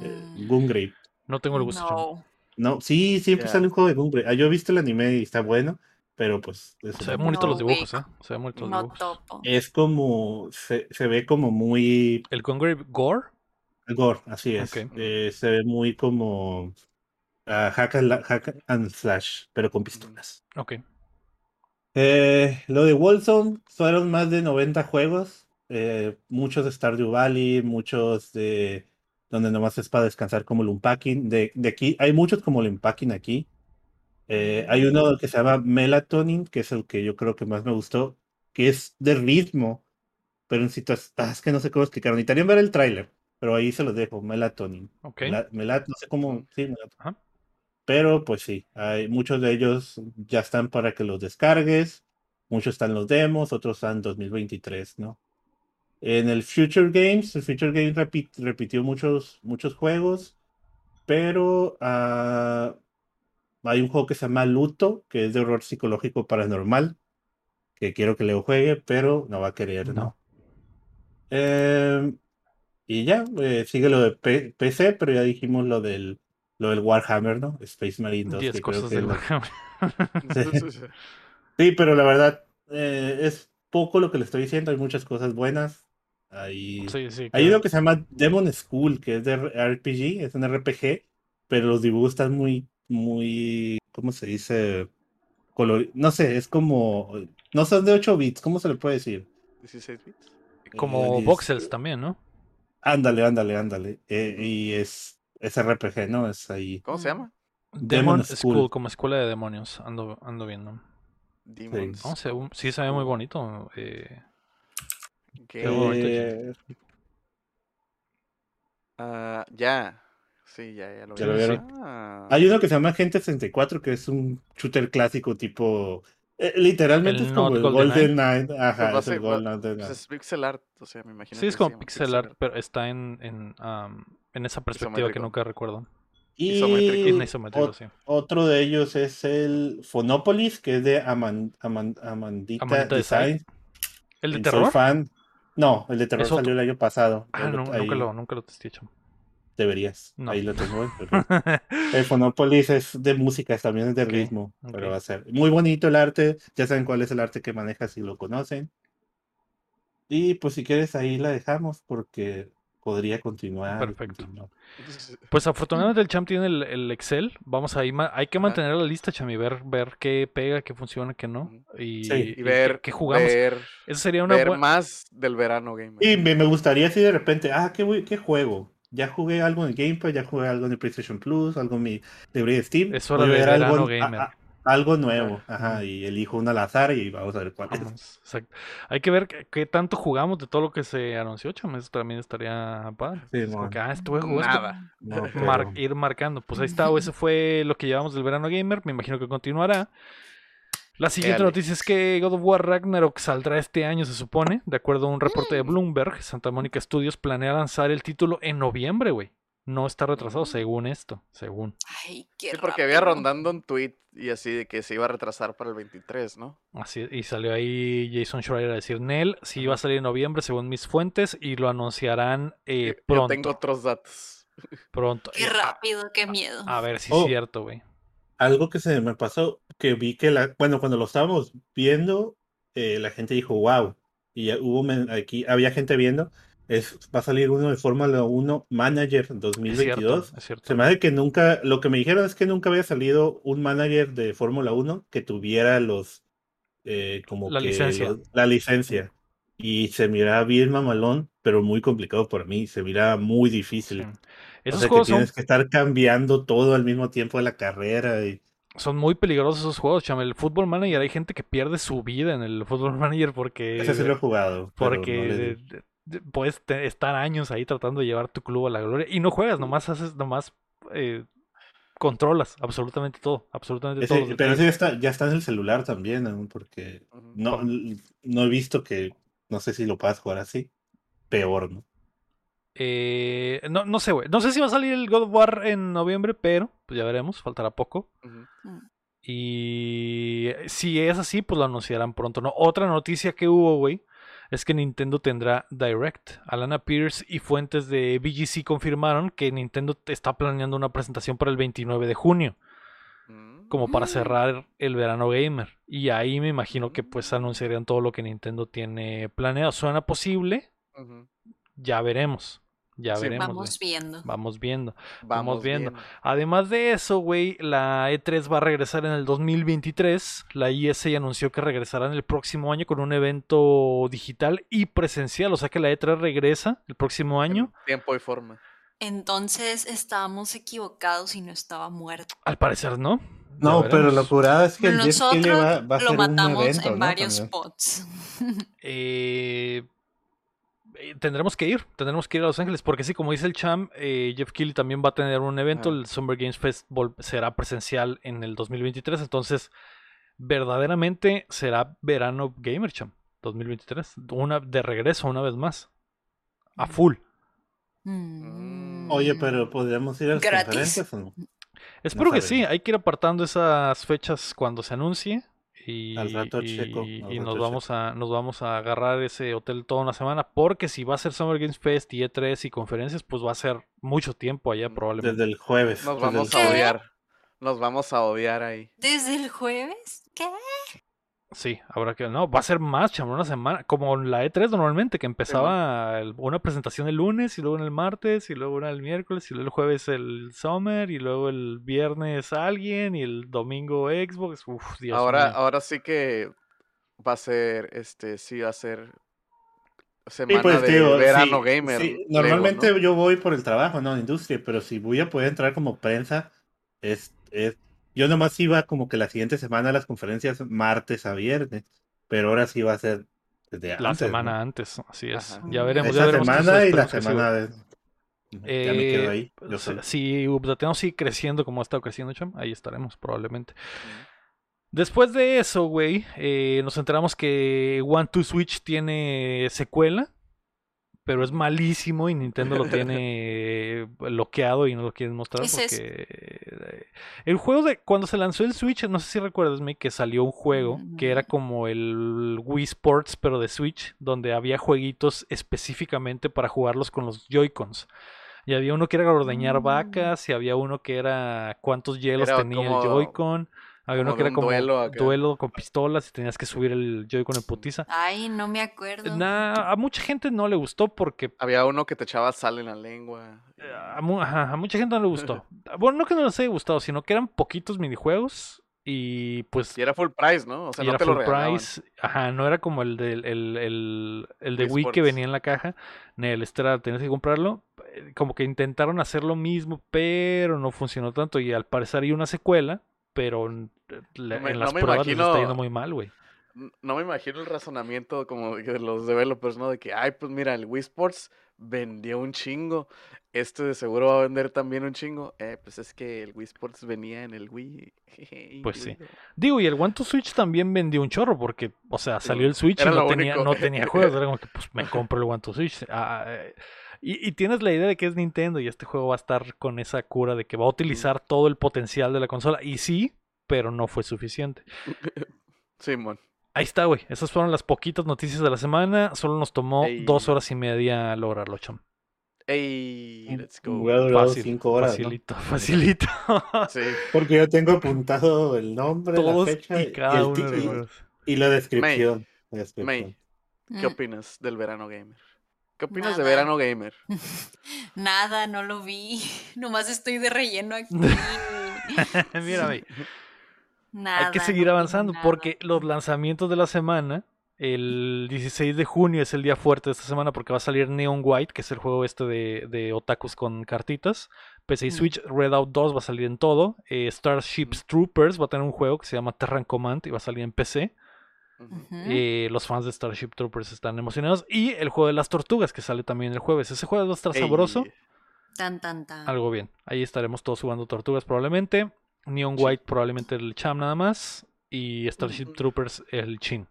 Speaker 4: eh,
Speaker 5: Mm,
Speaker 4: Gungrave.
Speaker 1: No tengo el gusto.
Speaker 5: No.
Speaker 4: No, sí, siempre
Speaker 3: Ya.
Speaker 4: sale un juego de Gungrave. Ah, yo he visto el anime y está bueno, pero pues es,
Speaker 1: Se ven bonitos los
Speaker 5: No,
Speaker 1: dibujos,
Speaker 5: güey.
Speaker 1: ¿eh? Se ven bonitos los
Speaker 5: No
Speaker 1: dibujos.
Speaker 5: topo.
Speaker 4: es como, se, se ve como muy
Speaker 1: ¿El Congrave Gore?
Speaker 4: gore, así es. Eh, se ve muy como ah, hack, and, hack and slash, pero con pistolas.
Speaker 1: Ok.
Speaker 4: Eh, lo de Warzone fueron más de 90 juegos, eh, muchos de Stardew Valley, muchos de donde nomás es para descansar como el Unpacking. De, de aquí, hay muchos como el Unpacking aquí. Eh, hay uno que se llama Melatonin, que es el que yo creo que más me gustó, que es de ritmo, pero en situaciones, ah, es que no sé cómo explicarlo. Necesitarían ver el tráiler, pero ahí se los dejo, Melatonin.
Speaker 1: Ok.
Speaker 4: Mela- melat- no sé cómo, sí,
Speaker 1: Ajá.
Speaker 4: pero pues sí, hay muchos de ellos ya están para que los descargues, muchos están los demos, otros están en 2023, ¿no? En el Future Games, el Future Games repi- repitió muchos, muchos juegos. pero ah, hay un juego que se llama Luto, que es de horror psicológico paranormal, que quiero que Leo juegue, pero no va a querer, ¿no? Em, y ya, eh, sigue lo de P- PC, pero ya dijimos lo del, lo del Warhammer, ¿no? Space Marine 2.
Speaker 1: 10
Speaker 4: que creo
Speaker 1: cosas del Warhammer.
Speaker 4: Sí, pero la verdad eh, es poco lo que le estoy diciendo. Hay muchas cosas buenas. Hay,
Speaker 1: Sí, sí.
Speaker 4: hay
Speaker 1: claro.
Speaker 4: uno que se llama Demon School, que es de RPG, es un RPG, pero los dibujos están muy, muy, ¿cómo se dice? Color... No sé, es como, no son de 8 bits, ¿cómo se le puede decir?
Speaker 3: 16 bits.
Speaker 1: Como
Speaker 4: Eh,
Speaker 1: voxels también, ¿no?
Speaker 4: Ándale, ándale, ándale. Eh, y es, es RPG, ¿no? Es ahí.
Speaker 3: ¿Cómo se llama?
Speaker 1: Demon,
Speaker 4: Demon
Speaker 1: School.
Speaker 4: School.
Speaker 1: como escuela de demonios. Ando, ando viendo.
Speaker 3: Demons.
Speaker 1: No, se- sí, se ve muy bonito. eh. Qué bonito.
Speaker 4: Eh,
Speaker 3: Ah, ya. Sí, ya, ya lo
Speaker 4: ¿Ya lo vieron?
Speaker 3: Ah.
Speaker 4: Hay uno que se llama Agente 64, que es un shooter clásico tipo... eh, literalmente
Speaker 1: El
Speaker 4: es como el. Golden Knight. Ajá,
Speaker 3: Pues
Speaker 4: es el
Speaker 3: va-
Speaker 4: Golden
Speaker 3: Pues es pixel art, o sea, me imagino
Speaker 1: sí,
Speaker 3: que
Speaker 1: es como pixel art, pero está en, en, am, en esa perspectiva que nunca recuerdo.
Speaker 3: isométrico.
Speaker 4: Y
Speaker 1: isométrico, sí.
Speaker 4: otro de ellos es el Phonopolis, que es de Aman- Aman- Amandita,
Speaker 1: Amandita
Speaker 4: Design.
Speaker 1: Design. ¿El de
Speaker 4: Y soy
Speaker 1: terror?
Speaker 4: fan. No, el de terror salió el año pasado.
Speaker 1: Ah, no, nunca lo, nunca lo testé, chamo.
Speaker 4: Deberías.
Speaker 1: No.
Speaker 4: Ahí lo tengo. pero- El [laughs] Phonopolis es de música, también es de ritmo, pero va a ser muy bonito el arte. Ya saben cuál es el arte que maneja si lo conocen. Y pues si quieres ahí la dejamos porque podría continuar.
Speaker 1: Perfecto.
Speaker 4: continuar.
Speaker 1: Pues afortunadamente el champ tiene el, el Excel. Vamos ahí. ma- Hay que mantener la lista, cham, y ver, ver qué pega, qué funciona, qué no. Y,
Speaker 4: Sí.
Speaker 3: Y ver,
Speaker 1: qué, qué jugamos.
Speaker 3: ver,
Speaker 1: Eso sería una
Speaker 3: ver
Speaker 1: buena.
Speaker 3: más del verano gamer.
Speaker 4: Y me, me gustaría si de repente, ah, ¿qué, qué juego? Ya jugué algo en Game Pass, ya jugué algo en el PlayStation Plus, algo en mi librería de Steam.
Speaker 1: Es hora de
Speaker 4: ver
Speaker 1: verano
Speaker 4: algo,
Speaker 1: gamer.
Speaker 4: a- a- algo nuevo, ajá, y elijo un al azar y vamos a ver cuál es.
Speaker 1: Vamos, exacto. Hay que ver qué, qué tanto jugamos de todo lo que se anunció, cham. Eso también estaría padre.
Speaker 4: Sí,
Speaker 1: Es como
Speaker 4: mon.
Speaker 1: que, ah, juego esto.
Speaker 3: Nada.
Speaker 4: No,
Speaker 1: Mar-
Speaker 4: pero-
Speaker 1: ir marcando. Pues ahí está, o ese fue lo que llevamos del verano gamer. Me imagino que continuará. La siguiente noticia es que God of War Ragnarok saldrá este año, se supone. De acuerdo a un reporte de Bloomberg, Santa Mónica Studios planea lanzar el título en noviembre, güey. No está retrasado,
Speaker 3: Mm.
Speaker 1: según esto. Según.
Speaker 5: Ay, qué
Speaker 3: Sí, porque había rondando un tweet y así de que se iba a retrasar para el 23, ¿no?
Speaker 1: Así, y salió ahí Jason Schreier a decir, Nel, sí va a salir en noviembre, según mis fuentes, y lo anunciarán eh, pronto.
Speaker 3: Yo tengo otros datos.
Speaker 1: Pronto.
Speaker 5: Qué
Speaker 1: Eh,
Speaker 5: rápido, qué miedo.
Speaker 1: A ver si
Speaker 4: Oh.
Speaker 1: es cierto, güey.
Speaker 4: Algo que se me pasó, que vi que la, bueno, cuando lo estábamos viendo, eh, la gente dijo, wow, y hubo aquí, había gente viendo, es, va a salir uno de Fórmula 1 Manager
Speaker 1: Es cierto,
Speaker 4: 2022.
Speaker 1: es cierto.
Speaker 4: Se me hace que nunca, lo que me dijeron es que nunca había salido un manager de Fórmula 1 que tuviera los, eh, como
Speaker 1: La
Speaker 4: que
Speaker 1: licencia.
Speaker 4: los- la licencia. Y se miraba bien mamalón, pero muy complicado para mí, se miraba muy difícil.
Speaker 1: Sí.
Speaker 4: O
Speaker 1: Esos
Speaker 4: sea, que
Speaker 1: juegos son,
Speaker 4: tienes que estar cambiando todo al mismo tiempo de la carrera. Y...
Speaker 1: son muy peligrosos esos juegos, chame. El Football Manager, hay gente que pierde su vida en el Football [laughs] Manager porque...
Speaker 4: Ese sí lo he jugado.
Speaker 1: Porque
Speaker 4: no le
Speaker 1: puedes estar años ahí tratando de llevar tu club a la gloria y no juegas, nomás haces, nomás eh, controlas absolutamente todo, absolutamente
Speaker 4: Ese-
Speaker 1: todo.
Speaker 4: pero ese ya está, ya está en el celular también, aún, porque no, no he visto que, no sé si lo puedas jugar así. Peor, ¿no?
Speaker 1: Eh, no, no sé, güey. No sé si va a salir el God of War en noviembre, pero pues ya veremos, faltará poco.
Speaker 3: Ujú.
Speaker 1: Y si es así, pues lo anunciarán pronto, ¿no? Otra noticia que hubo, güey, es que Nintendo tendrá Direct. Alana Pierce y fuentes de BGC confirmaron que Nintendo está planeando una presentación para el 29 de junio,
Speaker 3: Mm.
Speaker 1: como para
Speaker 5: Mm.
Speaker 1: cerrar el verano gamer. Y ahí me imagino que pues anunciarían todo lo que Nintendo tiene planeado. ¿Suena posible? Ya veremos. Ya
Speaker 3: Sí.
Speaker 1: veremos.
Speaker 5: Vamos
Speaker 1: güey.
Speaker 5: viendo.
Speaker 1: Vamos viendo.
Speaker 3: Vamos
Speaker 1: viendo.
Speaker 3: viendo.
Speaker 1: Además de eso, güey, la E3 va a regresar en el 2023. La IS anunció que regresará en el próximo año con un evento digital y presencial. O sea que la E3 regresa el próximo año.
Speaker 3: En Tiempo y forma.
Speaker 5: Entonces estábamos equivocados y no estaba muerto.
Speaker 1: Al parecer, ¿no?
Speaker 4: No, pero la curada es que el Jeff va, va a
Speaker 5: lo
Speaker 4: ser un
Speaker 5: matamos
Speaker 4: evento,
Speaker 5: en
Speaker 4: ¿no?
Speaker 5: varios spots. [laughs]
Speaker 1: Eh, eh, tendremos que ir, tendremos que ir a Los Ángeles, porque sí, como dice el Cham, eh, Jeff Keighley también va a tener un evento,
Speaker 3: Ah.
Speaker 1: el Summer Games Fest vol- será presencial en el 2023, entonces verdaderamente será verano Gamer Cham 2023, una de regreso una vez más, a full.
Speaker 5: Mm.
Speaker 4: Oye, pero ¿podríamos ir a las
Speaker 5: Gratis.
Speaker 4: conferencias o no?
Speaker 1: Espero que sí, hay que ir apartando esas fechas cuando se anuncie. Y,
Speaker 4: Al rato
Speaker 1: y-
Speaker 4: checo, al
Speaker 1: y
Speaker 4: rato
Speaker 1: nos vamos a nos vamos a agarrar ese hotel toda una semana porque si va a ser Summer Games Fest y E3 y conferencias pues va a ser mucho tiempo allá probablemente.
Speaker 4: Desde el jueves.
Speaker 3: Nos
Speaker 4: el
Speaker 3: vamos a odiar. Nos vamos a odiar ahí.
Speaker 5: ¿Desde el jueves? ¿Qué?
Speaker 1: Sí, habrá que no, va a ser más, chamo, una semana, como la E3 normalmente que empezaba el- una presentación el lunes y luego en el martes y luego una el miércoles y luego el jueves el Summer y luego el viernes alguien y el domingo Xbox. Uf, Dios
Speaker 3: ahora,
Speaker 1: mío.
Speaker 3: ahora sí que va a ser, este, sí va a ser
Speaker 4: Sí,
Speaker 3: semana
Speaker 4: pues
Speaker 3: de
Speaker 4: digo,
Speaker 3: verano
Speaker 4: sí,
Speaker 3: gamer.
Speaker 4: sí,
Speaker 3: Lego,
Speaker 4: normalmente
Speaker 3: ¿no?
Speaker 4: yo voy por el trabajo, no industria, pero si voy a poder entrar como prensa, es, es- yo nomás iba como que la siguiente semana a las conferencias martes a viernes, pero ahora sí va a ser desde
Speaker 1: La
Speaker 4: antes,
Speaker 1: semana
Speaker 4: ¿no?
Speaker 1: antes, así es.
Speaker 3: Ajá.
Speaker 1: Ya veremos, ya
Speaker 4: Esa
Speaker 1: veremos qué
Speaker 4: semana y la semana de... Ya me quedo
Speaker 1: Eh,
Speaker 4: ahí. yo
Speaker 1: si-. Si sigue creciendo como ha estado creciendo, Cham, ahí estaremos probablemente. Después de eso, güey, eh, nos enteramos que One to Switch tiene secuela, pero es malísimo y Nintendo lo [laughs] tiene bloqueado y no lo quieren mostrar porque eh, el juego de cuando se lanzó el Switch, no sé si recuerdas, Mick, que salió un juego que era
Speaker 5: Mm.
Speaker 1: como el Wii Sports pero de Switch, donde había jueguitos específicamente para jugarlos con los Joy-Cons. Y había uno que era ordeñar
Speaker 5: Mm.
Speaker 1: vacas, y había uno que era cuántos hielos
Speaker 3: Era
Speaker 1: tenía
Speaker 3: como-
Speaker 1: el Joy-Con. Había uno que
Speaker 3: de
Speaker 1: era
Speaker 3: un
Speaker 1: como
Speaker 3: duelo acá.
Speaker 1: duelo con pistolas y tenías que subir el Joy-Con en putiza.
Speaker 5: Ay, no me acuerdo.
Speaker 1: Nah, a mucha gente no le gustó porque
Speaker 3: Había uno que te echaba sal en la lengua.
Speaker 1: eh, a, mu- ajá, a mucha gente no le gustó. [laughs] Bueno, no que no les haya gustado, sino que eran poquitos minijuegos y pues
Speaker 3: Y era full price, ¿no? O sea,
Speaker 1: y
Speaker 3: no
Speaker 1: era
Speaker 3: te lo
Speaker 1: full
Speaker 3: regalaban.
Speaker 1: price. Ajá, no era como el del el, el, el de
Speaker 3: Wii
Speaker 1: que venía en la caja. Ni el este era, tenías que comprarlo. Eh, Como que intentaron hacer lo mismo, pero no funcionó tanto. Y al parecer hay una secuela, pero la-
Speaker 3: No me-
Speaker 1: en
Speaker 3: no
Speaker 1: las
Speaker 3: me
Speaker 1: pruebas les está
Speaker 3: imagino-
Speaker 1: yendo muy mal, güey.
Speaker 3: No me imagino el razonamiento como de los developers, ¿no? De que, ay, pues mira, el Wii Sports vendió un chingo. Este de seguro va a vender también un chingo. Eh, pues es que el Wii Sports venía en el Wii. [laughs]
Speaker 1: Pues sí. Digo, y el One to Switch también vendió un chorro, porque, o sea, salió el Switch y no tenía, no tenía juegos. Era como que, pues, me [laughs] compro el One to Switch. Ah, eh, y, y tienes la idea de que es Nintendo y este juego va a estar con esa cura de que va a utilizar todo el potencial de la consola. Y sí, pero no fue suficiente. [laughs]
Speaker 3: Simón.
Speaker 1: Ahí está, güey. Esas fueron las poquitas noticias de la semana. Solo nos tomó
Speaker 3: Ey.
Speaker 1: dos horas y media lograrlo, cham.
Speaker 3: Ey, let's go.
Speaker 4: Hubiera durado
Speaker 1: Fácil,
Speaker 4: cinco horas, ¿no?
Speaker 1: facilito, [laughs] facilito.
Speaker 3: Sí.
Speaker 4: Porque yo tengo apuntado el nombre,
Speaker 1: Todos
Speaker 4: la fecha
Speaker 1: y cada
Speaker 4: el
Speaker 1: uno de los
Speaker 4: y- y la descripción. la descripción.
Speaker 3: May, ¿qué opinas del verano gamer? ¿Qué opinas de
Speaker 5: Nada.
Speaker 3: verano gamer? [laughs]
Speaker 5: Nada, no lo vi. Nomás estoy de relleno aquí.
Speaker 1: Mira, güey.
Speaker 5: Nada.
Speaker 1: Hay que seguir avanzando porque los lanzamientos de la semana, el 16 de junio es el día fuerte de esta semana porque va a salir Neon White, que es el juego este de, de otakus con cartitas. PC y. Switch, Redout 2 va a salir en todo. eh, Starships Troopers va a tener un juego que se llama Terran Command y va a salir en PC. Eh, los fans de Starship Troopers están emocionados. Y el juego de las tortugas que sale también el jueves. Ese juego va a estar sabroso.
Speaker 5: Tan, tan, tan.
Speaker 1: Algo bien. Ahí estaremos todos jugando tortugas probablemente. Neon
Speaker 3: Sí.
Speaker 1: White probablemente el Cham nada más. Y Starship
Speaker 3: Ujú.
Speaker 1: Troopers el Chin.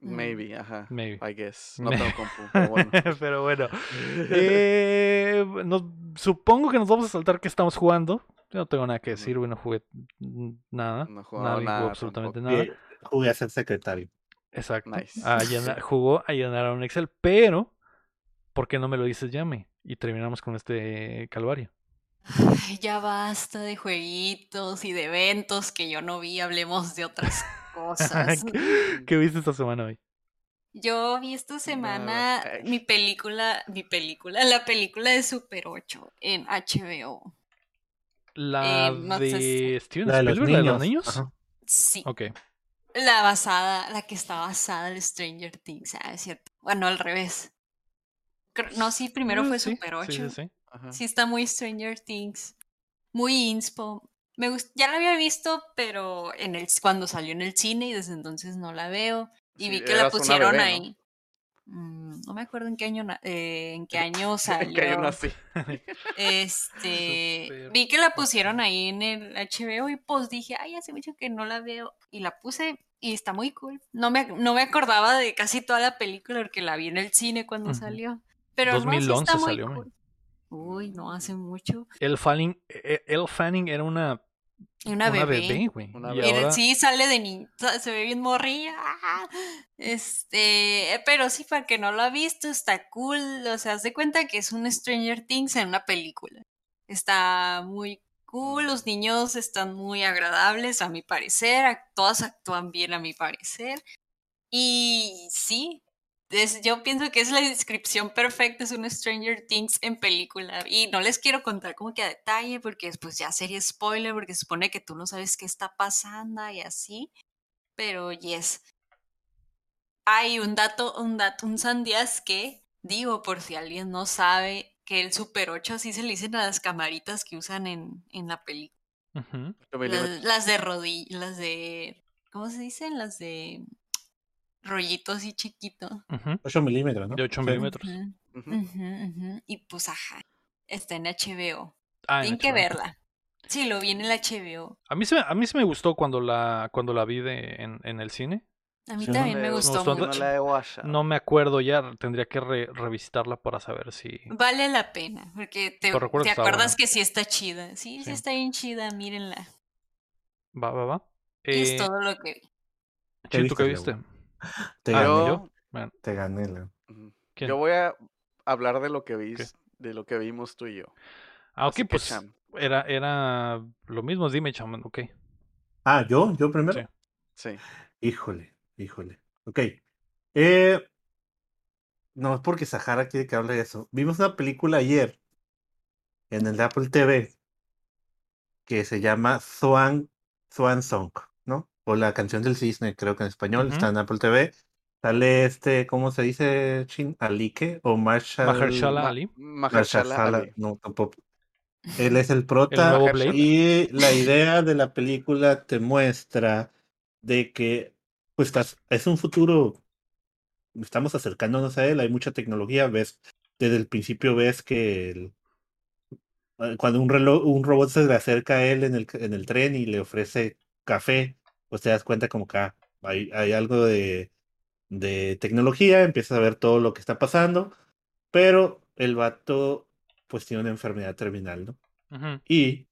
Speaker 3: Maybe, ajá.
Speaker 1: Maybe.
Speaker 3: I guess. [laughs] No tengo compu, pero bueno. [laughs]
Speaker 1: Pero bueno. [laughs] Eh, nos- supongo que nos vamos a saltar que estamos jugando. Yo no tengo nada que decir, güey. No jugué mm, nada.
Speaker 3: No
Speaker 1: jugó
Speaker 3: nada
Speaker 1: absolutamente
Speaker 3: tampoco.
Speaker 1: nada.
Speaker 4: Jugué a ser secretario.
Speaker 1: Exacto.
Speaker 3: Nice.
Speaker 1: A llenar- jugó a llenar a un Excel. Pero, ¿por qué no me lo dices, Yame? Y terminamos con este calvario.
Speaker 5: Ay, ya basta de jueguitos y de eventos que yo no vi. Hablemos de otras cosas. [laughs]
Speaker 1: ¿Qué, qué viste esta semana hoy?
Speaker 5: Yo vi esta semana mi película, mi película, la película de Super 8 en HBO.
Speaker 1: La
Speaker 5: Eh, no sé
Speaker 1: de Steven
Speaker 4: La de los
Speaker 1: Spielberg, la de los
Speaker 4: niños. Ajá.
Speaker 5: Sí.
Speaker 1: Ok.
Speaker 5: La basada, la que está basada en Stranger Things, ah, es cierto. Bueno, al revés. No, sí, primero
Speaker 1: Ah,
Speaker 5: fue
Speaker 1: sí,
Speaker 5: Super 8.
Speaker 1: Sí, sí, sí.
Speaker 3: Ajá.
Speaker 5: Sí, está muy Stranger Things. Muy inspo. Me gust- ya la había visto, pero en el cuando salió en el cine y desde entonces no la veo. Y
Speaker 3: Sí,
Speaker 5: vi que la pusieron
Speaker 3: bebé, ¿no?
Speaker 5: ahí. Mm, no me acuerdo en qué año eh, [laughs] [laughs] en qué año salió.
Speaker 3: así. [laughs]
Speaker 5: Este, vi que la pusieron ahí en el HBO y pues dije, ay, hace mucho que no la veo. Y la puse y está muy cool. No me, no me acordaba de casi toda la película porque la vi en el cine cuando salió. Pero no, sí
Speaker 1: 2011
Speaker 5: está muy
Speaker 1: salió,
Speaker 5: cool. Uy, no hace mucho.
Speaker 1: El Fanning, eh, El Fanning era una,
Speaker 5: Una,
Speaker 1: una
Speaker 5: bebé.
Speaker 1: bebé, güey.
Speaker 3: Una
Speaker 1: Y
Speaker 3: bebé.
Speaker 5: Mira,
Speaker 1: ahora-
Speaker 5: Sí, sale de niño, se ve bien morrilla. Este, pero sí, para que no lo ha visto, está cool. O sea, haz de cuenta que es un Stranger Things en una película. Está muy cool, los niños están muy agradables, a mi parecer. Todas actúan bien, a mi parecer. Y sí, es- yo pienso que es la descripción perfecta, es un Stranger Things en película. Y no les quiero contar como que a detalle, porque después ya sería spoiler, porque se supone que tú no sabes qué está pasando y así. Pero yes. Hay un dato, un dato, un sandías que, digo, por si alguien no sabe, que el Super 8 así se le dicen a las camaritas que usan en, en la película. Las de rodillas, las de. ¿Cómo se dicen? Las de rollito así chiquito.
Speaker 1: Ujú.
Speaker 4: 8 milímetros, ¿no?
Speaker 1: De 8
Speaker 4: Sí.
Speaker 1: milímetros.
Speaker 5: Y pues ajá. Está en HBO.
Speaker 1: Ah, en
Speaker 5: Tienen que
Speaker 1: HBO.
Speaker 5: verla. Sí, lo vi en el HBO.
Speaker 1: A mí, se, a mí se me gustó cuando la, cuando la vi de, en, en el cine.
Speaker 5: A mí
Speaker 4: Sí,
Speaker 5: también
Speaker 3: No
Speaker 5: me
Speaker 3: le-
Speaker 5: gustó
Speaker 1: gustó
Speaker 5: mucho.
Speaker 3: No la he watchado.
Speaker 1: No me acuerdo ya, tendría que re- revisitarla para saber si...
Speaker 5: Vale la pena, porque te,
Speaker 1: Pero
Speaker 5: te acuerdas que sí está chida. Sí, sí,
Speaker 1: Sí.
Speaker 5: está bien chida, mírenla.
Speaker 1: Va, va, va.
Speaker 5: Y es
Speaker 1: Eh,
Speaker 5: todo lo que vi.
Speaker 4: ¿Qué
Speaker 1: ¿tú qué
Speaker 4: viste,
Speaker 1: viste?
Speaker 4: Te
Speaker 1: Ah,
Speaker 4: gané.
Speaker 3: yo,
Speaker 1: ¿yo? Bueno,
Speaker 4: Te gané, Leo.
Speaker 3: Ujú.
Speaker 1: ¿quién?
Speaker 3: yo voy a hablar de lo que vi, de lo que vimos tú y yo.
Speaker 1: Ah, ok, pues
Speaker 3: Cham,
Speaker 1: era, era lo mismo, dime, chaman, ok.
Speaker 4: Ah, ¿yo? ¿Yo primero?
Speaker 1: Sí.
Speaker 3: Sí.
Speaker 4: Híjole, híjole. Ok. Eh, no es porque Sahara quiere que hable de eso. Vimos una película ayer en el Apple TV que se llama Swan, Swan Song. O la canción del cisne, creo que en español, está en Apple TV. Sale este, ¿cómo se dice? Chin, Alike o Marshall.
Speaker 1: Mahershala
Speaker 3: Ma-
Speaker 1: Ali.
Speaker 3: Mahershala
Speaker 4: Mahershala,
Speaker 3: Ali.
Speaker 4: no, tampoco. Él es el prota. Y la [laughs] idea de la película te muestra de que pues estás- es un futuro, estamos acercándonos a él, hay mucha tecnología, ves, desde el principio ves que el- eh, cuando un reloj, un robot se le acerca a él en el, en el tren y le ofrece café, pues te das cuenta como que ah, hay, hay algo de, de tecnología, empiezas a ver todo lo que está pasando, pero el vato pues tiene una enfermedad terminal, ¿no? Y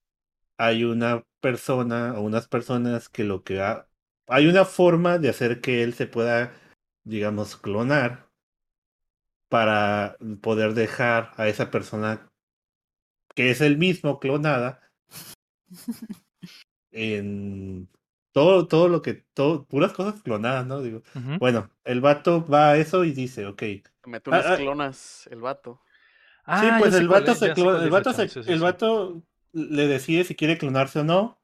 Speaker 4: hay una persona o unas personas que lo que ha... Hay una forma de hacer que él se pueda, digamos, clonar para poder dejar a esa persona que es el mismo clonada [laughs] en todo, todo lo que, todo, puras cosas clonadas, ¿no? Digo, bueno, el vato va a eso y dice, ok,
Speaker 3: Mete unas
Speaker 4: Ah, ah.
Speaker 3: clonas, el vato.
Speaker 1: Ah,
Speaker 4: sí, pues el vato
Speaker 1: es,
Speaker 4: se clona- el vato se-
Speaker 1: sí, sí,
Speaker 4: el
Speaker 1: sí.
Speaker 4: vato le decide si quiere clonarse o no,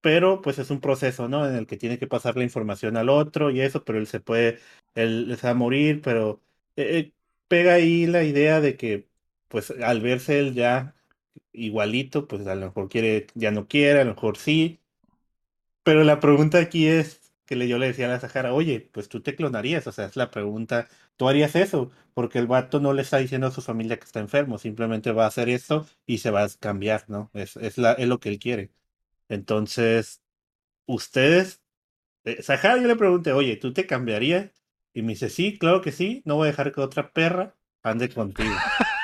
Speaker 4: pero pues es un proceso, ¿no? En el que tiene que pasar la información al otro y eso, pero él se puede, él se va a morir, pero eh, eh, pega ahí la idea de que pues al verse él ya igualito, pues a lo mejor quiere, ya no quiere, a lo mejor sí, pero la pregunta aquí es que le- yo le decía a la Sahara, oye, pues tú te clonarías, o sea, es la pregunta, ¿tú harías eso? Porque el vato no le está diciendo a su familia que está enfermo, simplemente va a hacer esto y se va a cambiar, ¿no? Es, es, la, es lo que él quiere. Entonces, ustedes, eh, Sahara, yo le pregunté, oye, ¿tú te cambiarías? Y me dice, sí, claro que sí, no voy a dejar que otra perra ande contigo, [laughs]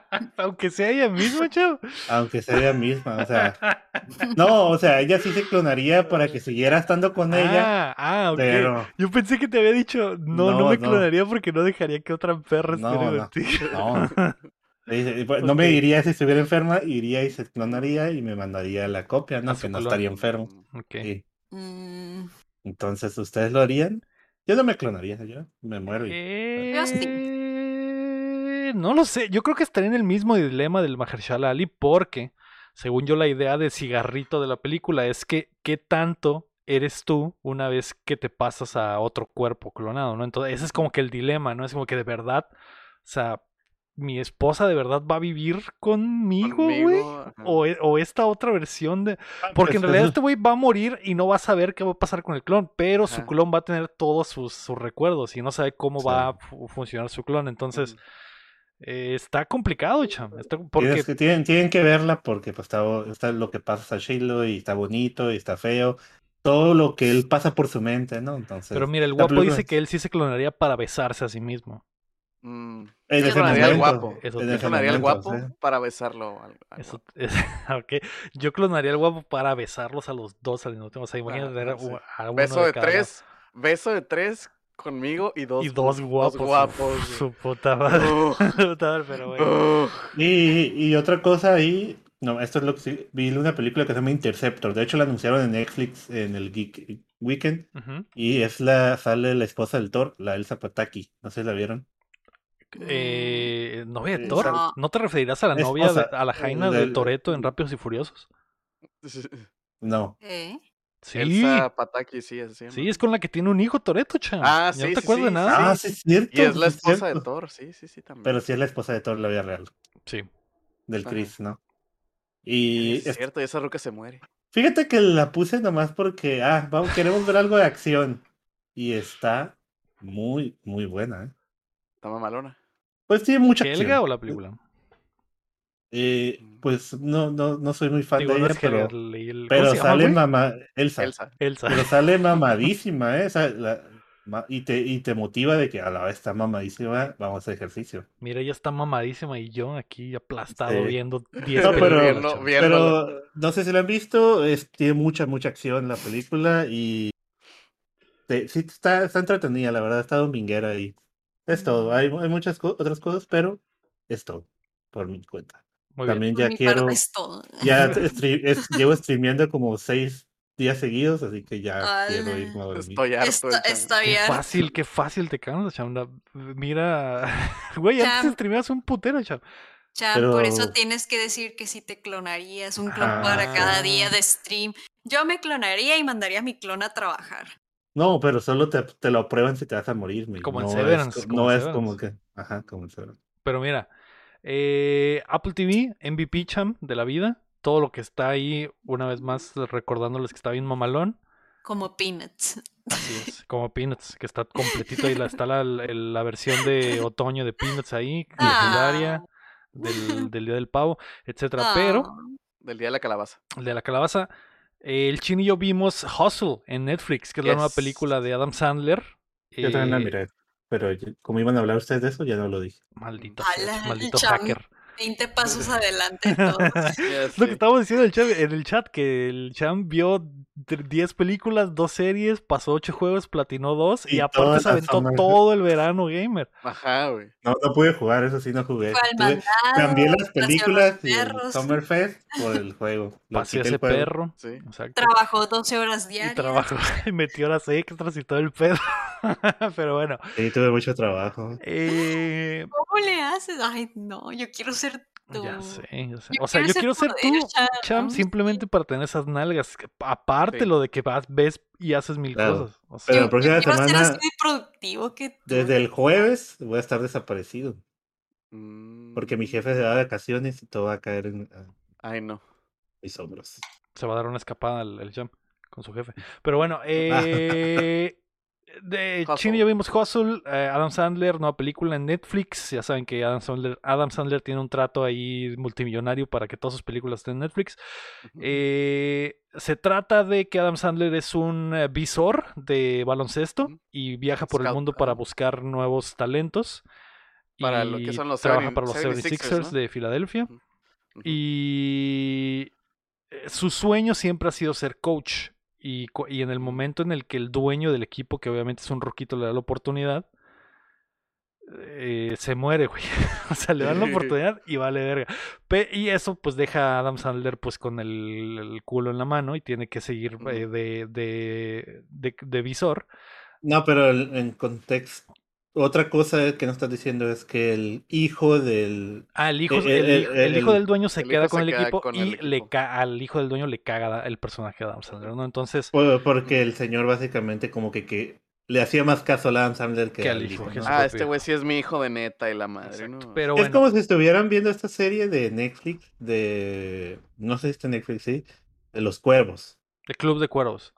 Speaker 4: [laughs]
Speaker 1: Aunque sea ella misma, chavo.
Speaker 4: aunque sea ella misma, o sea, no, o sea, ella sí se clonaría para que siguiera estando con ella,
Speaker 1: Ah, ah, ok.
Speaker 4: pero...
Speaker 1: Yo pensé que te había dicho, no, no,
Speaker 4: No,
Speaker 1: me
Speaker 4: no.
Speaker 1: clonaría porque no dejaría que otra perra
Speaker 4: No,
Speaker 1: estuviera
Speaker 4: no.
Speaker 1: contigo.
Speaker 4: No, Dice, pues, no me
Speaker 1: Ok.
Speaker 4: diría si estuviera enferma, iría y se clonaría y me mandaría la copia, ¿no? Que no estaría enfermo.
Speaker 1: Ok.
Speaker 4: Sí.
Speaker 5: Mm,
Speaker 4: Entonces, ¿ustedes lo harían? Yo no me clonaría, yo me muero. y-
Speaker 5: Yo sí.
Speaker 1: No lo sé, yo creo que estaría en el mismo dilema del Mahershala Ali porque, según yo, la idea de cigarrito de la película es que qué tanto eres tú una vez que te pasas a otro cuerpo clonado, ¿no? Entonces, ese es como que el dilema, ¿no? Es como que de verdad, o sea, mi esposa de verdad va a vivir conmigo, güey. O, e- o esta otra versión de... Porque en
Speaker 4: Pues,
Speaker 1: realidad
Speaker 4: es-
Speaker 1: este güey va a morir y no va a saber qué va a pasar con el clon, pero su clon va a tener todos sus, sus recuerdos y no sabe cómo
Speaker 4: Sí.
Speaker 1: va a fu- funcionar su clon. Entonces,
Speaker 3: Ujú.
Speaker 1: Eh, está complicado, cham. Está- porque
Speaker 4: que- tienen, tienen que verla porque pues, está, está lo que pasa a Shiloh y está bonito y está feo. Todo lo que él pasa por su mente, ¿no? Entonces,
Speaker 1: pero mira, el guapo dice que él sí se clonaría para besarse a sí mismo.
Speaker 3: Mm,
Speaker 4: En ese momento,
Speaker 3: guapo.
Speaker 1: Eso
Speaker 4: en ese momento,
Speaker 3: guapo
Speaker 4: sí.
Speaker 3: para besarlo. al- al
Speaker 1: Eso,
Speaker 3: guapo. [laughs]
Speaker 1: es- [laughs] ok. Yo clonaría al guapo para besarlos a los dos al mismo tiempo. O sea, imagínate tener
Speaker 3: sí.
Speaker 1: u- a uno
Speaker 3: Beso de
Speaker 1: cada lado.
Speaker 3: tres. Beso de tres conmigo y dos,
Speaker 1: Y dos
Speaker 3: gu-
Speaker 1: guapos.
Speaker 3: Dos guapos.
Speaker 1: uf, Su puta madre.
Speaker 3: Ugh, [laughs]
Speaker 1: Puta madre, pero bueno.
Speaker 4: Y, y otra cosa ahí, no, esto es lo que sí, vi una película que se llama Interceptor. De hecho, la anunciaron en Netflix en el Geek Weekend. Y es la, sale la esposa del Thor, la Elsa Pataki. No sé si la vieron.
Speaker 1: Eh, ¿Novia de
Speaker 4: Eh,
Speaker 1: Thor?
Speaker 5: no.
Speaker 1: ¿No te referirás a la novia, de- a la Jaina de
Speaker 4: del-
Speaker 1: Toreto en Rápidos y Furiosos?
Speaker 4: No.
Speaker 5: ¿Eh?
Speaker 1: Sí.
Speaker 3: Elsa Pataki, sí, así
Speaker 1: Sí, es con la que tiene un hijo Toreto, cham.
Speaker 3: Ah,
Speaker 1: ¿Ya
Speaker 3: sí,
Speaker 1: no te
Speaker 3: sí,
Speaker 1: acuerdas de
Speaker 3: sí,
Speaker 1: nada?
Speaker 4: Ah, sí, es cierto.
Speaker 3: Y es la
Speaker 4: sí
Speaker 3: esposa de
Speaker 4: cierto.
Speaker 3: Thor, sí, sí, sí, también.
Speaker 4: Pero sí es la esposa de Thor, la vida real.
Speaker 1: Sí.
Speaker 4: Del
Speaker 3: Ajá.
Speaker 4: Chris, ¿no? Y
Speaker 3: es
Speaker 4: es-
Speaker 3: cierto, y esa ruca se muere.
Speaker 4: fíjate que la puse nomás porque, ah, vamos, queremos ver algo de acción. Y está muy, muy buena, ¿eh?
Speaker 3: Está mamalona.
Speaker 4: Pues tiene mucha
Speaker 1: ¿Helga
Speaker 4: acción.
Speaker 1: o la película?
Speaker 4: Eh, pues no, no, no soy muy fan
Speaker 1: Digo,
Speaker 4: de
Speaker 1: no
Speaker 4: ella,
Speaker 1: es
Speaker 4: pero,
Speaker 1: leí el- ¿cómo
Speaker 4: pero
Speaker 1: llama,
Speaker 4: sale mamá, Elsa,
Speaker 3: Elsa.
Speaker 1: Elsa.
Speaker 4: pero sale [laughs] mamadísima, ¿eh? O sea, la- ma- y, te, y te motiva de que a la vez está mamadísima, vamos a hacer ejercicio.
Speaker 1: Mira, ella está mamadísima y yo aquí aplastado
Speaker 4: Sí.
Speaker 1: viendo [laughs] 10
Speaker 4: No, pero- no sé si la han visto, es, tiene mucha, mucha acción la película y te- sí está, está entretenida, la verdad, está dominguera y es todo. Hay, hay muchas co- otras cosas, pero es todo, por mi cuenta.
Speaker 1: Muy.
Speaker 4: También ya
Speaker 5: mi
Speaker 4: quiero,
Speaker 5: parte es todo.
Speaker 4: ya [laughs] es- llevo streameando como seis días seguidos, así que ya quiero irme a dormir.
Speaker 3: Estoy harto
Speaker 1: Qué fácil, qué fácil te cansas, cham. La- Mira, [laughs] güey, antes streameabas un putero, cham.
Speaker 5: Chan, por eso tienes que decir que si te clonarías un clon para cada
Speaker 1: Ah.
Speaker 5: día de stream. Yo me clonaría y mandaría a mi clon a trabajar.
Speaker 4: No, pero solo te, te lo prueban si te vas a morir. mi-
Speaker 1: Como en Severance,
Speaker 4: Es,
Speaker 1: como
Speaker 4: no
Speaker 1: en
Speaker 4: es como que. Ajá, como en Severance.
Speaker 1: Pero mira, eh, Apple TV, MVP cham de la vida. Todo lo que está ahí, una vez más recordándoles que está bien mamalón.
Speaker 5: Como Peanuts.
Speaker 1: Así es, [laughs] como Peanuts, que está completito ahí. la- Está la, el- la versión de otoño de Peanuts ahí, legendaria, del, del Día del Pavo, etcétera. Pero,
Speaker 5: Ah,
Speaker 3: Del día de la calabaza.
Speaker 1: el de la calabaza, eh, el Chin y yo vimos Hustle en Netflix, que es la nueva película de Adam Sandler.
Speaker 4: Yo también la
Speaker 1: Eh,
Speaker 4: miré. Pero como iban a hablar ustedes de eso, ya no lo dije.
Speaker 1: Maldito,
Speaker 5: Ala,
Speaker 1: maldito
Speaker 5: cham.
Speaker 1: hacker.
Speaker 5: 20 pasos [laughs] adelante de todo. [laughs]
Speaker 3: Ya
Speaker 1: Es lo que estábamos diciendo en el, chat, en el chat, que el Cham vio 10 películas, 2 series, pasó 8 juegos, platinó 2 y,
Speaker 4: Y
Speaker 1: aparte se aventó
Speaker 4: Summer-
Speaker 1: todo el verano gamer.
Speaker 3: Ajá, güey.
Speaker 4: No, no pude jugar, eso sí no jugué.
Speaker 5: Mandado,
Speaker 4: cambié las películas y el Summerfest por el juego. Lo
Speaker 1: Paseó ese
Speaker 4: juego.
Speaker 1: perro.
Speaker 3: Sí.
Speaker 5: Trabajó 12 horas
Speaker 1: Y
Speaker 5: diarias.
Speaker 1: trabajó, [laughs] y metió horas extras y todo el pedo. [laughs] Pero bueno.
Speaker 4: Sí, tuve mucho trabajo.
Speaker 1: Eh,
Speaker 5: ¿Cómo le haces? Ay, no, yo quiero ser tú.
Speaker 1: ya sé, ya sé.
Speaker 5: Yo
Speaker 1: O sea, yo quiero ser tú,
Speaker 5: Cham.
Speaker 1: Cham, simplemente para tener esas nalgas. Aparte
Speaker 3: Sí.
Speaker 1: lo de que vas, ves y haces mil
Speaker 4: Claro.
Speaker 1: cosas. O sea,
Speaker 4: Pero la próxima
Speaker 5: yo ser
Speaker 4: semana,
Speaker 5: así de productivo que tú.
Speaker 4: desde el jueves, voy a estar desaparecido.
Speaker 3: Mm,
Speaker 4: Porque mi jefe se va de vacaciones y todo va a caer en a
Speaker 3: Ay, no.
Speaker 4: mis hombros.
Speaker 1: se va a dar una escapada el, el Jam con su jefe. Pero bueno, [laughs] eh, de
Speaker 3: Hustle.
Speaker 1: Chino ya vimos Hustle, eh, Adam Sandler, nueva película en Netflix. Ya saben que Adam Sandler, Adam Sandler tiene un trato ahí multimillonario para que todas sus películas estén en Netflix. Eh, se trata de que Adam Sandler es un eh, visor de baloncesto y viaja por el mundo para buscar nuevos talentos.
Speaker 3: Para lo
Speaker 1: y
Speaker 3: que son los
Speaker 1: trabaja
Speaker 3: 70
Speaker 1: para los
Speaker 3: 76ers,
Speaker 1: 76ers
Speaker 3: ¿no?
Speaker 1: de Filadelfia. Y su sueño siempre ha sido ser coach. Y, y en el momento en el que el dueño del equipo, que obviamente es un roquito, le da la oportunidad, eh, se muere, güey. [laughs] o sea, le dan la [laughs] oportunidad y vale verga. Pe- y eso pues deja a Adam Sandler pues con el, el culo en la mano y tiene que seguir eh, de, de, de, de visor.
Speaker 4: No, pero en contexto, otra cosa que nos estás diciendo es que el hijo del...
Speaker 1: Ah, el hijo,
Speaker 4: Eh,
Speaker 1: el, hijo- el hijo
Speaker 4: el-
Speaker 1: del dueño se queda con
Speaker 3: se
Speaker 1: el
Speaker 3: queda
Speaker 1: equipo
Speaker 3: con
Speaker 1: y
Speaker 3: el
Speaker 1: le al hijo del dueño le caga el personaje de Adam Sandler, ¿no? Entonces,
Speaker 4: por- Porque el señor básicamente como que, que le hacía más caso a Adam Sandler que,
Speaker 1: Que
Speaker 4: al hijo.
Speaker 3: Ah, este güey sí es mi hijo de neta y la madre. ¿no?
Speaker 1: Pero
Speaker 4: Es
Speaker 1: bueno,
Speaker 4: como si estuvieran viendo esta serie de Netflix de... No sé si está en Netflix, sí. De los cuervos.
Speaker 1: el Club de Cuervos.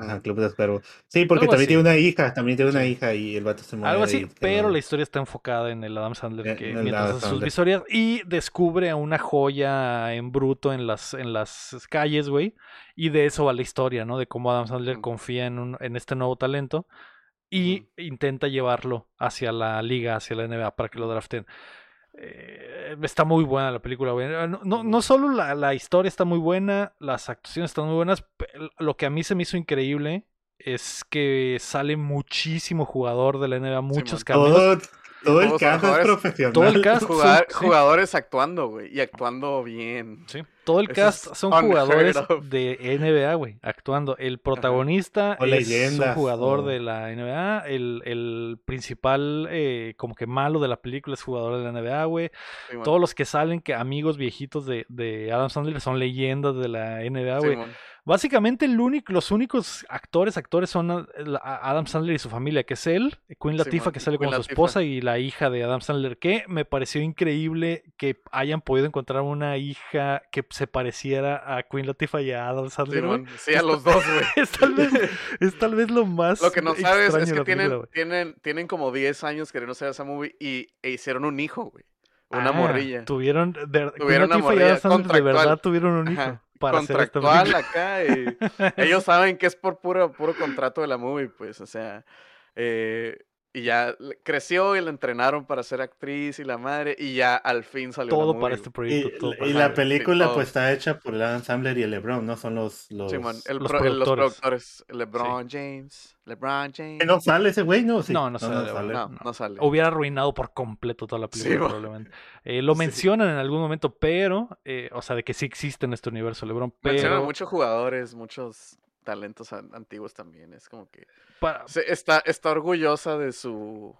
Speaker 4: Ajá,
Speaker 3: Mm.
Speaker 4: Club de Cuervos. Sí, porque
Speaker 1: Algo
Speaker 4: también
Speaker 1: así.
Speaker 4: tiene una hija, también tiene una hija y el vato se muere.
Speaker 1: Algo así, pero
Speaker 4: no-
Speaker 1: la historia está enfocada en el Adam Sandler
Speaker 4: En-
Speaker 1: que
Speaker 4: en
Speaker 1: mientras hace sus visorías y descubre a una joya en bruto en las, en las calles, güey. Y de eso va la historia, ¿no? De cómo Adam Sandler
Speaker 3: Ujú.
Speaker 1: confía en, un, en este nuevo talento y intenta llevarlo hacia la liga, hacia la NBA para que lo draften. Eh, está muy buena la película, güey. Ah, No, no, no solo la, la historia está muy buena, las actuaciones están muy buenas. Lo que a mí se me hizo increíble es que sale muchísimo jugador de la NBA, muchos cameos.
Speaker 4: Todo, el
Speaker 3: todos
Speaker 4: cast es
Speaker 3: jugadores-
Speaker 4: profesional.
Speaker 1: todo el cast-
Speaker 3: Jugar-
Speaker 1: son- sí.
Speaker 3: Jugadores actuando, güey. Y actuando bien.
Speaker 1: Sí, todo el
Speaker 3: Eso
Speaker 1: cast son jugadores de NBA, güey, actuando. El protagonista es
Speaker 4: leyendas,
Speaker 1: un jugador
Speaker 4: o-
Speaker 1: de la NBA. El, el principal, eh, como que malo de la película es jugador de la NBA, güey. Todos los que salen, que amigos viejitos de, de Adam Sandler son leyendas de la NBA, güey.
Speaker 3: Simón.
Speaker 1: Básicamente el único, los únicos actores, actores son a Adam Sandler y su familia, que es él, Queen Latifah, que sale
Speaker 3: Queen
Speaker 1: con su esposa, y la hija de Adam Sandler, que me pareció increíble que hayan podido encontrar una hija que se pareciera a Queen Latifah y a Adam Sandler.
Speaker 3: Sí, a los dos, güey. [laughs]
Speaker 1: Es tal vez, es tal vez lo más
Speaker 3: Lo que no sabes es que tienen,
Speaker 1: película,
Speaker 3: tienen, tienen como 10 años queriendo hacer esa movie y e hicieron un hijo, güey. Una
Speaker 1: Ah,
Speaker 3: morrilla.
Speaker 1: Tuvieron, de,
Speaker 3: Tuvieron una
Speaker 1: y Adam Sandler de verdad tuvieron un hijo
Speaker 3: Ajá,
Speaker 1: para
Speaker 3: Contractual acá. y [laughs] ellos saben que es por puro, puro contrato de la movie, pues, o sea. eh, y ya creció y la entrenaron para ser actriz y la madre, y ya al fin salió la
Speaker 1: Todo
Speaker 3: movie,
Speaker 1: para este proyecto.
Speaker 4: Y,
Speaker 1: todo
Speaker 4: y
Speaker 1: para-
Speaker 4: la
Speaker 3: sí,
Speaker 4: película pues está hecha por el Adam Sandler y el LeBron, ¿no? Son los... los...
Speaker 3: Simón, el
Speaker 1: los
Speaker 3: pro- el- los
Speaker 1: productores.
Speaker 3: LeBron James. LeBron James.
Speaker 4: ¿Que ¿No sale ese güey? No, sí.
Speaker 1: No, no sale,
Speaker 3: no,
Speaker 1: no.
Speaker 3: no sale.
Speaker 1: hubiera arruinado por completo toda la película,
Speaker 3: Sí,
Speaker 1: probablemente. Eh, lo
Speaker 3: Sí.
Speaker 1: mencionan en algún momento, pero, eh, o sea, de que sí existe en este universo LeBron,
Speaker 3: Mencionan
Speaker 1: pero
Speaker 3: muchos jugadores, muchos talentos an- antiguos también. Es como que
Speaker 1: para-
Speaker 3: se- está, está orgullosa de su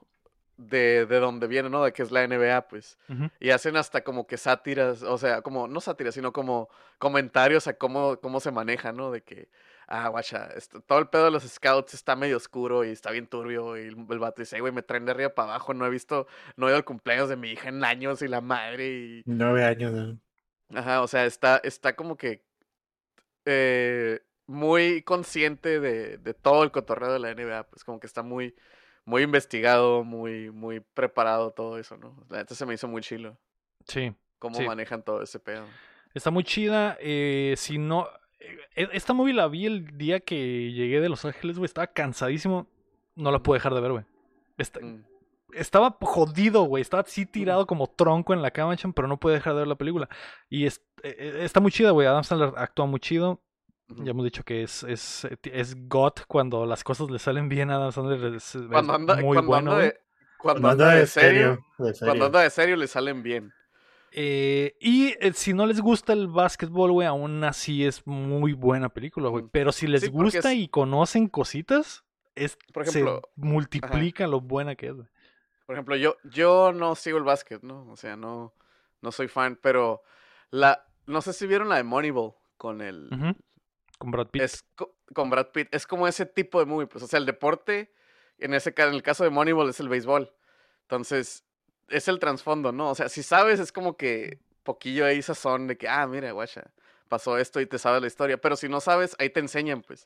Speaker 3: de, de donde viene, ¿no? De que es la NBA, pues. Y hacen hasta como que sátiras, o sea, como, no sátiras, sino como comentarios a cómo, cómo se maneja, ¿no? De que, ah, guacha, esto- todo el pedo de los scouts está medio oscuro y está bien turbio. Y el, el vato dice, "Ay, güey, me traen de arriba para abajo, no he visto, no he ido al cumpleaños de mi hija en años y la madre y...
Speaker 4: Nueve años. ¿no?
Speaker 3: Ajá, o sea, está, está como que eh, muy consciente de, de todo el cotorreo de la NBA, pues como que está muy, muy investigado, muy, muy preparado todo eso, ¿no? La neta se me hizo muy chilo
Speaker 1: sí,
Speaker 3: cómo
Speaker 1: Sí.
Speaker 3: manejan todo ese pedo.
Speaker 1: está muy chida. eh, si no, eh, esta movie la vi el día que llegué de Los Ángeles, güey, estaba cansadísimo, no la pude dejar de ver, güey.
Speaker 3: Mm,
Speaker 1: estaba jodido, güey. Estaba así tirado como tronco en la cama, pero no pude dejar de ver la película. Y es- eh, eh, está muy chida, güey. Adam Sandler actúa muy chido. Ya hemos dicho que es, es, eh, es God cuando las cosas le salen bien a Adam Sandler. Es, es
Speaker 3: Cuando anda,
Speaker 1: muy
Speaker 3: cuando
Speaker 1: bueno,
Speaker 3: anda de, cuando
Speaker 4: Cuando
Speaker 3: anda de serio,
Speaker 4: de
Speaker 3: cuando anda de serio le salen bien.
Speaker 1: Eh, y eh, si no les gusta el básquetbol, güey, aún así es muy buena película, güey. Pero si les
Speaker 3: Sí,
Speaker 1: gusta
Speaker 3: es-
Speaker 1: y conocen cositas, es,
Speaker 3: Por ejemplo,
Speaker 1: se multiplica lo buena que es, güey.
Speaker 3: Por ejemplo, yo, yo no sigo el básquet, ¿no? O sea, no, no soy fan, pero la, no sé si vieron la de Moneyball con el.
Speaker 1: Con Brad Pitt.
Speaker 3: es co- con Brad Pitt, es como ese tipo de movie, pues, o sea, el deporte, en ese en el caso de Moneyball es el béisbol. Entonces, es el trasfondo, ¿no? O sea, si sabes, es como que poquillo ahí sazón de que, ah, mira, guacha, pasó esto y te sabes la historia, pero si no sabes, ahí te enseñan, pues.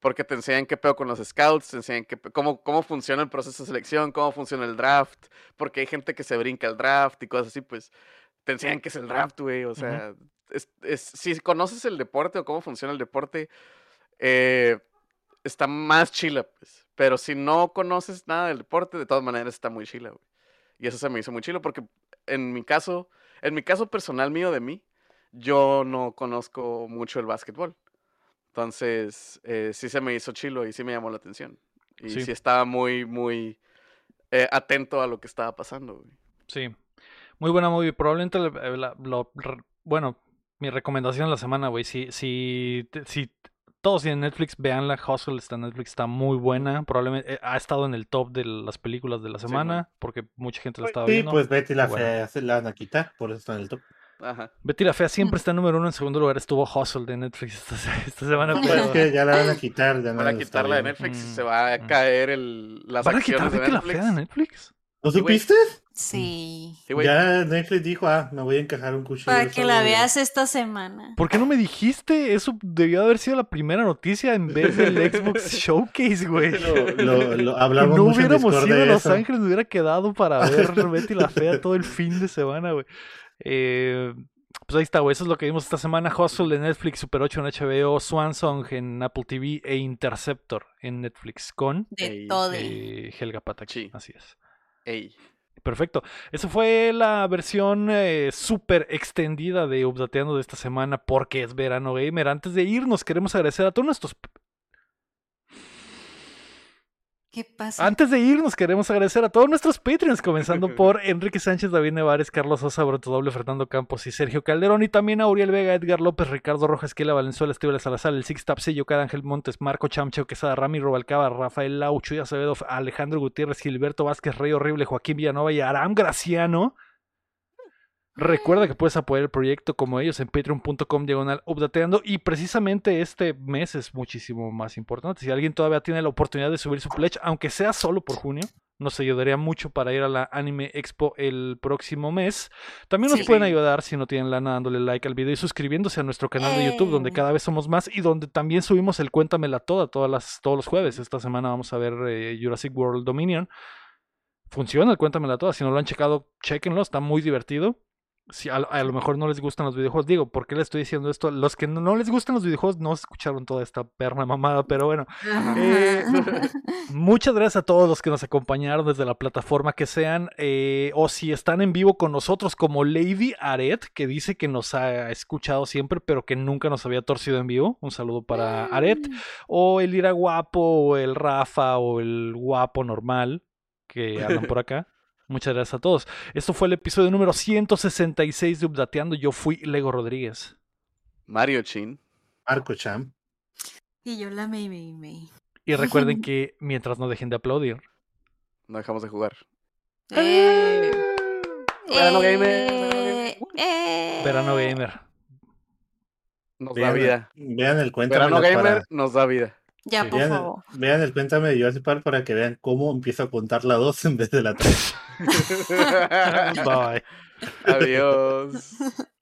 Speaker 3: Porque te enseñan qué pedo con los scouts, te enseñan qué cómo, cómo funciona el proceso de selección, cómo funciona el draft, porque hay gente que se brinca el draft y cosas así, pues te enseñan qué es el draft, güey. O sea, es, es- si conoces el deporte o cómo funciona el deporte, eh, está más chila, pues. Pero si no conoces nada del deporte, de todas maneras está muy chila, güey. Y eso se me hizo muy chilo porque en mi caso, en mi caso personal mío de mí, yo no conozco mucho el básquetbol. Entonces, eh, sí se me hizo chilo y sí me llamó la atención. Y
Speaker 1: Sí.
Speaker 3: sí, estaba muy, muy eh, atento a lo que estaba pasando, güey.
Speaker 1: Sí. Muy buena movie. Probablemente la- la- lo, re- bueno, mi recomendación de la semana, güey. Si, si, si todos tienen Netflix, veanla. Hustle está en Netflix, está muy buena. Probablemente eh, ha estado en el top de las películas de la semana, porque mucha gente la estaba
Speaker 4: Sí,
Speaker 1: viendo.
Speaker 4: pues Betty la
Speaker 1: Bueno.
Speaker 4: fea se la van a quitar, por eso está en el top.
Speaker 3: Ajá.
Speaker 1: Betty la Fea siempre está en número uno. En segundo lugar estuvo Hustle de Netflix esta, se- [laughs] esta semana.
Speaker 4: Pues
Speaker 1: pero-
Speaker 4: es que ya la van a quitar, ya no la está
Speaker 3: quitarla de. Netflix
Speaker 1: Mm,
Speaker 3: se va a
Speaker 1: mm.
Speaker 3: caer el, las
Speaker 1: ¿Van a quitar
Speaker 3: de
Speaker 1: Betty la
Speaker 3: Netflix.
Speaker 1: Fea de Netflix?
Speaker 4: ¿No
Speaker 3: Sí, güey.
Speaker 4: supiste?
Speaker 5: Sí.
Speaker 4: Ya Netflix dijo, ah, me voy a encajar un cuchillo.
Speaker 5: Para que la veas esta semana.
Speaker 1: ¿Por qué no me dijiste? Eso debió haber sido la primera noticia en vez del Xbox [laughs] Showcase, güey.
Speaker 4: Lo, lo- lo- hablamos
Speaker 1: no
Speaker 4: mucho
Speaker 1: hubiéramos ido a
Speaker 4: de
Speaker 1: Los. Ángeles, me hubiera quedado para ver [laughs] Betty la Fea todo el fin de semana, güey. Eh, pues ahí está, güey. Eso es lo que vimos esta semana. Hustle en Netflix, Super 8 en HBO, Swan Song en Apple TV e Interceptor en Netflix con
Speaker 5: De
Speaker 3: Ey,
Speaker 5: todo.
Speaker 1: eh, Helga Pataki.
Speaker 3: Sí.
Speaker 1: Así es. Perfecto. Eso fue la versión eh, súper extendida de Updateando de esta semana porque es verano gamer. Antes de irnos, queremos agradecer a todos nuestros
Speaker 5: ¿Qué pasa?
Speaker 1: Antes de irnos, queremos agradecer a todos nuestros Patreons, comenzando [laughs] por Enrique Sánchez, David Nevares, Carlos Sosa, Broto Doble, Fernando Campos y Sergio Calderón, y también a Uriel Vega, Edgar López, Ricardo Rojas, Kela Valenzuela, Estibel Salazar, el Six Tapsillo, Cada Ángel Montes, Marco Chamcheo, Quesada, Rami Robalcaba, Rafael Laucho y Acevedo, Alejandro Gutiérrez, Gilberto Vázquez, Rey Horrible, Joaquín Villanova y Aram Graciano. Recuerda que puedes apoyar el proyecto como ellos en patreon.com diagonal updateando y precisamente este mes es muchísimo más importante. Si alguien todavía tiene la oportunidad de subir su pledge, aunque sea solo por junio, nos ayudaría mucho para ir a la Anime Expo el próximo mes. También nos
Speaker 5: Sí.
Speaker 1: pueden ayudar si no tienen lana dándole like al video y suscribiéndose a nuestro canal de YouTube donde
Speaker 5: Eh.
Speaker 1: cada vez somos más y donde también subimos el Cuéntamela Toda todas las, todos los jueves. Esta semana vamos a ver eh, Jurassic World Dominion. Funciona el Cuéntamela Toda. Si no lo han checado, chequenlo. Está muy divertido. Si a, a lo mejor no les gustan los videojuegos, digo, ¿por qué les estoy diciendo esto? Los que no, no les gustan los videojuegos no escucharon toda esta perna mamada, pero bueno. Eh, [laughs] Muchas gracias a todos los que nos acompañaron desde la plataforma que sean, eh, o si están en vivo con nosotros, como Lady Aret, que dice que nos ha escuchado siempre, pero que nunca nos había torcido en vivo. Un saludo para Aret. O el Ira Guapo, o el Rafa, o el Guapo normal, que andan por acá. Muchas gracias a todos. Esto fue el episodio número 166 de Updateando. Yo fui Lego Rodríguez.
Speaker 3: Mario Chin.
Speaker 4: Marco Champ.
Speaker 5: Y yo la May May May.
Speaker 1: Y recuerden que mientras no dejen de aplaudir,
Speaker 3: No dejamos de jugar.
Speaker 5: Eh,
Speaker 3: Verano gamer.
Speaker 5: eh, eh.
Speaker 1: Verano Gamer.
Speaker 3: Nos da vida.
Speaker 4: vean el cuéntame
Speaker 3: Verano Gamer
Speaker 4: para,
Speaker 3: nos da vida.
Speaker 5: Ya,
Speaker 1: Sí.
Speaker 5: por
Speaker 4: vean,
Speaker 5: favor.
Speaker 4: vean el cuéntame de Jurassic Park para que vean cómo empiezo a contar la 2 en vez de la 3. [laughs] [laughs]
Speaker 1: Bye.
Speaker 3: Adiós. [laughs]